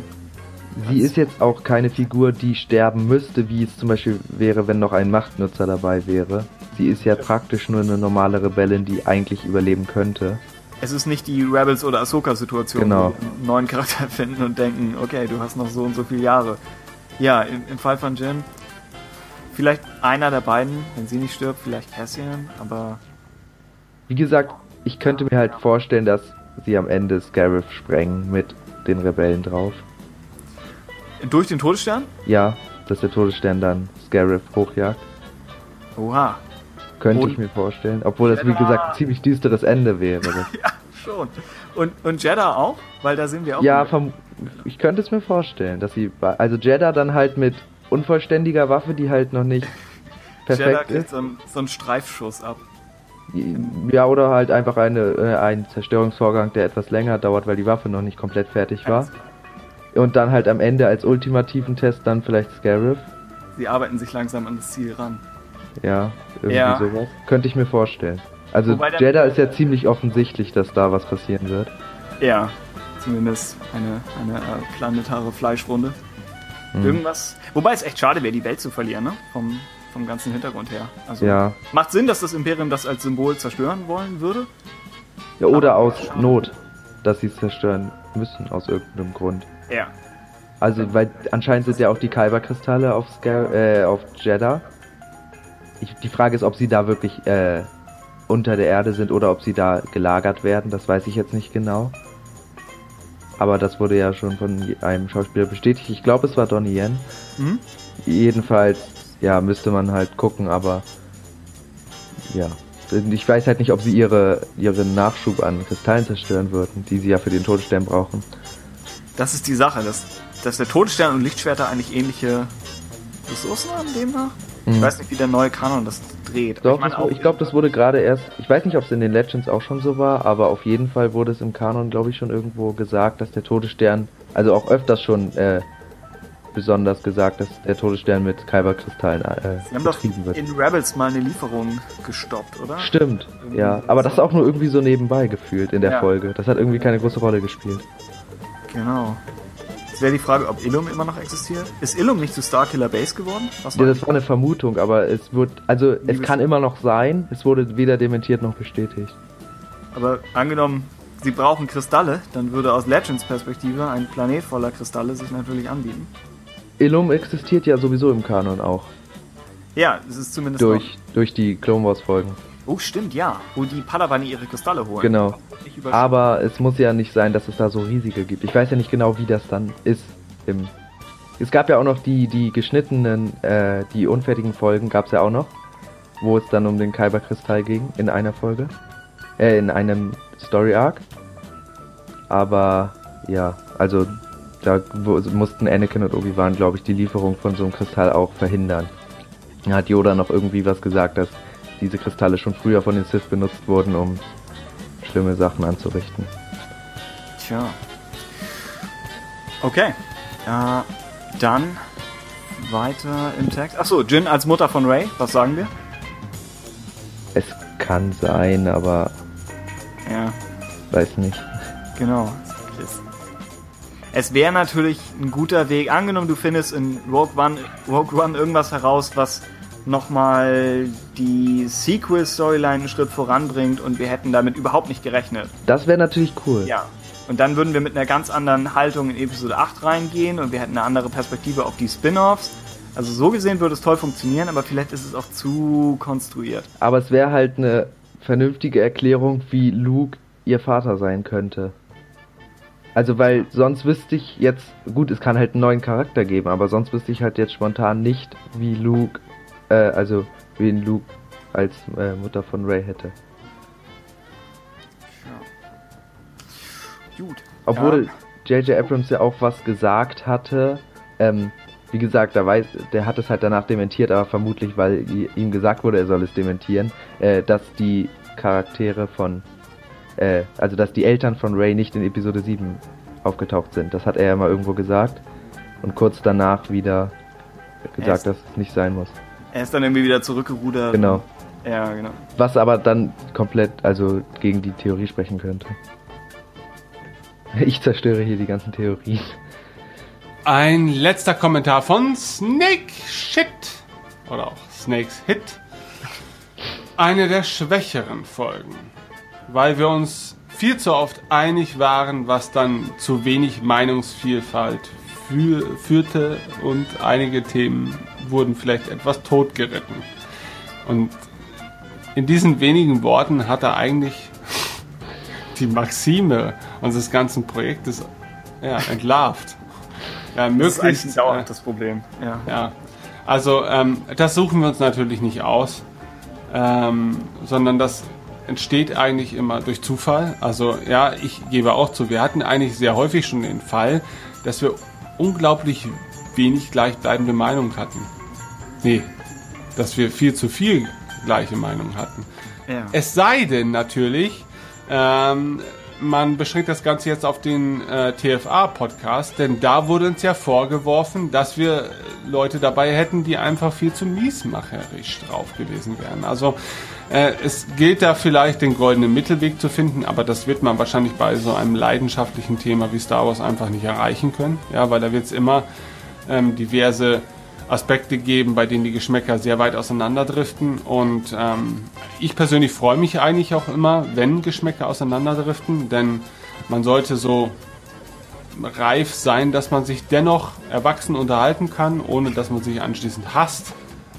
Sie ist jetzt auch keine Figur, die sterben müsste, wie es zum Beispiel wäre, wenn noch ein Machtnutzer dabei wäre. Sie ist ja praktisch nur eine normale Rebellin, die eigentlich überleben könnte. es ist nicht die Rebels oder Ahsoka-Situation, Genau. wo wir einen neuen Charakter finden und denken, okay, du hast noch so und so viele Jahre. Ja, im, im Fall von Jin, vielleicht einer der beiden, wenn sie nicht stirbt, vielleicht Cassian, aber Wie gesagt, ich könnte mir halt vorstellen, dass sie am Ende Scarif sprengen mit den Rebellen drauf. Durch den Todesstern? Ja, dass der Todesstern dann Scarif hochjagt. Oha, Könnte Und- ich mir vorstellen. Obwohl das, wie gesagt, ein ziemlich düsteres Ende wäre. Das- schon. Und, und Jeddah auch? Weil da sind wir auch. ja, verm ich könnte es mir vorstellen, dass sie. Also Jeddah dann halt mit unvollständiger Waffe, die halt noch nicht Jeddah perfekt kriegt ist. so einen, so einen Streifschuss ab. Ja, oder halt einfach eine, äh, ein Zerstörungsvorgang, der etwas länger dauert, weil die Waffe noch nicht komplett fertig war. Und dann halt am Ende als ultimativen Test dann vielleicht Scarif. Sie arbeiten sich langsam an das Ziel ran. Ja, irgendwie Ja. sowas. Könnte ich mir vorstellen. Also Wobei Jeddah ist ja ziemlich offensichtlich, dass da was passieren wird. Ja, zumindest eine, eine äh, planetare Fleischwunde. Hm. Irgendwas. Wobei es echt schade wäre, die Welt zu verlieren, ne? Vom, vom ganzen Hintergrund her. Also Ja. macht Sinn, dass das Imperium das als Symbol zerstören wollen würde. ja oder aus Not, dass sie es zerstören müssen, aus irgendeinem Grund. Ja. Also, weil anscheinend sind ja auch die Kyber-Kristalle auf, Scar äh, auf Jeddah. Ich, die Frage ist, ob sie da wirklich äh, unter der Erde sind oder ob sie da gelagert werden. Das weiß ich jetzt nicht genau. Aber das wurde ja schon von einem Schauspieler bestätigt. Ich glaube, es war Donnie Yen. Mhm. Jedenfalls, ja, müsste man halt gucken, aber ja. Ich weiß halt nicht, ob sie ihre, ihren Nachschub an Kristallen zerstören würden, die sie ja für den Todesstern brauchen. Das ist die Sache, dass, dass der Todesstern und Lichtschwerter eigentlich ähnliche Ressourcen haben demnach. Ich Mhm. weiß nicht, wie der neue Kanon das dreht. Doch, ich auch, ich glaube, das wurde gerade erst, ich weiß nicht, ob es in den Legends auch schon so war, aber auf jeden Fall wurde es im Kanon, glaube ich, schon irgendwo gesagt, dass der Todesstern, also auch öfters schon äh, besonders gesagt, dass der Todesstern mit Kyberkristallen äh, Sie haben doch wird. in Rebels mal eine Lieferung gestoppt, oder? Stimmt, Irgendwie ja, aber das auch nur irgendwie so nebenbei gefühlt in der Ja. Folge. Das hat irgendwie keine große Rolle gespielt. Genau. Jetzt wäre die Frage, ob Illum immer noch existiert. Ist Illum nicht zu Starkiller Base geworden? Was Ja, das war eine Vermutung, aber es wird, also es Liebes- kann immer noch sein, es wurde weder dementiert noch bestätigt. Aber angenommen, sie brauchen Kristalle, dann würde aus Legends Perspektive ein Planet voller Kristalle sich natürlich anbieten. Illum existiert ja sowieso im Kanon auch, Ja, es ist zumindest durch, durch die Clone Wars Folgen. Oh, stimmt, ja. Wo die Padawane ihre Kristalle holen. Genau. Aber es muss ja nicht sein, dass es da so riesige gibt. Ich weiß ja nicht genau, wie das dann ist. Im es gab ja auch noch die, die geschnittenen, äh, die unfertigen Folgen gab es ja auch noch, wo es dann um den Kyberkristall ging in einer Folge. Äh, in einem Story Arc. Aber ja, also da mussten Anakin und Obi-Wan, glaube ich, die Lieferung von so einem Kristall auch verhindern. Da hat Yoda noch irgendwie was gesagt, dass diese Kristalle schon früher von den Sith benutzt wurden, um schlimme Sachen anzurichten. Tja. Okay. Äh, dann weiter im Text. Achso, Jin als Mutter von Ray, was sagen wir? Es kann sein, aber Ja, weiß nicht. genau. Es- wäre natürlich ein guter Weg. Angenommen, du findest in Rogue One, Rogue One irgendwas heraus, was nochmal die Sequel-Storyline einen Schritt voranbringt und wir hätten damit überhaupt nicht gerechnet. Das wäre natürlich cool. Ja. Und dann würden wir mit einer ganz anderen Haltung in Episode 8 reingehen und wir hätten eine andere Perspektive auf die Spin-offs. Also so gesehen würde es toll funktionieren, aber vielleicht ist es auch zu konstruiert. Aber es wäre halt eine vernünftige Erklärung, wie Luke ihr Vater sein könnte. Also weil sonst wüsste ich jetzt, gut, es kann halt einen neuen Charakter geben, aber sonst wüsste ich halt jetzt spontan nicht, wie Luke, äh, also wen Luke als äh, Mutter von Ray hätte. Gut. Obwohl J.J. Abrams ja auch was gesagt hatte. Ähm, wie gesagt, da weiß, der hat es halt danach dementiert, aber vermutlich, weil ihm gesagt wurde, er soll es dementieren, äh, dass die Charaktere von, äh, also dass die Eltern von Ray nicht in Episode 7 aufgetaucht sind. Das hat er ja mal irgendwo gesagt. Und kurz danach wieder gesagt, Erst- dass es nicht sein muss. Er ist dann irgendwie wieder zurückgerudert. Genau. Ja, genau. Was aber dann komplett, also gegen die Theorie sprechen könnte. Ich zerstöre hier die ganzen Theorien. Ein letzter Kommentar von Snake Shit. Oder auch Snakes Hit. Eine der schwächeren Folgen. Weil wir uns viel zu oft einig waren, was dann zu wenig Meinungsvielfalt fü führte und einige Themen wurden vielleicht etwas totgeritten. Und in diesen wenigen Worten hat er eigentlich die Maxime unseres ganzen Projektes ja, entlarvt. Ja, Das ist eigentlich möglichst, dauernd das Problem. Ja. ja, also ähm, das suchen wir uns natürlich nicht aus, ähm, sondern das entsteht eigentlich immer durch Zufall. Also ja, ich gebe auch zu, wir hatten eigentlich sehr häufig schon den Fall, dass wir unglaublich wenig gleichbleibende Meinungen hatten. Nee, dass wir viel zu viel gleiche Meinung hatten. Ja. Es sei denn natürlich, ähm, man beschränkt das Ganze jetzt auf den äh, TFA-Podcast, denn da wurde uns ja vorgeworfen, dass wir Leute dabei hätten, die einfach viel zu miesmacherisch drauf gewesen wären. Also äh, es gilt da vielleicht den goldenen Mittelweg zu finden, aber das wird man wahrscheinlich bei so einem leidenschaftlichen Thema wie Star Wars einfach nicht erreichen können. Ja, weil da wird es immer ähm, diverse Aspekte geben, bei denen die Geschmäcker sehr weit auseinanderdriften. Und ähm, ich persönlich freue mich eigentlich auch immer, wenn Geschmäcker auseinanderdriften, denn man sollte so reif sein, dass man sich dennoch erwachsen unterhalten kann, ohne dass man sich anschließend hasst.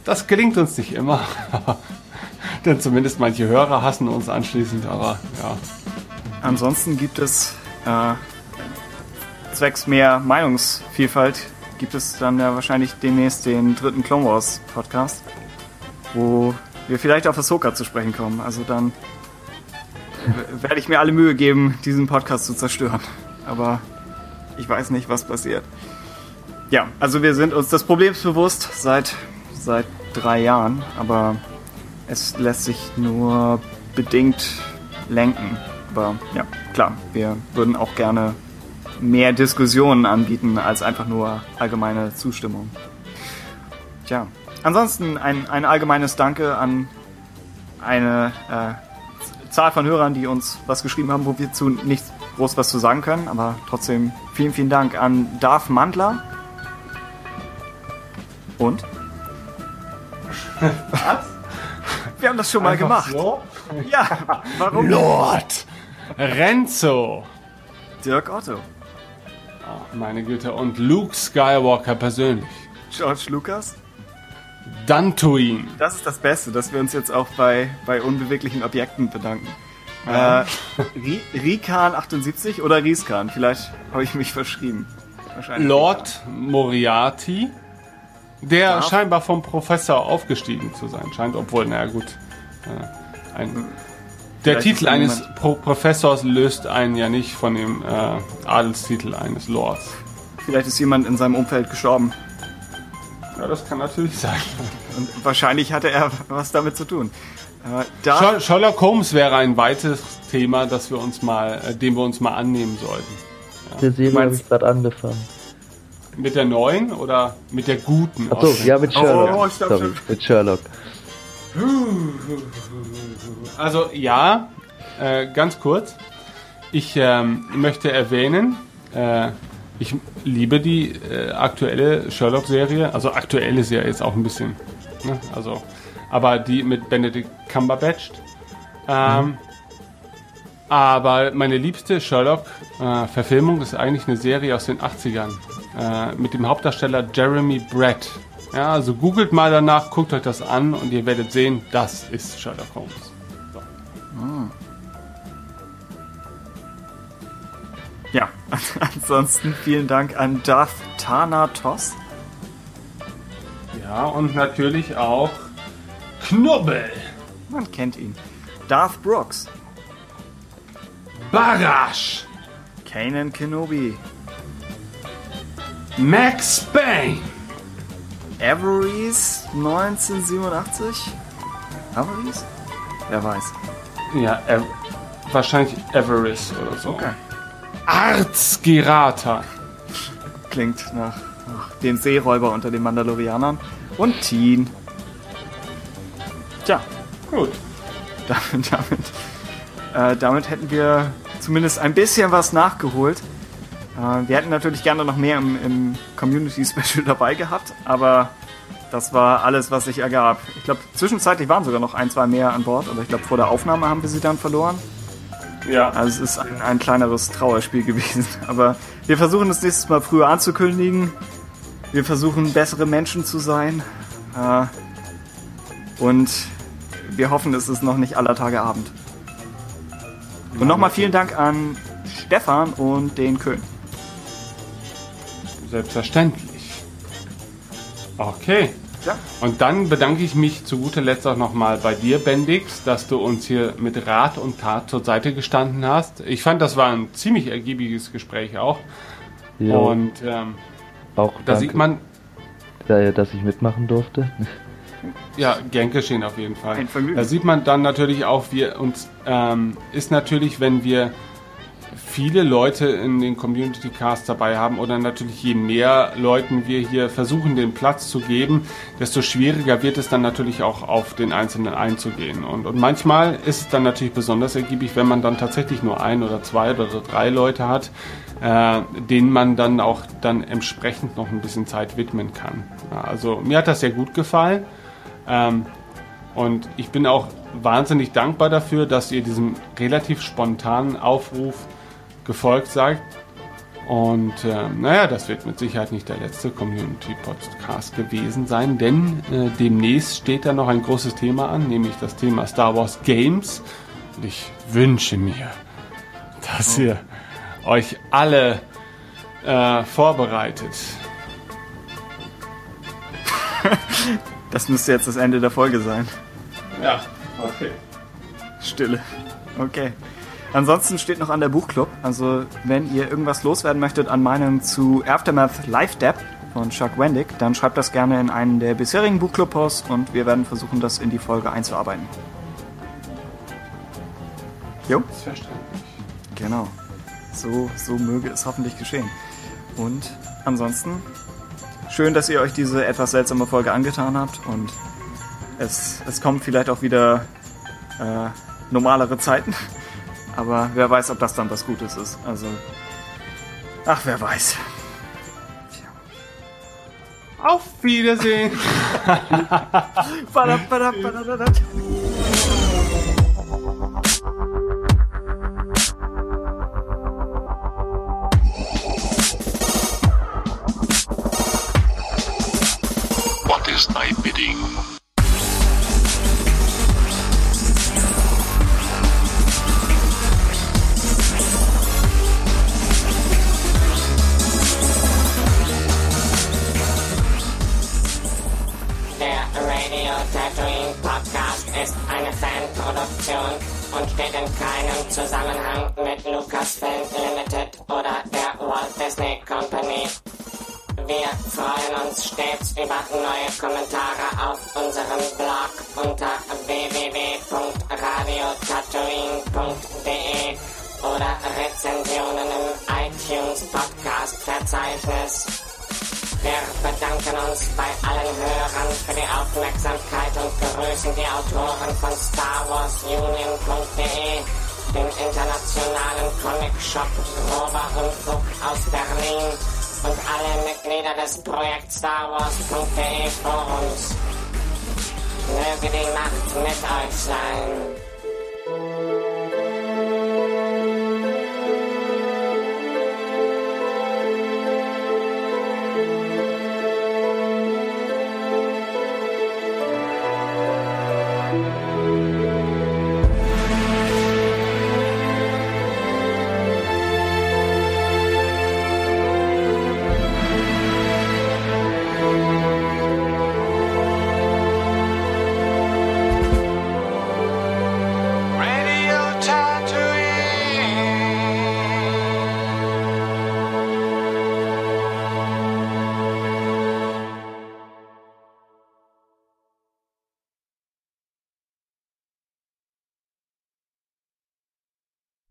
Das gelingt uns nicht immer. denn zumindest manche Hörer hassen uns anschließend, aber ja. Ansonsten gibt es äh, zwecks mehr Meinungsvielfalt gibt es dann ja wahrscheinlich demnächst den dritten Clone Wars Podcast, wo wir vielleicht auf Ahsoka zu sprechen kommen. Also dann werde ich mir alle Mühe geben, diesen Podcast zu zerstören. Aber ich weiß nicht, was passiert. Ja, also wir sind uns des Problems bewusst seit, seit drei Jahren, aber es lässt sich nur bedingt lenken. Aber ja, klar, wir würden auch gerne mehr Diskussionen anbieten als einfach nur allgemeine Zustimmung. Tja, ansonsten ein, ein allgemeines Danke an eine äh, Zahl von Hörern, die uns was geschrieben haben, wo wir zu nicht groß was zu sagen können, aber trotzdem vielen, vielen Dank an Darf Mandler. Und? Was? Wir haben das schon mal Einfach gemacht. So? Ja, warum? Lord Renzo. Dirk Otto, Ach, meine Güte. Und Luke Skywalker persönlich. George Lucas. Dantooine. Das ist das Beste, dass wir uns jetzt auch bei, bei unbeweglichen Objekten bedanken. Ja. Äh, Ri- Rikan78 oder Rieskan? Vielleicht habe ich mich verschrieben. Wahrscheinlich. Lord Moriarty, der Ja. scheinbar vom Professor aufgestiegen zu sein scheint, obwohl, naja gut. Äh, ein, der Titel eines Pro Professors löst einen ja nicht von dem äh, Adelstitel eines Lords. Vielleicht ist jemand in seinem Umfeld gestorben. Ja, das kann natürlich sein. Und wahrscheinlich hatte er was damit zu tun. Äh, da, Sher- Sherlock Holmes wäre ein weites Thema, das wir uns mal, äh, dem wir uns mal annehmen sollten. Der Serie habe ich gerade angefangen. Mit der neuen oder mit der guten? Achso, ja, mit Sherlock. oh, stopp, Sorry, mit Sherlock. Also ja, äh, ganz kurz. Ich ähm, möchte erwähnen, äh, ich liebe die äh, aktuelle Sherlock-Serie. Also aktuell ist ja jetzt auch ein bisschen, ne? also, aber die mit Benedict Cumberbatch. Ähm, Aber meine liebste Sherlock-Verfilmung ist eigentlich eine Serie aus den 80ern äh, mit dem Hauptdarsteller Jeremy Brett. Ja, also googelt mal danach, guckt euch das an und ihr werdet sehen, das ist Sherlock Holmes. Ja, ansonsten vielen Dank an Darth Thanatos. Ja, und natürlich auch Knubbel, Man kennt ihn. Darth Brooks. Barash, Kanan Kenobi. Max Payne, Averies 1987? Averies? Wer weiß. Ja, Ev wahrscheinlich Everest oder so. Okay. Arz Gerata, Klingt nach, nach dem Seeräuber unter den Mandalorianern. Und Teen. Tja, gut. damit, damit, äh, damit hätten wir zumindest ein bisschen was nachgeholt. Äh, wir hätten natürlich gerne noch mehr im, im Community Special dabei gehabt, aber das war alles, was sich ergab. Ich glaube, zwischenzeitlich waren sogar noch ein, zwei mehr an Bord, aber ich glaube, vor der Aufnahme haben wir sie dann verloren. Ja. Also es ist ein, ein kleineres Trauerspiel gewesen. Aber wir versuchen es nächstes Mal früher anzukündigen. Wir versuchen bessere Menschen zu sein. Äh, und wir hoffen, es ist noch nicht aller Tage Abend. Und nochmal vielen Dank an Stefan und den Köhn. Selbstverständlich. Okay. Ja. Und dann bedanke ich mich zu guter Letzt auch nochmal bei dir, Bendix, dass du uns hier mit Rat und Tat zur Seite gestanden hast. Ich fand, das war ein ziemlich ergiebiges Gespräch auch. Ja, Und ähm, auch da danke, sieht man, dass ich mitmachen durfte. Ja, gern geschehen auf jeden Fall. Ein Vergnügen. Da sieht man dann natürlich auch, wir uns ähm, ist natürlich, wenn wir viele Leute in den Community Casts dabei haben oder natürlich je mehr Leuten wir hier versuchen, den Platz zu geben, desto schwieriger wird es dann natürlich auch auf den Einzelnen einzugehen. Und, und manchmal ist es dann natürlich besonders ergiebig, wenn man dann tatsächlich nur ein oder zwei oder drei Leute hat, äh, denen man dann auch dann entsprechend noch ein bisschen Zeit widmen kann. Also mir hat das sehr gut gefallen. Ähm, und ich bin auch wahnsinnig dankbar dafür, dass ihr diesem relativ spontanen Aufruf gefolgt seid. Und äh, naja, das wird mit Sicherheit nicht der letzte Community-Podcast gewesen sein, denn äh, demnächst steht da noch ein großes Thema an, nämlich das Thema Star Wars Games. Und ich wünsche mir, dass ihr euch alle äh, vorbereitet. Das müsste jetzt das Ende der Folge sein. Ja, okay. Stille. Okay. Ansonsten steht noch an der Buchclub. Also, wenn ihr irgendwas loswerden möchtet an Meinung zu Aftermath Live Dab von Chuck Wendick, dann schreibt das gerne in einen der bisherigen Buchclub-Posts und wir werden versuchen, das in die Folge einzuarbeiten. Jo, Verständlich. genau. So, so möge es hoffentlich geschehen. Und ansonsten, schön, dass ihr euch diese etwas seltsame Folge angetan habt und es, es kommen vielleicht auch wieder äh, normalere Zeiten. Aber wer weiß, ob das dann was Gutes ist. Also, ach, wer weiß. Auf Wiedersehen. Badab, badab, badab, badab. What is thy bidding? In keinem Zusammenhang mit Lucasfilm Limited oder der Walt Disney Company. Wir freuen uns stets über neue Kommentare auf unserem Blog unter www.radiotatooine.de oder Rezensionen im iTunes Podcast Verzeichnis. Wir bedanken uns bei allen Hörern für die Aufmerksamkeit und begrüßen die Autoren von StarWarsUnion.de, dem internationalen Comic-Shop Grober Unfug aus Berlin und alle Mitglieder des Projekt StarWars.de Forums. Möge die Macht mit euch sein.